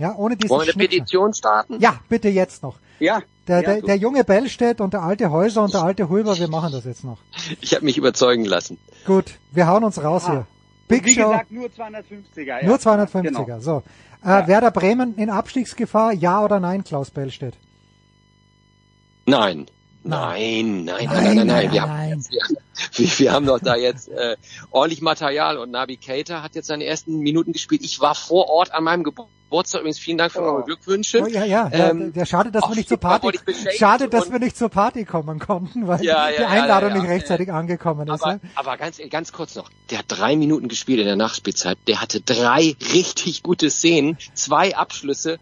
Speaker 2: Ja, ohne diesen
Speaker 22: Wollen wir eine. Petition starten?
Speaker 2: Ja, bitte jetzt noch.
Speaker 21: Ja.
Speaker 2: Der,
Speaker 21: ja,
Speaker 2: der, der junge Bellstedt und der alte Häuser und der alte Hulber, wir machen das jetzt noch.
Speaker 22: Ich habe mich überzeugen lassen.
Speaker 2: Gut, wir hauen uns raus
Speaker 21: Ah.
Speaker 2: hier. Big
Speaker 21: wie
Speaker 2: Show,
Speaker 21: gesagt, nur 250er. Ja.
Speaker 2: nur 250er.
Speaker 21: Genau.
Speaker 2: So. Äh, Werder Bremen in Abstiegsgefahr, ja oder nein, Klaus Bellstedt?
Speaker 22: Nein. Nein, nein, nein, nein, nein,
Speaker 2: Nein,
Speaker 22: Wir, haben, wir, haben doch da jetzt äh, ordentlich Material und Nabi Keita hat jetzt seine ersten Minuten gespielt. Ich war vor Ort an meinem Geburtstag. Übrigens vielen Dank für eure Glückwünsche.
Speaker 2: Oh, ja, ja, ja
Speaker 22: Ähm,
Speaker 2: der, schade, dass wir nicht zur Party, schade, dass wir nicht zur Party kommen konnten, weil
Speaker 22: Ja, ja,
Speaker 2: die
Speaker 22: ja,
Speaker 2: Einladung
Speaker 22: ja, ja.
Speaker 2: nicht rechtzeitig angekommen ist.
Speaker 22: Aber,
Speaker 2: ja.
Speaker 22: aber ganz, ganz kurz noch. Der hat drei Minuten gespielt in der Nachspielzeit. Der hatte drei richtig gute Szenen, zwei Abschlüsse.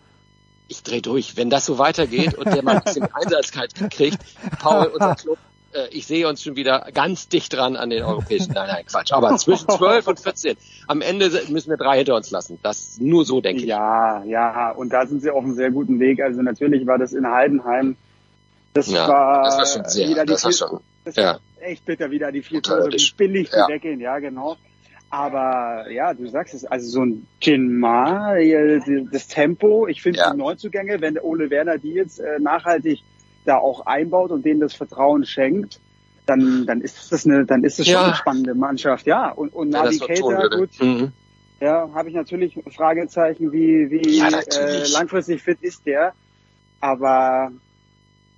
Speaker 22: Ich dreh durch. Wenn das so weitergeht und der mal ein bisschen Einsatzkeit kriegt, Paul, unser Club, äh, ich sehe uns schon wieder ganz dicht dran an den europäischen. Nein, nein, Quatsch. Aber zwischen 12 und 14. Am Ende müssen wir drei hinter uns lassen. Das nur so, denke ich.
Speaker 21: Ja, ja, und da sind sie auf einem sehr guten Weg. Also natürlich war das in Heidenheim. Das
Speaker 22: Ja,
Speaker 21: war,
Speaker 22: das war schon sehr,
Speaker 21: wieder die
Speaker 22: das war schon,
Speaker 21: das
Speaker 22: ja.
Speaker 21: echt bitter, wieder die vier Tore, wie billig die
Speaker 22: Ja.
Speaker 21: weggehen, ja, genau. Aber ja, du sagst es, also so ein Jin Ma, äh, das Tempo, ich finde
Speaker 22: Ja.
Speaker 21: die Neuzugänge, wenn der Ole Werner die jetzt äh, nachhaltig da auch einbaut und denen das Vertrauen schenkt, dann, dann ist das eine, dann ist es schon
Speaker 22: Ja.
Speaker 21: eine spannende Mannschaft, ja. Und, und
Speaker 22: tun
Speaker 21: Navigator, gut,
Speaker 22: Mhm.
Speaker 21: ja, habe ich natürlich Fragezeichen, wie, wie
Speaker 22: Ja,
Speaker 21: äh, langfristig fit ist der. Aber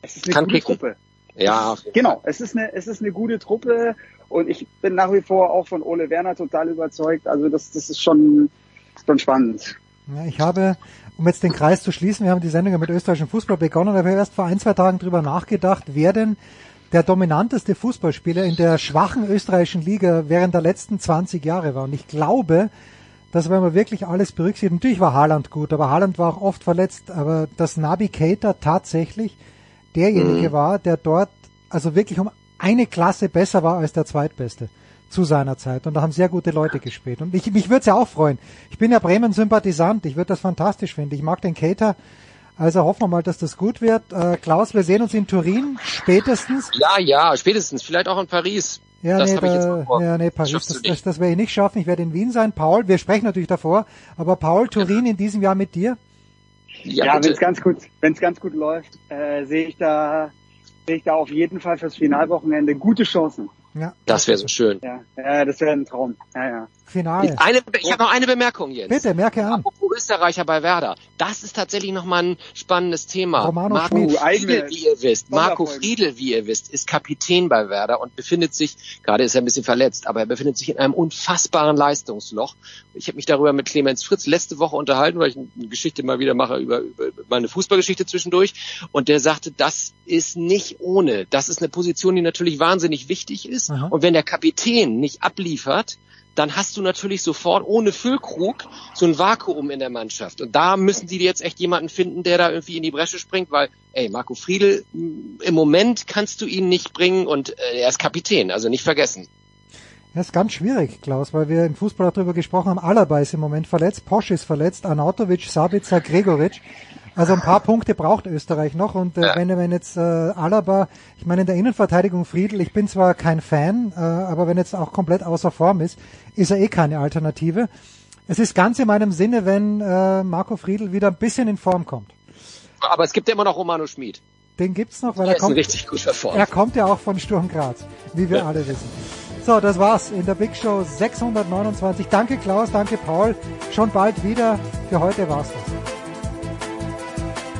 Speaker 21: es ist eine
Speaker 22: Kann
Speaker 21: gute
Speaker 22: kicken.
Speaker 21: Truppe.
Speaker 22: Ja,
Speaker 21: Genau, es ist eine, es ist eine gute Truppe und ich bin nach wie vor auch von Ole Werner total überzeugt. Also das, das ist schon, schon spannend.
Speaker 2: Ja, ich habe, um jetzt den Kreis zu schließen, wir haben die Sendung ja mit österreichischem Fußball begonnen, aber ich habe erst vor ein, zwei Tagen drüber nachgedacht, wer denn der dominanteste Fußballspieler in der schwachen österreichischen Liga während der letzten 20 Jahre war. Und ich glaube, dass wenn man wirklich alles berücksichtigt, natürlich war Haaland gut, aber Haaland war auch oft verletzt, aber dass Nabi Keita tatsächlich derjenige
Speaker 22: Mhm.
Speaker 2: war, der dort also wirklich um eine Klasse besser war als der Zweitbeste zu seiner Zeit. Und da haben sehr gute Leute gespielt. Und ich, mich würde es ja auch freuen. Ich bin ja Bremen-Sympathisant. Ich würde das fantastisch finden. Ich mag den Cater. Also hoffen wir mal, dass das gut wird. Äh, Klaus, wir sehen uns in Turin spätestens.
Speaker 22: Ja, ja, spätestens. Vielleicht auch in Paris.
Speaker 2: Ja,
Speaker 22: das
Speaker 2: nee,
Speaker 22: habe ich jetzt
Speaker 2: da, ja, nee, Paris, das,
Speaker 22: nicht.
Speaker 2: das, das werde ich nicht schaffen. Ich werde in Wien sein. Paul, wir sprechen natürlich davor, aber Paul, Turin in diesem Jahr mit dir?
Speaker 22: Ja,
Speaker 21: Ja, wenn es ganz gut, wenn es ganz gut läuft, äh, sehe ich da, sehe ich da auf jeden Fall fürs Finalwochenende gute Chancen.
Speaker 2: Ja,
Speaker 22: Das wäre so schön.
Speaker 21: Ja, ja das wäre ein Traum. Ja, ja.
Speaker 2: Finale.
Speaker 22: Eine, ich habe noch eine Bemerkung, Jens.
Speaker 2: Bitte, merke an.
Speaker 22: Apropos Österreicher bei Werder. Das ist tatsächlich nochmal ein spannendes Thema.
Speaker 2: Romano
Speaker 22: Marco
Speaker 2: Schmid.
Speaker 22: Friedl, wie ihr wisst, Marco. Friedl, wie ihr wisst, ist Kapitän bei Werder und befindet sich, gerade ist er ein bisschen verletzt, aber er befindet sich in einem unfassbaren Leistungsloch. Ich habe mich darüber mit Clemens Fritz letzte Woche unterhalten, weil ich eine Geschichte mal wieder mache über, über meine Fußballgeschichte zwischendurch. Und der sagte, das ist nicht ohne. Das ist eine Position, die natürlich wahnsinnig wichtig ist.
Speaker 2: Aha.
Speaker 22: Und wenn der Kapitän nicht abliefert, dann hast du natürlich sofort ohne Füllkrug so ein Vakuum in der Mannschaft. Und da müssen die jetzt echt jemanden finden, der da irgendwie in die Bresche springt, weil, ey, Marco Friedl, mh, im Moment kannst du ihn nicht bringen und äh, er ist Kapitän, also nicht vergessen.
Speaker 2: Das ist ganz schwierig, Klaus, weil wir im Fußball darüber gesprochen haben. Alaba ist im Moment verletzt, Posch ist verletzt, Arnautovic, Sabitzer, Gregoritsch. Also ein paar Punkte braucht Österreich noch. Und äh,
Speaker 22: Ja.
Speaker 2: wenn, wenn jetzt äh, Alaba, ich meine in der Innenverteidigung Friedel, ich bin zwar kein Fan, äh, aber wenn jetzt auch komplett außer Form ist, ist er eh keine Alternative. Es ist ganz in meinem Sinne, wenn äh, Marco Friedel wieder ein bisschen in Form kommt.
Speaker 22: Aber es gibt ja immer noch Romano Schmid.
Speaker 2: Den gibt's noch, weil er
Speaker 22: ist in
Speaker 2: kommt.
Speaker 22: richtig guter Form.
Speaker 2: Er kommt ja auch von Sturm Graz, wie wir alle wissen. So, das war's in der Big Show 629. Danke Klaus, danke Paul. Schon bald wieder. Für heute war's das.